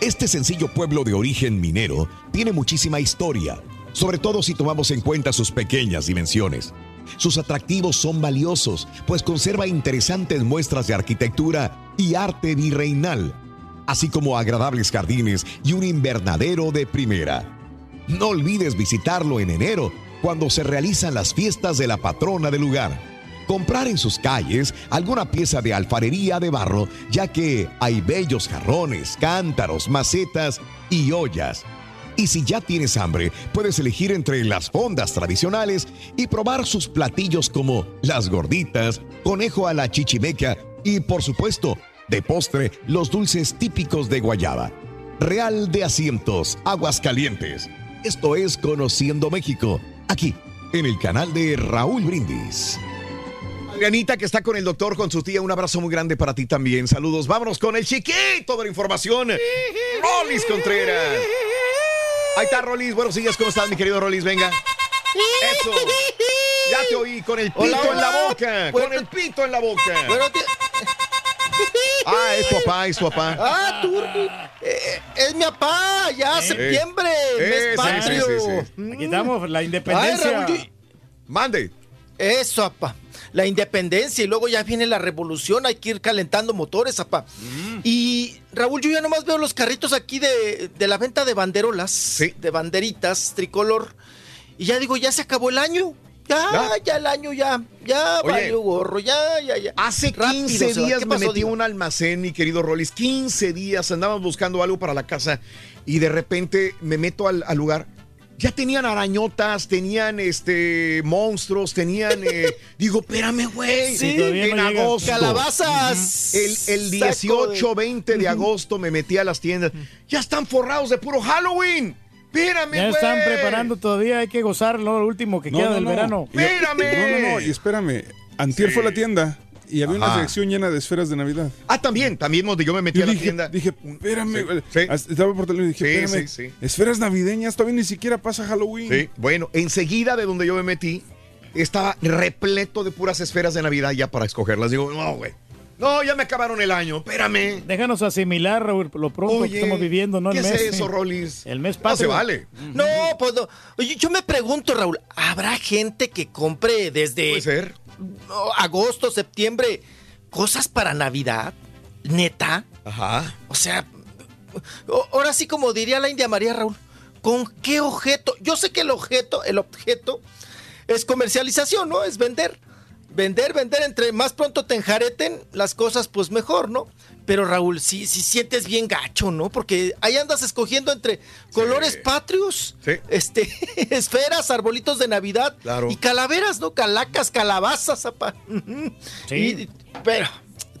Este sencillo pueblo de origen minero tiene muchísima historia, sobre todo si tomamos en cuenta sus pequeñas dimensiones. Sus atractivos son valiosos, pues conserva interesantes muestras de arquitectura y arte virreinal, así como agradables jardines y un invernadero de primera. No olvides visitarlo en enero, cuando se realizan las fiestas de la patrona del lugar. Comprar en sus calles alguna pieza de alfarería de barro, ya que hay bellos jarrones, cántaros, macetas y ollas. Y si ya tienes hambre, puedes elegir entre las fondas tradicionales y probar sus platillos como las gorditas, conejo a la chichimeca y, por supuesto, de postre, los dulces típicos de Guayaba. Real de Asientos, Aguascalientes. Esto es Conociendo México, aquí, en el canal de Raúl Brindis. Adrianita, que está con el doctor, con su tía, un abrazo muy grande para ti también. Saludos. Vámonos con el chiquito de la información. Rolis Contreras. Ahí está, Rolis. Buenos días, ¿cómo estás, mi querido Rolis? Venga. Eso. Ya te oí con el pito Hola, en la boca. Bueno, con el pito en la boca. Buenos días. Ah, es tu papá, es tu papá. Ah, Turki. Eh, es mi papá, ya, septiembre, Eh, mes sí, patrio. sí, sí, sí. Aquí estamos, la Ay, independencia. Raúl, yo- Mande. Eso, papá. La independencia y luego ya viene la revolución, hay que ir calentando motores, papá. Mm. Y Raúl, yo ya nomás veo los carritos aquí de, de la venta de banderolas, de banderitas tricolor. Y ya digo, ya se acabó el año. Ya, ya, el año ya, ya Oye, valió gorro, ya, ya, ya. Hace Rápido 15 se va. días ¿Qué me pasó, metí a Diego? un almacén, mi querido Rolis. 15 días andábamos buscando algo para la casa y de repente me meto al, al lugar. Ya tenían arañotas, tenían este monstruos, tenían. eh, [laughs] digo, espérame, güey. Sí, en no agosto. Calabazas. El, el Saco 18, de- 20 de agosto me metí a las tiendas. Ya están forrados de puro Halloween. Espérame, Ya güey. están preparando todavía, hay que gozar ¿no? lo último que No, queda no, del no. verano. Y- No, no, no, y espérame. Antier fue a la tienda y había una Ajá. sección llena de esferas de Navidad. Ah, también, también donde yo me metí Yo a la dije, tienda. dije, espérame. Sí, Estaba por teléfono y dije, Sí, espérame. sí, sí. Esferas navideñas, todavía ni siquiera pasa Halloween. Sí, bueno, enseguida de donde yo me metí, estaba repleto de puras esferas de Navidad ya para escogerlas. Digo, no, güey. No, ya me acabaron el año, espérame. Déjanos asimilar, Raúl, lo pronto Oye, que estamos viviendo, ¿no? ¿qué el es mes. eso, Rolis? El mes No patrio. se vale. No, pues no. Oye, yo me pregunto, Raúl, ¿habrá gente que compre desde Puede ser. agosto, septiembre cosas para Navidad? ¿Neta? Ajá. O sea, o- ahora sí como diría la India María Raúl, ¿con qué objeto? Yo sé que el objeto, el objeto es comercialización, ¿no? Es vender. Vender, vender, entre más pronto te enjareten las cosas, pues mejor, ¿no? Pero Raúl, sí, sí sientes bien gacho, ¿no? Porque ahí andas escogiendo entre colores patrios, Sí. este, [laughs] esferas, arbolitos de Navidad Claro. y calaveras, ¿no? Calacas, calabazas, apa. Sí. Y- pero,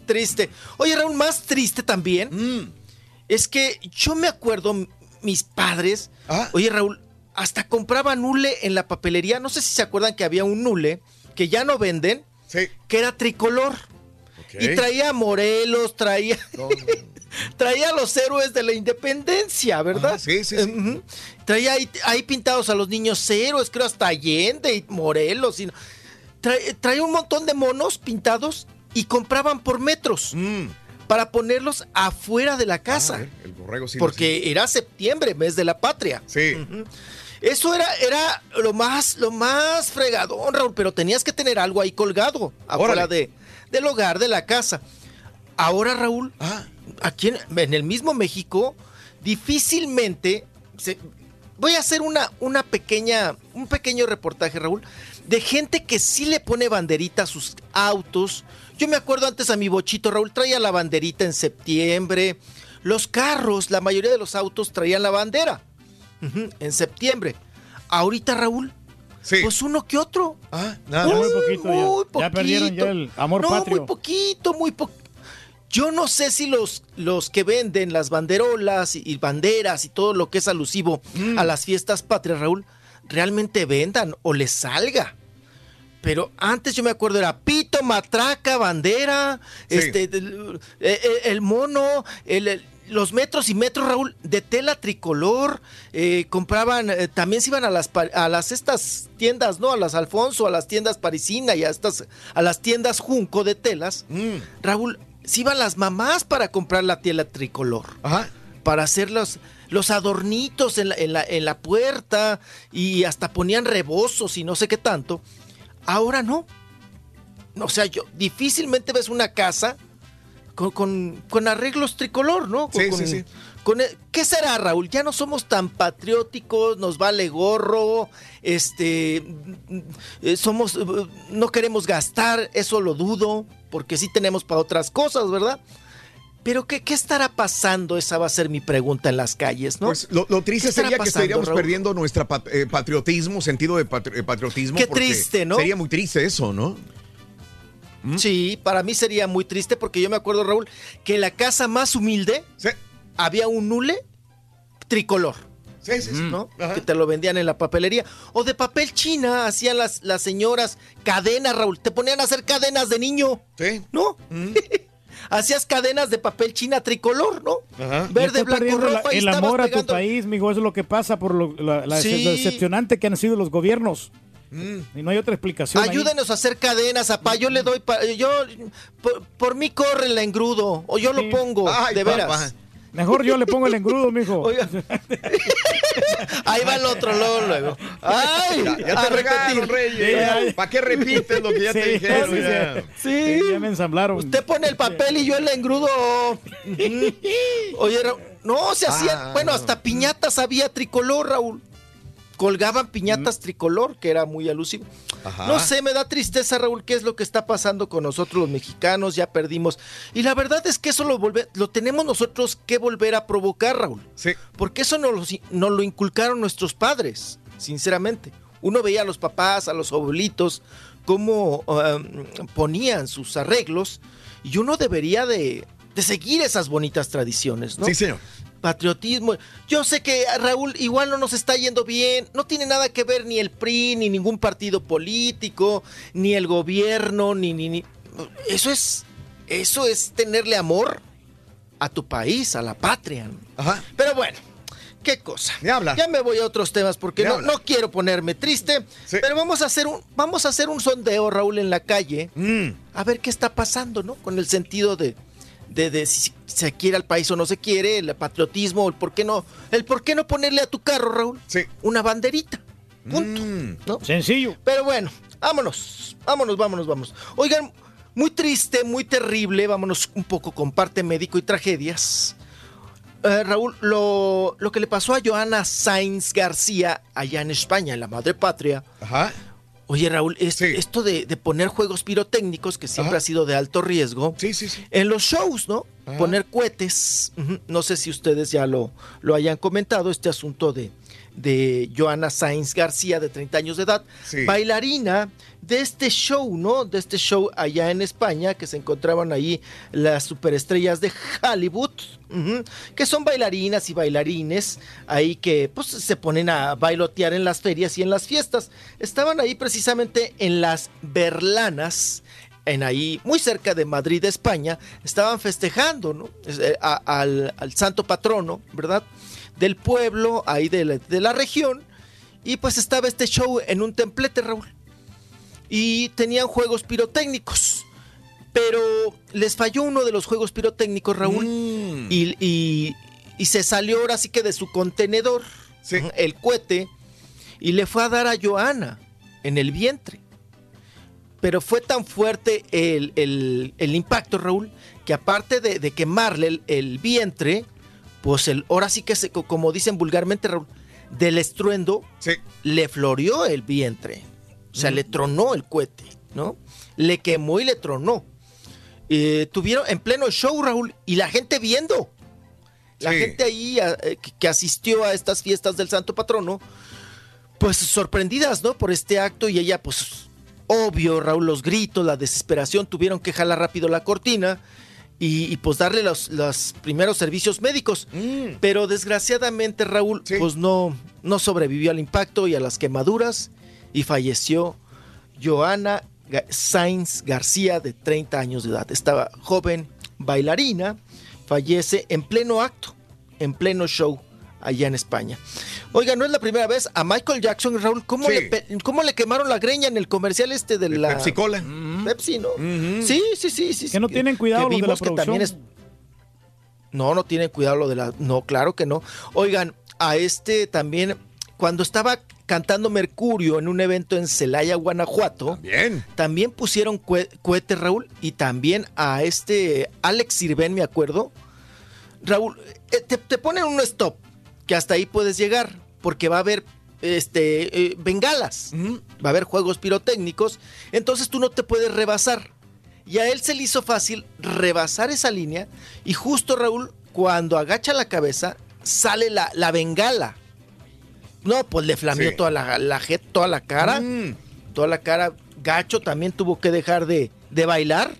triste. Oye, Raúl, más triste también Mm. es que yo me acuerdo, mis padres, Ah. oye Raúl, hasta compraban nule en la papelería. No sé si se acuerdan que había un nule que ya no venden, Sí. que era tricolor. Y traía Morelos, traía, [laughs] traía a los héroes de la independencia, ¿verdad? Ah, sí, sí, sí. Traía ahí, ahí pintados a los niños héroes, creo hasta Allende y Morelos. Y, trae- traía un montón de monos pintados y compraban por metros para ponerlos afuera de la casa. Mm. Ah, el borrego sí porque era septiembre, mes de la patria. Sí. Ujú. Eso era, era lo más, lo más fregadón, Raúl, pero tenías que tener algo ahí colgado, afuera de, del hogar, de la casa. Ahora, Raúl, Ah. aquí en, en el mismo México, difícilmente se- voy a hacer una, una pequeña, un pequeño reportaje, Raúl, de gente que sí le pone banderita a sus autos. Yo me acuerdo antes a mi bochito, Raúl, traía la banderita en septiembre. Los carros, la mayoría de los autos traían la bandera en septiembre. Ahorita, Raúl, pues uno que otro. Ah, muy poquito, ya. muy Ya perdieron poquito. ya el amor no, patrio. muy poquito, muy poquito. Yo no sé si los, los que venden las banderolas y, y banderas y todo lo que es alusivo Mm. a las fiestas patrias, Raúl, realmente vendan o les salga. Pero antes yo me acuerdo era pito, matraca, bandera, Sí. este, eh, eh, el, mono, el- el- los metros y metros, Raúl, de tela tricolor. eh, compraban, eh, también se iban a las, a las estas tiendas, ¿no? A las Alfonso, a las tiendas Parisina y a, estas, a las tiendas Junco de telas. Raúl, se iban las mamás para comprar la tela tricolor. Para hacer los, los adornitos en la, en, la, en la puerta y hasta ponían rebozos y no sé qué tanto. Ahora no. O sea, yo difícilmente ves una casa con, con- con arreglos tricolor, ¿no? Con- Sí, sí, sí. con el- ¿Qué será, Raúl? Ya no somos tan patrióticos, nos vale gorro, este, eh, somos, eh, no queremos gastar, eso lo dudo, porque sí tenemos para otras cosas, ¿verdad? Pero ¿qué, ¿qué estará pasando? Esa va a ser mi pregunta en las calles, ¿no? Pues lo, lo triste ¿Qué estará sería que estaríamos Raúl? perdiendo nuestro patriotismo, sentido de patri- eh, patriotismo. Qué triste, ¿no? Sería muy triste eso, ¿no? Sí, para mí sería muy triste porque yo me acuerdo, Raúl, que en la casa más humilde había un nule tricolor. Sí, sí, sí. ¿no? Que te lo vendían en la papelería. O de papel china, hacían las, las señoras cadenas, Raúl. Te ponían a hacer cadenas de niño. Sí. ¿No? [laughs] Hacías cadenas de papel china tricolor, ¿no? Ya Verde, blanco, rojo. el amor a tu pegando- país, mijo, eso es lo que pasa por lo, la- la- Sí. lo decepcionante que han sido los gobiernos. Y no hay otra explicación. ahí. Ayúdenos a hacer cadenas, apá. Yo le doy. pa- yo, por, por mí corre el engrudo. O yo lo pongo. de veras. Mejor yo le pongo el engrudo, mijo. [laughs] [laughs] Ahí va el otro luego. luego. ¡Ay! Ya, te regaron. Reyes. ¿Para qué repites lo que ya te Sí, dijeron? sí, ya? Sí. Ya me ensamblaron. Usted pone el papel y yo el engrudo. [laughs] Oye, no, se hacían, Ah. bueno, hasta piñatas había tricolor, Raúl. Colgaban piñatas tricolor, que era muy alusivo. Ajá. No sé, me da tristeza, Raúl, qué es lo que está pasando con nosotros los mexicanos, ya perdimos. Y la verdad es que eso lo, volve- lo tenemos nosotros que volver a provocar, Raúl. Sí. Porque eso nos lo, nos lo inculcaron nuestros padres, sinceramente. Uno veía a los papás, a los abuelitos, cómo um, ponían sus arreglos, y uno debería de, de seguir esas bonitas tradiciones, ¿no? Sí, señor. Patriotismo. Yo sé que Raúl igual no nos está yendo bien, no tiene nada que ver ni el PRI, ni ningún partido político, ni el gobierno, ni, ni, ni- Eso es, eso es tenerle amor a tu país, a la patria. Ajá. Pero bueno, qué cosa. Me habla. Ya me voy a otros temas porque no, no quiero ponerme triste. Pero vamos a hacer un, vamos a hacer un sondeo, Raúl, en la calle. Mm. A ver qué está pasando, ¿no? Con el sentido de, de, de si se quiere al país o no se quiere, el patriotismo, el por qué no, el por qué no ponerle a tu carro, Raúl, una banderita. Punto. ¿no? Sencillo. Pero bueno, vámonos, vámonos, vámonos, vámonos. Oigan, muy triste, muy terrible, vámonos un poco con parte médico y tragedias. Eh, Raúl, lo, lo que le pasó a Joana Sainz García allá en España, en la madre patria. Ajá. Oye, Raúl, es- esto de, de poner juegos pirotécnicos, que siempre ha sido de alto riesgo, en los shows, ¿no? Ajá. Poner cohetes. No sé si ustedes ya lo, lo hayan comentado, este asunto de, de Joana Sainz García, de 30 años de edad, Sí. bailarina de este show, ¿no? De este show allá en España, que se encontraban ahí las superestrellas de Hollywood, que son bailarinas y bailarines ahí que pues se ponen a bailotear en las ferias y en las fiestas. Estaban ahí precisamente en las Berlanas en ahí, muy cerca de Madrid, España, estaban festejando ¿no? Eh, a- al, al santo patrono, ¿verdad? Del pueblo, ahí de la, de la región. Y pues estaba este show en un templete, Raúl. Y tenían juegos pirotécnicos. Pero les falló uno de los juegos pirotécnicos, Raúl. Y, y- y se salió ahora sí que de su contenedor, el cohete, y le fue a dar a Joana en el vientre. Pero fue tan fuerte el, el- el impacto, Raúl, que aparte de, de quemarle el, el vientre, pues el, ahora sí que, se, co- como dicen vulgarmente, Raúl, del estruendo, le floreó el vientre. O sea, le tronó el cohete, ¿no? Le quemó y le tronó. Eh, tuvieron en pleno show, Raúl, y la gente viendo. La Sí. gente ahí a- eh, que- que asistió a estas fiestas del Santo Patrono, pues sorprendidas, ¿no? Por este acto y ella, pues, obvio, Raúl, los gritos, la desesperación, tuvieron que jalar rápido la cortina y, y, pues darle los, los primeros servicios médicos. Pero desgraciadamente, Raúl, pues no, no sobrevivió al impacto y a las quemaduras y falleció Joana Sainz García, de 30 años de edad. Estaba joven bailarina, fallece en pleno acto, en pleno show allá en España. Oiga, no es la primera vez a Michael Jackson, Raúl, ¿cómo, Sí. le, cómo le quemaron la greña en el comercial este de la... Pepsi Cola. Pepsi, ¿no? Sí, sí, sí, sí. Que no tienen cuidado los de la vimos que también es- No, no tienen cuidado lo de la... No, claro que no. Oigan, a este también, cuando estaba cantando Mercurio en un evento en Celaya, Guanajuato, Bien. también pusieron cue- cohetes, Raúl, y también a este Alex Sirven, me acuerdo. Raúl, eh, te, te ponen un stop, que hasta ahí puedes llegar, porque va a haber este, eh, bengalas, va a haber juegos pirotécnicos, entonces tú no te puedes rebasar. Y a él se le hizo fácil rebasar esa línea, y justo Raúl, cuando agacha la cabeza, sale la, la bengala. No, pues le flameó Sí. toda la, la toda la cara. Toda la cara. Gacho también tuvo que dejar de, de bailar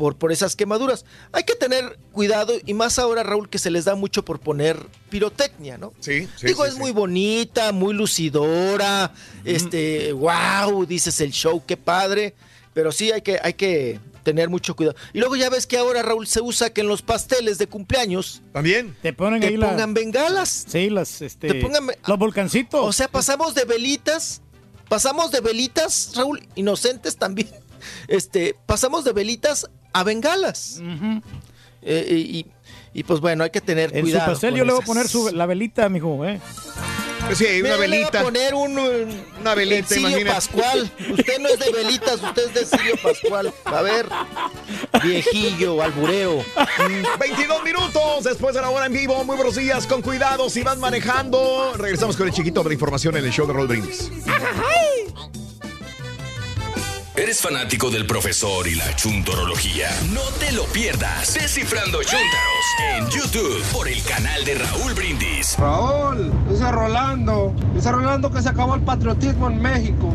por, por esas quemaduras. Hay que tener cuidado y más ahora, Raúl, que se les da mucho por poner pirotecnia, ¿no? Sí, sí, Digo, sí, es sí. muy bonita, muy lucidora. Este, wow, dices el show, qué padre. Pero sí hay que, hay que tener mucho cuidado. Y luego ya ves que ahora, Raúl, se usa que en los pasteles de cumpleaños También. Te ponen te ahí la- pongan bengalas. Sí, las, este, Te pongan- los volcancitos. O sea, pasamos de velitas, pasamos de velitas, Raúl, inocentes también. [laughs] Este, pasamos de velitas a bengalas. Eh, y, y, pues bueno, hay que tener en cuidado. su pastel yo le voy a poner su, la velita, mijo, ¿eh? Sí, una Mira, le voy a velita. poner un, un- Una velita, imagínate. Pascual. Usted no es de velitas, usted es de Sirio Pascual. A ver, viejillo, alburero. 22 minutos después de la hora en vivo. Muy buenos días, con cuidado si vas manejando. Regresamos con el chiquito de información en el show de Roll Brindis. ¿Eres fanático del profesor y la chuntorología? No te lo pierdas. Descifrando Chuntaros en YouTube por el canal de Raúl Brindis. Raúl, dice Rolando, dice Rolando que se acabó el patriotismo en México.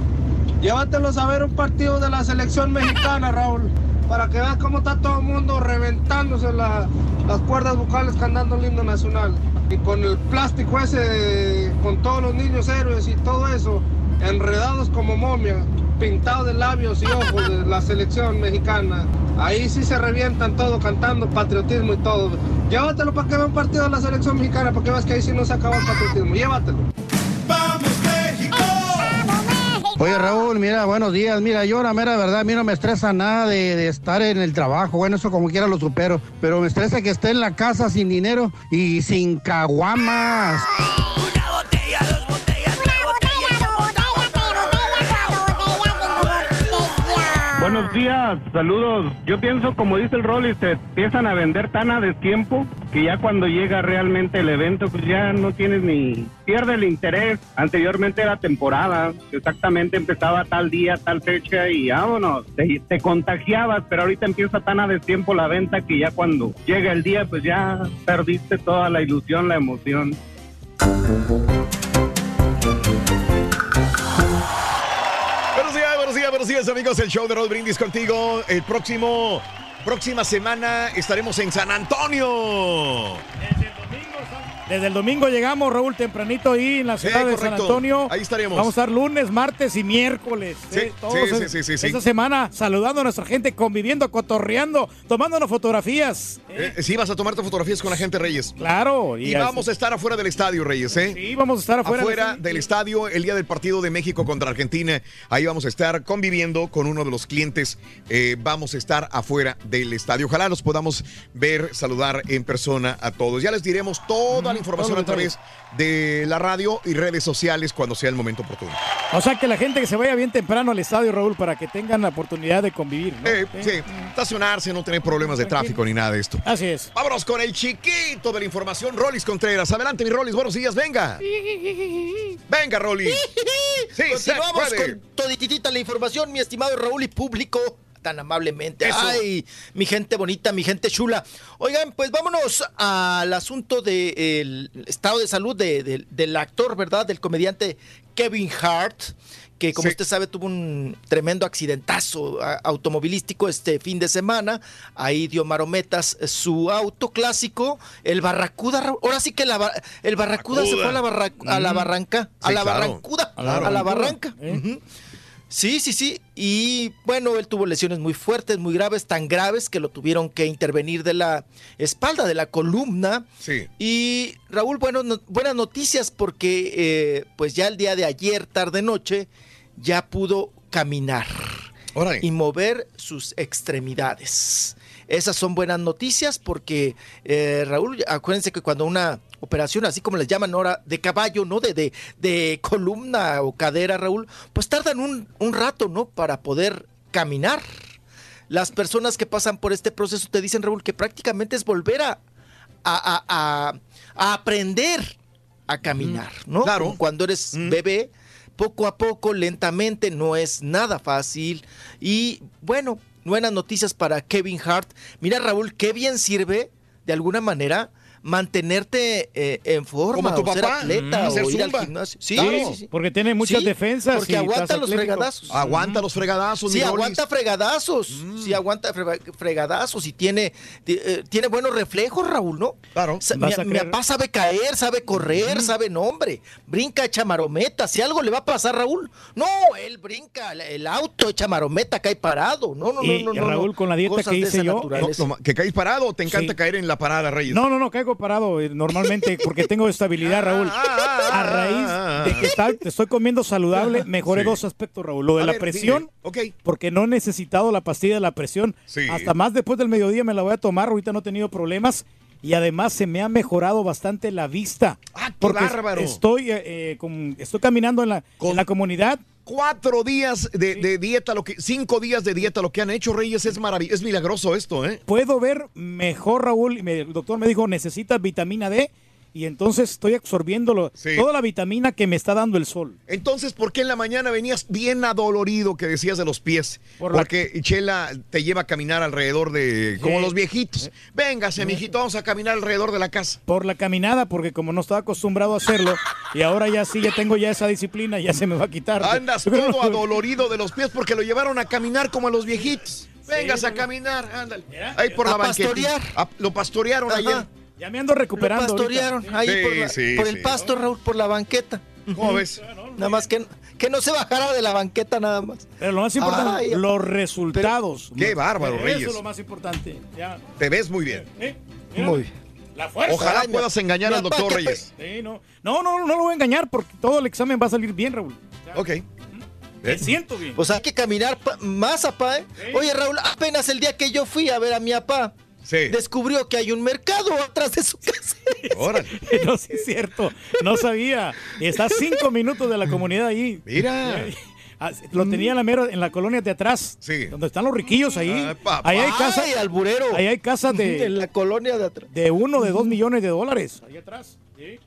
Llévatelos a ver un partido de la selección mexicana, Raúl, para que veas cómo está todo el mundo reventándose la- las cuerdas vocales cantando el himno nacional. Y con el plástico ese, con todos los niños héroes y todo eso, enredados como momia, pintados de labios y ojos de la selección mexicana. Ahí sí se revientan todo cantando patriotismo y todo. Llévatelo para que vea un partido de la selección mexicana, para que veas que ahí sí no se acabó el patriotismo. Llévatelo. Oye Raúl, mira, buenos días. Mira, yo la mera verdad, a mí no me estresa nada de, de estar en el trabajo. Bueno, eso como quiera lo supero. Pero me estresa que esté en la casa sin dinero y sin caguamas. Buenos días, saludos. Yo pienso, como dice el Rolly, se empiezan a vender tan a destiempo que ya cuando llega realmente el evento, pues ya no tienes ni. pierde el interés. Anteriormente era temporada, exactamente empezaba tal día, tal fecha y vámonos, te, te contagiabas, pero ahorita empieza tan a destiempo la venta que ya cuando llega el día, pues ya perdiste toda la ilusión, la emoción. Buenos días, amigos. El show de Roll Brindis contigo. El próximo, próxima semana estaremos en San Antonio. Desde el domingo llegamos, Raúl, tempranito ahí en la Sí, ciudad de San. Antonio. Ahí estaremos. Vamos a estar lunes, martes y miércoles. Sí, ¿eh? Todos sí, sí, sí, sí, Esta semana saludando a nuestra gente, conviviendo, cotorreando, tomándonos fotografías. Eh, sí, vas a tomarte fotografías con la gente, Reyes. Claro. Y vamos a estar afuera del estadio, Reyes, ¿eh? Sí, vamos a estar afuera. Afuera del estadio el día del partido de México contra Argentina. Ahí vamos a estar conviviendo con uno de los clientes. Eh, vamos a estar afuera del estadio. Ojalá los podamos ver, saludar en persona a todos. Ya les diremos toda la información a través de la radio y redes sociales cuando sea el momento oportuno. O sea, que la gente que se vaya bien temprano al estadio, Raúl, para que tengan la oportunidad de convivir. ¿no? Eh, sí, estacionarse, no tener problemas de tráfico ni nada de esto. Así es. Vámonos con el chiquito de la información, Rolis Contreras. Adelante, mi Rolis, buenos días, venga. Venga, Rolis. [laughs] Sí, Continuamos con todititita la información, mi estimado Raúl y público. Tan amablemente. Eso. Ay, mi gente bonita, mi gente chula. Oigan, pues vámonos al asunto del estado de salud de- de- del actor, ¿verdad? Del comediante Kevin Hart, que como Sí. usted sabe tuvo un tremendo accidentazo automovilístico este fin de semana. Ahí dio marometas eh, su auto clásico, el Barracuda. Ahora sí que la el Barracuda, se fue a la, barra- a la Mm. barranca, a la claro. barrancuda, a la barranca. Ujú. Sí, sí, sí. Y bueno, él tuvo lesiones muy fuertes, muy graves, tan graves que lo tuvieron que intervenir de la espalda, de la columna. Sí. Y Raúl, bueno, no- buenas noticias porque eh, pues ya el día de ayer, tarde noche, ya pudo caminar y mover sus extremidades. Esas son buenas noticias porque, eh, Raúl, acuérdense que cuando una operación, así como les llaman ahora, de caballo, ¿no? De, de, de columna o cadera, Raúl, pues tardan un, un rato, ¿no? Para poder caminar. Las personas que pasan por este proceso te dicen, Raúl, que prácticamente es volver a, a, a- aprender a caminar, ¿no? Claro. Cuando eres bebé, poco a poco, lentamente, no es nada fácil. Y bueno, buenas noticias para Kevin Hart. Mira, Raúl, qué bien sirve, de alguna manera, mantenerte eh, en forma, Como tu o ser papá, atleta, mm, hacer o ir al zumba. gimnasio. Sí, Claro. sí, sí. Porque tiene muchas Sí, defensas. Porque y aguanta los atlético. fregadazos. Aguanta los fregadazos, Sí, aguanta fregadazos. Sí, aguanta frega- fregadazos y tiene, ti- eh, tiene buenos reflejos, Raúl, ¿no? Claro. Sa- Mi, mi papá sabe caer, sabe correr, sabe nombre. Brinca, echa marometa. Si algo le va a pasar, Raúl. No, él brinca, el- auto echa marometa, cae parado. No, no, Y, no, no. no, Raúl, no. con la dieta que hice yo, No, naturaleza. no, ¿Que caes parado o te encanta Sí. caer en la parada, Reyes? No, no, no, caigo parado eh, normalmente porque tengo [laughs] estabilidad, Raúl. A raíz de que está- estoy comiendo saludable, [laughs] mejoré Sí. dos aspectos, Raúl. Lo de A la ver, presión, dime. Ok. porque no he necesitado la pastilla de la presión. Sí. Hasta más después del mediodía me la voy a tomar, ahorita no he tenido problemas. Y además se me ha mejorado bastante la vista. ¡Ah, qué porque bárbaro! Estoy, eh, eh, con- estoy caminando en la, en la comunidad. Cuatro días de, de dieta, lo que, cinco días de dieta, lo que han hecho, Reyes, es maravilloso, es milagroso esto, ¿eh? Puedo ver mejor, Raúl. el doctor me dijo, necesitas vitamina D. Y entonces estoy absorbiendo lo- Sí. toda la vitamina que me está dando el sol. Entonces, ¿por qué en la mañana venías bien adolorido que decías de los pies? Por la- Porque Chela te lleva a caminar alrededor de, como Sí. los viejitos. Véngase, mijito, vamos a caminar alrededor de la casa. por la caminada, porque como no estaba acostumbrado a hacerlo, y ahora ya sí, ya tengo ya esa disciplina, ya se me va a quitar. Andas todo adolorido de los pies porque lo llevaron a caminar como a los viejitos. Véngase a caminar, ándale. Ahí por A la banqueta. pastorear. Lo pastorearon Ajá. ayer. Ya me ando Lo recuperando. pastorearon ahorita. ahí Sí, por, la- sí, por sí. el pasto, Raúl, por la banqueta. ¿Cómo ves? Nada más que, que no se bajara de la banqueta nada más. Pero lo más importante, Ay, los resultados. Qué bárbaro, Eso Reyes. es lo más importante. Ya. Te ves muy bien. ¿Eh? Muy bien. La fuerza. Ojalá Ay, puedas engañar al doctor Reyes. Sí, no. no, no, no lo voy a engañar porque todo el examen va a salir bien, Raúl. Ya. Ok. Me siento bien. Pues hay que caminar más, papá. ¿eh? Oye, Raúl, apenas el día que yo fui a ver a mi papá, Sí. descubrió que hay un mercado atrás de su casa. [laughs] Órale. [laughs] No, sí es cierto. No sabía. Está a cinco minutos de la comunidad ahí. Mira. [laughs] Ah, Lo tenía en la, mera- en la colonia de atrás. Sí. Donde están los riquillos ahí. Ay, papá. ahí hay casas. Ay, alburero. Ahí hay casas de de, la colonia de atrás. de uno, de dos millones de dólares. Ahí atrás. Sí.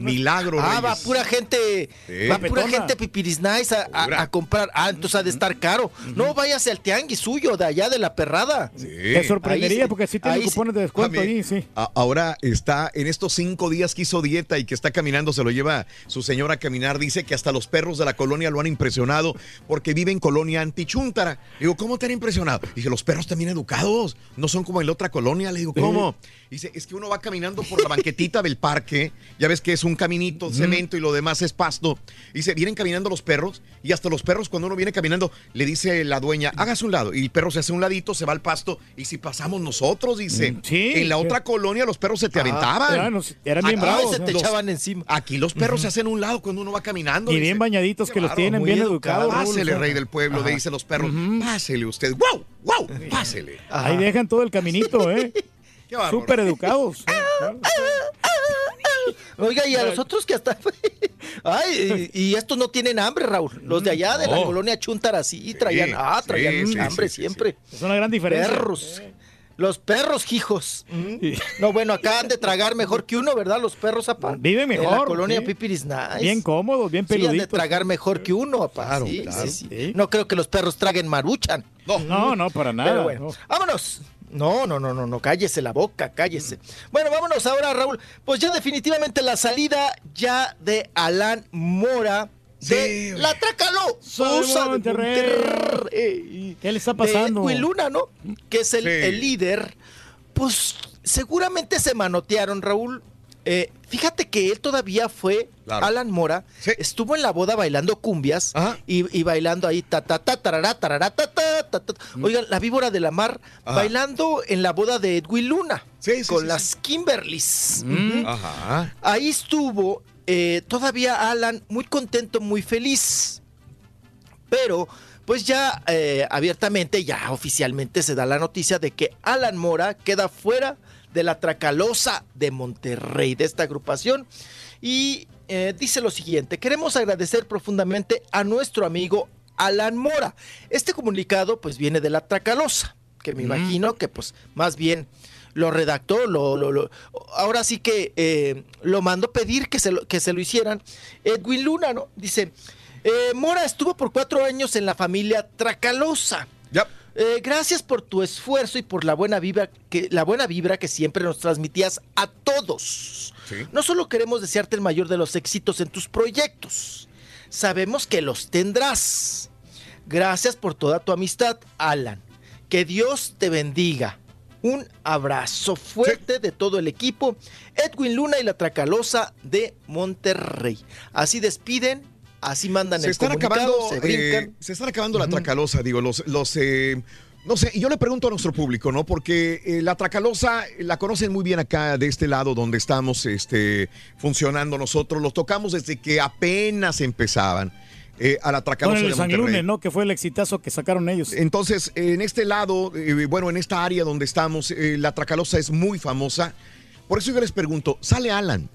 Milagro Ah, va pura gente, Sí. va pura gente pipiris nice a, a- a comprar. Ah, entonces ha de estar caro. No, váyase al tianguis suyo de allá de la perrada. Te sorprendería Ahí porque sí tienen ahí cupones de descuento ahí, sí. Ahora está en estos cinco días que hizo dieta y que está caminando, se lo lleva su señora a caminar. Dice que hasta los perros de la colonia lo han impresionado porque vive en colonia antichuntara. Digo, ¿cómo te han impresionado? Dije, los perros también educados, no son como en la otra colonia. Le digo, ¿cómo? Dice, es que uno va caminando por la banquetita del parque, ya ves que es un caminito, cemento y lo demás es pasto. Dice, vienen caminando los perros y hasta los perros cuando uno viene caminando le dice la dueña, hágase un lado. Y el perro se hace un ladito, se va al pasto y si pasamos nosotros, dice, sí, en la sí. otra colonia los perros se te Ah, aventaban. eran eran bien Aquí bravos, se ¿eh? te Los- echaban encima. Aquí los perros se hacen un lado cuando uno va caminando. Y dice. bien bañaditos que los tienen, bien educado. educados. Pásele, rey del pueblo, le dicen los perros. Pásele usted. ¡Wow! ¡Wow! Pásele. Ahí dejan todo el caminito, ¿eh? [laughs] Súper educados. [laughs] [laughs] Oiga, y a los otros que hasta. [laughs] Ay, y, y estos no tienen hambre, Raúl. Los de allá de la No. colonia Chuntara sí traían, Sí, ah, traían sí, mm, sí, hambre sí, sí, siempre. Es una gran diferencia. Perros. Los perros, hijos. No, bueno, acá han de tragar mejor que uno, ¿verdad? Los perros, apá. Viven En la mejor, colonia sí. Pipiris Nice. Bien cómodos, bien Sí, han de peluditos. tragar mejor que uno, apá. Claro, Sí, claro. sí, sí. No creo que los perros traguen maruchan. No, no, para nada. Pero bueno, no. vámonos. No, no, no, no, no, cállese la boca, cállese. Bueno, vámonos ahora, Raúl. Pues ya definitivamente la salida ya de Alan Mora de la Tracalosa de Monterrey. ¿Qué le está pasando? De Luna, ¿no? Que es el, el líder. Pues seguramente se manotearon, Raúl. Eh, fíjate que él todavía fue, Alan Mora, estuvo en la boda bailando cumbias y, y bailando ahí, ta, ta, ta, tarará, tarará, ta, ta, ta, ta. Oigan, la víbora de la mar, Ajá. bailando en la boda de Edwin Luna, con sí, las Kimberlys. Mm. Ajá. Ahí estuvo eh, todavía Alan muy contento, muy feliz. Pero, pues ya eh, abiertamente, ya oficialmente se da la noticia de que Alan Mora queda fuera de la Tracalosa de Monterrey, de esta agrupación. Y eh, dice lo siguiente, queremos agradecer profundamente a nuestro amigo Alan Mora. Este comunicado pues viene de la Tracalosa, que me Mm. imagino que pues más bien lo redactó, lo, lo- lo- ahora sí que eh, lo mandó pedir que se lo, que se lo hicieran. Edwin Luna, ¿no? Dice, eh, Mora estuvo por cuatro años en la familia Tracalosa. Eh, gracias por tu esfuerzo y por la buena vibra que, la buena vibra que siempre nos transmitías a todos. No solo queremos desearte el mayor de los éxitos en tus proyectos, sabemos que los tendrás. Gracias por toda tu amistad, Alan. Que Dios te bendiga. Un abrazo fuerte de todo el equipo, Edwin Luna y la Tracalosa de Monterrey. Así despiden, así mandan se el están acabando, se brincan. eh, se están acabando la tracalosa, digo, los, los eh, no sé, y yo le pregunto a nuestro público, ¿no? Porque eh, la tracalosa la conocen muy bien acá de este lado donde estamos este, funcionando nosotros, los tocamos desde que apenas empezaban. eh, a la tracalosa el de Monterrey. ¿no? Que fue el exitazo que sacaron ellos. Entonces, en este lado, eh, bueno, en esta área donde estamos, eh, la Tracalosa es muy famosa. Por eso yo les pregunto, sale Alan.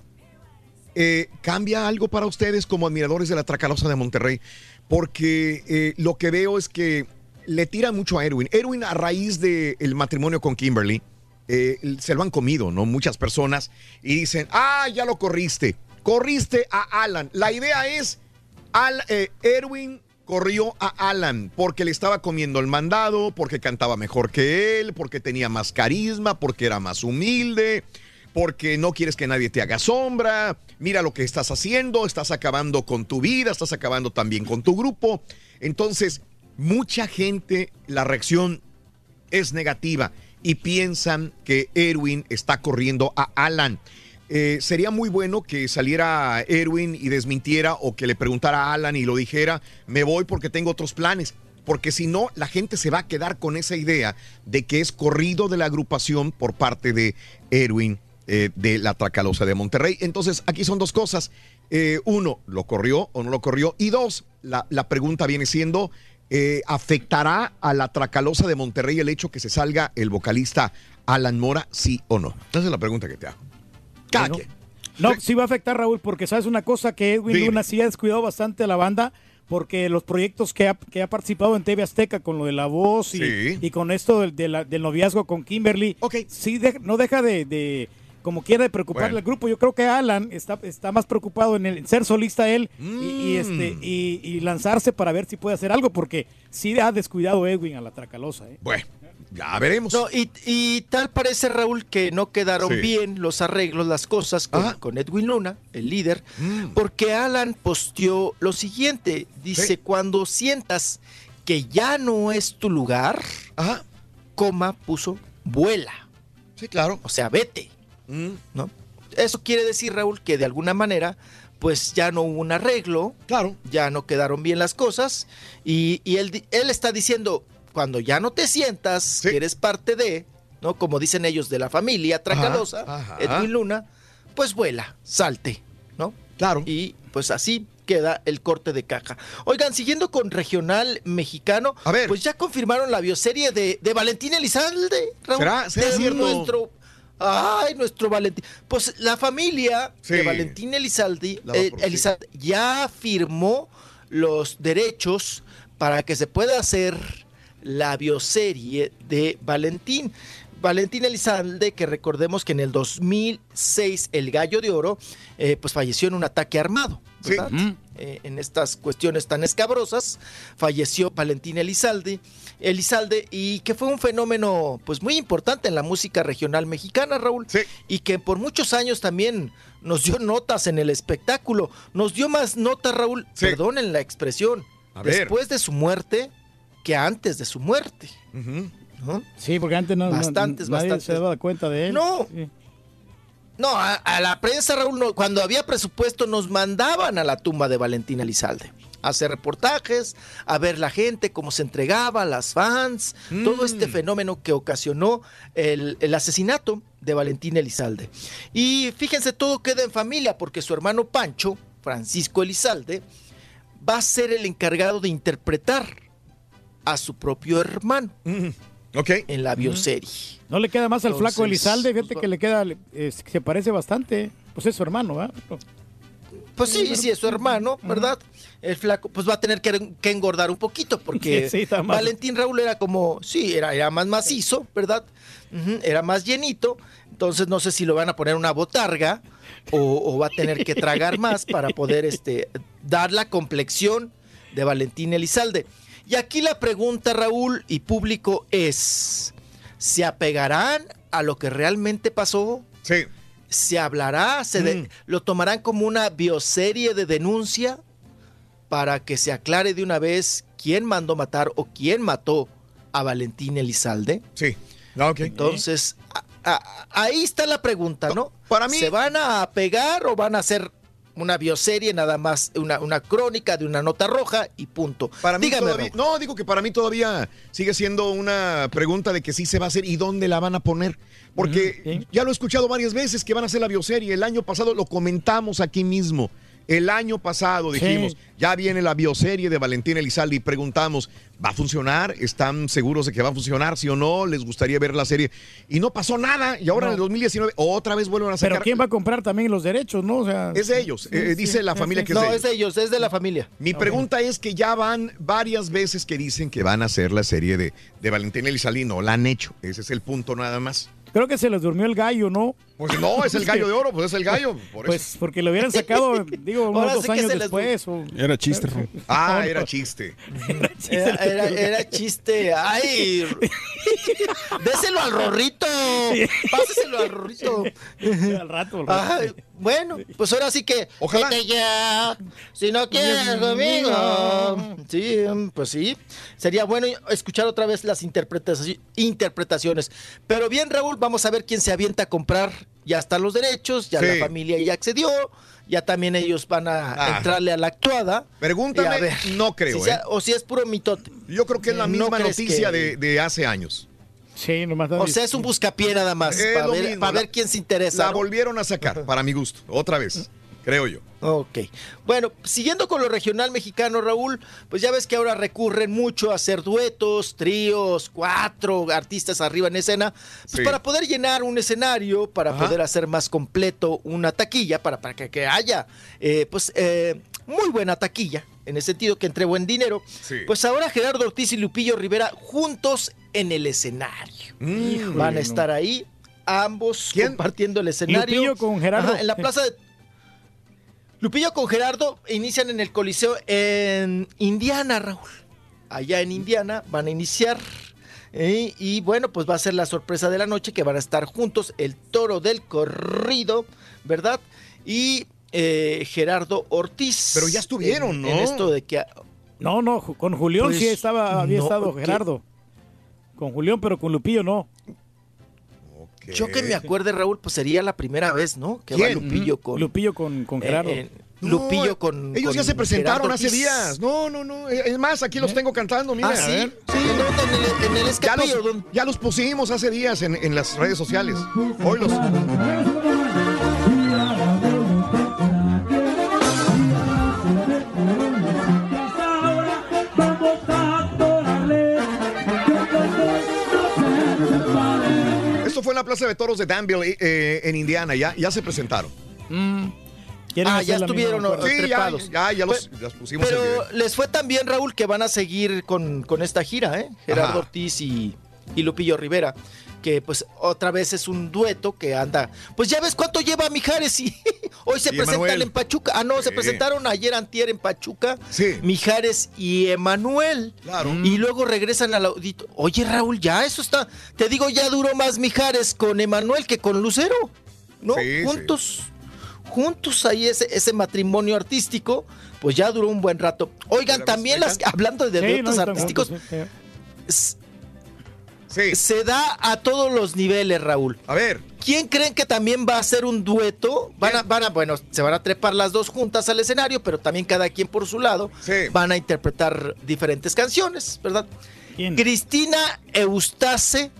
Eh, ¿Cambia algo para ustedes como admiradores de la Tracalosa de Monterrey? Porque eh, lo que veo es que le tira mucho a Erwin. Erwin, a raíz del matrimonio con Kimberly, eh, se lo han comido, ¿no? Muchas personas y dicen, ah, ya lo corriste. Corriste a Alan. La idea es, Al, Erwin corrió a Alan porque le estaba comiendo el mandado, porque cantaba mejor que él, porque tenía más carisma, porque era más humilde, porque no quieres que nadie te haga sombra. Mira lo que estás haciendo, estás acabando con tu vida, estás acabando también con tu grupo. Entonces, mucha gente, la reacción es negativa y piensan que Erwin está corriendo a Alan. Eh, sería muy bueno que saliera Erwin y desmintiera o que le preguntara a Alan y lo dijera, me voy porque tengo otros planes. Porque si no, la gente se va a quedar con esa idea de que es corrido de la agrupación por parte de Erwin eh, de la Tracalosa de Monterrey. Entonces, aquí son dos cosas. Eh, uno, ¿lo corrió o no lo corrió? Y dos, la, la pregunta viene siendo, eh, ¿afectará a la Tracalosa de Monterrey el hecho que se salga el vocalista Alan Mora, sí o no? Esa es la pregunta que te hago. Cada Bueno, quien. No, sí va a afectar, Raúl, porque sabes una cosa que Edwin Dime. Luna sí ha descuidado bastante a la banda, porque los proyectos que ha, que ha participado en TV Azteca con lo de la voz y, Sí. y con esto del, del noviazgo con Kimberly, sí de- no deja de, de- como quiera de preocuparle Bueno. al grupo. Yo creo que Alan está, está más preocupado en, el, en ser solista él y, y, Mm. este, y, y lanzarse para ver si puede hacer algo, porque sí ha descuidado Edwin a la Tracalosa. ¿eh? Bueno, ya veremos. No, y, y tal parece, Raúl, que no quedaron Sí. bien los arreglos, las cosas con, con Edwin Luna, el líder, Mm. porque Alan posteó lo siguiente. Dice, cuando sientas que ya no es tu lugar, coma, puso, vuela. Sí, claro. O sea, vete. ¿No? Eso quiere decir, Raúl, que de alguna manera, pues ya no hubo un arreglo. Claro. Ya no quedaron bien las cosas. Y, y él, él está diciendo, cuando ya no te sientas que eres parte de, ¿no? Como dicen ellos, de la familia Tracalosa. Edwin Luna, pues vuela, salte, ¿no? Claro. Y pues así queda el corte de caja. Oigan, siguiendo con regional mexicano, pues ya confirmaron la bioserie de, de Valentín Elizalde, Raúl. ¿Será- será De cierto? Nuestro, ay, nuestro Valentín. Pues la familia Sí. de Valentín Elizalde, eh, sí. Ya firmó los derechos para que se pueda hacer la bioserie de Valentín. Valentín Elizalde, que recordemos que en el 2006 el Gallo de Oro, eh, pues falleció en un ataque armado, ¿verdad? Eh, en estas cuestiones tan escabrosas, falleció Valentín Elizalde, Elizalde, y que fue un fenómeno pues muy importante en la música regional mexicana, Raúl, y que por muchos años también nos dio notas en el espectáculo, nos dio más notas, Raúl, perdonen la expresión, A ver. después de su muerte que antes de su muerte. ¿No? Sí, porque antes no, no- Bastantes, nadie bastantes. se daba cuenta de él. No. No, a, a la prensa, Raúl, no, cuando había presupuesto nos mandaban a la tumba de Valentín Elizalde. A hacer reportajes, a ver la gente, cómo se entregaba, las fans, todo este fenómeno que ocasionó el, el asesinato de Valentín Elizalde. Y fíjense, todo queda en familia porque su hermano Pancho, Francisco Elizalde, va a ser el encargado de interpretar a su propio hermano en la bioserie. No le queda más al flaco Elizalde, fíjate que le queda, eh, se parece bastante. Pues es su hermano, ¿verdad? Pues sí, sí, es su hermano, ¿verdad? El flaco, pues va a tener que, que engordar un poquito, porque [laughs] Sí, sí, Valentín Raúl era como, sí, era, era más macizo, ¿verdad? Era más llenito, entonces no sé si lo van a poner una botarga o, o va a tener que tragar más para poder este, dar la complexión de Valentín Elizalde. Y aquí la pregunta, Raúl y público, es, ¿se apegarán a lo que realmente pasó? Sí. ¿Se hablará? ¿Se de- ¿Lo tomarán como una bioserie de denuncia para que se aclare de una vez quién mandó matar o quién mató a Valentín Elizalde? Sí. ok. Entonces, a- a- ahí está la pregunta, ¿no? Para mí- ¿Se van a pegar o van a hacer una bioserie nada más, una, una crónica de una nota roja y punto? Para mí Dígame, todavía, no, digo que para mí todavía sigue siendo una pregunta de que sí se va a hacer y dónde la van a poner. Porque ya lo he escuchado varias veces que van a hacer la bioserie. El año pasado lo comentamos aquí mismo. El año pasado Sí. dijimos, ya viene la bioserie de Valentín Elizalde y preguntamos, ¿va a funcionar? ¿Están seguros de que va a funcionar? ¿Sí o no? ¿Les gustaría ver la serie? Y no pasó nada. Y ahora No. en el 2019 otra vez vuelven a sacar. Pero ¿quién va a comprar también los derechos, no? O sea, Es de ellos. Sí, eh, sí, dice la familia sí. que No, es de es de ellos, es de la familia. mi pregunta es que ya van varias veces que dicen que van a hacer la serie de, de Valentín Elizalde y no la han hecho. Ese es el punto nada más. Creo que se les durmió el gallo, ¿no? Pues no, es el [laughs] gallo de oro, pues es el gallo. Por Pues eso. porque lo hubieran sacado, digo, [laughs] unos Ahora dos años les después. o- Era chiste. [laughs] Ah, era chiste. Era, era- era chiste. ¡Ay! Déselo al rorrito. Páseselo al rorrito. al rato. al rato. Ay, bueno, pues ahora sí que. Ojalá. vete ya, si no quieres conmigo. Sí, pues sí. Sería bueno escuchar otra vez las interpretaci- interpretaciones. Pero bien, Raúl, vamos a ver quién se avienta a comprar. Ya están los derechos, ya Sí. la familia ya accedió. Ya también ellos van a Ah. entrarle a la actuada. Pregúntame, Y a ver no creo, si sea- ¿eh? O si es puro mitote. Yo creo que es la ¿No misma noticia que- de, de hace años. Sí, nomás. O sea, es un buscapié nada más. Para ver, mismo, para la- ver quién se interesa. La ¿no? volvieron a sacar, para mi gusto, otra vez, creo yo. Ok. Bueno, siguiendo con lo regional mexicano, Raúl, pues ya ves que ahora recurren mucho a hacer duetos, tríos, cuatro artistas arriba en escena, pues Sí. para poder llenar un escenario, para Ajá. poder hacer más completo una taquilla, para, para que, que haya, eh, pues, eh, muy buena taquilla, en el sentido que entre buen dinero. Sí. Pues ahora Gerardo Ortiz y Lupillo Rivera juntos en el escenario. Mm. Van a estar ahí ambos compartiendo el escenario. Lupillo con Gerardo. Ajá, en la plaza de Lupillo con Gerardo inician en el Coliseo en Indiana, Raúl. Allá en Indiana van a iniciar. eh, y bueno, pues va a ser la sorpresa de la noche que van a estar juntos el toro del corrido, ¿verdad? Y eh, Gerardo Ortiz. Pero ya estuvieron, en- ¿no? En esto de que No, no, con Julián Pues, sí estaba, había no, estado ¿qué? Gerardo. Con Julián, pero con Lupillo no. Yo que me acuerde, Raúl, pues sería la primera vez, ¿no? Que va ¿Quién? Lupillo con. Lupillo con, con eh, eh, Lupillo con. Ellos ya se presentaron Gerardo hace días. No, no, no. Es más, aquí los tengo cantando, mira. ¿Ah, a sí? ver. Sí, en el, en el Ya los, ya los pusimos hace días en, en las redes sociales. Hoy los. Fue en la Plaza de Toros de Danville, eh, en Indiana. Ya, ya se presentaron. ¿Quieren Ah, ya estuvieron? Sí, ya, trepados. ya, ya los, los pusimos en Pero les fue tan bien, Raúl, que van a seguir con, con esta gira, ¿eh? Gerardo Ajá. Ortiz y, y Lupillo Rivera. Que pues otra vez es un dueto que anda. Pues ya ves cuánto lleva Mijares [laughs] y hoy se Y presentan Emanuel. en Pachuca. Ah, no, se presentaron ayer antier en Pachuca. Sí. Mijares y Emanuel. Claro. Y luego regresan al audito. Oye, Raúl, ya eso está. Te digo, ya duró más Mijares con Emanuel que con Lucero. ¿No? Sí, sí. juntos. Juntos ahí ese, ese matrimonio artístico, pues ya duró un buen rato. Oigan, también las hablando de Sí, duetos no, artísticos, juntos, sí, sí. Se da a todos los niveles, Raúl. A ver. ¿Quién creen que también va a ser un dueto? Van a, van a, bueno, se van a trepar las dos juntas al escenario, pero también cada quien por su lado van a interpretar diferentes canciones, ¿verdad? Cristina Eustace,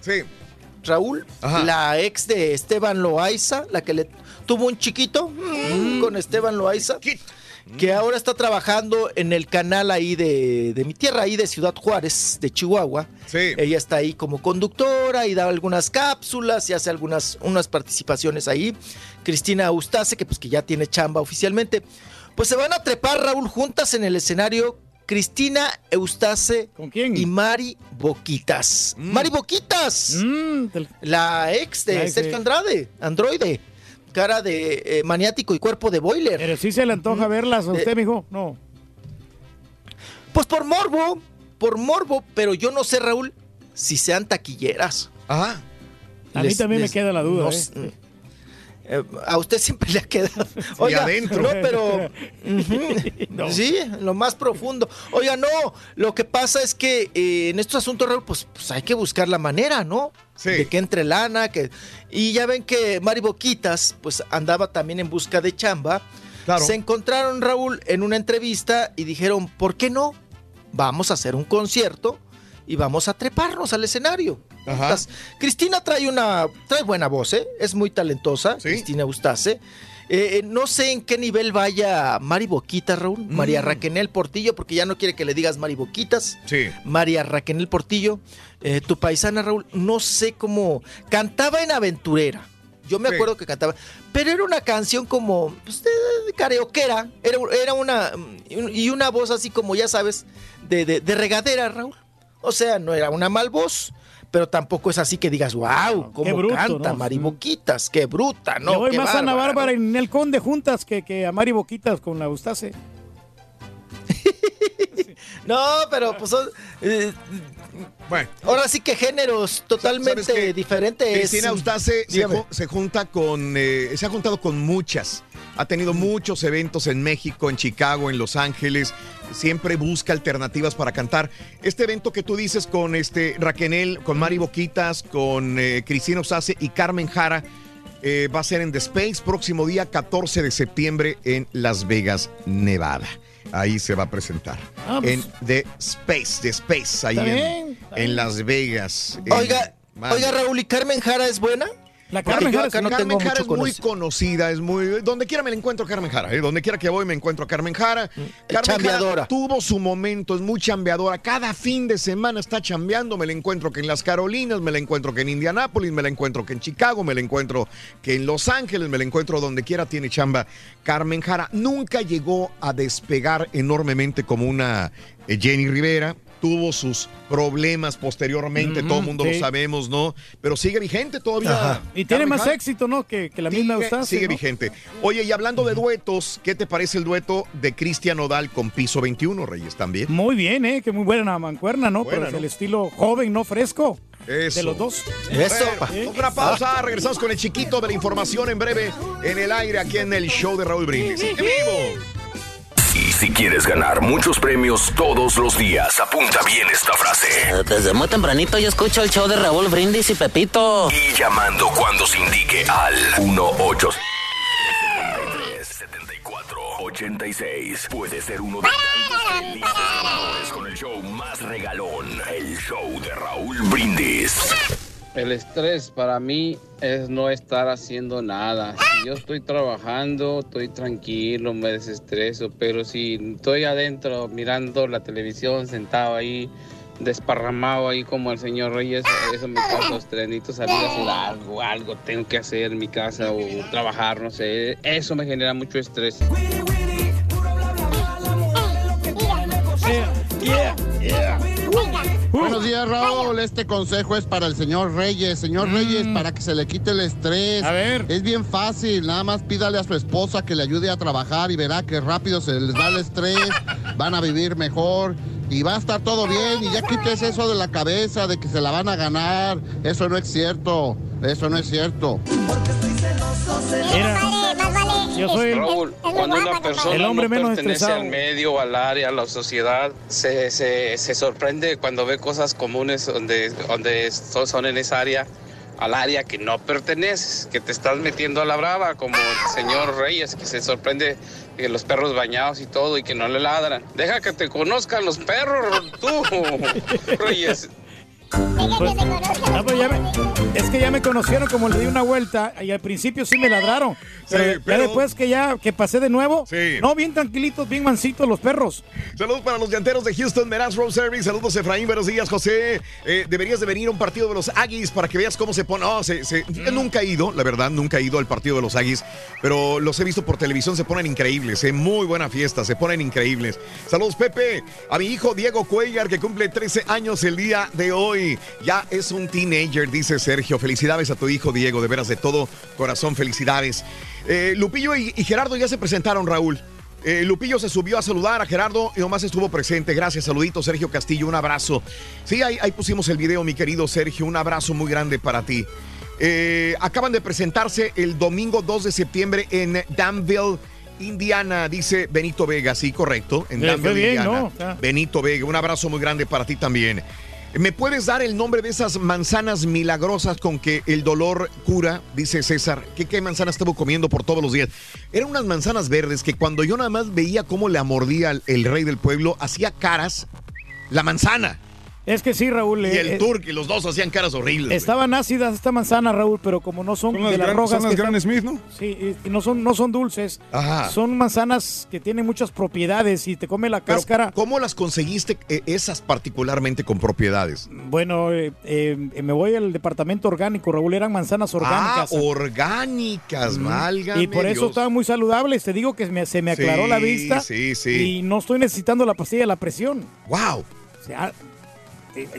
Raúl, Ajá. la ex de Esteban Loaiza, la que le tuvo un chiquito mm, con Esteban Loaiza, que ahora está trabajando en el canal ahí de, de mi tierra, ahí de Ciudad Juárez, de Chihuahua. Ella está ahí como conductora y da algunas cápsulas y hace algunas unas participaciones ahí. Cristina Eustace, que pues que ya tiene chamba oficialmente. Pues se van a trepar, Raúl, juntas en el escenario. Cristina Eustace y Mari Boquitas. Mari Boquitas. La ex de Ay, sí. Sergio Andrade, androide. Cara de eh, maniático y cuerpo de boiler. Pero sí se le antoja verlas a usted, mijo. No. Pues por morbo, por morbo, pero yo no sé, Raúl, si sean taquilleras. Ajá. A mí también me queda la duda, no ¿eh? Eh, a usted siempre le ha quedado. [laughs] Oiga, adentro. no, pero. ujú, [laughs] Sí, lo más profundo. Oiga, no, lo que pasa es que eh, en estos asuntos, Raúl, pues, pues hay que buscar la manera, ¿no? De que entre lana, que. Y ya ven que Mari Boquitas, pues andaba también en busca de chamba. Claro. Se encontraron, Raúl, en una entrevista y dijeron, ¿por qué no? Vamos a hacer un concierto y vamos a treparnos al escenario. Cristina trae una trae buena voz, ¿eh? es muy talentosa, Cristina Eustace. Eh, eh, no sé en qué nivel vaya Mari Boquitas, Raúl, Mm. María Raquenel Portillo, porque ya no quiere que le digas Mari Boquitas. Sí. María Raquenel Portillo, eh, tu paisana, Raúl, no sé cómo. Cantaba en Aventurera. Yo me Sí. acuerdo que cantaba. Pero era una canción como. Pues, de, de karaokeera. Era, era una. Y una voz así como, ya sabes, de, de, de regadera, Raúl. O sea, no era una mal voz. Pero tampoco es así que digas, wow, cómo bruto, canta ¿no? Mariboquitas, qué bruta, ¿no? Le voy Qué más a Ana bárbara, y Ninel Conde juntas que, que a Mari Boquitas con la Eustace. [laughs] No, pero pues son, eh, Bueno. ahora sí que géneros totalmente diferentes. Cristina Eustace se, se junta con, eh, se ha juntado con muchas. Ha tenido muchos eventos en México, en Chicago, en Los Ángeles. Siempre busca alternativas para cantar. Este evento que tú dices con este Raquenel, con Mari Boquitas, con eh, Cristina Eustace y Carmen Jara, eh, va a ser en The Space, próximo día 14 de septiembre en Las Vegas, Nevada. Ahí se va a presentar. Ah, pues. en The Space, The Space, ahí en, en. Las Vegas. Oiga, oiga, Raúl, ¿y Carmen Jara es buena? La Carmen Jara, acá no Carmen tengo Jara mucho es muy conoci- conocida, es muy. Donde quiera me la encuentro a Carmen Jara, ¿eh? donde quiera que voy me encuentro a Carmen Jara. Carmen Jara tuvo su momento, es muy chambeadora. Cada fin de semana está chambeando. Me la encuentro que en las Carolinas, me la encuentro que en Indianápolis, me la encuentro que en Chicago, me la encuentro que en Los Ángeles, me la encuentro donde quiera tiene chamba. Carmen Jara nunca llegó a despegar enormemente como una eh, Jenny Rivera. Tuvo sus problemas posteriormente, todo el mundo sí. lo sabemos, ¿no? Pero sigue vigente todavía. Ajá. Y tiene más éxito, ¿no? Que, que la misma Sigue- Eustace, Sigue ¿no? vigente. Oye, y hablando de duetos, ¿qué te parece el dueto de Cristian Nodal con Piso 21, Reyes, también? Muy bien, ¿eh? Que muy buena mancuerna, ¿no? Buena, Pero el estilo joven, no fresco. Eso. De los dos. Bueno, Una pausa, regresamos con el chiquito de la información en breve en el aire aquí en el show de Raúl Brindis. ¡En vivo! Si quieres ganar muchos premios todos los días, apunta bien esta frase. Desde muy tempranito yo escucho el show de Raúl Brindis y Pepito. Y llamando cuando se indique al 18 86 Puede ser uno de tantos con el show más regalón, el show de Raúl Brindis. El estrés para mí es no estar haciendo nada. Si yo estoy trabajando, estoy tranquilo, me desestreso, pero si estoy adentro mirando la televisión, sentado ahí, desparramado ahí como el señor Reyes, eso me causa [laughs] estrés. Necesito salir a hacer algo, algo tengo que hacer en mi casa o trabajar, no sé. Eso me genera mucho estrés. Buenos días, Raúl. Este consejo es para el señor Reyes. Señor Reyes, para que se le quite el estrés. A ver. Es bien fácil. Nada más pídale a su esposa que le ayude a trabajar y verá que rápido se les va el estrés. Van a vivir mejor. Y va a estar todo bien. Y ya quites eso de la cabeza de que se la van a ganar. Eso no es cierto. Eso no es cierto. Yo soy el, Raúl, cuando una persona el hombre no menos pertenece estresado. al medio, al área, a la sociedad, se, se- se sorprende cuando ve cosas comunes donde, donde son, son en esa área, al área que no perteneces, que te estás metiendo a la brava, como el señor Reyes, que se sorprende de los perros bañados y todo y que no le ladran. Deja que te conozcan los perros, tú, [laughs] Reyes. Pues, ah, pues ya me- es que ya me conocieron como le di una vuelta y al principio sí me ladraron. Pero, ya pero- después que ya que pasé de nuevo, Sí. no, bien tranquilitos, bien mansitos los perros. Saludos para los llanteros de Houston, Meraz Road Service. Saludos, Efraín. Buenos días, José. Eh, deberías de venir a un partido de los Aggies para que veas cómo se pone. No, se- se- yo nunca he ido, la verdad, nunca he ido al partido de los Aggies, pero los he visto por televisión, se ponen increíbles. eh, Muy buena fiesta, se ponen increíbles. Saludos, Pepe. A mi hijo Diego Cuellar, que cumple 13 años el día de hoy. Ya es un teenager, dice Sergio. Felicidades a tu hijo, Diego. De veras, de todo corazón, felicidades. Eh, Lupillo y, y Gerardo ya se presentaron, Raúl. Eh, Lupillo se subió a saludar a Gerardo y nomás estuvo presente. Gracias, saludito, Sergio Castillo, un abrazo. Sí, ahí, ahí pusimos el video, mi querido Sergio, un abrazo muy grande para ti. Eh, acaban de presentarse el domingo 2 de septiembre en Danville, Indiana, dice Benito Vega, sí, correcto, en Danville, bien, Indiana. ¿no? Ah. Benito Vega, un abrazo muy grande para ti también. ¿Me puedes dar el nombre de esas manzanas milagrosas con que el dolor cura? Dice César. ¿Qué, qué manzanas estuvo comiendo por todos los días? Eran unas manzanas verdes que cuando yo nada más veía cómo le mordía el rey del pueblo, hacía caras la manzana. Es que sí, Raúl. Y eh, el eh, turque, los dos hacían caras horribles. Estaban ácidas esta manzana, Raúl, pero como no son, de las gran- rojas. son las Gran están- Smith, ¿no? Sí, y no son, no son dulces. Ajá. Son manzanas que tienen muchas propiedades y te come la Pero, cáscara. ¿Cómo las conseguiste eh, esas particularmente con propiedades? Bueno, eh, eh, me voy al departamento orgánico, Raúl. Eran manzanas orgánicas. Ah, orgánicas, Mm. válgame Y por eso Dios. estaban muy saludables. Te digo que me- se me aclaró Sí, la vista. sí, sí. Y no estoy necesitando la pastilla de la presión. ¡Wow! O sea,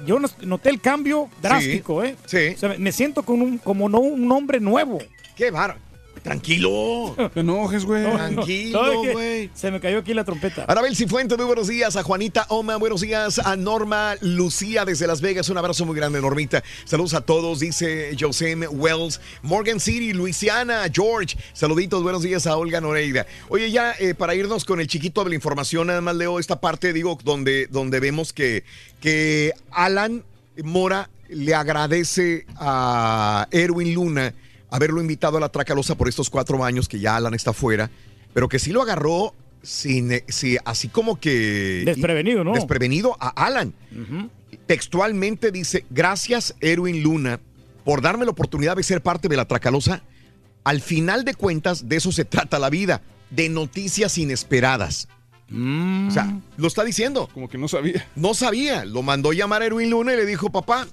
yo nos- noté el cambio drástico, ¿eh? Sí. O sea, me siento con un, como no un hombre nuevo. ¡Qué bárbaro! Tranquilo. Te enojes, güey. Tranquilo, güey. Se me cayó aquí la trompeta. Arabel Cifuente, muy buenos días. A Juanita Oma, buenos días. A Norma Lucía desde Las Vegas, un abrazo muy grande, Normita. Saludos a todos, dice Josem Wells. Morgan City, Luisiana, George. Saluditos, buenos días a Olga Noreida. Oye, ya eh, para irnos con el chiquito de la información, nada más leo esta parte, digo, donde, donde vemos que, que Alan Mora le agradece a Erwin Luna haberlo invitado a la Tracalosa por estos cuatro años que ya Alan está fuera, pero que sí lo agarró sin, eh, sí, así como que... Desprevenido, ¿no? Desprevenido a Alan. Textualmente dice, gracias Erwin Luna por darme la oportunidad de ser parte de la Tracalosa. Al final de cuentas, de eso se trata la vida, de noticias inesperadas. O sea, lo está diciendo. Como que no sabía. No sabía. Lo mandó llamar a Erwin Luna y le dijo, papá,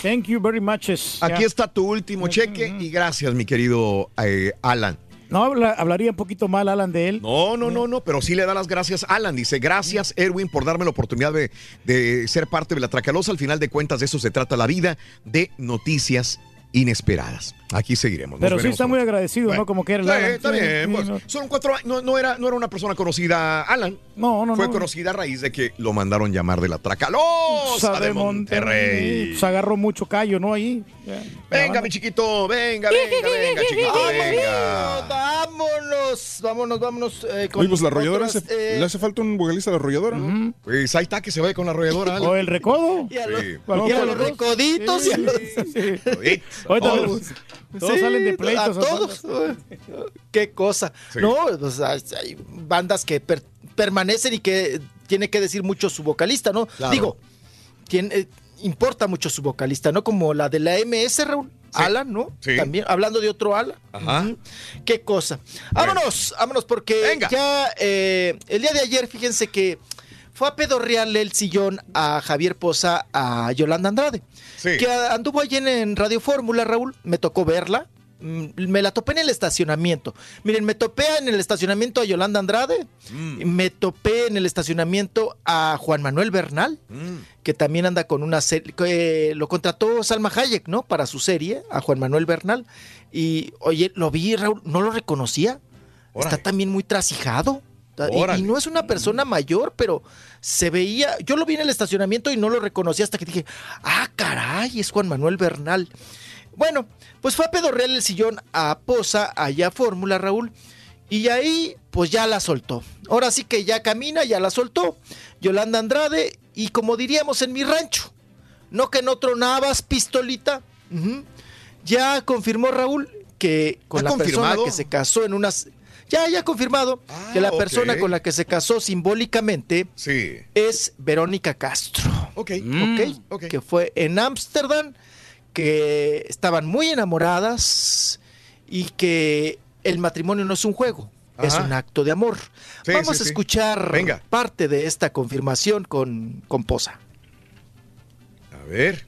Thank you very much. Aquí está tu último cheque y gracias, mi querido eh, Alan. No habla- hablaría un poquito mal Alan de él. No, no, no, no, pero sí le da las gracias a Alan. Dice, gracias Erwin por darme la oportunidad de, de ser parte de la Tracalosa. Al final de cuentas, de eso se trata la vida, de noticias inesperadas. Aquí seguiremos. nos Pero sí está muy agradecido, ¿no? Como que era el Sí, Alan. está Sí, bien. sí, pues, no. Son cuatro años. No, no era, no era una persona conocida, Alan. No, no, Fue no. conocida a raíz de que lo mandaron llamar de la Tracalosa Sa- de Monterrey. Se agarró mucho callo, ¿no? Ahí. Venga, mi chiquito, venga, venga, venga, [laughs] chiquito, venga. Vámonos, vámonos, vámonos. eh, con Oye, pues la arrolladora, otras, hace- eh, le hace falta un vocalista de la arrolladora, ¿no? Pues ahí está que se vaya con la arrolladora. Alan. O el recodo. y a los, Sí. y a los recoditos. y a los- Ahorita [laughs] Todos. Sí, salen de pleitos. A todos. [laughs] Qué cosa. Sí. No, o sea, hay bandas que per- permanecen y que tiene que decir mucho su vocalista, ¿no? Claro. Digo, quien, eh, importa mucho su vocalista, ¿no? Como la de la MS, Raúl. Alan, ¿no? Sí. También, hablando de otro Alan. Ajá. Qué cosa. Vámonos, vámonos, porque Venga. ya eh, el día de ayer, fíjense que fue a pedorrearle el sillón a Javier Poza a Yolanda Andrade. Sí. Que anduvo allí en, en Radio Fórmula, Raúl. Me tocó verla. Mm, Me la topé en el estacionamiento. Miren, me topé en el estacionamiento a Yolanda Andrade. Mm. Me topé en el estacionamiento a Juan Manuel Bernal, Mm. que también anda con una serie. eh, lo contrató Salma Hayek, ¿no? Para su serie, a Juan Manuel Bernal. Y, oye, lo vi, Raúl, no lo reconocía. Órale. Está también muy trasijado. Y, no es una persona mayor, pero se veía. Yo lo vi en el estacionamiento y no lo reconocí hasta que dije, ah, caray, es Juan Manuel Bernal. Bueno, pues fue a pedorrear el sillón a Poza, allá a Fórmula, Raúl. Y ahí, pues ya la soltó. Ahora sí que ya camina, ya la soltó. Yolanda Andrade, y como diríamos en mi rancho, no que no tronabas, pistolita. Ya confirmó Raúl que con ¿Ya la persona que se casó en unas. Ya, ya confirmado que la persona con la que se casó simbólicamente Sí. es Verónica Castro. Ok. ¿ok? ok. Que fue en Ámsterdam, que estaban muy enamoradas y que el matrimonio no es un juego, es un acto de amor. Sí, Vamos sí, a escuchar Venga. parte de esta confirmación con, con Poza. A ver.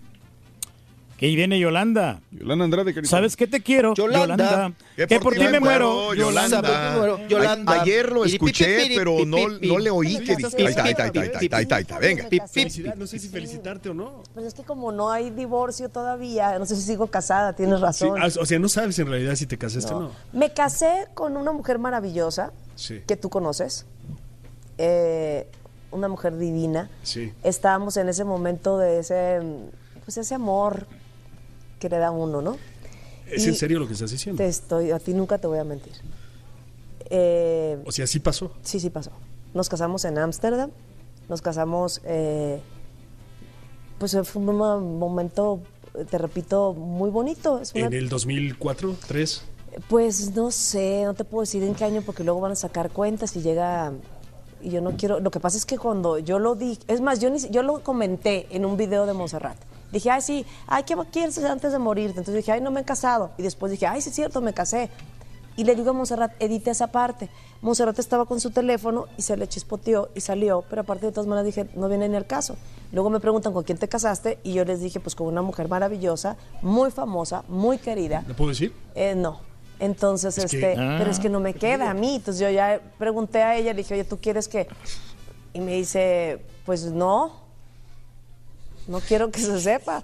Que ahí viene Yolanda. Yolanda Andrade, carita. ¿Sabes qué te quiero? Yolanda. Que por ti me muero. Yolanda. Por ti me muero, Yolanda. A- Ayer lo escuché, pero no, le oí que pi, Ahí está, ahí está, ahí está, ahí está, ahí Venga. No sé si felicitarte o no. Pues es que como no hay divorcio todavía, no sé si sigo casada, tienes razón. ah, o sea, no sabes en realidad si te casaste o No. no. Me casé con una mujer maravillosa Sí. que tú conoces, eh, una mujer divina. Sí. Estábamos en ese momento de ese, pues ese amor que le da uno, ¿no? ¿Es Y en serio lo que estás diciendo? Te estoy, a ti nunca te voy a mentir. Eh, O sea, sí pasó. Sí, sí pasó. Nos casamos en Ámsterdam, nos casamos, eh, pues fue un mo- momento, te repito, muy bonito. Es una- En el 2004, 3. Pues no sé, no te puedo decir en qué año porque luego van a sacar cuentas y llega... Y yo no quiero... Lo que pasa es que cuando yo lo di... Es más, yo, ni, yo lo comenté en un video de Monserrat. Dije, ay, sí, ay, ¿qué quieres hacer antes de morirte? Entonces dije, ay, no me he casado. Y después dije, ay, sí es cierto, me casé. Y le digo a Monserrat, edite esa parte. Monserrat estaba con su teléfono y se le chispoteó y salió, pero aparte de todas maneras dije, no viene ni al caso. Luego me preguntan con quién te casaste y yo les dije, pues con una mujer maravillosa, muy famosa, muy querida. ¿Le puedo decir? Eh, no. Entonces, Es que- este, Ah. pero es que no me queda a mí. Entonces yo ya pregunté a ella, le dije, oye, ¿tú quieres que...? Y me dice, pues no, no quiero que se sepa.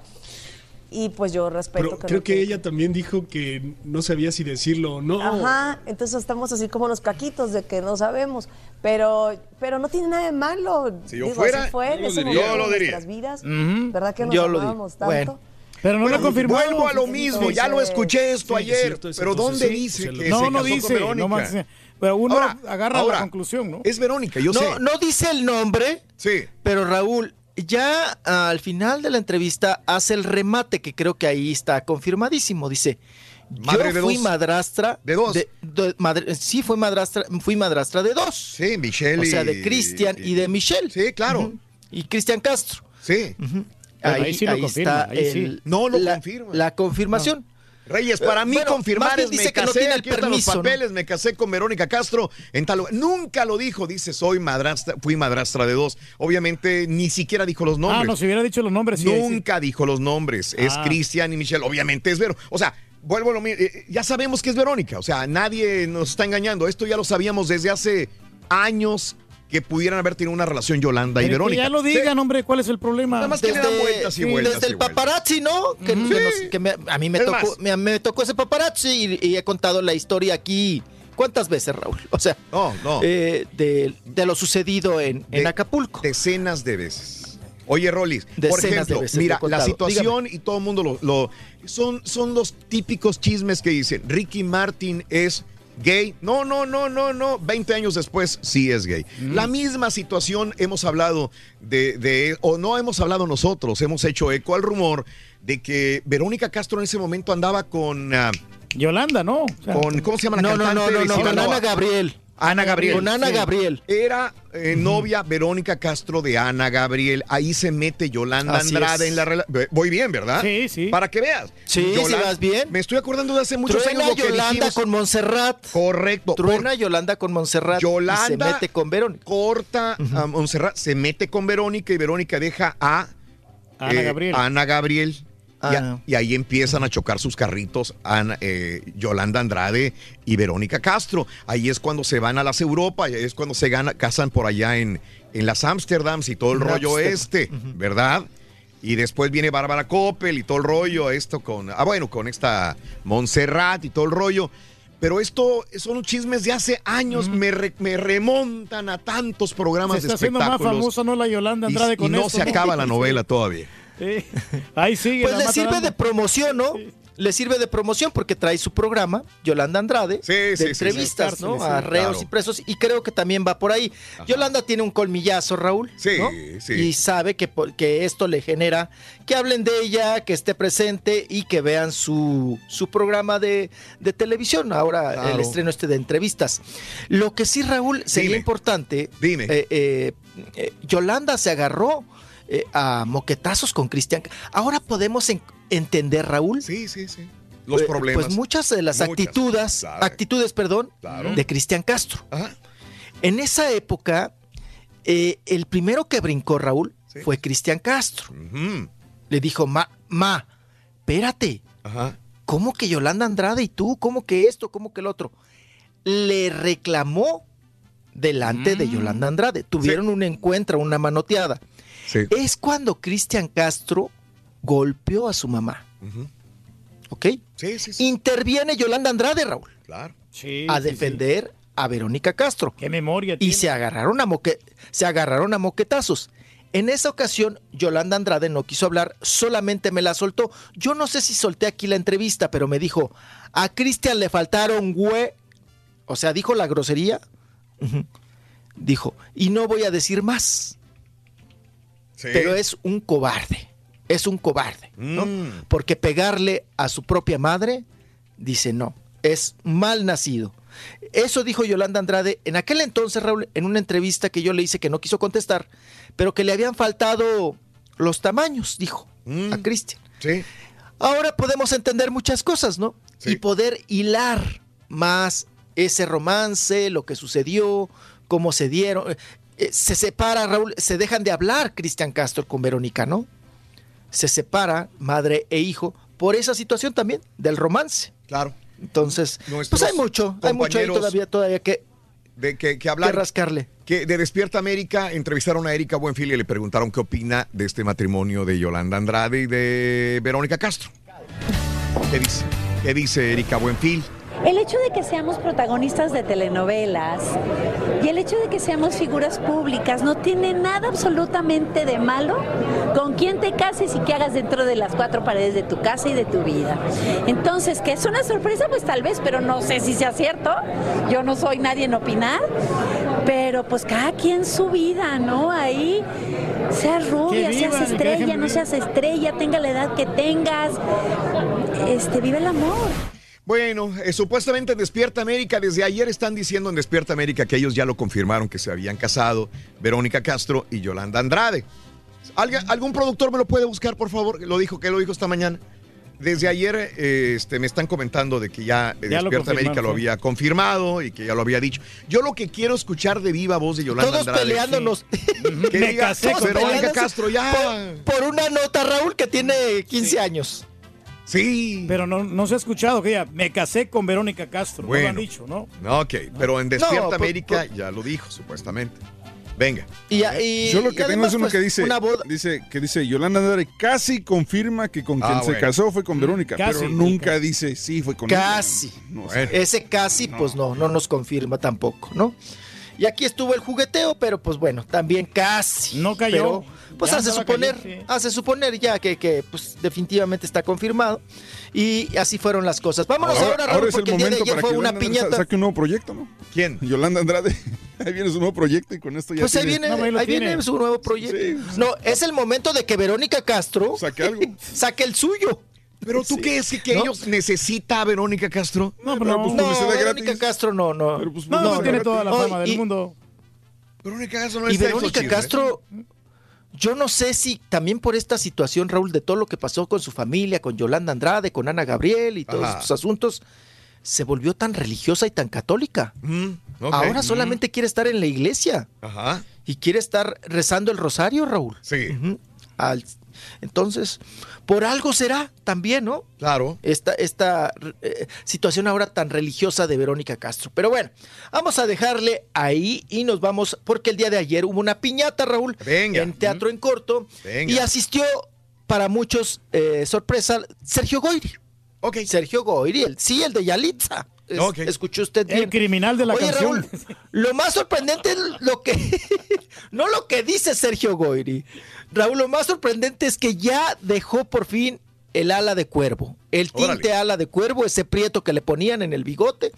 Y pues yo respeto Pero que creo no que ella también dijo que no sabía si decirlo o no. Ajá, entonces estamos así como los caquitos de que no sabemos, pero pero no tiene nada de malo. Si yo Digo, fuera, así fue yo en lo ese diría. momento Yo lo diría. nuestras vidas. ¿verdad que nos Yo lo tanto? Bueno. Pero no lo confirmó. Vuelvo a lo mismo, ya lo escuché esto Sí, ayer. es cierto, es pero ¿dónde sí, dice que No, se no casó dice. con Verónica? No más, pero uno Ahora, agarra ahora, la conclusión, ¿no? Es Verónica, yo sé. No, no dice el nombre, Sí. pero Raúl, ya al final de la entrevista hace el remate, que creo que ahí está confirmadísimo. Dice, Madre yo de fui dos. madrastra De dos. de- madre- sí, fue madrastra, fui madrastra de dos. Sí, Michelle. O sea, de Cristian y de Michelle. Sí, claro. Y Cristian Castro. Sí. Ahí sí lo confirma, está ahí sí. el- No lo la, confirma. La confirmación. Reyes, para Eh, mí bueno, confirmar es me dice que no casé, tiene el aquí están permiso, los ¿no? papeles, me casé con Verónica Castro en tal lugar. Nunca lo dijo, dice, soy madrastra, fui madrastra de dos. Obviamente ni siquiera dijo los nombres. Ah, no, si hubiera dicho los nombres. sí. Nunca dijo los nombres. Es Ah. Cristian y Michelle. Obviamente es Vero. O sea, vuelvo a lo mismo. eh, Ya sabemos que es Verónica. O sea, nadie nos está engañando. Esto ya lo sabíamos desde hace años que pudieran haber tenido una relación Yolanda y Pero que Verónica. ya lo digan, hombre, ¿cuál es el problema? Nada más que le dan vueltas y sí, vueltas desde y el vueltas. paparazzi, ¿no? Que, que nos- que me- a mí me tocó, me, me tocó ese paparazzi y, y he contado la historia aquí. ¿Cuántas veces, Raúl? O sea, no. eh, de, de lo sucedido en, en Acapulco. Decenas de veces. Oye, Rolis, por Decenas de ejemplo, veces mira, la situación y todo el mundo lo, lo- son, son los típicos chismes que dicen, Ricky Martin es gay. No, no, no, no, no. 20 años después sí es gay. La misma situación hemos hablado de, de, o no hemos hablado nosotros, hemos hecho eco al rumor de que Verónica Castro en ese momento andaba con... ah, Yolanda, ¿no? O sea, con ¿Cómo se llama la No, no, cantante no, no, no? Ana Gabriel. Ana Gabriel. Con Ana Sí. Gabriel. Era eh, novia Verónica Castro de Ana Gabriel. Ahí se mete Yolanda Así Andrade es. en la relación. Voy bien, ¿verdad? Sí, sí. Para que veas. Sí, sí vas bien. Me estoy acordando de hace muchos Truena años lo que Yolanda dijimos. con Montserrat. Correcto. Truena Yolanda con Montserrat. Yolanda y se mete con Verónica. corta a Montserrat, se mete con Verónica y Verónica deja a Ana eh, Gabriel. Ana Gabriel. Y, a- Ah. y ahí empiezan a chocar sus carritos Ana- eh, Yolanda Andrade y Verónica Castro. Ahí es cuando se van a las Europa, ahí es cuando se gana- casan por allá en, en las Amsterdams y todo el rollo este, ¿verdad? Y después viene Bárbara Coppel y todo el rollo, esto con, ah bueno, con esta Montserrat y todo el rollo. Pero esto son chismes de hace años, me, re- me remontan a tantos programas se de haciendo más espectáculos. famosa, ¿no? La Yolanda y, Andrade y con no esto, se acaba la [laughs] novela todavía. Sí. Ahí sigue. Pues la le sirve de promoción, ¿no? Le sirve de promoción porque trae su programa, Yolanda Andrade, Sí, de entrevistas, sí. ¿no? A reos Claro. y presos, y creo que también va por ahí. Yolanda tiene un colmillazo, Raúl. Sí, ¿no? sí. Y sabe que, que esto le genera que hablen de ella, que esté presente y que vean su, su programa de, de televisión. Ahora Claro. el estreno este de entrevistas. Lo que sí, Raúl, sería Dime. importante. Dime. eh, eh, eh, Yolanda se agarró eh, a moquetazos con Cristian. Ahora podemos en- entender, Raúl. Sí, sí, sí. Los Eh, problemas. Pues muchas de las Muchas, actitudes, claro. actitudes, perdón, Claro. de Cristian Castro. Ajá. En esa época, eh, el primero que brincó, Raúl, Sí. fue Cristian Castro. Le dijo, ma, ma, espérate, Ajá. ¿cómo que Yolanda Andrade y tú? ¿Cómo que esto? ¿Cómo que el otro? Le reclamó delante Mm. de Yolanda Andrade. Tuvieron un encuentro, una manoteada. Sí. Es cuando Cristian Castro golpeó a su mamá. ¿Ok? Sí, sí, sí. Interviene Yolanda Andrade, Raúl, Claro. Sí, a sí, sí. defender a Verónica Castro. Qué memoria Y tiene. se agarraron, a moque- se agarraron a moquetazos. En esa ocasión, Yolanda Andrade no quiso hablar, solamente me la soltó. Yo no sé si solté aquí la entrevista, pero me dijo, a Cristian le faltaron güey. O sea, dijo la grosería. Dijo, y no voy a decir más, Sí. pero es un cobarde. Es un cobarde, ¿no? Mm. Porque pegarle a su propia madre, dice no, es mal nacido. Eso dijo Yolanda Andrade en aquel entonces, Raúl, en una entrevista que yo le hice que no quiso contestar, pero que le habían faltado los tamaños, dijo Mm. a Cristian. Sí. Ahora podemos entender muchas cosas, ¿no? Sí. Y poder hilar más ese romance, lo que sucedió, cómo se dieron. Eh, se separa, Raúl, se dejan de hablar Cristian Castro con Verónica, ¿no? Se separa madre e hijo por esa situación también del romance. Claro. Entonces, Nuestros pues hay mucho, hay mucho ahí todavía, todavía que, De que, que que hablar. rascarle. Que de Despierta América entrevistaron a Erika Buenfil y le preguntaron qué opina de este matrimonio de Yolanda Andrade y de Verónica Castro. ¿Qué dice? ¿Qué dice Erika Buenfil? El hecho de que seamos protagonistas de telenovelas y el hecho de que seamos figuras públicas no tiene nada absolutamente de malo con quién te cases y qué hagas dentro de las cuatro paredes de tu casa y de tu vida. Entonces, que es una sorpresa, pues tal vez, pero no sé si sea cierto. Yo no soy nadie en opinar, pero pues cada quien su vida, ¿no? Ahí seas rubia, seas estrella, no seas estrella, tenga la edad que tengas, este, vive el amor. Bueno, eh, supuestamente en Despierta América, desde ayer están diciendo en Despierta América que ellos ya lo confirmaron que se habían casado Verónica Castro y Yolanda Andrade. ¿Alguien- ¿Algún productor me lo puede buscar, por favor? Lo dijo, que lo dijo esta mañana. Desde ayer eh, este, me están comentando de que ya, eh, Ya lo Despierta América lo sí. había confirmado y que ya lo había dicho. Yo lo que quiero escuchar de viva voz de Yolanda Todos Andrade. peleándonos. [laughs] Que Me diga, casé con Verónica Castro, ya. Por, por una nota, Raúl, que tiene 15 años. Sí. Pero no, no se ha escuchado que ella, me casé con Verónica Castro. No lo Bueno. han dicho, ¿no? No, ok, pero en Despierta No, por- América ya lo dijo, supuestamente. Venga. Y, y- Yo lo y que tengo además, es uno pues, que dice, una boda- dice que dice Yolanda Andrade casi confirma que con Ah, quien se bueno. casó fue con Verónica, Casi. pero nunca dice sí fue con Casi. ella. No. Ese casi, pues no, no nos confirma tampoco, ¿no? Y aquí estuvo el jugueteo, pero pues bueno, también casi. No cayó. Pero, pues Ya hace suponer, sí. hace suponer ya que, que, pues definitivamente está confirmado. Y así fueron las cosas. Vámonos ahora, Ahora, Raúl, ahora es el porque el día de momento ayer para fue que una Andrade piñata. sa- saque un nuevo proyecto, ¿no? ¿Quién? Yolanda Andrade. [laughs] Ahí viene su nuevo proyecto y con esto ya Pues ahí tiene- viene, No, ahí viene su nuevo proyecto. No, es el momento de que Verónica Castro saque algo. [laughs] saque el suyo. Pero tú qué es que, que ¿No? ellos necesita a Verónica Castro? No, Pero, pues, no. No, publicidad Verónica gratis. Castro no, no. Pero, pues, No, no, publicidad tiene toda la fama del y- mundo. Verónica Castro no Y está en Verónica chismes. Castro, yo no sé si también por esta situación, Raúl, de todo lo que pasó con su familia, con Yolanda Andrade, con Ana Gabriel y todos Ajá. estos asuntos, se volvió tan religiosa y tan católica. Mm. Ahora solamente quiere estar en la iglesia Ajá. y quiere estar rezando el rosario, Raúl. Sí. Al- entonces, por algo será también, ¿no? Claro. esta, esta eh, situación ahora tan religiosa de Verónica Castro. Pero bueno, vamos a dejarle ahí y nos vamos, porque el día de ayer hubo una piñata, Raúl, Venga. en Teatro en Corto, Venga. y asistió, para muchos, eh, sorpresa, Sergio Goyri. Ok. Sergio Goyri, el, sí, el de Yalitza. Es- Ok. Escuchó usted El bien. criminal de la Oye, canción. Raúl, lo más sorprendente es lo que, [laughs] no lo que dice Sergio Goyri. Raúl, lo más sorprendente es que ya dejó por fin el ala de cuervo. El tinte Órale. ala de cuervo, ese prieto que le ponían en el bigote.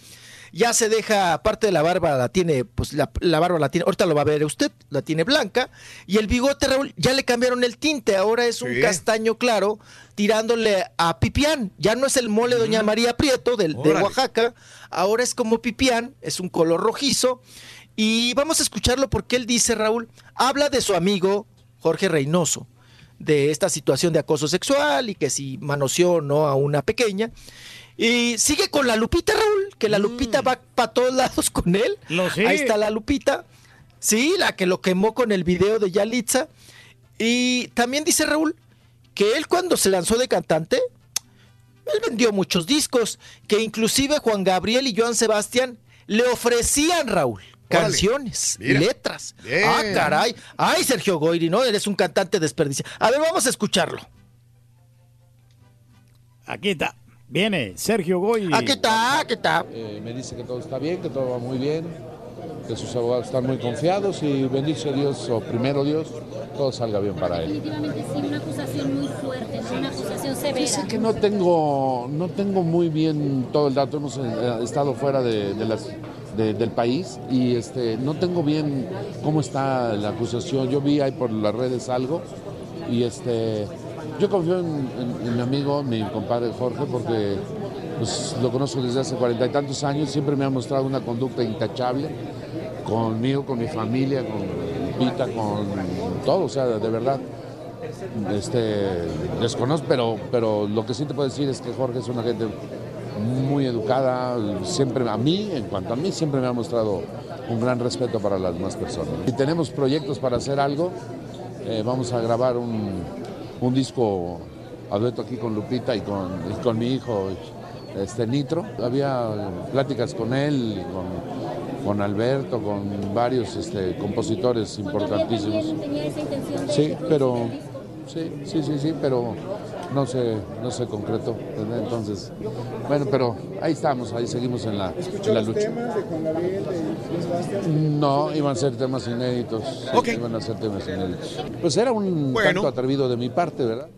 Ya se deja, aparte de la barba, la tiene, pues la, la barba la tiene, ahorita lo va a ver usted, la tiene blanca. Y el bigote, Raúl, ya le cambiaron el tinte, ahora es un Sí. castaño claro, tirándole a Pipián. Ya no es el mole Doña María Prieto del, de. Oaxaca, ahora es como Pipián, es un color rojizo. Y vamos a escucharlo porque él dice, Raúl, habla de su amigo Jorge Reynoso, de esta situación de acoso sexual y que si manoseó o no a una pequeña. Y sigue con la Lupita, Raúl, que la Lupita va para todos lados con él. Mm. Lo. Ahí está la Lupita. Sí, la que lo quemó con el video de Yalitza. Y también dice Raúl que él cuando se lanzó de cantante, él vendió muchos discos, que inclusive Juan Gabriel y Joan Sebastián le ofrecían, Raúl, canciones, Mira. letras. Bien. Ah, caray. Ay, Sergio Goyri, ¿no? Eres un cantante desperdiciado. A ver, vamos a escucharlo. Aquí está. Viene Sergio Goy. Aquí está, aquí está. Eh, me dice que todo está bien, que todo va muy bien, que sus abogados están muy confiados y bendice Dios, o primero Dios, todo salga bien para él. Definitivamente sí, una acusación muy fuerte, ¿no? una acusación severa. Fíjese que no tengo, no tengo muy bien todo el dato, hemos eh, estado fuera de, de las, de- del país y este, no tengo bien cómo está la acusación. Yo vi ahí por las redes algo y este, yo confío en, mi amigo, mi compadre Jorge, porque pues, lo conozco desde hace cuarenta y tantos años, siempre me ha mostrado una conducta intachable conmigo, con mi familia, con Pita, con todo, o sea, de verdad. Este, desconozco, pero, pero lo que sí te puedo decir es que Jorge es una gente muy educada, siempre a mí, en cuanto a mí, siempre me ha mostrado un gran respeto para las demás personas. Si tenemos proyectos para hacer algo, eh, vamos a grabar un, un disco a dueto aquí con Lupita y con, y con mi hijo este, Nitro. Había pláticas con él, y con, con Alberto, con varios este, compositores importantísimos. tenía esa intención de Sí, pero sí, sí, sí, sí, pero no se, no se concretó. ¿verdad? Entonces, bueno, pero ahí estamos, ahí seguimos en la, en la lucha. temas de Juan Gabriel, de? No, iban a ser temas inéditos. Iban a ser temas inéditos. Pues era un Bueno. tanto atrevido de mi parte, ¿verdad?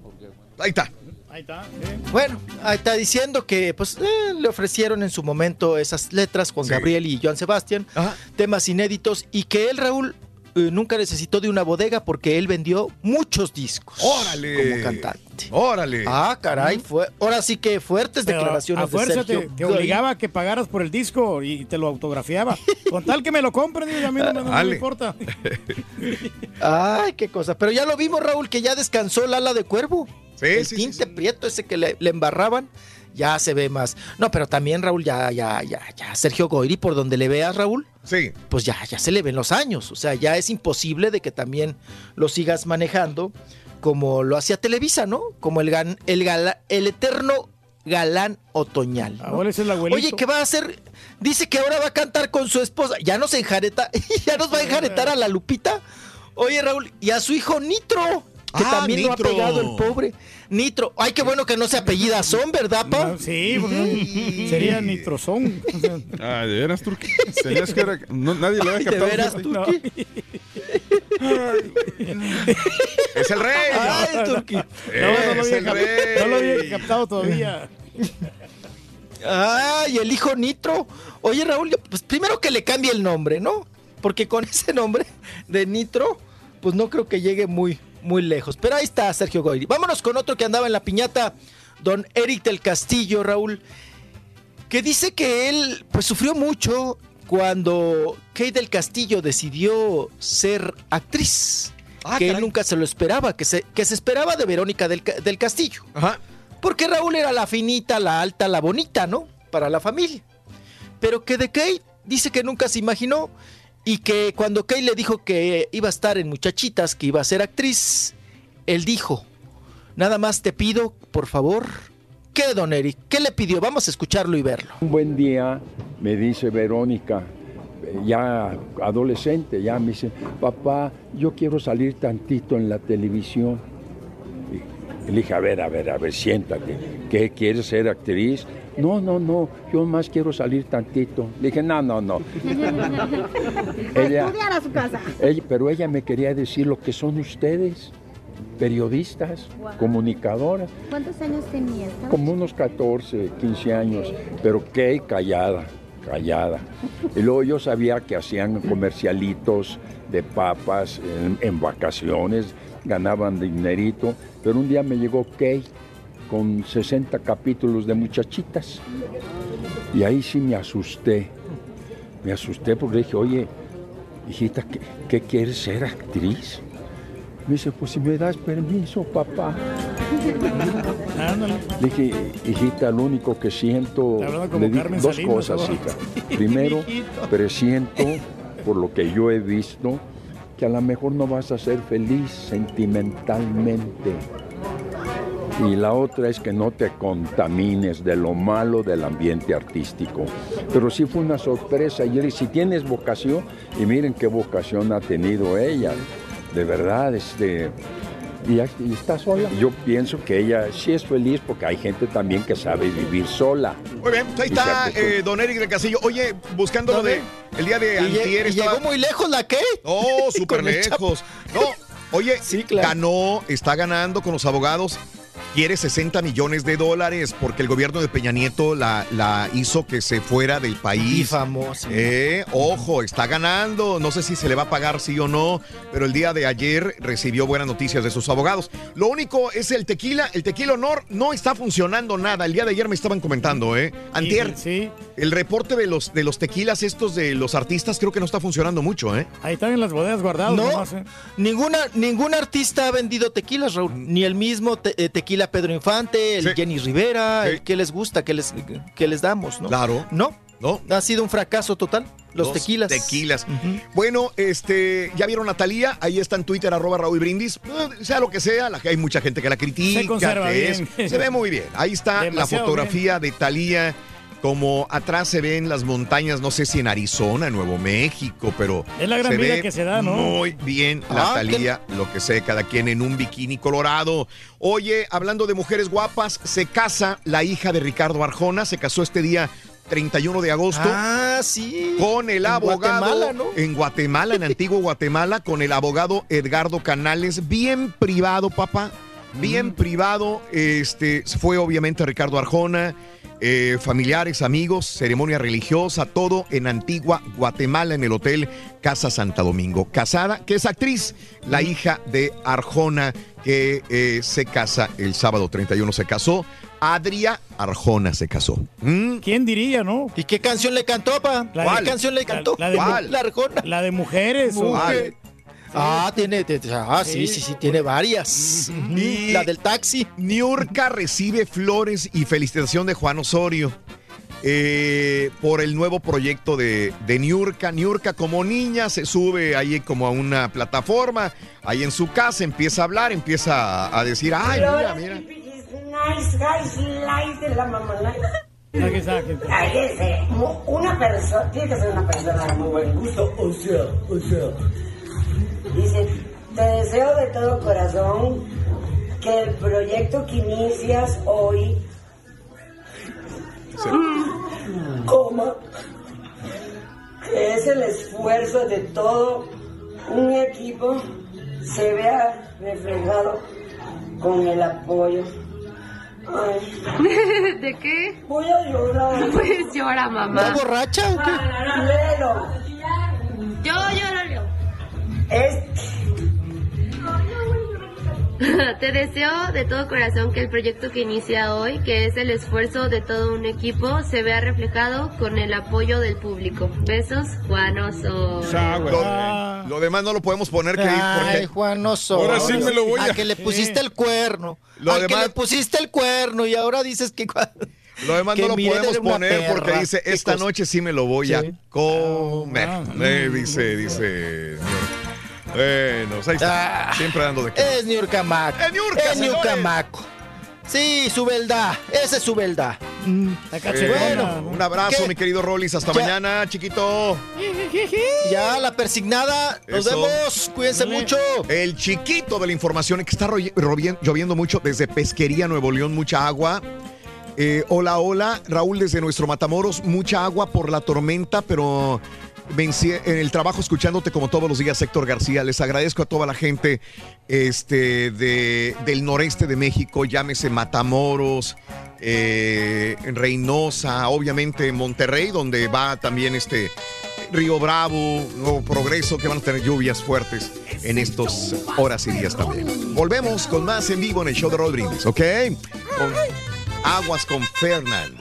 Ahí está. Ahí está. Bueno, ahí está diciendo que pues eh, le ofrecieron en su momento esas letras Juan Sí. Gabriel y Joan Sebastián, Ajá. temas inéditos y que él, Raúl, eh, nunca necesitó de una bodega porque él vendió muchos discos Órale. como cantante. Órale. Ah, caray, fue, ahora sí que fuertes Pero declaraciones a fuerza de Sergio te, te obligaba a que pagaras por el disco y te lo autografiaba. [laughs] Con tal que me lo compren, digo, a mí no, me- no me Dale. importa. [laughs] Ay, qué cosa. Pero ya lo vimos, Raúl, que ya descansó el ala de cuervo. Sí, el sí, sí, tinte prieto ese que le, le embarraban, ya se ve más. No, pero también, Raúl, ya, ya, ya, ya, Sergio Goyri, por donde le veas, Raúl, Sí. pues ya, ya se le ven los años. O sea, ya es imposible de que también lo sigas manejando como lo hacía Televisa, ¿no? Como el, gan- el, gala- el eterno galán otoñal. ¿no? Ahora es el abuelito. Oye, ¿qué va a hacer? Dice que ahora va a cantar con su esposa. Ya nos enjareta, [laughs] ya nos va a enjaretar a la Lupita. Oye, Raúl, y a su hijo Nitro, que Ah, también lo ha pegado el pobre. Nitro. Ay, qué bueno que no se apellida Son, ¿verdad, pa? Sí, sería nitrozón. Ah, de veras, Turki. Tenías que era- no, nadie Ay, había de captado. veras, fíjate. Turki. Es el rey. Ay, Turki. No, no, lo Es había no lo había captado todavía. Ay, el hijo Nitro. Oye, Raúl, pues primero que le cambie el nombre, ¿no? Porque con ese nombre de Nitro, pues no creo que llegue muy, muy lejos. Pero ahí está Sergio Goyri. Vámonos con otro que andaba en la piñata, don Eric del Castillo, Raúl, que dice que él, pues sufrió mucho cuando Kate del Castillo decidió ser actriz. Ah, que él nunca se lo esperaba, que se, que se esperaba de Verónica del, del Castillo. Porque Raúl era la finita, la alta, la bonita, ¿no? Para la familia. Pero que de Kate dice que nunca se imaginó y que cuando Kate le dijo que iba a estar en Muchachitas, que iba a ser actriz, él dijo, nada más te pido, por favor, ¿qué, don Eric? ¿Qué le pidió? Vamos a escucharlo y verlo. Un buen día me dice Verónica, eh, ya adolescente, ya me dice, papá, yo quiero salir tantito en la televisión. Le dije, a ver, a ver, a ver, siéntate. ¿Qué quieres ser actriz? No, no, no, yo más quiero salir tantito. Le dije, no, no, no. [laughs] Ella- Estudiar a su casa. Ella- pero ella me quería decir lo que son ustedes, periodistas, Wow. comunicadoras. ¿Cuántos años tenía? ¿Estaba Como unos 14, 15 años, pero qué callada, callada. Y luego yo sabía que hacían comercialitos de papas en, en vacaciones, ganaban dinerito, pero un día me llegó Kay con 60 capítulos de muchachitas. Y ahí sí me asusté, me asusté porque dije, oye, hijita, ¿qué, qué quieres ser actriz? Me dice, pues si me das permiso, papá. Le dije, hijita, lo único que siento, le dije dos Salinas, cosas, ¿no? hija. Primero, [laughs] presiento, por lo que yo he visto, a lo mejor no vas a ser feliz sentimentalmente. Y la otra es que no te contamines de lo malo del ambiente artístico. Pero sí fue una sorpresa. Y si tienes vocación, y miren qué vocación ha tenido ella, de verdad, este, y, está sola. Yo pienso que ella sí es feliz porque hay gente también que sabe vivir sola. Muy bien, ahí está eh, don Eric del Castillo. Oye, buscando lo de el día de antier. y estaba- llegó muy lejos la que. Oh, súper lejos. No, oye, ganó, está ganando con los abogados. Quiere 60 millones de dólares porque el gobierno de Peña Nieto la, la hizo que se fuera del país. Y famosa. Eh, ojo, está ganando. No sé si se le va a pagar sí o no, pero el día de ayer recibió buenas noticias de sus abogados. Lo único es el tequila. El tequila honor no está funcionando nada. El día de ayer me estaban comentando, ¿eh? Antier. Sí. El reporte de los, de los tequilas estos de los artistas creo que no está funcionando mucho, ¿eh? Ahí están en las bodegas guardados. No, nomás, ¿eh? ninguna, ningún artista ha vendido tequilas, Raúl. Ni el mismo te- Pedro Infante, el Sí. Jenny Rivera, el que les gusta, que les, que les damos, ¿no? Claro. No, no. Ha sido un fracaso total. Los, tequilas. Tequilas. Bueno, este, ya vieron a Talía, ahí está en Twitter, arroba Raúl Brindis. Eh, Sea lo que sea, la, hay mucha gente que la critica. Se conserva que es- bien. se ve muy bien. Ahí está [laughs] Demasiado la fotografía de Talía. Como atrás se ven las montañas, no sé si en Arizona, en Nuevo México, pero. Es la gran se vida ve que se da, ¿no? Muy bien la Ah, Talía, lo que sé, cada quien en un bikini colorado. Oye, hablando de mujeres guapas, se casa la hija de Ricardo Arjona, se casó este día 31 de agosto. Ah, sí. Con el En abogado Guatemala, ¿no? en Guatemala, en antiguo Guatemala, con el abogado Edgardo Canales, bien privado, papá, bien Mm. privado. Este fue obviamente Ricardo Arjona, eh, familiares, amigos, ceremonia religiosa, todo en antigua Guatemala, en el hotel Casa Santa Domingo. Casada, que es actriz, la hija de Arjona, que eh, se casa el sábado 31, se casó. Adria Arjona se casó. ¿Mm? ¿Quién diría, no? ¿Y qué canción le cantó, pa? La ¿Cuál de- canción le cantó? La, de, ¿Cuál? La Arjona. La de mujeres. o- Mujer. Ah, tiene, te- ah, sí, Sí. sí, sí, tiene varias. Y La del taxi. Niurka recibe flores y felicitación de Juan Osorio. eh, por el nuevo proyecto de, de Niurka. Niurka como niña se sube ahí como a una plataforma, ahí en su casa, empieza a hablar, empieza a, a decir, ay, mira, mira. Una persona, tiene que ser una persona de muy buen gusto, o sea, o sea. Dice, te deseo de todo corazón que el proyecto que inicias hoy, coma, que es el esfuerzo de todo un equipo, se vea reflejado con el apoyo. Ay. [laughs] ¿De qué? Voy a llorar. [laughs] Pues llora, mamá. ¿Está borracha o qué? Yo lloro, Leo. Es [laughs] Te deseo de todo corazón que el proyecto que inicia hoy, que es el esfuerzo de todo un equipo, se vea reflejado con el apoyo del público. Besos, Juan Oso. Lo, lo demás no lo podemos poner que Ay, porque Juan Osorio. Ahora sí me lo voy a- que le pusiste el cuerno. Lo al que le pusiste el cuerno y ahora dices que... Lo demás que no lo podemos poner porque dice, esta noche sí me lo voy Sí. a comer. Eh, dice, dice. Bueno, ahí está. Siempre dando de qué. Es Niurcamaco. Es Niurka, Es señores. Niurcamaco. Sí, su verdad. Esa es su. Mm. Eh, un abrazo, ¿qué? mi querido Rollis. Hasta Ya. mañana, chiquito. Ya, la persignada. Nos Eso. vemos. Cuídense mucho. El chiquito de la información que está lloviendo mucho desde Pesquería, Nuevo León, mucha agua. Eh, hola, hola, Raúl desde nuestro Matamoros, mucha agua por la tormenta, pero en el trabajo escuchándote como todos los días, Héctor García. Les agradezco a toda la gente este, de, del noreste de México, llámese Matamoros, eh, Reynosa, obviamente Monterrey, donde va también este Río Bravo, Nuevo Progreso, que van a tener lluvias fuertes en estos horas y días también. Volvemos con más en vivo en el show de Brindis, ¿ok? Aguas con Fernand.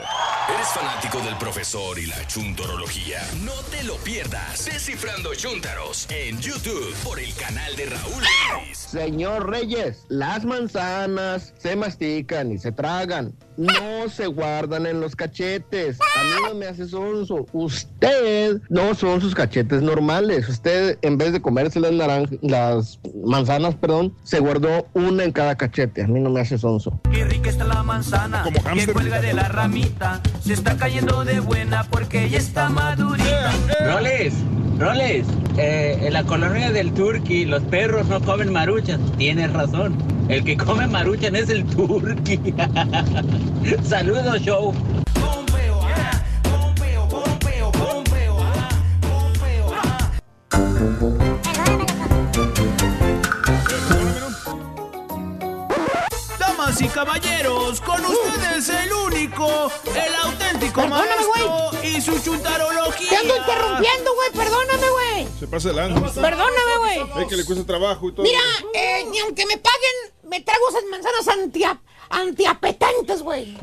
¿Eres fanático del profesor y la chuntorología? No te lo pierdas. Descifrando Chuntaros en YouTube por el canal de Raúl Brindis. Señor Reyes, las manzanas se mastican y se tragan, no se guardan en los cachetes. A mí no me hace sonso. Usted no son sus cachetes normales. Usted, en vez de comerse las naranjas, las manzanas, perdón, se guardó una en cada cachete. A mí no me hace sonso. Qué rica está la manzana que cuelga de la ramita. Se está cayendo de buena porque ya está madurita. Roles, Roles, eh, en la colonia del Turqui los perros no comen maruchan. Tienes razón. El que come maruchan es el Turqui. [laughs] Saludos, show. Damas y caballeros, con ustedes el único, el auténtico Perdóname, maestro y su chuntarología. Te ando interrumpiendo, güey. Perdóname, güey. Se pasa el año. Perdóname, güey. Es que le cuesta trabajo y todo. Mira, eh, ni aunque me paguen, me trago esas manzanas antia, antiapetentes, güey.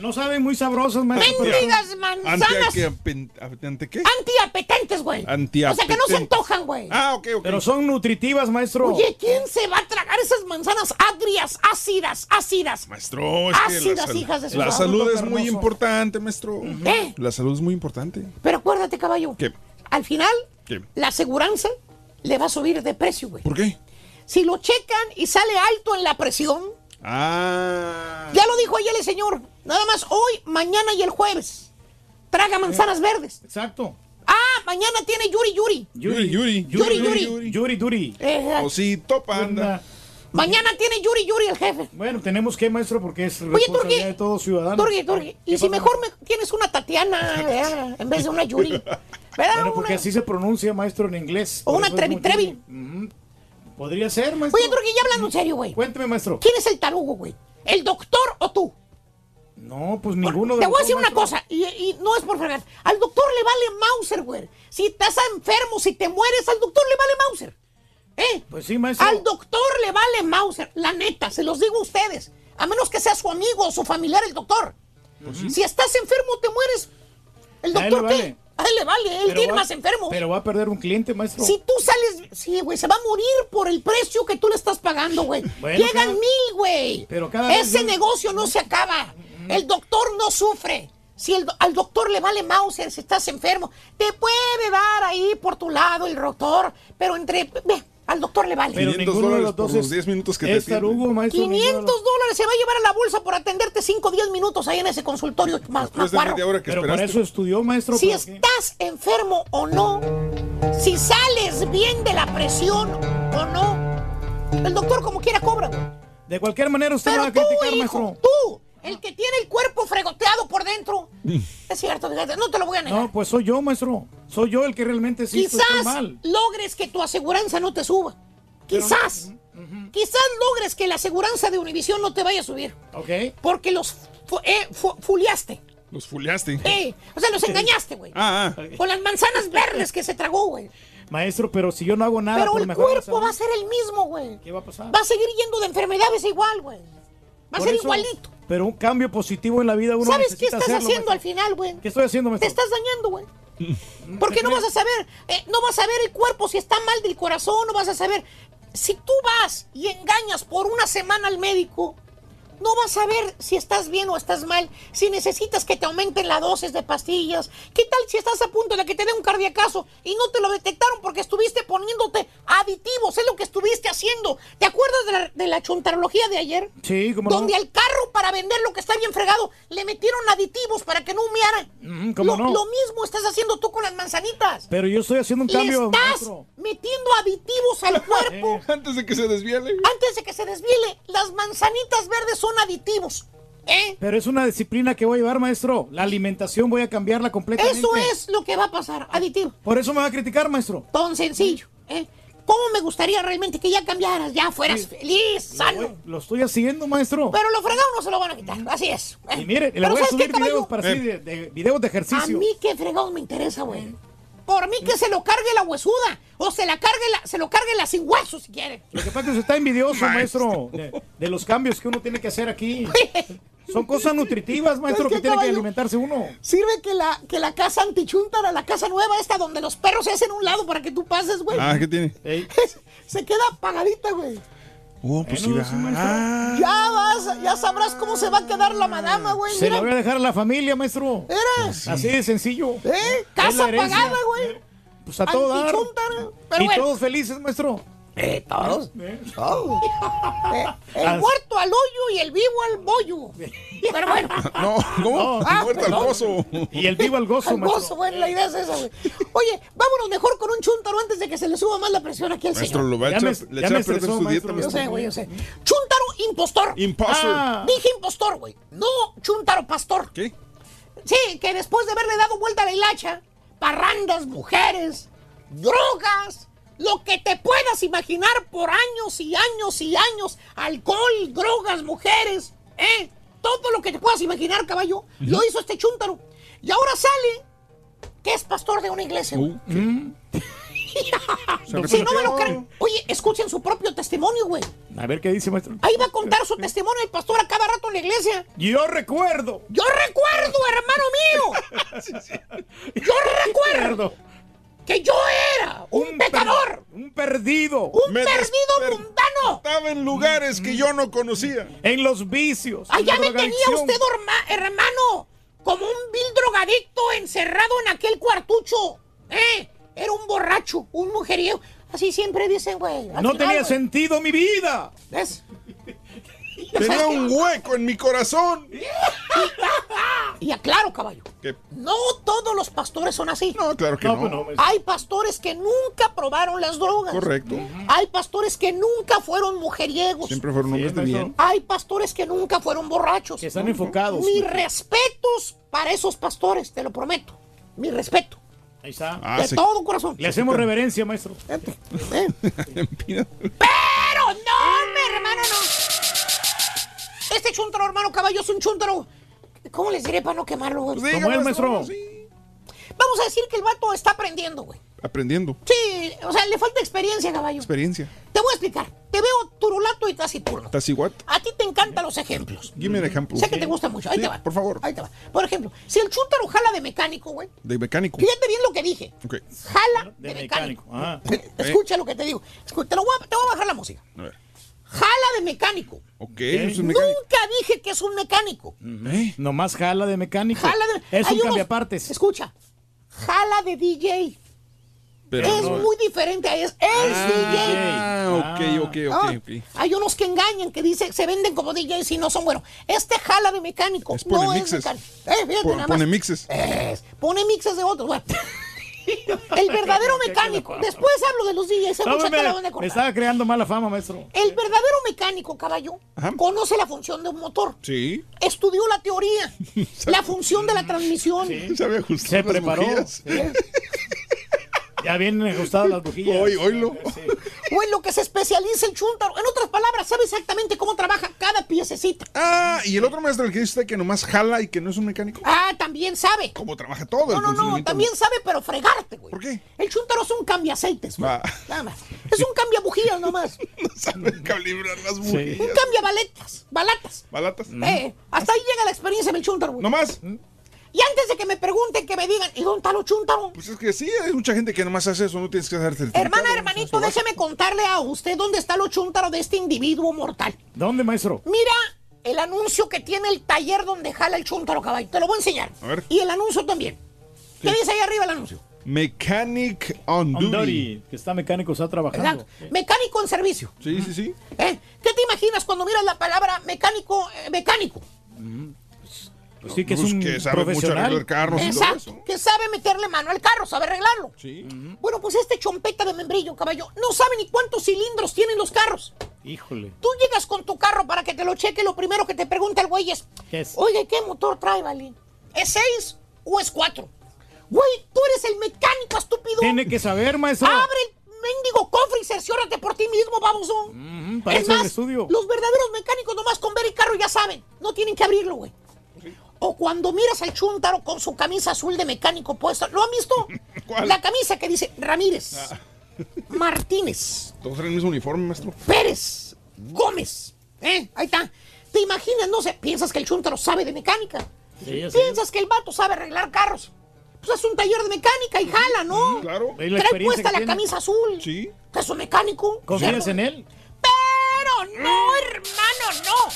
No saben muy sabrosas, maestro. Mendigas manzanas Anti- ¿Ante qué? antiapetentes, güey. O sea, que no se antojan, güey. Ah, ok, ok. Pero son nutritivas, maestro. Oye, ¿quién se va a tragar esas manzanas agrias, ácidas, ácidas? Maestro, es que la, Ácidas, sal- hijas de su la salud es Hermoso. muy importante, maestro. ¿Qué? La salud es muy importante. Pero acuérdate, caballo. ¿Qué? Al final, ¿Qué? la aseguranza le va a subir de precio, güey. ¿Por qué? Si lo checan y sale alto en la presión, Ah. ya lo dijo ayer el señor. Nada más hoy, mañana y el jueves. Traga manzanas verdes. Exacto. Ah, mañana tiene Yuri Yuri. Yuri, Yuri. Yuri, Yuri. Yuri, Duri. Eh, Osito panda. mañana tiene Yuri Yuri el jefe. Bueno, tenemos que, maestro, porque es Oye, responsabilidad Turki. de todo ciudadano. Turgi, Turgi. Y si mejor me tienes una Tatiana ¿verdad? en vez de una Yuri. [laughs] ¿Verdad? Bueno, porque así se pronuncia, maestro, en inglés. O una Trevi Trevi. Podría ser, maestro. Oye, Turgi, ya hablando en serio, güey. Cuénteme, maestro. ¿Quién es el tarugo, güey? ¿El doctor o tú? No, pues ninguno de Te voy a decir una cosa, y, y no es por fregar. Al doctor le vale Mauser, güey. Si estás enfermo, si te mueres, al doctor le vale Mauser. ¿Eh? Pues sí, maestro. Al doctor le vale Mauser, la neta, se los digo a ustedes. A menos que sea su amigo o su familiar el doctor. Si estás enfermo, te mueres. ¿El doctor qué? vale. A él le vale, él Pero tiene va- más enfermo. Pero va a perder un cliente, maestro. Si tú sales, sí, güey, se va a morir por el precio que tú le estás pagando, güey. [laughs] Bueno, Llegan cada- mil, güey. Pero cada Ese negocio no se acaba. El doctor no sufre. Si el al doctor le vale Mauser si estás enfermo, te puede dar ahí por tu lado el doctor, pero entre... ve, al doctor le vale. Pero 500 ninguno de dólares los por los es- 10 minutos que te tarugo, maestro, 500 ninguno de los- dólares se va a llevar a la bolsa por atenderte 5 o 10 minutos ahí en ese consultorio. ma- macuarro. Pero para eso estudió, maestro. Si estás enfermo o no, si sales bien de la presión o no, el doctor como quiera cobra. De cualquier manera usted Pero va a tú, criticar, hijo, maestro. tú, el que tiene el cuerpo fregoteado por dentro. Es cierto, no te lo voy a negar. No, pues soy yo, maestro. Soy yo el que realmente sí estoy Quizás mal. logres que tu aseguranza no te suba. Quizás. Quizás logres que la aseguranza de Univisión no te vaya a subir. Ok. Porque los fu- eh, fu- fuliaste. Los fuleaste. Eh, o sea, los engañaste, güey. Ah, ah. Con las manzanas verdes que se tragó, güey. Maestro, pero si yo no hago nada Pero por el cuerpo va a ser el mismo, güey. ¿Qué va a pasar? Va a seguir yendo de enfermedades igual, güey. Va a ser eso- igualito. Pero un cambio positivo en la vida uno ¿Sabes qué estás hacerlo, haciendo al final, güey? ¿Qué estoy haciendo, Te maestro? estás dañando, güey. [laughs] Porque no vas a saber, eh, no vas a ver el cuerpo si está mal del corazón, no vas a saber. Si tú vas y engañas por una semana al médico, no vas a ver si estás bien o estás mal, si necesitas que te aumenten la dosis de pastillas. ¿Qué tal si estás a punto de que te dé un cardiacazo y no te lo detectaron porque estuviste poniéndote aditivos? Es lo que estuviste haciendo. ¿Te acuerdas de la, de la chontarología de ayer? Sí, como no. Donde al carro para vender lo que está bien fregado le metieron aditivos para que no humearan. Mm, ¿cómo lo, no? lo mismo estás haciendo tú con las manzanitas. Pero yo estoy haciendo un Le cambio, estás maestro. metiendo aditivos al [laughs] cuerpo. Antes de que se desviele. Antes de que se desviele, las manzanitas verdes son aditivos. ¿Eh? Pero es una disciplina que voy a llevar, maestro. La alimentación voy a cambiarla completamente. Eso es lo que va a pasar, aditivo. Por eso me va a criticar, maestro. Tan sencillo. ¿eh? ¿Cómo me gustaría realmente que ya cambiaras, ya fueras feliz, sano? Lo estoy haciendo, maestro. Pero lo fregado no se lo van a quitar, así es. ¿eh? Y mire, le voy a ¿sabes qué, subir videos para así de, de- videos de A ejercicio. mí qué fregado me interesa, güey. Por mí que se lo cargue la huesuda. O se la cargue la, se lo cargue la sin hueso si quiere. Lo que pasa es que usted está envidioso, maestro, de, de los cambios que uno tiene que hacer aquí. [laughs] Son cosas nutritivas, maestro, Es que, que tiene que alimentarse uno. Sirve que la, que la casa antichuntara, la casa nueva esta donde los perros se hacen un lado para que tú pases, güey. Ah, ¿qué tiene? [laughs] Se queda apagadita, güey. Oh, pues sí, va. Ya vas, ya sabrás cómo se va a quedar la madama, güey. Se la Mira. voy a dejar a la familia, maestro. Eres. Así de sencillo. ¿Eh? Casa la apagada, güey. Pues a todo dar. Pero y bueno. todos felices, maestro. Eh, todos. ¿Eh? Eh, el Ah. muerto al hoyo y el vivo al bollo. Pero bueno. No, ¿cómo? Ah, Muerto al perdón. pozo. Y el vivo al gozo, Al maestro. gozo, bueno, la idea es esa, güey. Oye, vámonos mejor con un chúntaro antes de que se le suba más la presión aquí al Maestro, señor. lo va a Ya echar, me- le echa a perder estresó, su dieta. Yo sé, güey, yo sé. Chúntaro impostor. Imposter. Ah. Dije impostor, güey. No chúntaro pastor. ¿Qué? Sí, que después de haberle dado vuelta a la hilacha, parrandas, mujeres, drogas, lo que te puedas imaginar por años y años y años, alcohol, drogas, mujeres, ¿eh? Todo lo que te puedas imaginar, caballo, lo hizo este chúntaro. Y ahora sale que es pastor de una iglesia. [laughs] Se si no me lo creen, oye, escuchen su propio testimonio, güey. A ver qué dice, maestro. Ahí va a contar su testimonio el pastor a cada rato en la iglesia. Yo recuerdo. Yo recuerdo, hermano mío. [laughs] Yo recuerdo que yo era un, pecador, Un perdido. un Me perdido mundano. Estaba en lugares que yo no conocía. En los vicios. Allá me tenía usted, hermano, como un vil drogadicto encerrado en aquel cuartucho. ¿Eh? Era un borracho, un mujeriego. Así siempre dicen, güey. No final, tenía sentido mi vida. ¿Ves? Tenía un hueco en mi corazón. Y aclaro, caballo. ¿Qué? No todos los pastores son así. No, claro que No, no. pues no, maestro. Hay pastores que nunca probaron las drogas. Correcto. Hay pastores que nunca fueron mujeriegos. Siempre fueron hombres de bien. Hay pastores que nunca fueron borrachos. Que están enfocados. Mis respetos para esos pastores, te lo prometo. Mi respeto. Ahí está. Ah, de sí. todo corazón. Le hacemos reverencia, maestro. ¿eh? [laughs] Pero chuntaro, hermano caballo, es un chuntaro. ¿Cómo les diré para no quemarlo, güey? Diga, ¿Cómo es, maestro? sí. Vamos a decir que el vato está aprendiendo, güey. Aprendiendo. Sí, o sea, le falta experiencia, caballo. Experiencia. Te voy a explicar. Te veo turulato y taciturno. Tasiguat. A ti te encantan los ejemplos. Give me an example. Sé que te gusta mucho. Ahí Sí, te va. por favor. Ahí te va. Por ejemplo, si el chúntaro jala de mecánico, güey. De mecánico. Fíjate bien lo que dije. Ok. Jala de, De mecánico. mecánico. Ah. Escucha lo que te digo. Te, lo voy a, te voy a bajar la música. A ver. Jala de mecánico. Ok, es un mecánico. Nunca dije que es un mecánico. ¿Eh? Nomás jala de mecánico. Jala de- Es hay un unos- cambiapartes. Escucha, jala de DJ. Pero es no- muy diferente a es, es Ah, DJ. ok, ok, Ah, ok, ok. Hay unos que engañan, que dicen, se venden como DJs y no son buenos. Este jala de mecánico. Es pone no es mixes. mecánico. Eh, fíjate Pon- nada pone mixes. Es, pone mixes de otros. Bueno. [laughs] [laughs] El verdadero mecánico. Después hablo de los DJs. No, me, estaba creando mala fama, maestro. El verdadero mecánico, caballo, conoce la función de un motor. Sí. Estudió la teoría, [laughs] la función de la transmisión. Se preparó. Ya vienen ajustadas las bujillas. Hoy, oílo. O en lo que se especializa el chúntaro. En otras palabras, sabe exactamente cómo trabaja cada piececita. Ah, y el otro maestro, el que dice usted que nomás jala y que no es un mecánico. Ah, también sabe. ¿Cómo trabaja todo? No, el no, no, también sabe, pero fregarte, güey. ¿Por qué? El chúntaro es un cambia aceites, güey. Ah. Nada más. Es un cambia bujías nomás. [laughs] No sabe calibrar las bujías. Un cambia baletas, balatas. ¿Balatas? Eh, hasta ahí llega la experiencia del chúntaro, güey. ¿No más? Y antes de que me pregunten, que me digan, ¿y dónde está lo chúntaro? Pues es que sí, hay mucha gente que nomás hace eso, no tienes que hacer certificado. Hermana, hermanito, déjeme contarle a usted dónde está lo chúntaro de este individuo mortal. ¿Dónde, maestro? Mira el anuncio que tiene el taller donde jala el chúntaro, caballo. Te lo voy a enseñar. A ver. Y el anuncio también. ¿Qué dice ahí arriba el anuncio? Mechanic on duty. On duty, que está mecánico, está trabajando. Exacto. Mecánico en servicio. Sí, sí, sí. ¿Eh? ¿Qué te imaginas cuando miras la palabra mecánico? eh, mecánico. Pues sí, que es un que sabe mucho profesional. arreglar carros y todo Exacto. eso. Que sabe meterle mano al carro, sabe arreglarlo. Sí. Bueno, pues este chompeta de membrillo, caballo, no sabe ni cuántos cilindros tienen los carros. Híjole. Tú llegas con tu carro para que te lo cheque, lo primero que te pregunta el güey es, ¿Qué es? oye, ¿qué motor trae, Vali? ¿Es 6 o es 4? Güey, tú eres el mecánico, estúpido. Tiene que saber, maestro. Abre el mendigo cofre y cerciórate por ti mismo, baboso. Para es eso es el más, estudio. los verdaderos mecánicos nomás con ver el carro ya saben, no tienen que abrirlo, güey. O cuando miras al chúntaro con su camisa azul de mecánico puesta, ¿lo han visto? [laughs] ¿Cuál? La camisa que dice Ramírez, Martínez, Todos traen el mismo uniforme, maestro. Pérez, Gómez. ¿Eh? Ahí está. ¿Te imaginas? No sé, piensas que el chúntaro sabe de mecánica. Sí. Piensas que el vato sabe arreglar carros. Pues es un taller de mecánica y jala, ¿no? Claro. Ve la Trae puesta la tiene. camisa azul. Sí. Que es un mecánico. ¿Confías ¿cierto? en él? Pero no, hermano, no.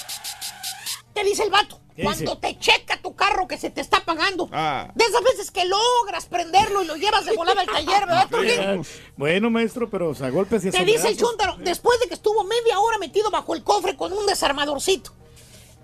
Te dice el vato. ¿Qué Cuando te checa tu carro que se te está pagando. Ah. De esas veces que logras prenderlo y lo llevas de volada al taller, ¿verdad? Turquín? Bueno, maestro, pero o sea, golpes y Te dice el chúntaro, después de que estuvo media hora metido bajo el cofre con un desarmadorcito.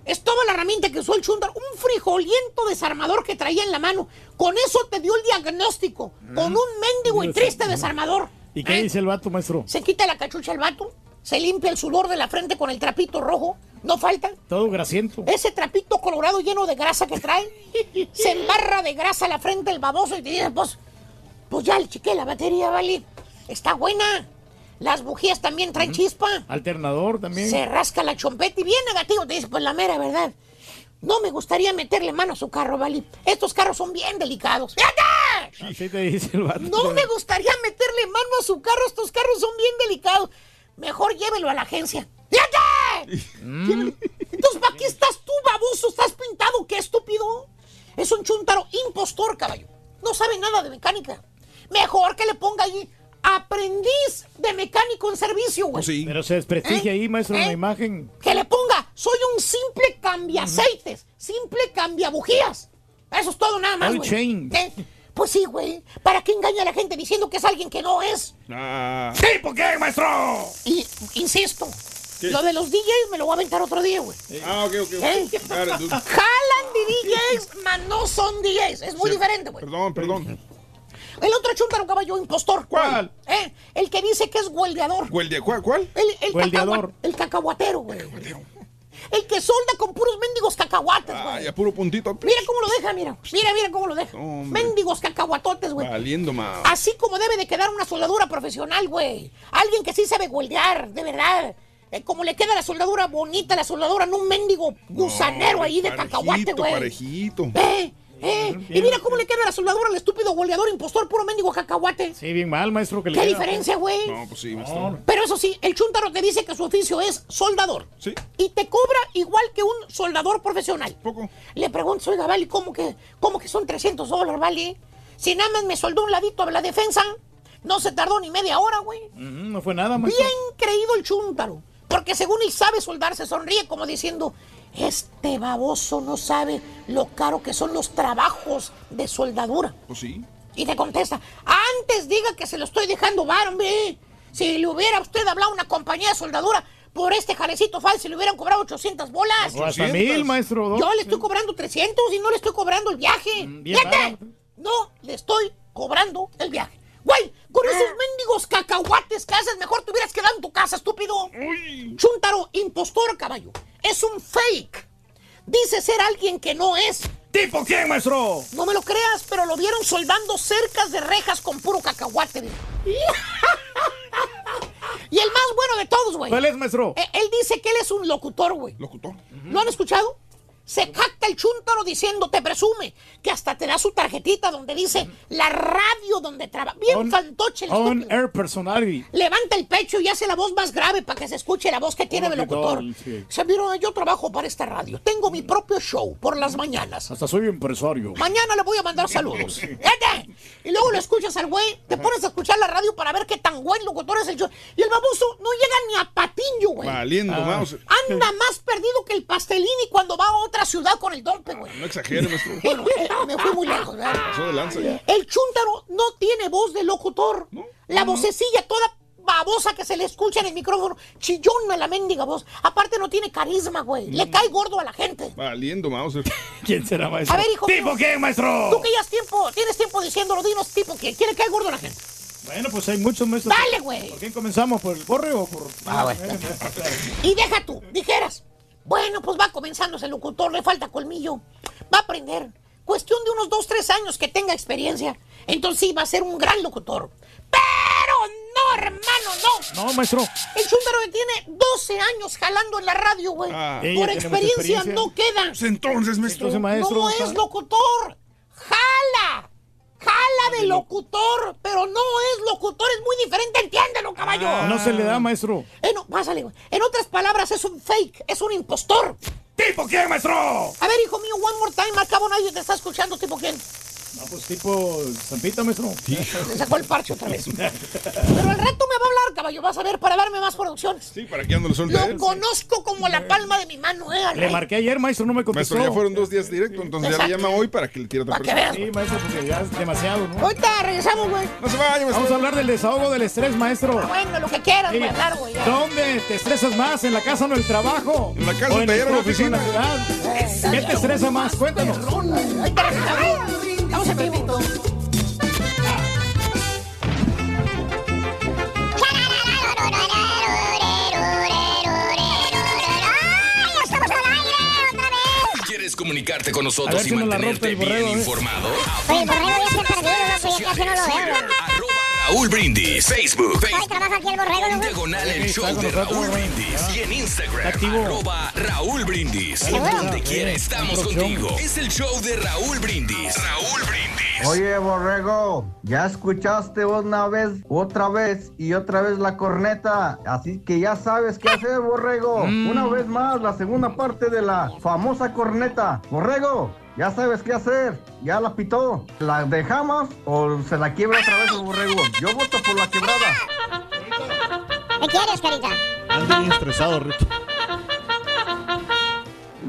Es toda la herramienta que usó el chúntaro, un frijoliento desarmador que traía en la mano. Con eso te dio el diagnóstico, con un mendigo y triste desarmador. ¿Y qué ¿Eh? dice el vato, maestro? Se quita la cachucha el vato, se limpia el sudor de la frente con el trapito rojo, no falta. Todo grasiento. Ese trapito colorado lleno de grasa que trae, [laughs] se embarra de grasa la frente el baboso y te dice, pues, pues ya le chequé la batería, vale. Está buena. Las bujías también traen chispa. Alternador también. Se rasca la chompeta y bien negativo te dice, pues la mera verdad. No me gustaría meterle mano a su carro, ¿vale? Estos carros son bien delicados. Así te dice el vato. No me gustaría meterle mano a su carro. Estos carros son bien delicados. Mejor llévelo a la agencia. ¡Fíjate! Mm. Entonces, ¿para qué estás tú, baboso? ¿Estás pintado? ¿Qué estúpido? Es un chuntaro impostor, caballo. No sabe nada de mecánica. Mejor que le ponga ahí aprendiz de mecánico en servicio, güey. Sí. Pero se desprestigia ¿Eh? ahí, maestro, ¿Eh? la imagen. Que le ponga, soy un simple cambia aceites, simple cambia bujías. Eso es todo nada más, Oil güey. ¿Eh? Pues sí, güey. ¿Para qué engaña a la gente diciendo que es alguien que no es? Ah. Sí, ¿por qué, maestro? Y, insisto, ¿Qué? lo de los DJs me lo voy a aventar otro día, güey. Ah, ok, ok. ok. ¿Eh? Jalan de DJs, mas no son DJs. Es muy Sí. diferente, güey. Perdón, perdón. El otro chúntaro caballo impostor. ¿Cuál? ¿Eh? El que dice que es hueldeador. ¿Cuál? ¿Cuál? cuál? El, el, Hueldeador. cacahua- el cacahuatero, güey. El que solda con puros mendigos cacahuates, güey. Ay, a puro puntito. Mira cómo lo deja, mira. Mira, mira cómo lo deja. Hombre. Mendigos cacahuatotes, güey. Valiendo más. Así como debe de quedar una soldadura profesional, güey. Alguien que sí sabe hueldear, de verdad. Eh, como le queda la soldadura bonita, la soldadura, no un mendigo gusanero ahí de cacahuate, Parejito, güey. parejito. ¿Eh? ¿Eh? Y mira cómo le queda la soldadura al estúpido hueldeador impostor, puro mendigo cacahuate. Sí, bien mal, maestro, que le ¿Qué queda. diferencia, güey? No, pues sí, maestro. Pero eso sí, el chúntaro te dice que su oficio es soldador. Sí. Y te cobra igual que un soldador profesional. Poco. Le pregunto, oiga, vale, ¿cómo que, cómo que son 300 dólares, vale? Si nada más me soldó un ladito a la defensa, no se tardó ni media hora, güey. No fue nada, maestro. Bien creído el chúntaro. Porque según él sabe soldar, se sonríe como diciendo, este baboso no sabe lo caro que son los trabajos de soldadura. Pues sí. Y te contesta, antes diga que se lo estoy dejando bar, hombre. Si le hubiera usted hablado a una compañía de soldadura, por este jalecito falso le hubieran cobrado 800 bolas. O hasta mil, maestro. Yo le estoy cobrando 300 y no le estoy cobrando el viaje. bien Fíjate, barato. no le estoy cobrando el viaje. Güey, con esos mendigos cacahuates que haces, mejor te hubieras quedado en tu casa, estúpido. Chuntaro, impostor, caballo. Es un fake. Dice ser alguien que no es. ¿Tipo quién, maestro? No me lo creas, pero lo vieron soldando cercas de rejas con puro cacahuate. [laughs] y el más bueno de todos, güey. ¿Cuál es, maestro? Eh, Él dice que él es un locutor, güey. ¿Locutor? ¿Lo han escuchado? Se jacta el chúntaro diciendo, te presume, que hasta te da su tarjetita donde dice la radio donde trabaja. Bien On- fantoche el On estúpido. Air Personality. Levanta el pecho y hace la voz más grave para que se escuche la voz que tiene de ¿Qué locutor. Sí. Se mira, yo trabajo para esta radio. Tengo mi propio show por las mañanas. Hasta soy empresario. Mañana le voy a mandar [laughs] saludos. Y luego lo escuchas al güey, te pones a escuchar la radio para ver qué tan buen locutor es el show. Y el baboso no llega ni a Patiño, güey. Valiendo, Ah. mouse. Anda más perdido que el pastelini cuando va a otra ciudad con el dompe, güey. No exagere, maestro. Bueno, me fui muy lejos, ¿verdad? Pasó de lanza ya. El chúntaro no tiene voz de locutor. La vocecilla toda babosa que se le escucha en el micrófono. Chillona la mendiga voz. Aparte no tiene carisma, güey. Le cae gordo a la gente. Valiendo, Mauser. [laughs] ¿Quién será, maestro? A ver, hijo ¿Tipo mío. quién, maestro? Tú que ya has tiempo, tienes tiempo diciéndolo, dinos tipo quién. ¿Quién le cae gordo a la gente? Bueno, pues hay muchos maestros. Dale, güey. ¿Por quién comenzamos? ¿Por el borre o por.? Ah, bueno. Y deja tú, dijeras. Bueno, pues va comenzando ese locutor, le falta colmillo. Va a aprender. Cuestión de unos dos, tres años que tenga experiencia. Entonces sí, va a ser un gran locutor. Pero no, hermano, no. No, maestro. El chúntaro que tiene 12 años jalando en la radio, güey. Ah. Por experiencia, experiencia. no queda. Pues entonces, maestro. Entonces, maestro. no es locutor. Jala. Jala de locutor, pero no es locutor, es muy diferente, entiéndelo, caballo. No se le da, maestro. Eh, no, pásale, güey. En otras palabras, es un fake, es un impostor. ¿Tipo quién, maestro? A ver, hijo mío, one more time, al cabo nadie te está escuchando, tipo quién. No, pues tipo Zampita, maestro. [laughs] Le sacó el parche otra vez. Pero al rato me va a hablar, caballo, vas a ver, para darme más producciones. Sí, para que ando lo suelte a Lo él. conozco como la palma de mi mano, eh. Le marqué ayer, maestro, no me contestó. Maestro, ya fueron dos días directo, entonces ya le llama hoy para que le tire otra Para que persona. Sí, maestro, porque ya es demasiado, ¿no? Ahorita regresamos, güey. No se vaya, Vamos a maestro. hablar del desahogo del estrés, maestro. Ah, Bueno, lo que quieras, Sí. güey, hablar, güey. ya. ¿Dónde te estresas más? ¿En la casa o en el trabajo? En la casa, ¿O en en el el taller, en la Eh, ciudad? ¿Qué te estresa más? Cuéntanos. Ahorita regresamos. Estamos en vivo. ¿Quieres comunicarte con nosotros y si mantenerte bien borrego, ¿eh? informado? Oye, el borrego ya se ha perdido, ¿no? Pues ya casi no lo veo. Raúl Brindis, Facebook, Facebook. trabaja aquí el borrego, ¿no? Diagonal el show de Raúl. Brindis Ah. y en Instagram activo. arroba Raúl Brindis. Donde quiera estamos contigo. Es el show de Raúl Brindis. Raúl Brindis. Oye, borrego, ya escuchaste una vez, otra vez y otra vez la corneta. Así que ya sabes qué hacer, borrego. Una vez más, la segunda parte de la famosa corneta. Borrego, ya sabes qué hacer. Ya la pitó. ¿La dejamos o se la quiebra otra vez el borrego? Yo voto por la quebrada. ¿Qué quieres, carita? Ando bien estresado, Rito.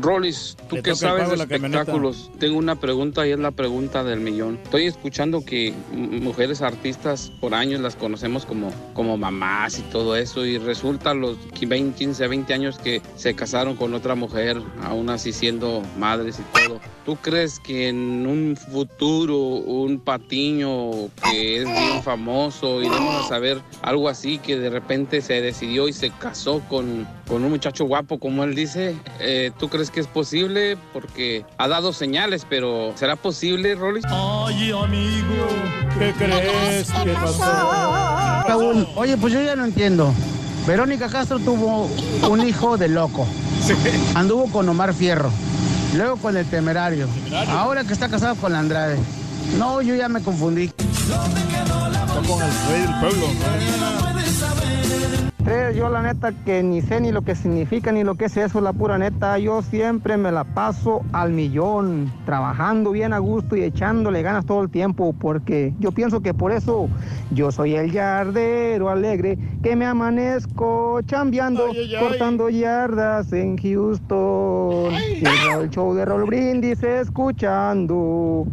Rolis, tú el sabes de camioneta. espectáculos, tengo una pregunta y es la pregunta del millón. Estoy escuchando que mujeres artistas por años las conocemos como, como mamás y todo eso y resulta los 20, 15, 20 años que se casaron con otra mujer, aún así siendo madres y todo. ¿Tú crees que en un futuro un patiño que es bien famoso y vamos a saber algo así que de repente se decidió y se casó con, con un muchacho guapo como él dice? eh, ¿Tú crees que es posible? Porque ha dado señales, pero ¿será posible, Rolis? Ay, amigo, ¿qué crees? ¿Qué pasó? Raúl, oye, pues yo ya no entiendo. Verónica Castro tuvo un hijo de loco. Anduvo con Omar Fierro. Luego con el temerario. Ahora que está casado con la Andrade. No, yo ya me confundí. Está con el rey del pueblo. ¿no? Yo la neta que ni sé ni lo que significa ni lo que es eso, la pura neta. Yo siempre me la paso al millón, trabajando bien a gusto y echándole ganas todo el tiempo, porque yo pienso que por eso yo soy el yardero alegre, que me amanezco chambeando, cortando yardas en Houston. Y el show de Roll Brindis escuchando.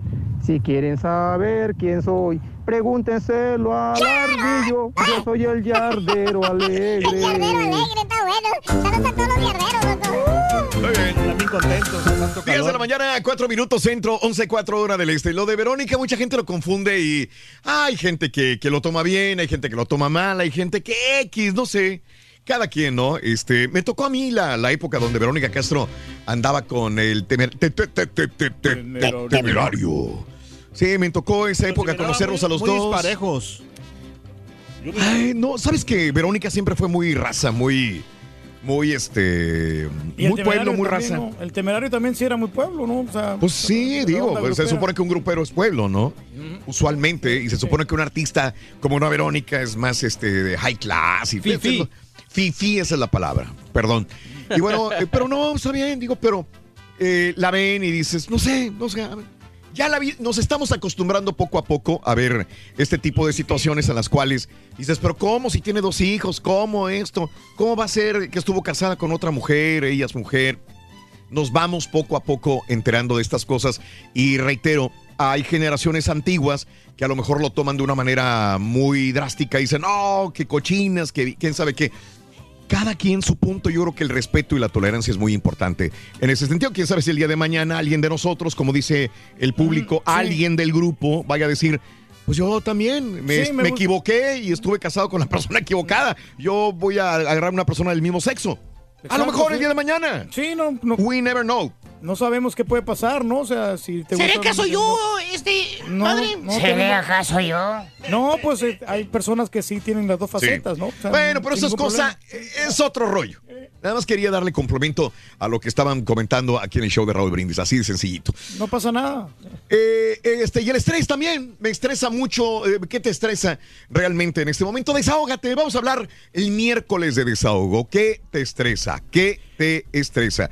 Si quieren saber quién soy, pregúntenselo al ardillo. Yo soy el yardero [laughs] alegre. está bueno. Saludos a todos los guerreros, loco. Muy bien. También contentos. tanto 10 de la mañana, 4 minutos centro, 11, 4 hora del este. Lo de Verónica, mucha gente lo confunde y hay gente que, que lo toma bien, hay gente que lo toma mal, hay gente que X, no sé. Cada quien, ¿no? Este, me tocó a mí la, la época donde Verónica Castro andaba con el temer- te- te- te- te- te- te- Temerario. Sí, me tocó esa época conocerlos a los muy dos. disparejos. Ay, no, sabes que Verónica siempre fue muy raza, muy, muy este, muy pueblo, muy también, raza. ¿no? El temerario también sí era muy pueblo, ¿no? O sea, Pues sí, digo, pues, se supone que un grupero es pueblo, ¿no? Usualmente, y se supone que un artista como una Verónica es más este de high class y Fifí. Fifi, esa es la palabra, perdón. Y bueno, [laughs] eh, pero no, está bien, digo, pero eh, la ven y dices, no sé, no sé, a ver, ya nos estamos acostumbrando poco a poco a ver este tipo de situaciones en las cuales dices, pero ¿cómo si tiene dos hijos? ¿Cómo esto? ¿Cómo va a ser que estuvo casada con otra mujer? Ella es mujer nos vamos poco a poco enterando de estas cosas y reitero, hay generaciones antiguas que a lo mejor lo toman de una manera muy drástica y dicen, no, que cochinas, que quién sabe qué. Cada quien su punto, yo creo que el respeto y la tolerancia es muy importante. En ese sentido, quién sabe si el día de mañana alguien de nosotros, como dice el público, alguien del grupo vaya a decir, pues yo también me, Sí, me equivoqué y estuve casado con la [laughs] persona equivocada. Yo voy a agarrar una persona del mismo sexo. a lo mejor el día de mañana. Sí, no, no. We never know. No sabemos qué puede pasar, ¿no? O sea, si te ¿Seré acaso yo, este, No, padre? no ¿Seré acaso yo? No, pues eh, hay personas que sí tienen las dos facetas, ¿no? O sea, Bueno, pero eso es cosa, eh, es otro rollo. Nada más quería darle complemento a lo que estaban comentando aquí en el show de Raúl Brindis, así de sencillito. No pasa nada. Eh, este, y el estrés también, me estresa mucho. eh, ¿Qué te estresa realmente en este momento? Desahógate, vamos a hablar el miércoles de desahogo. ¿Qué te estresa? ¿Qué te estresa?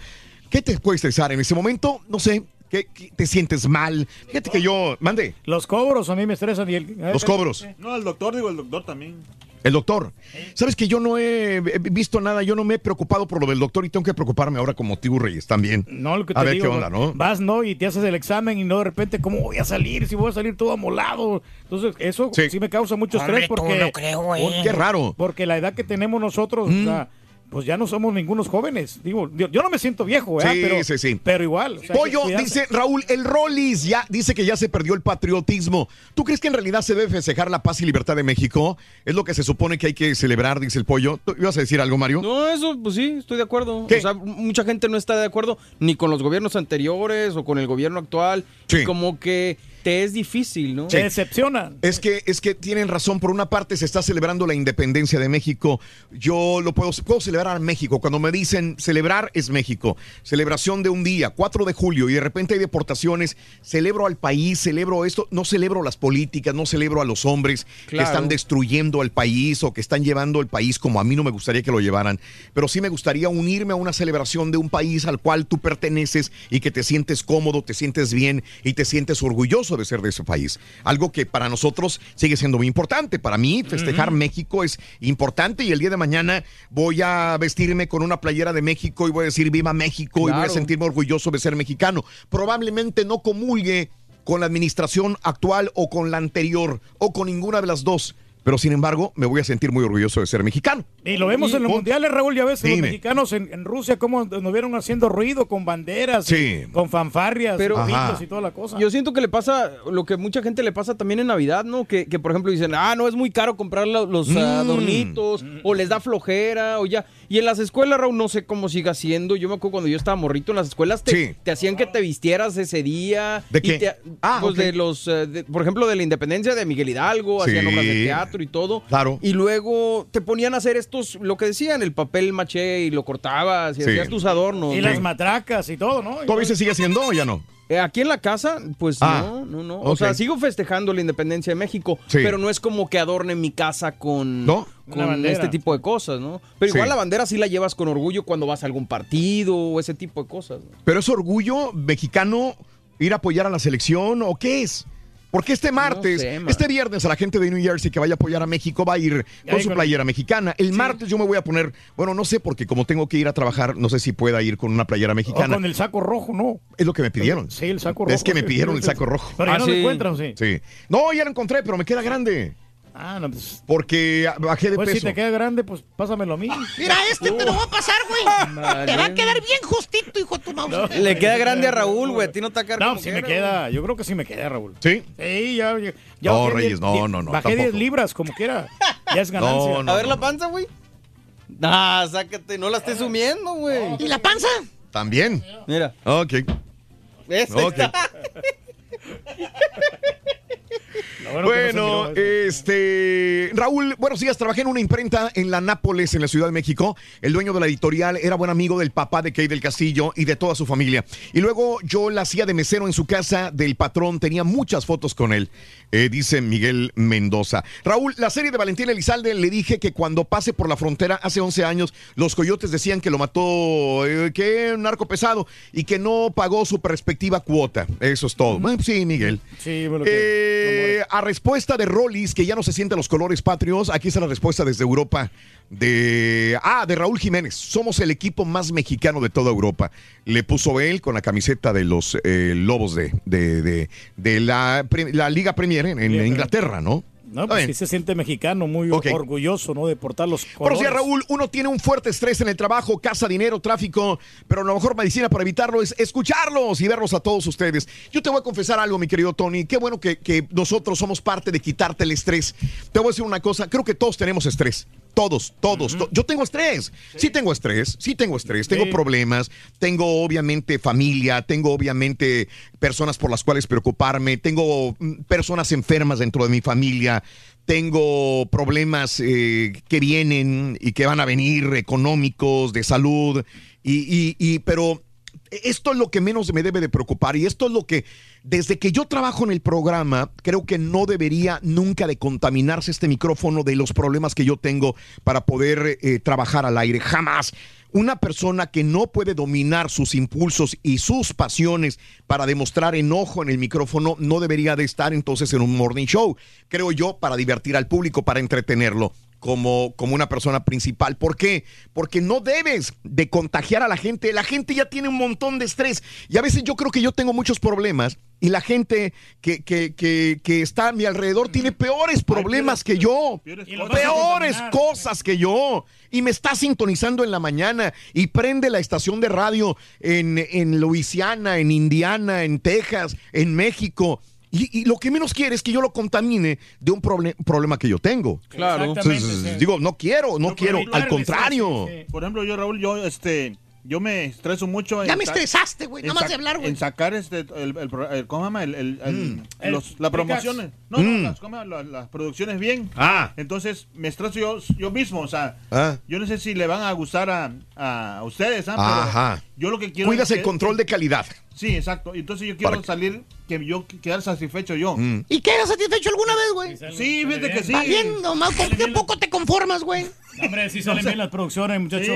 ¿Qué te puede estresar en este momento? No sé, ¿qué, qué te sientes mal? Fíjate que yo, mande, Los cobros a mí me estresan. Y el, los cobros. No, el doctor, digo, el doctor también. El doctor. Sabes que yo no he eh, visto nada, yo no me he preocupado por lo del doctor y tengo que preocuparme ahora como Tibu Reyes también. No, lo que te a ver digo, qué onda, ¿no? Vas, ¿no? Y te haces el examen y no de repente, ¿cómo voy a salir? Si voy a salir todo amolado. Entonces, eso sí, me causa mucho estrés Hombre, tú porque... no creo, güey. porque- Qué raro. Porque la edad que tenemos nosotros, o sea, pues ya no somos ningunos jóvenes. Digo, yo, no me siento viejo, ¿verdad? Sí, pero, sí, sí. Pero igual. o sea, Pollo, dice Raúl, el Rollis ya dice que ya se perdió el patriotismo. ¿Tú crees que en realidad se debe festejar la paz y libertad de México? Es lo que se supone que hay que celebrar, dice el Pollo. ¿Tú ibas a decir algo, Mario? No, eso, pues sí, estoy de acuerdo. O sea, mucha gente no está de acuerdo ni con los gobiernos anteriores o con el gobierno actual. Y como que te es difícil, ¿no? Sí. decepcionan. Es que, es que tienen razón. Por una parte se está celebrando la independencia de México. Yo lo puedo, puedo celebrar a México. Cuando me dicen celebrar es México. Celebración de un día, 4 de julio, y de repente hay deportaciones. Celebro al país, celebro esto. No celebro las políticas, no celebro a los hombres que están destruyendo al país o que están llevando el país como a mí no me gustaría que lo llevaran. Pero sí me gustaría unirme a una celebración de un país al cual tú perteneces y que te sientes cómodo, te sientes bien y te sientes orgulloso de ser de ese país. Algo que para nosotros sigue siendo muy importante. Para mí, festejar México es importante y el día de mañana voy a vestirme con una playera de México y voy a decir viva México y voy a sentirme orgulloso de ser mexicano. Probablemente no comulgue con la administración actual o con la anterior o con ninguna de las dos. Pero sin embargo, me voy a sentir muy orgulloso de ser mexicano. Y lo vemos en los mundiales, Raúl, ya ves, los mexicanos en, en Rusia, cómo nos vieron haciendo ruido con banderas, Sí. y con fanfarrias, Pero- y toda la cosa. Yo siento que le pasa lo que mucha gente le pasa también en Navidad, ¿no? Que, que, por ejemplo dicen, ah, no, es muy caro comprar lo- los Mm. adornitos, o les da flojera, o ya. Y en las escuelas, Raúl, no sé cómo siga siendo. Yo me acuerdo cuando yo estaba morrito en las escuelas, te, Sí. te hacían que te vistieras ese día. ¿De y qué? te- Ah, pues de los, eh, de- por ejemplo, de la independencia de Miguel Hidalgo, hacían Sí. obras de teatro y todo. Claro. Y luego te ponían a hacer estos, lo que decían, el papel maché y lo cortabas y Sí. hacías tus adornos. y ¿no? las matracas y todo, ¿no? ¿Todavía se sigue haciendo o ya no? Eh, aquí en la casa, pues Ah, no, no, no. O sea, sigo festejando la independencia de México, Sí. pero no es como que adorne mi casa con, ¿No? con este tipo de cosas, ¿no? Pero igual Sí. la bandera sí la llevas con orgullo cuando vas a algún partido o ese tipo de cosas. ¿no? ¿Pero es orgullo mexicano ir a apoyar a la selección o qué es? Porque este martes, sé, man. este viernes, a la gente de New Jersey que vaya a apoyar a México va a ir con su playera mexicana. El martes yo me voy a poner, bueno, no sé, porque como tengo que ir a trabajar, no sé si pueda ir con una playera O mexicana. con el saco rojo, no. Es lo que me pidieron. Sí, el saco rojo. Es que me pidieron el saco rojo. Pero ya Ah, no lo sí. encuentran, sí. Sí. No, ya lo encontré, pero me queda grande. Ah, no, pues. Porque bajé de Pues si peso. te queda grande, pues pásamelo a [laughs] mí. Mira, este te lo voy a pasar, güey. Te va a quedar bien justito, hijo de tu mouse. Le queda grande a Raúl, güey. A ti no te va a quedar No, como si me quiera, queda. Yo creo que sí me queda, Raúl. ¿Sí? Sí, ya. ya, ya No, bajé Reyes, 10 no, no, no, Bajé tampoco. 10 libras, como quiera. Ya es [laughs] ganancia. No, no. A ver la panza, güey. Ah, sácate, no la estés sumiendo, güey. ¿Y la panza? También. Mira, Ok. ¿ves? Ahí Ok. [laughs] bueno no este Raúl, buenos días. Trabajé en una imprenta en la Nápoles, en la Ciudad de México. El dueño de la editorial era buen amigo del papá de Kay del Castillo y de toda su familia. Y luego yo la hacía de mesero en su casa del patrón. Tenía muchas fotos con él, eh, dice Miguel Mendoza. Raúl, la serie de Valentín Elizalde le dije que cuando pase por la frontera hace 11 años, los coyotes decían que lo mató, eh, que un narco pesado y que no pagó su respectiva cuota. Eso es todo. Bueno, sí, Miguel. Sí, bueno, que Eh, a respuesta de Rollis, que ya no se sienten los colores patrios, aquí está la respuesta desde Europa de ah, de Raúl Jiménez. Somos el equipo más mexicano de toda Europa. Le puso él con la camiseta de los eh, Lobos de, de, de- de la, la Liga Premier en, Inglaterra, ¿no? No, pues sí se siente mexicano, muy orgulloso, ¿no? De portar los colores. días, Raúl. Uno tiene un fuerte estrés en el trabajo, casa, dinero, tráfico, pero la mejor medicina para evitarlo es escucharlos y verlos a todos ustedes. Yo te voy a confesar algo, mi querido Tony. Qué bueno que, que nosotros somos parte de quitarte el estrés. Te voy a decir una cosa. Creo que todos tenemos estrés. Todos, todos. to- Yo tengo estrés. Sí. tengo estrés. Sí tengo estrés. Tengo problemas. Tengo obviamente familia. Tengo obviamente personas por las cuales preocuparme. Tengo mm, personas enfermas dentro de mi familia tengo problemas eh, que vienen y que van a venir económicos, de salud, y, y- y- pero esto es lo que menos me debe de preocupar y esto es lo que desde que yo trabajo en el programa creo que no debería nunca de contaminarse este micrófono de los problemas que yo tengo para poder eh, trabajar al aire jamás una persona que no puede dominar sus impulsos y sus pasiones para demostrar enojo en el micrófono no debería de estar entonces en un morning show, creo yo, para divertir al público, para entretenerlo. Como, como una persona principal. ¿Por qué? Porque no debes de contagiar a la gente. La gente ya tiene un montón de estrés. Y a veces yo creo que yo tengo muchos problemas y la gente que, que, que, que está a mi alrededor tiene peores problemas que yo. peores cosas. Peores cosas que yo. Y me está sintonizando en la mañana y prende la estación de radio en, en Luisiana, en Indiana, en Texas, en México. Y, y lo que menos quiere es que yo lo contamine de un proble- problema que yo tengo. Claro. Exactamente, Entonces, sí. digo, no quiero, no No, quiero, al contrario. estrés, sí, sí. Por ejemplo, yo, Raúl, yo, este, yo me estreso mucho. Ya en me sa- estresaste, güey. Nada más de hablar, güey. En sacar este, el, el, pro- el- ¿cómo se llama? El, el- el- El- los- las el promociones. No, no, Mm. las, ¿cómo las, las producciones bien. Ah. Entonces me estreso yo, yo mismo, o sea, Ah. yo no sé si le van a gustar a, a ustedes, ¿ah? Pero Ajá. Yo lo que quiero Cuidas es el control de calidad. Sí, exacto. Entonces yo quiero salir, que yo quedar satisfecho yo. Mm. ¿Y quedas satisfecho alguna vez, güey? Sí, fíjate que sí. Va bien, nomás, ¿con qué poco te conformas, güey? Hombre, sí [laughs] salen bien las producciones, muchachos.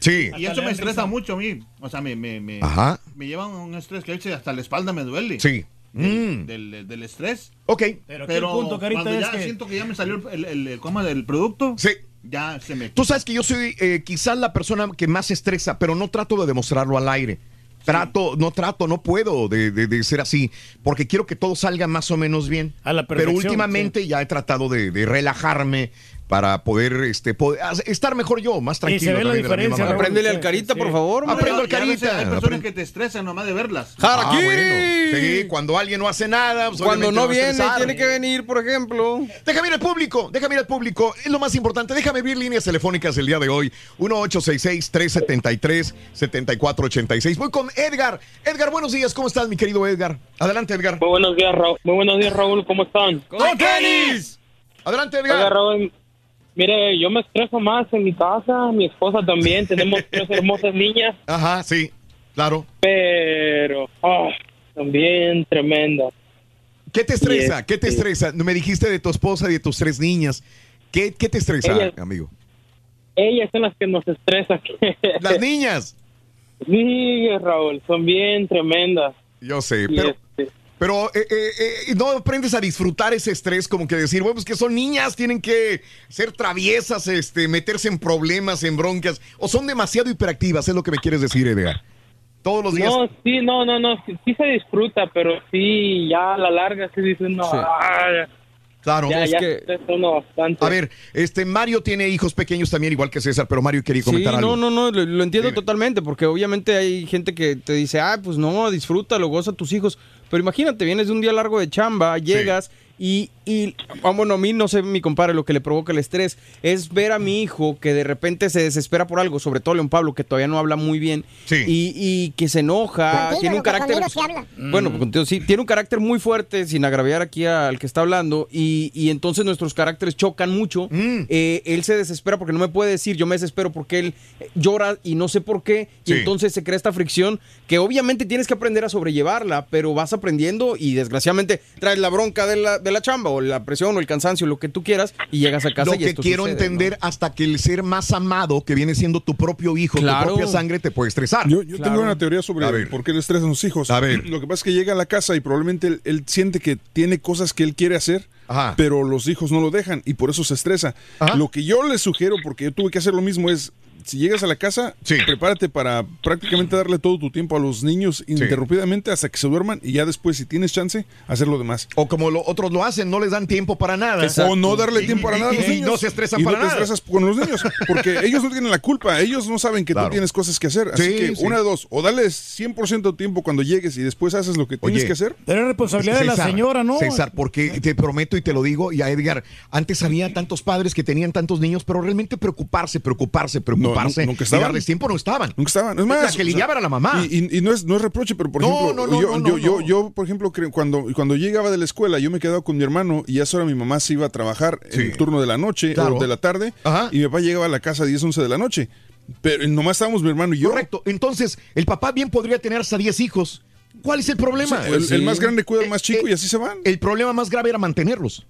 Sí. Y eso me estresa risa. mucho a mí. O sea, me, me, me, Ajá. me llevan un estrés que hasta la espalda me duele. Sí. Del, Mm. del, del estrés. Ok. Pero, aquí Pero el punto, Carita, cuando es ya que... siento que ya me salió el, el, el, ¿cómo? el producto, Sí. ya se me... Tú sabes que yo soy eh, quizás la persona que más estresa, pero no trato de demostrarlo al aire. Trato, no trato, no puedo de, de- de ser así, porque quiero que todo salga más o menos bien. A la pero últimamente ya he tratado de, de relajarme para poder este, poder- estar mejor yo, más tranquilo. se ve la diferencia. Apréndele al carita, sí. por favor. No, Aprendo y- el y a veces carita, Hay personas que te estresan nomás de verlas. Ah, bueno. Sí, cuando alguien no hace nada. pues, Cuando no viene, estresar. tiene que venir, por ejemplo. Déjame ir al público, déjame ir al público. Es lo más importante. Déjame ver líneas telefónicas el día de hoy. 1-866-373-7486. Voy con Edgar. Edgar, buenos días. ¿Cómo estás, mi querido Edgar? Adelante, Edgar. Muy buenos días, Raúl. Muy buenos días, Raúl. ¿Cómo están? ¡Con tenis! Adelante, Oiga, Edgar. Raúl, mire, yo me estreso más en mi casa, mi esposa también, [laughs] tenemos tres hermosas niñas, Ajá, sí, claro. pero son bien tremendas. ¿Qué te estresa? ¿Qué te este, estresa? Me dijiste de tu esposa y de tus tres niñas. ¿Qué, qué te estresa, Ellas- amigo? Ellas son las que nos estresan. Las [laughs] niñas. Sí, Raúl, son bien tremendas. Yo sé, pero, pero eh, eh, eh, no aprendes a disfrutar ese estrés, como que decir, bueno, pues que son niñas, tienen que ser traviesas, este, meterse en problemas, en broncas, o son demasiado hiperactivas, es lo que me quieres decir, Edgar. Todos los días. No, sí, no, no, no, sí, sí se disfruta, pero sí, ya a la larga sí dice uno, Sí. "Ah, Claro, ya, es ya que- se uno bastante. A ver, este Mario tiene hijos pequeños también, igual que César, pero Mario quería Sí, comentar algo. no, no, no, lo, lo entiendo totalmente, porque obviamente hay gente que te dice, ah, pues no, disfrútalo, goza a tus hijos. Pero imagínate, vienes de un día largo de chamba, llegas y, y, ah, bueno, a mí no sé, mi compadre, lo que le provoca el estrés es ver a mi hijo que de repente se desespera por algo, sobre todo León Pablo, que todavía no habla muy bien, y, y que se enoja, Contigo, tiene un carácter... sí habla. Bueno, pues contigo sí, tiene un carácter muy fuerte, sin agraviar aquí al que está hablando, y, y entonces nuestros caracteres chocan mucho. Mm. Eh, él se desespera porque no me puede decir, yo me desespero porque él eh, llora y no sé por qué, y Sí. entonces se crea esta fricción que obviamente tienes que aprender a sobrellevarla, pero vas aprendiendo y desgraciadamente traes la bronca de la, de la chamba o la presión o el cansancio, lo que tú quieras, y llegas a casa Lo y que esto quiero sucede, entender hasta que el ser más amado, que viene siendo tu propio hijo, Claro. tu propia sangre, te puede estresar. Yo, yo tengo una teoría sobre A ver. por qué le estresan los hijos. A ver. Lo que pasa es que llega a la casa y probablemente él, él siente que tiene cosas que él quiere hacer, pero los hijos no lo dejan y por eso se estresa. Lo que yo le sugiero, porque yo tuve que hacer lo mismo, es si llegas a la casa, prepárate para prácticamente darle todo tu tiempo a los niños ininterrumpidamente hasta que se duerman y ya después, si tienes chance, hacer lo demás. O como lo- otros lo hacen, no les dan tiempo para nada. O no darle tiempo para nada a los Y- y niños. no se estresan Y para no te estresas con los niños, porque [laughs] ellos no tienen la culpa, ellos no saben que Claro. tú tienes cosas que hacer. Así Sí, que sí. una de dos, o dale 100% de tiempo cuando llegues y después haces lo que tienes Oye, que hacer. Pero es responsabilidad de la César, señora, ¿no? César, porque te prometo y te lo digo, y a Edgar, antes había tantos padres que tenían tantos niños, pero realmente preocuparse, preocuparse, preocuparse, nunca y estaban. darles tiempo no estaban. Nunca estaban. Es más, la que lidiaba era la mamá. Y, y- y no, es, no es reproche, pero por No, ejemplo, no, no, yo, no, yo, no, yo, no. yo, por ejemplo, cuando, cuando llegaba de la escuela, yo me quedaba con mi hermano y a esa hora mi mamá se iba a trabajar en el turno de la noche Claro. o de la tarde y mi papá llegaba a la casa a 10, 11 de la noche. Pero nomás estábamos mi hermano y yo. Correcto. Entonces, el papá bien podría tener hasta 10 hijos. ¿Cuál es el problema? Sí, el- el más grande cuida al más chico y así se van. El problema más grave era mantenerlos.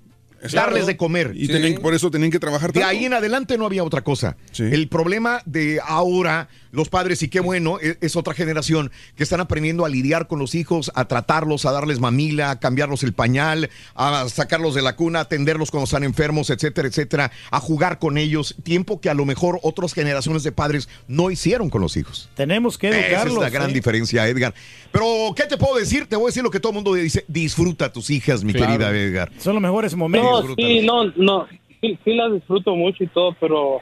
Darles de comer. Y tenían- por eso tenían que trabajar De tanto. ahí en adelante no había otra cosa. El problema de ahora, los padres, y qué bueno, e- es, otra generación que están aprendiendo a lidiar con los hijos, a tratarlos, a darles mamila, a cambiarlos el pañal, a sacarlos de la cuna, a atenderlos cuando están enfermos, etcétera, etcétera, a jugar con ellos. Tiempo que a lo mejor otras generaciones de padres no hicieron con los hijos. Tenemos que Esa educarlos. es la gran ¿eh? diferencia, Edgar. Pero, ¿qué te puedo decir? Te voy a decir lo que todo el mundo dice. Disfruta a tus hijas, mi Claro. querida Edgar. Son los mejores momentos. No, sí, no, no, sí, sí las disfruto mucho y todo, pero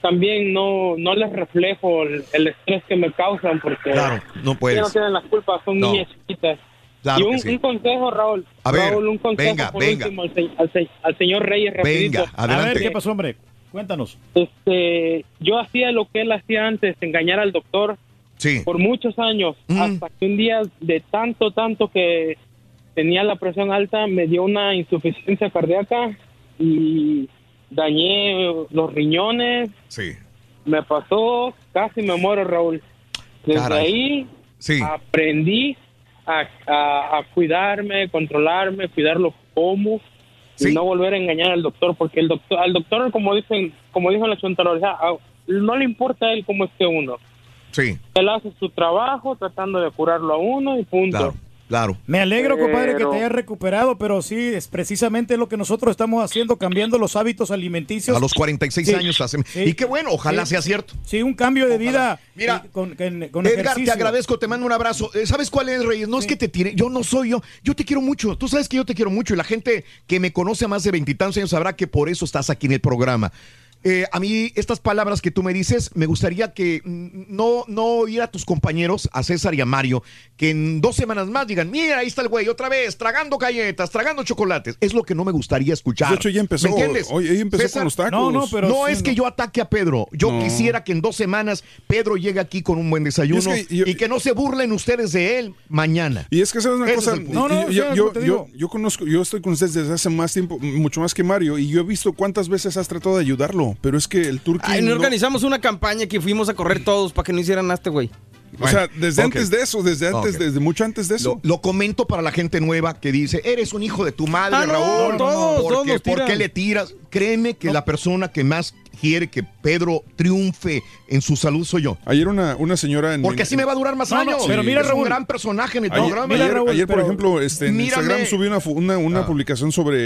también no, no les reflejo el, el estrés que me causan porque Claro, no puedes. no tienen la culpa, son No. niñas chiquitas. Claro y un, que sí. un consejo, Raúl. A ver, Raúl, un consejo venga, por venga. último al, se- al se- al señor Reyes rapidito. A ver, ¿qué pasó, hombre? Cuéntanos. Este, yo hacía lo que él hacía antes, engañar al doctor Sí. por muchos años, hasta que un día de tanto, tanto que tenía la presión alta, me dio una insuficiencia cardíaca y dañé los riñones, Sí. me pasó, casi me muero, Raúl. Desde Caray. ahí Sí. aprendí a, a- a cuidarme, controlarme, cuidar lo que como y no volver a engañar al doctor, porque el doctor, al doctor, como dicen, como dijo la chontalidad, no le importa a él cómo esté uno. Sí. Él hace su trabajo tratando de curarlo a uno y punto. Claro, claro. Me alegro, compadre, que te hayas recuperado, pero sí, es precisamente lo que nosotros estamos haciendo, cambiando los hábitos alimenticios. A los 46 Sí. años hacen. Sí. Y qué bueno, ojalá Sí. sea cierto. Sí, un cambio de vida. Mira, eh, con, con- con Edgar, ejercicio. te agradezco, te mando un abrazo. Eh, ¿Sabes cuál es, Reyes? No es que te tire, yo no soy yo. Yo te quiero mucho. Tú sabes que yo te quiero mucho y la gente que me conoce a más de veintitantos años sabrá que por eso estás aquí en el programa. Eh, a mí, estas palabras que tú me dices, me gustaría que mm, no, no oír a tus compañeros, a César y a Mario, que en dos semanas más digan, mira, ahí está el güey, otra vez, tragando galletas, tragando chocolates. Es lo que no me gustaría escuchar. De hecho, ya empezó. ¿Me entiendes? Hoy- empezó César, con los tacos. No, no, pero no sí, es no. que yo ataque a Pedro. Yo No. quisiera que en dos semanas Pedro llegue aquí con un buen desayuno Y es que yo- que no se burlen ustedes de él mañana. Y es que sabes una Ese cosa, No, no, yo, yo conozco, yo estoy con ustedes desde hace más tiempo, mucho más que Mario, y yo he visto cuántas veces has tratado de ayudarlo, pero es que el turqui Ay, no no- organizamos una campaña que fuimos a correr todos para que no hicieran a este güey. O sea, desde antes de eso, desde antes, desde mucho antes de eso. Lo, lo comento para la gente nueva que dice, eres un hijo de tu madre, Ah, no, Raúl. no, todos, ¿Por, todos qué, nos por tiran. qué le tiras? Créeme que la persona que más quiere que Pedro triunfe en su salud soy yo. Ayer una, una señora en Porque así me va a durar más No, no, años. pero mira, es un Raúl. gran personaje en el Ayer, programa. ayer- ayer, por ejemplo, este, en Mírame. Instagram subí una, una, una Ah. publicación sobre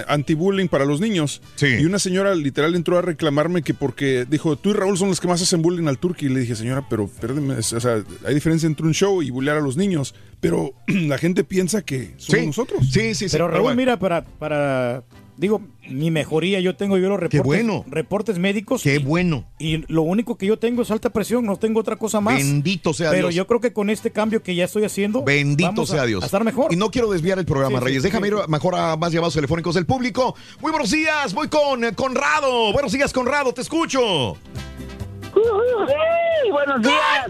eh, anti-bullying para los niños. Y una señora literal entró a reclamarme que porque dijo, tú y Raúl son los que más hacen bullying al turqui. Y le dije, señora, pero perdeme, o sea, hay diferencia entre un show y bullear a los niños. Pero [clears throat] la gente piensa que somos nosotros. Sí, sí, Pero Raúl, mira, para, para, digo, mi mejoría, yo tengo yo los reportes, bueno. reportes médicos. Qué bueno. Y lo único que yo tengo es alta presión, no tengo otra cosa más. Bendito sea Pero Dios. yo creo que con este cambio que ya estoy haciendo, Bendito vamos a- sea Dios. a estar mejor. Y no quiero desviar el programa, Sí, Reyes. sí, Déjame sí. ir mejor a más llamados telefónicos del público. Muy buenos días, voy con eh, Conrado. Buenos días, Conrado, te escucho. ¡Sí! ¡Buenos días!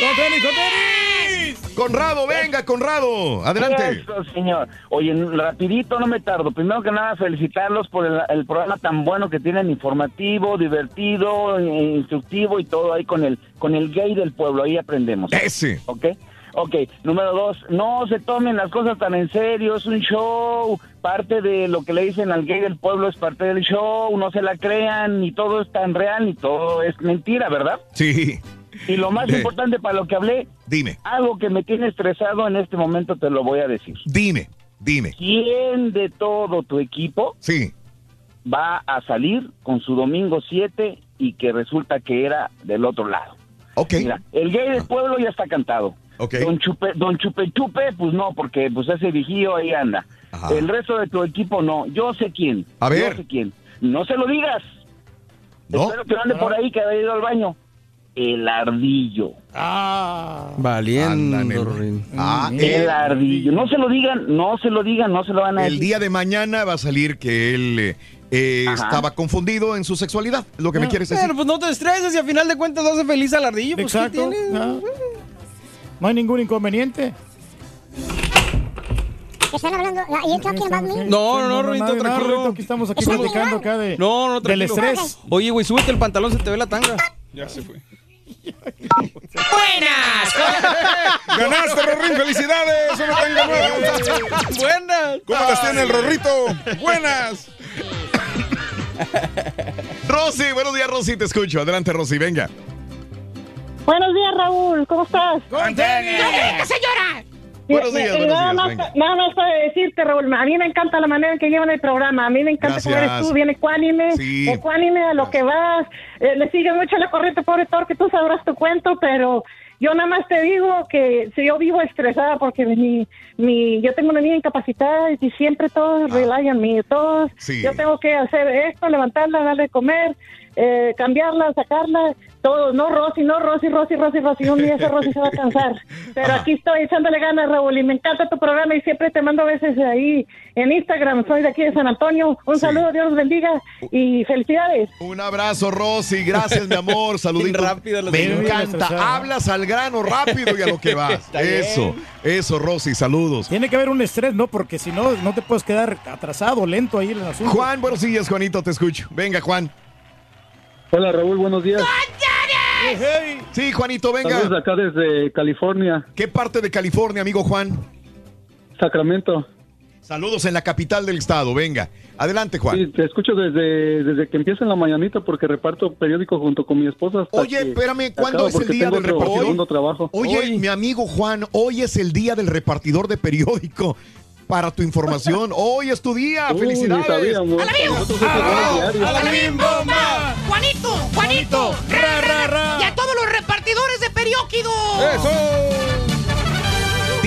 ¡Con tenis, con tenis! Conrado, venga, Conrado. Adelante. Eso, señor. Oye, rapidito, no me tardo. Primero que nada, felicitarlos por el, el programa tan bueno que tienen, informativo, divertido, instructivo y todo ahí con el, con el gay del pueblo. Ahí aprendemos. Ese. ¿Ok? Ok, número dos, no se tomen las cosas tan en serio, es un show, parte de lo que le dicen al gay del pueblo es parte del show, no se la crean, ni todo es tan real, ni todo es mentira, ¿verdad? Sí. Y lo más importante para lo que hablé, Dime, algo que me tiene estresado en este momento te lo voy a decir. dime, dime. ¿Quién de todo tu equipo sí. va a salir con su domingo 7 y que resulta que era del otro lado? Ok. Mira, el gay del pueblo ya está cantado. Ok. Don Chupe, Don Chupe Chupe, pues no, porque pues ese vigío ahí anda. Ajá. El resto de tu equipo no. Yo sé quién. A ver. Yo sé quién. No se lo digas. ¿No? Espero que no ande por ahí que haya ido al baño. El ardillo. Ah. Valiendo, Rin. Ah, El el, ardillo. No se lo digan, no se lo digan, no se lo van a el decir. día de mañana va a salir que él eh, eh, estaba confundido en su sexualidad. Lo que me quieres decir. Pero pues no te estreses y al final de cuentas hace feliz al ardillo. Pues, ¿qué Exacto. tiene? Ah. No hay ningún inconveniente. ¿Están hablando? ¿Are you talking about me? No, no, no, no, tranquilo. Aquí estamos aquí platicando acá de, No, no, del estrés. Oye, güey, súbete el pantalón, se te ve la tanga. Ya se fue. ¡Buenas! ¡Ganaste, Rorín! ¡Felicidades! ¡Una tanga nueva! ¡Buenas! ¿Cómo las tiene el Rorrito? ¡Buenas! Rosy, buenos días, Rosy, te escucho. Adelante, Rosy, venga. Buenos días, Raúl. ¿Cómo estás? ¡Con tenis! señora! Buenos días, buenos nada, días, más, nada más para decirte, Raúl, a mí me encanta la manera en que llevan el programa. A mí me encanta cómo eres tú, bien ecuánime, Sí. ecuánime a lo que vas. Eh, le sigue mucho la corriente, pobre Thor, que tú sabrás tu cuento, pero yo nada más te digo que si yo vivo estresada porque mi, mi, yo tengo una niña incapacitada y siempre todos rely on me, todos. Ah. Sí. Yo tengo que hacer esto, levantarla, darle de comer, eh, cambiarla, sacarla, todo. No, Rosy, no, Rosy, Rosy, Rosy, Rosy. Un día ese Rosy se va a cansar. [laughs] Pero aquí estoy echándole ganas, Raúl, y me encanta tu programa y siempre te mando a veces ahí en Instagram. Soy de aquí de San Antonio. Un saludo, Dios los bendiga y felicidades. Un abrazo, Rosy. Gracias, mi amor. [laughs] Saluditos. rápida la Me encanta. Hablas al grano rápido y a lo que [laughs] vas. Eso, eso, Rosy. Saludos. Tiene que haber un estrés, ¿no? Porque si no, no te puedes quedar atrasado, lento ahí en el asunto. Juan, buenos días, Juanito, te escucho. Venga, Juan. Hola Raúl, buenos días. Sí, Juanito, venga. Saludos acá desde California, ¿Qué parte de California, amigo Juan? Sacramento. Saludos en la capital del estado. Venga, adelante, Juan. Sí, te escucho desde, desde que empieza en la mañanita porque reparto periódico junto con mi esposa. hasta Oye, espérame, ¿cuándo es el día tengo del repartidor? trabajo. Oye, mi amigo Juan, hoy es el día del repartidor de periódico. Para tu información, [laughs] hoy es tu día. Uy, ¡Felicidades! sabíamos. ¡A la diario. ¡A la bim bomba! ¡Juanito! ¡Juanito! ¡Ra, ra, ra! ¡Y a todos los repartidores de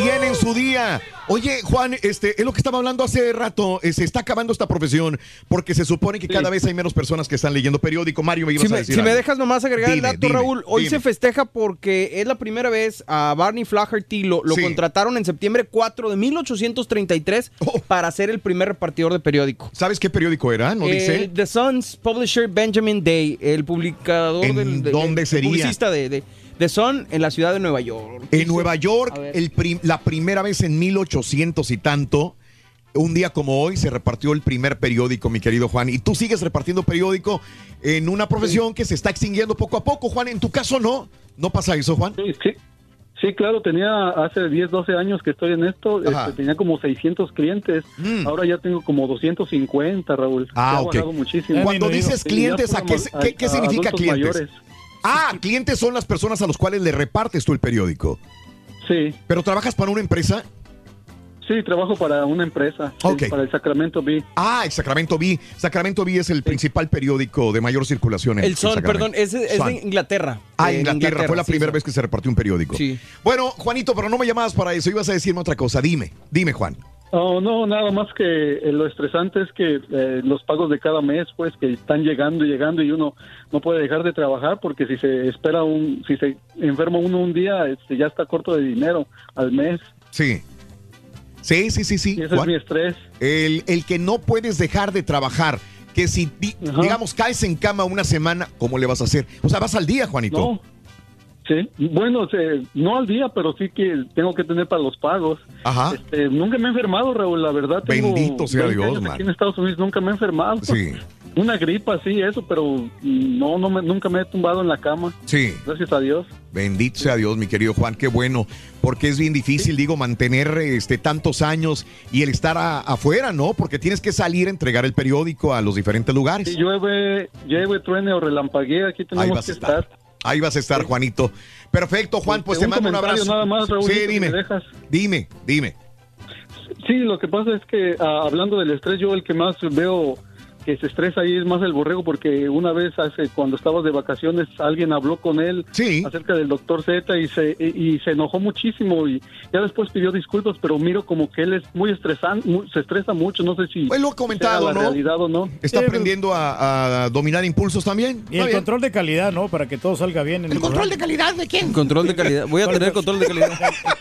perióquido! Tienen su día. Oye, Juan, este es lo que estaba hablando hace rato. eh, se está acabando esta profesión porque se supone que cada vez hay menos personas que están leyendo periódico. Mario, me ibas Si a me, decir si me dejas nomás agregar el dato, dime, Raúl, hoy dime. se festeja porque es la primera vez a Barney Flaherty lo, lo Sí. contrataron en septiembre 4 de 1833 Oh. para ser el primer repartidor de periódico. ¿Sabes qué periódico era? ¿No El dice? The Sun's publisher Benjamin Day, el publicador ¿En del de- dónde el sería? publicista de, de The Sun en la ciudad de Nueva York. En Nueva York, el prim- la primera vez en 1800 y tanto, un día como hoy se repartió el primer periódico, mi querido Juan, y tú sigues repartiendo periódico en una profesión que se está extinguiendo poco a poco, Juan. En tu caso no, ¿no pasa eso, Juan? Sí, sí. Sí, claro, tenía hace 10, 12 años que estoy en esto, este, tenía como 600 clientes, ahora ya tengo como 250, Raúl. Ah, ok. bajado muchísimo. Cuando dices clientes, ¿a qué, por- qué- qué a- significa clientes? mayores. Ah, clientes son las personas a los cuales le repartes tú el periódico. Sí. ¿Pero trabajas para una empresa? Sí, trabajo para una empresa, sí, Ok. para el Sacramento Bee. Ah, el Sacramento Bee. Sacramento Bee es el principal periódico de mayor circulación en El Son, Sacramento. perdón, es, es Sun. de Inglaterra. Ah, De Inglaterra, fue la sí, primera vez que se repartió un periódico. Sí. Bueno, Juanito, pero no me llamabas para eso, ibas a decirme otra cosa. Dime, dime, Juan. Oh, no, nada más que eh, lo estresante es que eh, los pagos de cada mes, pues, que están llegando y llegando y uno no puede dejar de trabajar porque si se espera un, si se enferma uno un día, este, ya está corto de dinero al mes. Sí. Sí, sí, sí, sí. Y ese es mi estrés. El, el que no puedes dejar de trabajar. Que si, di- digamos, caes en cama una semana, ¿cómo le vas a hacer? O sea, vas al día, Juanito. No. Sí, bueno, se- no al día, pero sí que tengo que tener para los pagos. Ajá. Este, nunca me he enfermado, Raúl, la verdad. tengo Bendito sea 20 Dios, man. Aquí en Estados Unidos nunca me he enfermado. Sí. Una gripa, sí, eso, pero no, no me, nunca me he tumbado en la cama. Sí. Gracias a Dios. Bendito sea Dios, mi querido Juan, qué bueno, porque es bien difícil, digo, mantener este tantos años y el estar a- afuera, ¿no? Porque tienes que salir a entregar el periódico a los diferentes lugares. Si llueve, llueve, truene o relampaguee, aquí Ahí tenemos vas que a estar. estar. Ahí vas a estar, Juanito. Perfecto, Juan, pues te mando un abrazo. nada más, Raúl, sí, dime. me dejas. Dime, dime. Sí, lo que pasa es que ah, hablando del estrés, yo el que más veo que se estresa ahí es más el borrego porque una vez hace cuando estabas de vacaciones alguien habló con él acerca del doctor Z y se y, y se enojó muchísimo y ya después pidió disculpas pero miro como que él es muy estresante se estresa mucho no sé si Pues lo ha comentado, sea la ¿no? realidad o no ¿Está Sí, aprendiendo a, a dominar impulsos también? Y el control de calidad, ¿no? Para que todo salga bien. ¿El ¿Control de calidad de quién? Control de calidad. Voy a tener control de calidad.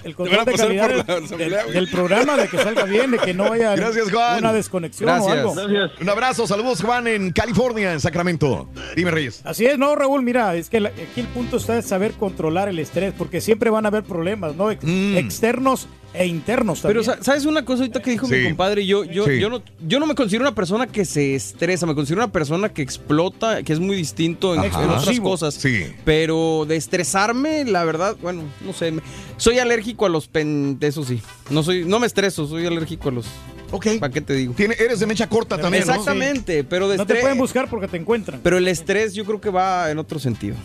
El control de calidad [laughs] del, del- del programa, de que salga bien, de que no haya Gracias, Juan. una desconexión o algo. Un abrazo, saludos, Juan, en California, en Sacramento. Dime, Reyes. Así es, no, Raúl, mira, es que la- aquí el punto está en saber controlar el estrés, porque siempre van a haber problemas, ¿no? Ex- Externos e internos también. Pero sa- sabes una cosa ahorita que dijo mi Sí. compadre, yo yo Sí. yo no yo no me considero una persona que se estresa, me considero una persona que explota, que es muy distinto en, otras cosas. Sí. Pero de estresarme, la verdad, bueno, no sé, me- soy alérgico a los pen, eso sí. No soy no me estreso, soy alérgico a los Ok. ¿Para qué te digo? eres de mecha corta también, ¿no? Exactamente, pero de No te pueden buscar porque te encuentran. Pero el estrés yo creo que va en otro sentido.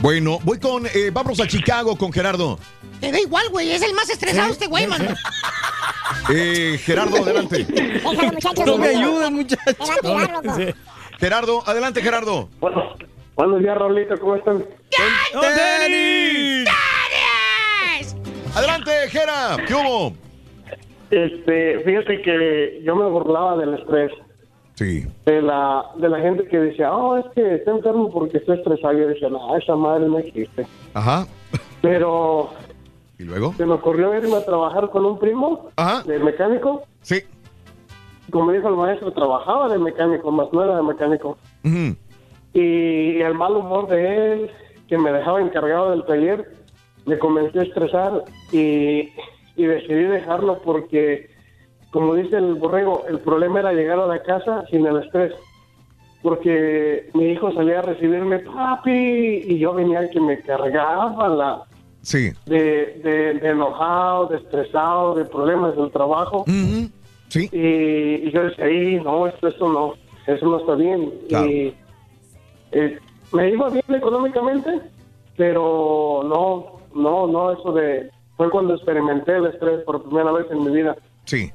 Bueno, voy con, eh, vamos a Chicago con Gerardo. Te da igual, güey. Es el más estresado este güey, mano. [laughs] Eh, Gerardo, adelante. [laughs] Déjalo, muchachos. No me ayudan, muchachos. Te va a tirar, loco. Gerardo, adelante, Gerardo. Buenos días, Raulito, ¿cómo están? ¡Tenis! Adelante, Gera. ¿Qué hubo? Este, fíjate que yo me burlaba del estrés. Sí. De la, de la gente que decía, oh, es que está enfermo porque está estresado. Yo decía, no, esa madre no existe. Ajá. Pero ¿Y luego? se me ocurrió irme a trabajar con un primo de mecánico. Sí. Como dijo el maestro, trabajaba de mecánico, más no era de mecánico. Y el mal humor de él, que me dejaba encargado del taller, me comenzó a estresar y, y decidí dejarlo porque, como dice el borrego, el problema era llegar a la casa sin el estrés. Porque mi hijo salía a recibirme, papi, y yo venía que me cargaba la, Sí. de, de, de enojado, de estresado, de problemas del trabajo. Sí. Y, y yo decía, "Ay, no, esto, esto no, eso no está bien. Y eh, me iba bien económicamente, pero no, no, no, eso de... Fue cuando experimenté el estrés por primera vez en mi vida. Sí.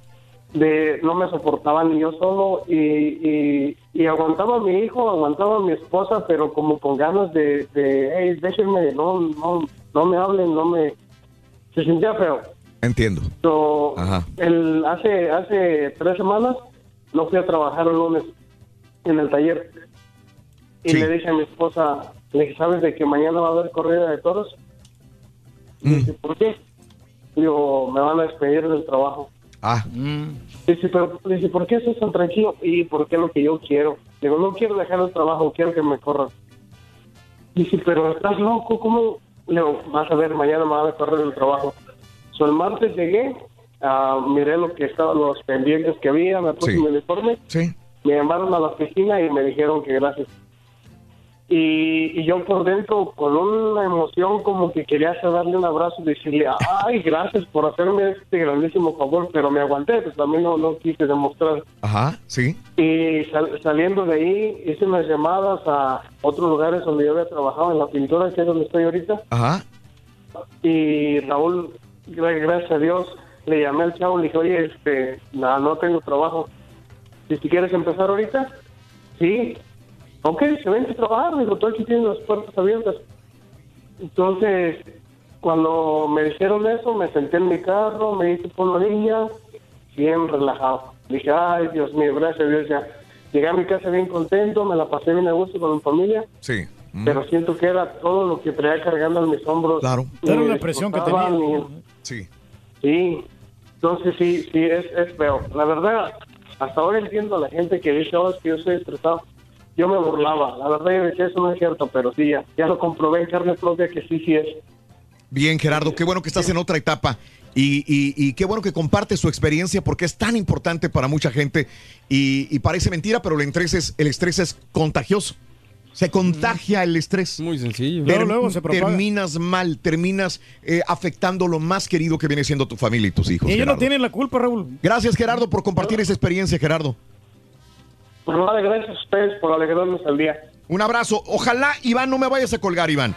De no me soportaba ni yo solo y, y, y aguantaba a mi hijo, aguantaba a mi esposa, pero como con ganas de, de hey, déjenme, no, no, no me hablen, no me... Se sentía feo. Entiendo. So, Ajá. el, hace, hace tres semanas no fui a trabajar el lunes en el taller. Y le dije a mi esposa, le dije, ¿sabes de que mañana va a haber corrida de toros? Mm. Dice, ¿por qué? Digo, me van a despedir del trabajo. Ah. Dice, pero, dice, ¿por qué estás tan tranquilo? Y porque es lo que yo quiero. Digo, no quiero dejar el trabajo, quiero que me corran. Dice, pero estás loco, ¿cómo? Le digo, vas a ver, mañana me van a correr el trabajo. So, el martes llegué ah, miré lo que estaban los pendientes que había, me puse Sí. mi uniforme, Sí. me llamaron a la oficina y me dijeron que gracias. Y, y yo por dentro, con una emoción como que quería darle un abrazo y decirle, ay, gracias por hacerme este grandísimo favor, pero me aguanté, pues también no, no quise demostrar. Ajá, sí. Y sal- saliendo de ahí, hice unas llamadas a otros lugares donde yo había trabajado en la pintura, que es donde estoy ahorita. Ajá. Y Raúl, gra- gracias a Dios, le llamé al chavo y le dije, oye, este, no, no tengo trabajo. ¿Y si quieres empezar ahorita? Sí. Ok, se vente a trabajar, digo, tú aquí tienes las puertas abiertas. Entonces, cuando me dijeron eso, me senté en mi carro, me hice por la niña, bien relajado. Dije, ay, Dios mío, gracias a Dios ya. Llegué a mi casa bien contento, me la pasé bien a gusto con mi familia, Sí. pero siento que era todo lo que traía cargando en mis hombros. Claro. Era la presión que tenía. ni- Sí. Sí, entonces sí, sí, es, es feo. La verdad, hasta ahora entiendo a la gente que dice, oh, es que yo soy estresado. Yo me burlaba, la verdad yo decía, eso no es cierto, pero sí, ya, ya lo comprobé en carne propia que sí, sí es. Bien, Gerardo, qué bueno que estás en otra etapa. Y, y- y qué bueno que compartes su experiencia porque es tan importante para mucha gente y, y parece mentira, pero el estrés es, el estrés es contagioso. Se contagia el estrés. Muy sencillo. Term- terminas mal, terminas eh, afectando lo más querido que viene siendo tu familia y tus hijos. Y ellos no tienen la culpa, Raúl. Gracias, Gerardo, por compartir esa experiencia, Gerardo. Pues nada, gracias a ustedes por alegrarnos el día. Un abrazo. Ojalá, Iván, no me vayas a colgar, Iván.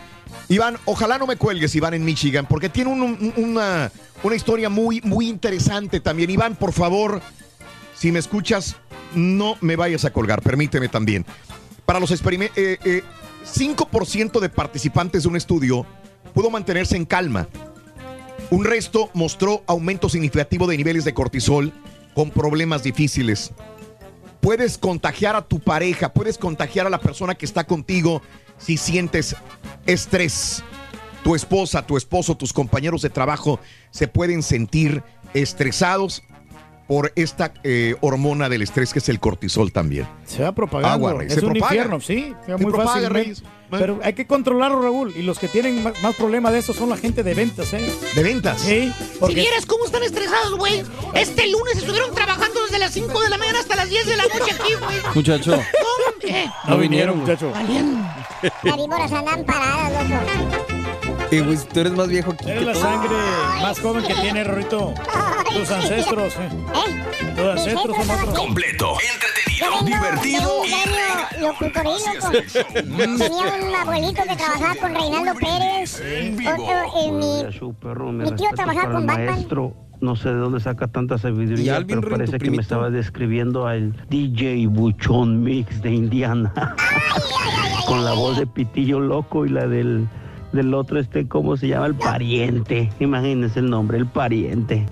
Iván, ojalá no me cuelgues, Iván, en Michigan, porque tiene un- un- una, una historia muy, muy interesante también. Iván, por favor, si me escuchas, no me vayas a colgar, permíteme también. Para los experimentos, 5% de participantes de un estudio pudo mantenerse en calma. Un resto mostró aumento significativo de niveles de cortisol con problemas difíciles puedes contagiar a tu pareja, puedes contagiar a la persona que está contigo si sientes estrés. Tu esposa, tu esposo, tus compañeros de trabajo se pueden sentir estresados por esta eh, hormona del estrés que es el cortisol también. Se va propagando. Agua, Rey, es se un propaga. infierno, sí. Se propaga, fácil. Pero hay que controlarlo, Raúl. Y los que tienen más, más problema de eso son la gente de ventas, ¿eh? ¿De ventas? Sí. Si vieras cómo están estresados, güey. Este lunes estuvieron trabajando desde las 5 de la mañana hasta las 10 de la noche aquí, güey. Muchacho. No, eh. No vinieron, muchacho. Las víboras andan paradas, loco. Eh, güey, tú eres más viejo que eres la sangre más joven que tiene, Rorito. Tus ancestros, ¿eh? Tus ancestros son otros. Completo, entretenido, divertido y Genio locutoril, loco. Tenía un abuelito que trabajaba con Reinaldo Pérez. Otro, eh, mi, mi tío trabajaba con Batman. No sé de dónde saca tanta ¿Y sabiduría, pero parece que primito? me estaba describiendo al DJ Buchón Mix de Indiana. [laughs] Con la voz de Pitillo Loco y la del, del otro, este, ¿cómo se llama? El pariente. Imagínense el nombre, el pariente.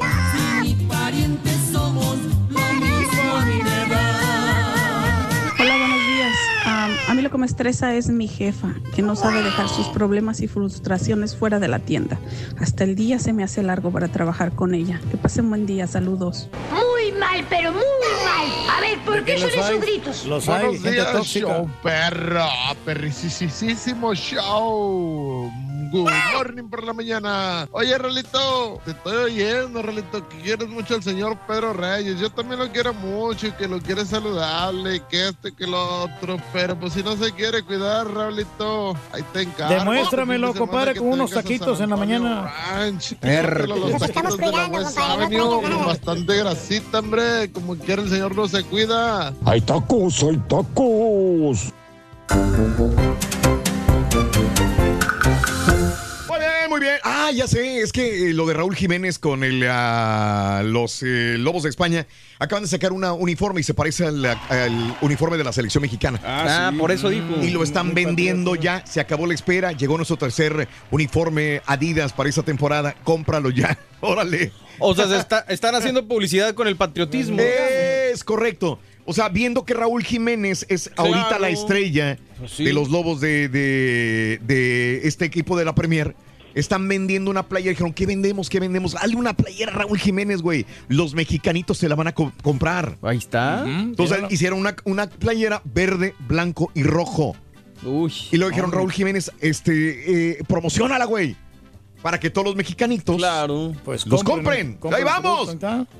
Que me estresa es mi jefa, que no sabe dejar sus problemas y frustraciones fuera de la tienda. Hasta el día se me hace largo para trabajar con ella. Que pasen buen día, saludos. Muy mal, pero muy mal. A ver, ¿por qué son esos gritos? Los hay, Buenos gente días, tóxica. show perro, perricisísimo show. Good morning por la mañana. Oye, Rolito, te estoy oyendo, Rolito, que quieres mucho al señor Pedro Reyes. Yo también lo quiero mucho y que lo quieres saludable y que este y que lo otro. Pero pues si no se quiere cuidar, Raulito, ahí te encargo. Demuéstramelo, compadre, con unos taquitos en la mañana. Ranch. Los estamos taquitos de la cuidando, compadre, con bastante grasita, hombre. Como quiera el señor no se cuida. Hay tacos, hay tacos. Muy bien. Ah, ya sé, es que eh, lo de Raúl Jiménez con el, ah, los eh, Lobos de España acaban de sacar un uniforme y se parece al, al uniforme de la selección mexicana. Ah, sí. por eso dijo. Y lo están vendiendo ya, se acabó la espera, llegó nuestro tercer uniforme Adidas para esta temporada, cómpralo ya, [laughs] órale. O sea, se está- están haciendo publicidad con el patriotismo. Es correcto. O sea, viendo que Raúl Jiménez es ahorita la estrella Pues sí. de los Lobos de, de- de este equipo de la Premier, están vendiendo una playera. Dijeron, ¿qué vendemos? ¿Qué vendemos? Dale una playera a Raúl Jiménez, güey. Los mexicanitos se la van a co- comprar. Ahí está. Entonces Míralo. hicieron una, una playera verde, blanco y rojo. y luego dijeron, hombre. Raúl Jiménez, este, eh, promocionala, güey. Para que todos los mexicanitos claro. pues los compren. Ahí vamos.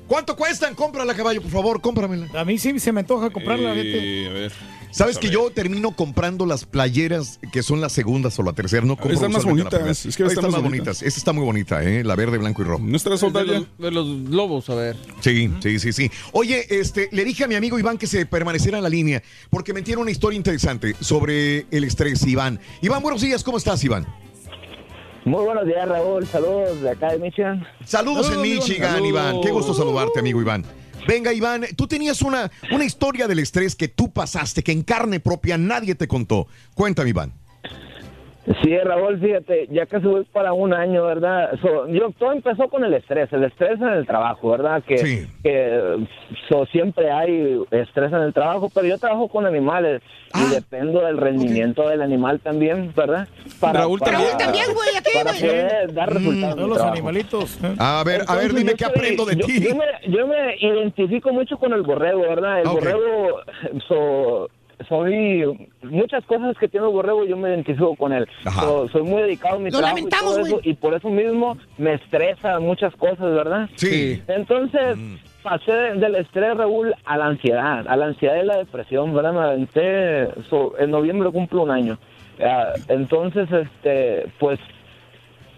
¿Cuánto cuestan? Cómprala, caballo, por favor, cómpramela. A mí sí se me antoja comprarla, Eh, a ver. Sabes que yo termino comprando las playeras que son las segundas o la tercera, no compro Están más bonitas, es que están están más más bonitas. bonitas. Esta está muy bonita, ¿eh? La verde, blanco y rojo. ¿No estará soldada de los lobos, a ver. Sí, sí, sí, sí. Oye, este, le dije a mi amigo Iván que se permaneciera en la línea porque me tiene una historia interesante sobre el estrés, Iván. Iván, buenos días, ¿cómo estás, Iván? Muy buenos días, Raúl. Saludos de acá de Michigan. Saludos en Michigan, Iván. Qué gusto saludarte, amigo Iván. Venga, Iván, tú tenías una, una historia del estrés que tú pasaste, que en carne propia nadie te contó. Cuéntame, Iván. Sí, Raúl, fíjate, ya casi voy para un año, ¿verdad? So, yo, todo empezó con el estrés, el estrés en el trabajo, ¿verdad? Que, que so, siempre hay estrés en el trabajo, pero yo trabajo con animales Ah, y dependo del rendimiento del animal también, ¿verdad? Raúl también. Raúl también, güey, aquí, Para poder dar resultados. en Todos mi los trabajo. animalitos. ¿eh? A ver, a ver, dime qué aprendo de yo- ti. Yo me, yo me identifico mucho con el borrego, ¿verdad? El borrego, so- soy muchas cosas que tiene el borrego, yo me identifico con él. So- soy muy dedicado a mi Lo trabajo lamentamos, y, todo eso, y por eso mismo me estresa muchas cosas, ¿verdad? Sí. Entonces, pasé de- del estrés, Raúl, a la ansiedad, a la ansiedad y la depresión, ¿verdad? Me aventé, so- en noviembre cumplo un año. Ah, entonces, este, pues,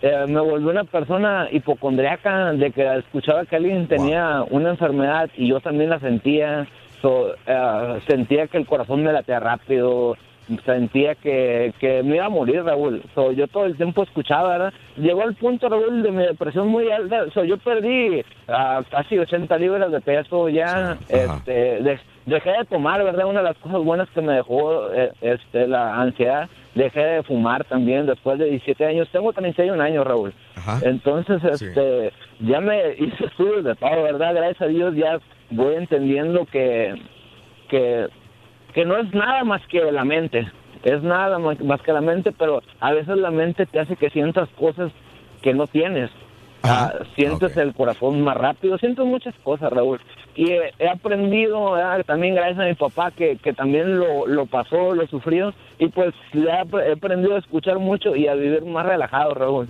eh, me volví una persona hipocondriaca de que escuchaba que alguien tenía una enfermedad y yo también la sentía. So, eh, sentía que el corazón me latía rápido, sentía que, que me iba a morir, Raúl. So, yo todo el tiempo escuchaba, ¿verdad? Llegó al punto, Raúl, de mi depresión muy alta. So, yo perdí ah, casi 80 libras de peso ya. Este, de- dejé de tomar, ¿verdad? Una de las cosas buenas que me dejó eh, este, la ansiedad. Dejé de fumar también después de 17 años. Tengo 31 años, Raúl. Entonces, este, ya me hice estudios de todo, ¿verdad? Gracias a Dios ya voy entendiendo que, que, que no es nada más que la mente. Es nada más, más que la mente, pero a veces la mente te hace que sientas cosas que no tienes. Ah, sientes el corazón más rápido, sientes muchas cosas, Raúl. Y he, he aprendido, ¿verdad? también gracias a mi papá, que, que también lo, lo pasó, lo sufrió, y pues le he, ap- he aprendido a escuchar mucho y a vivir más relajado, Raúl.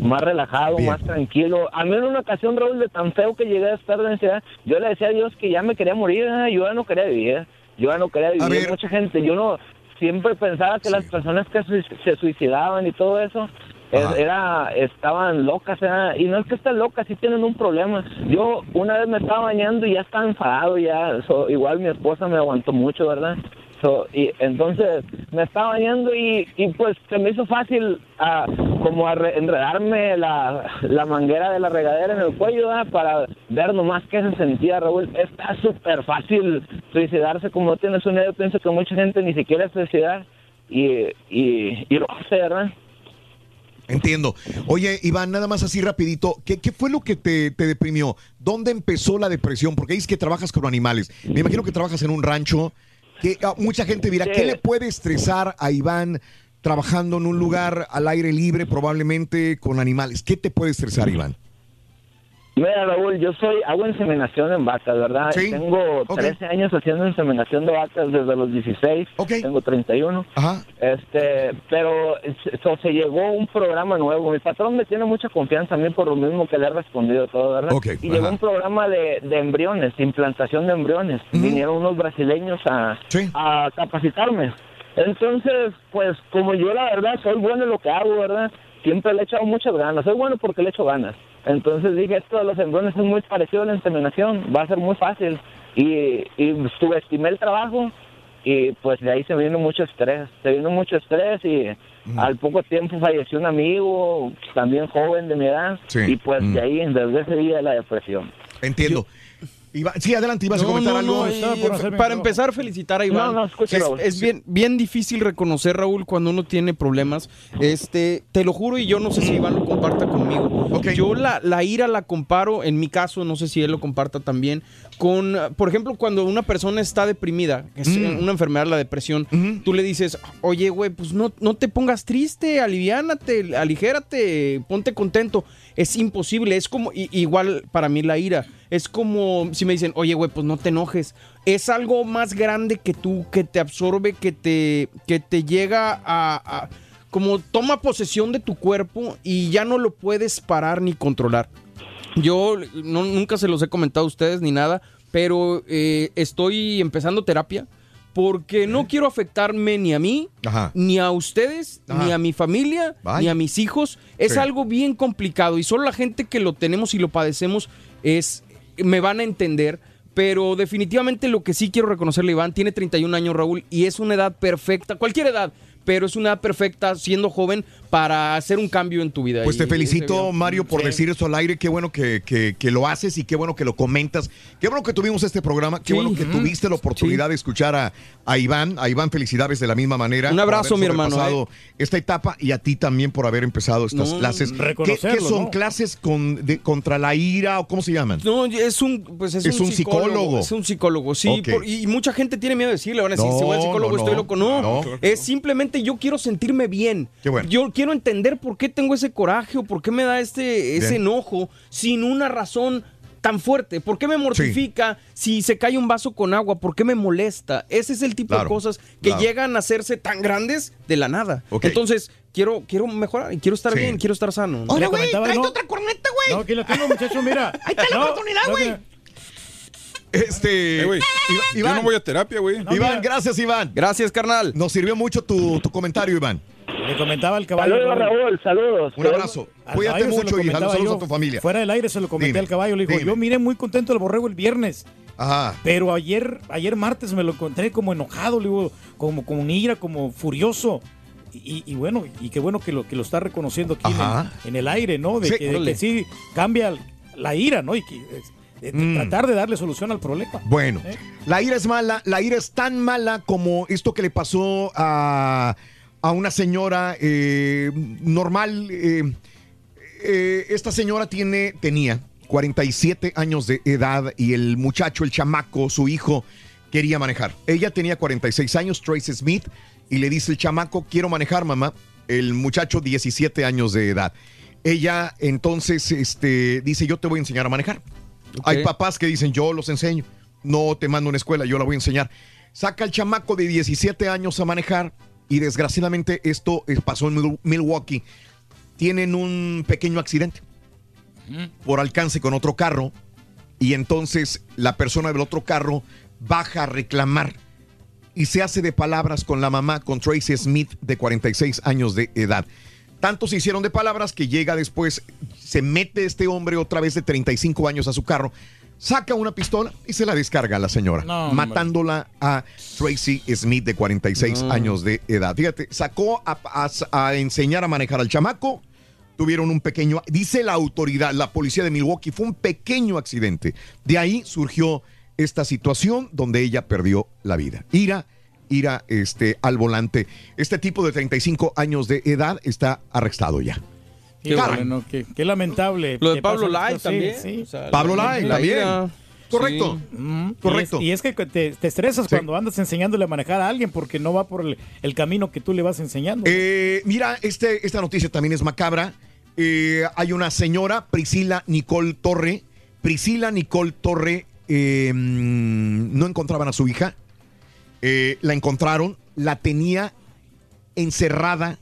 Más relajado, más tranquilo. A mí en una ocasión, Raúl, de tan feo que llegué a estar de ansiedad, yo le decía a Dios que ya me quería morir, yo ya no quería vivir, yo ya no quería vivir. Mucha gente, yo no, siempre pensaba que las personas que se suicidaban y todo eso, es- Ajá. era estaban locas y no es que estén locas sí tienen un problema yo una vez me estaba bañando y ya estaba enfadado ya so, igual mi esposa me aguantó mucho verdad So, y entonces me estaba bañando y, y pues se me hizo fácil ah, como enredarme la, la manguera de la regadera en el cuello ¿verdad? para ver nomás qué se sentía Raúl está súper fácil suicidarse como no tienes una idea yo pienso que mucha gente ni siquiera se suicidar y, y, y lo hace verdad Entiendo. Oye, Iván, nada más así rapidito, ¿qué, qué fue lo que te, te deprimió? ¿Dónde empezó la depresión? Porque dices que trabajas con animales. Me imagino que trabajas en un rancho. Que ah, mucha gente dirá. ¿qué le puede estresar a Iván trabajando en un lugar al aire libre, probablemente con animales? ¿Qué te puede estresar, Iván? Mira, Raúl, yo soy, hago inseminación en vacas, ¿verdad? Sí. Tengo Ok. 13 años haciendo inseminación de vacas desde los 16. Tengo 31. Este, pero so, se llegó un programa nuevo. Mi patrón me tiene mucha confianza a mí por lo mismo que le he respondido todo, ¿verdad? Ok, y llegó ajá. un programa de, de embriones, implantación de embriones. Vinieron unos brasileños a, a capacitarme. Entonces, pues como yo la verdad soy bueno en lo que hago, ¿verdad? Siempre le he echado muchas ganas. Soy bueno porque le echo ganas. Entonces dije, esto de los embriones es muy parecido a la inseminación, va a ser muy fácil. Y, y subestimé el trabajo y pues de ahí se vino mucho estrés. Se vino mucho estrés y al poco tiempo falleció un amigo, también joven de mi edad. Sí. Y pues Mm. de ahí, desde ese día, la depresión. Entiendo. Sí, adelante, ibas a comentar no, algo. no, eh, para empezar, felicitar a Iván. No, no, escucha, es, Raúl. es bien, bien difícil reconocer, Raúl, cuando uno tiene problemas. Este, te lo juro, y yo no sé si Iván lo comparta conmigo. Yo la, la ira la comparo, en mi caso, no sé si él lo comparta también, con, por ejemplo, cuando una persona está deprimida, que es Mm. una enfermedad, la depresión, tú le dices, oye, güey, pues no, no te pongas triste, aliviánate, aligérate, ponte contento. Es imposible, es como, igual para mí la ira, es como si me dicen, oye, güey, pues no te enojes. Es algo más grande que tú, que te absorbe, que te, que te llega a... a- como toma posesión de tu cuerpo y ya no lo puedes parar ni controlar. Yo no- nunca se los he comentado a ustedes ni nada, pero eh, estoy empezando terapia porque no quiero afectarme ni a mí, ni a ustedes, Ajá. ni a mi familia, ni a mis hijos. Es Sí. algo bien complicado y solo la gente que lo tenemos y lo padecemos es me van a entender. Pero definitivamente lo que sí quiero reconocerle, Iván, tiene 31 años, Raúl, y es una edad perfecta, cualquier edad, pero es una edad perfecta siendo joven para hacer un cambio en tu vida. Pues te felicito, Mario, por Sí. decir eso al aire. Qué bueno que, que- que lo haces y qué bueno que lo comentas. Qué bueno que tuvimos este programa. Qué Sí. bueno que tuviste la oportunidad de escuchar a, a Iván. A Iván, felicidades de la misma manera. Un abrazo, mi hermano, ¿eh? Esta etapa y a ti también por haber empezado estas No, clases. ¿Qué, son ¿no? clases con, de- contra la ira o cómo se llaman? No, es un, pues es, Es un psicólogo. Es un psicólogo, sí. Por- y mucha gente tiene miedo de decirle, van a decir, No, si voy al psicólogo no, estoy no. loco. No, No. es simplemente yo quiero sentirme bien. Qué bueno. Yo quiero entender por qué tengo ese coraje o por qué me da este, ese Bien. enojo sin una razón tan fuerte. ¿Por qué me mortifica si se cae un vaso con agua? ¿Por qué me molesta? Ese es el tipo Claro, de cosas que claro. llegan a hacerse tan grandes de la nada. Entonces, quiero, quiero mejorar y quiero estar Sí. bien, quiero estar sano. ¿no? Oye, güey, tráete otra corneta, güey. No, aquí la tengo, muchacho, mira. [laughs] Ahí está la No, oportunidad, güey. Este. Eh, güey, Iván- Yo no voy a terapia, güey. Iván, gracias, Iván. Gracias, carnal. Nos sirvió mucho tu, tu comentario, Iván. Le comentaba al caballo. Saludos, Raúl, saludos. Un abrazo. Cuídate mucho y comentaba saludos yo. a tu familia. Fuera del aire se lo comenté Dime, al caballo. Le digo, dime. yo miré muy contento el borrego el viernes. Ajá. Pero ayer, ayer martes me lo encontré como enojado, le digo, como con ira, como furioso. Y, y bueno, y qué bueno que lo, que lo está reconociendo aquí en el, en el aire, ¿no? De, Sí, que, de que órale. sí cambia la ira, ¿no? Y que de Mm. tratar de darle solución al problema. Bueno, ¿Eh? la ira es mala, la ira es tan mala como esto que le pasó a, a una señora eh, normal. eh, eh, esta señora tiene, tenía 47 años de edad y el muchacho, el chamaco, su hijo, quería manejar. Ella tenía 46 años, Tracy Smith, y le dice el chamaco, quiero manejar, mamá. El muchacho, 17 años de edad. Ella entonces este, dice, yo te voy a enseñar a manejar. Hay papás que dicen, yo los enseño. No te mando a una escuela, yo la voy a enseñar. Saca al chamaco de 17 años a manejar y desgraciadamente esto eh, pasó en Mil- Milwaukee. Tienen un pequeño accidente por alcance con otro carro y entonces la persona del otro carro baja a reclamar y se hace de palabras con la mamá, con Tracy Smith, de 46 años de edad. Tanto se hicieron de palabras que llega después, se mete este hombre otra vez de 35 años a su carro, saca una pistola y se la descarga a la señora, No, hombre. matándola a Tracy Smith de 46 No. años de edad. Fíjate, sacó a, a- a enseñar a manejar al chamaco, tuvieron un pequeño, dice la autoridad, la policía de Milwaukee, fue un pequeño accidente. De ahí surgió esta situación donde ella perdió la vida. Ira, ira este, al volante. Este tipo de 35 años de edad está arrestado ya. Qué, Caray. bueno, qué, qué lamentable. Lo de Pablo Lai también. sí, sí. o sea, Pablo la- Lai la también. Correcto. Sí. Mm, Correcto. Y es, y es que te, te estresas cuando andas enseñándole a manejar a alguien porque no va por el, el camino que tú le vas enseñando. Eh, mira, este, esta noticia también es macabra. Eh, hay una señora, Priscila Nicole Torre. Priscila Nicole Torre eh, mm, no encontraban a su hija. Eh, la encontraron, la tenía encerrada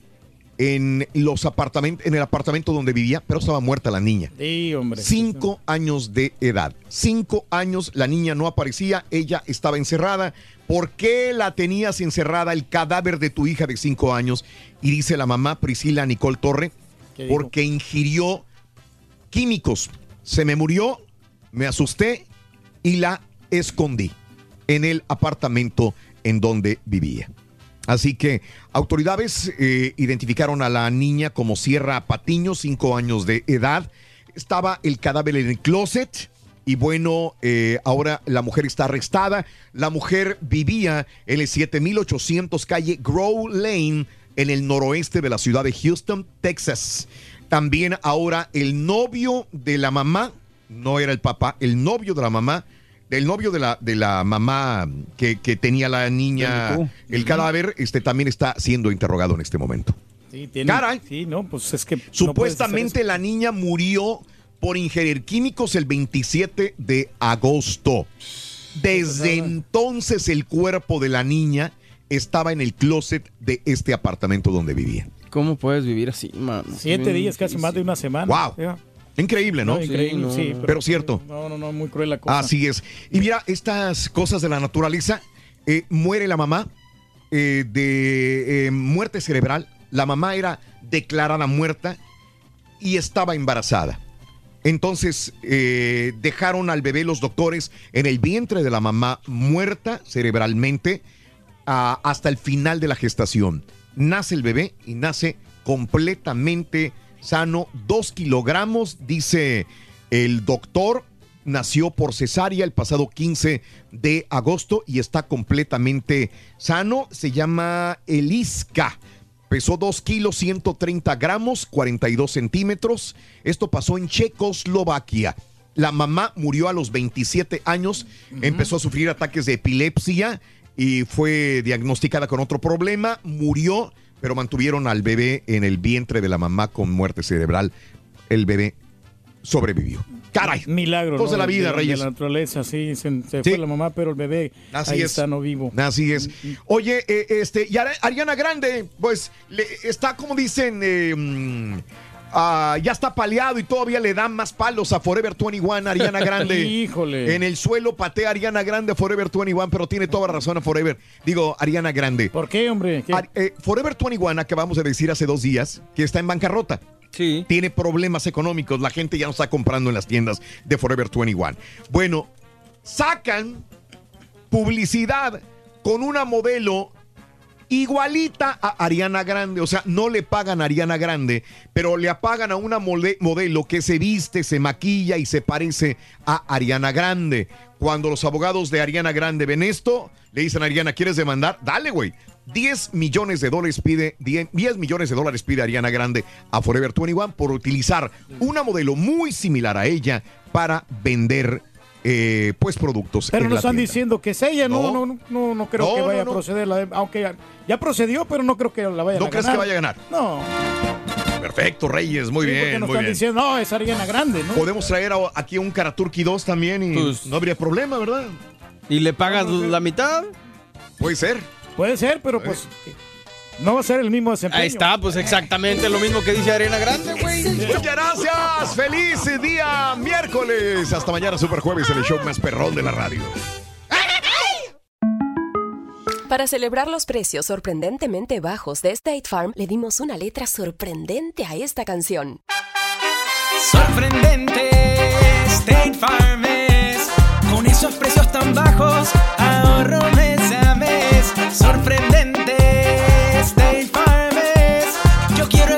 en los apartamentos, en el apartamento donde vivía, pero estaba muerta la niña. Sí, hombre. Cinco años de edad. Cinco años, la niña no aparecía, ella estaba encerrada. ¿Por qué la tenías encerrada el cadáver de tu hija de cinco años? Y dice la mamá Priscila Nicole Torre, porque ingirió químicos. Se me murió, me asusté y la escondí en el apartamento en donde vivía. Así que autoridades eh, identificaron a la niña como Sierra Patiño, cinco años de edad. Estaba el cadáver en el closet. Y bueno, eh, ahora la mujer está arrestada. La mujer vivía en el 7800 calle Grow Lane, en el noroeste de la ciudad de Houston, Texas. También ahora el novio de la mamá, no era el papá, el novio de la mamá, del novio de la, de la mamá que, que tenía la niña, el cadáver, este también está siendo interrogado en este momento. Sí, tiene- Caray. Sí, no, pues es que. Supuestamente la niña murió por ingerir químicos el 27 de agosto. Desde entonces el cuerpo de la niña estaba en el closet de este apartamento donde vivía. ¿Cómo puedes vivir así, mano? Siete Bien días, casi más de una semana. Wow. Ya. Increíble, ¿no? No, increíble, sí, pero, cierto. No, no, no, muy cruel la cosa. Así es. Y mira, estas cosas de la naturaleza, eh, muere la mamá eh, de eh, muerte cerebral. La mamá era declarada muerta y estaba embarazada. Entonces eh, dejaron al bebé los doctores en el vientre de la mamá muerta cerebralmente hasta el final de la gestación. Nace el bebé y nace completamente sano, dos kilogramos, dice el doctor. Nació por cesárea el pasado 15 de agosto y está completamente sano. Se llama Eliska. Pesó 2 kilos 130 gramos, 42 centímetros. Esto pasó en Checoslovaquia. La mamá murió a los 27 años, empezó a sufrir ataques de epilepsia y fue diagnosticada con otro problema, murió, pero mantuvieron al bebé en el vientre de la mamá con muerte cerebral. El bebé sobrevivió. Caray. Milagro. Cosas de la vida, de, Reyes. De la naturaleza, sí. Se, se Sí. fue la mamá, pero el bebé Así ahí es. está no vivo. Así es. Oye, eh, este, y Ari- Ariana Grande, pues le- está como dicen, eh, ah, ya está paleado y todavía le dan más palos a Forever 21, Ariana [laughs] Grande. Híjole. En el suelo patea Ariana Grande a Forever 21, pero tiene toda la razón a Forever. Digo, Ariana Grande. ¿Por qué, hombre? Ar- eh, Forever 21, acabamos de decir hace dos días, que está en bancarrota. Sí. Tiene problemas económicos. La gente ya no está comprando en las tiendas de Forever 21. Bueno, sacan publicidad con una modelo igualita a Ariana Grande. O sea, no le pagan a Ariana Grande, pero le pagan a una modelo que se viste, se maquilla y se parece a Ariana Grande. Cuando los abogados de Ariana Grande ven esto, le dicen a Ariana, ¿quieres demandar? Dale, güey. 10 millones de dólares pide 10, 10 millones de dólares pide Ariana Grande a Forever 21 por utilizar una modelo muy similar a ella para vender eh, pues productos. Pero la están tienda. diciendo que es ella, no, No. no, no, no, no creo No, que no, vaya no. a proceder, la- aunque ya, ya procedió, pero no creo que la vaya ¿No a ganar. crees que vaya a ganar? No. Perfecto, Reyes, muy Sí, bien, nos muy están bien. diciendo, no, es Ariana Grande, ¿no? Podemos traer a- aquí un Karaturki 2 también y Pues- no habría problema, ¿verdad? ¿Y le pagas la mitad? Puede ser. Puede ser, pero pues no va a ser el mismo desempeño. Ahí está, pues exactamente lo mismo que dice Arena Grande, güey. Muchas gracias. Feliz día miércoles. Hasta mañana, super jueves, en el show más perrón de la radio. Para celebrar los precios sorprendentemente bajos de State Farm, le dimos una letra sorprendente a esta canción. Sorprendente, State Farm es. Con esos precios tan bajos, ahorro mes.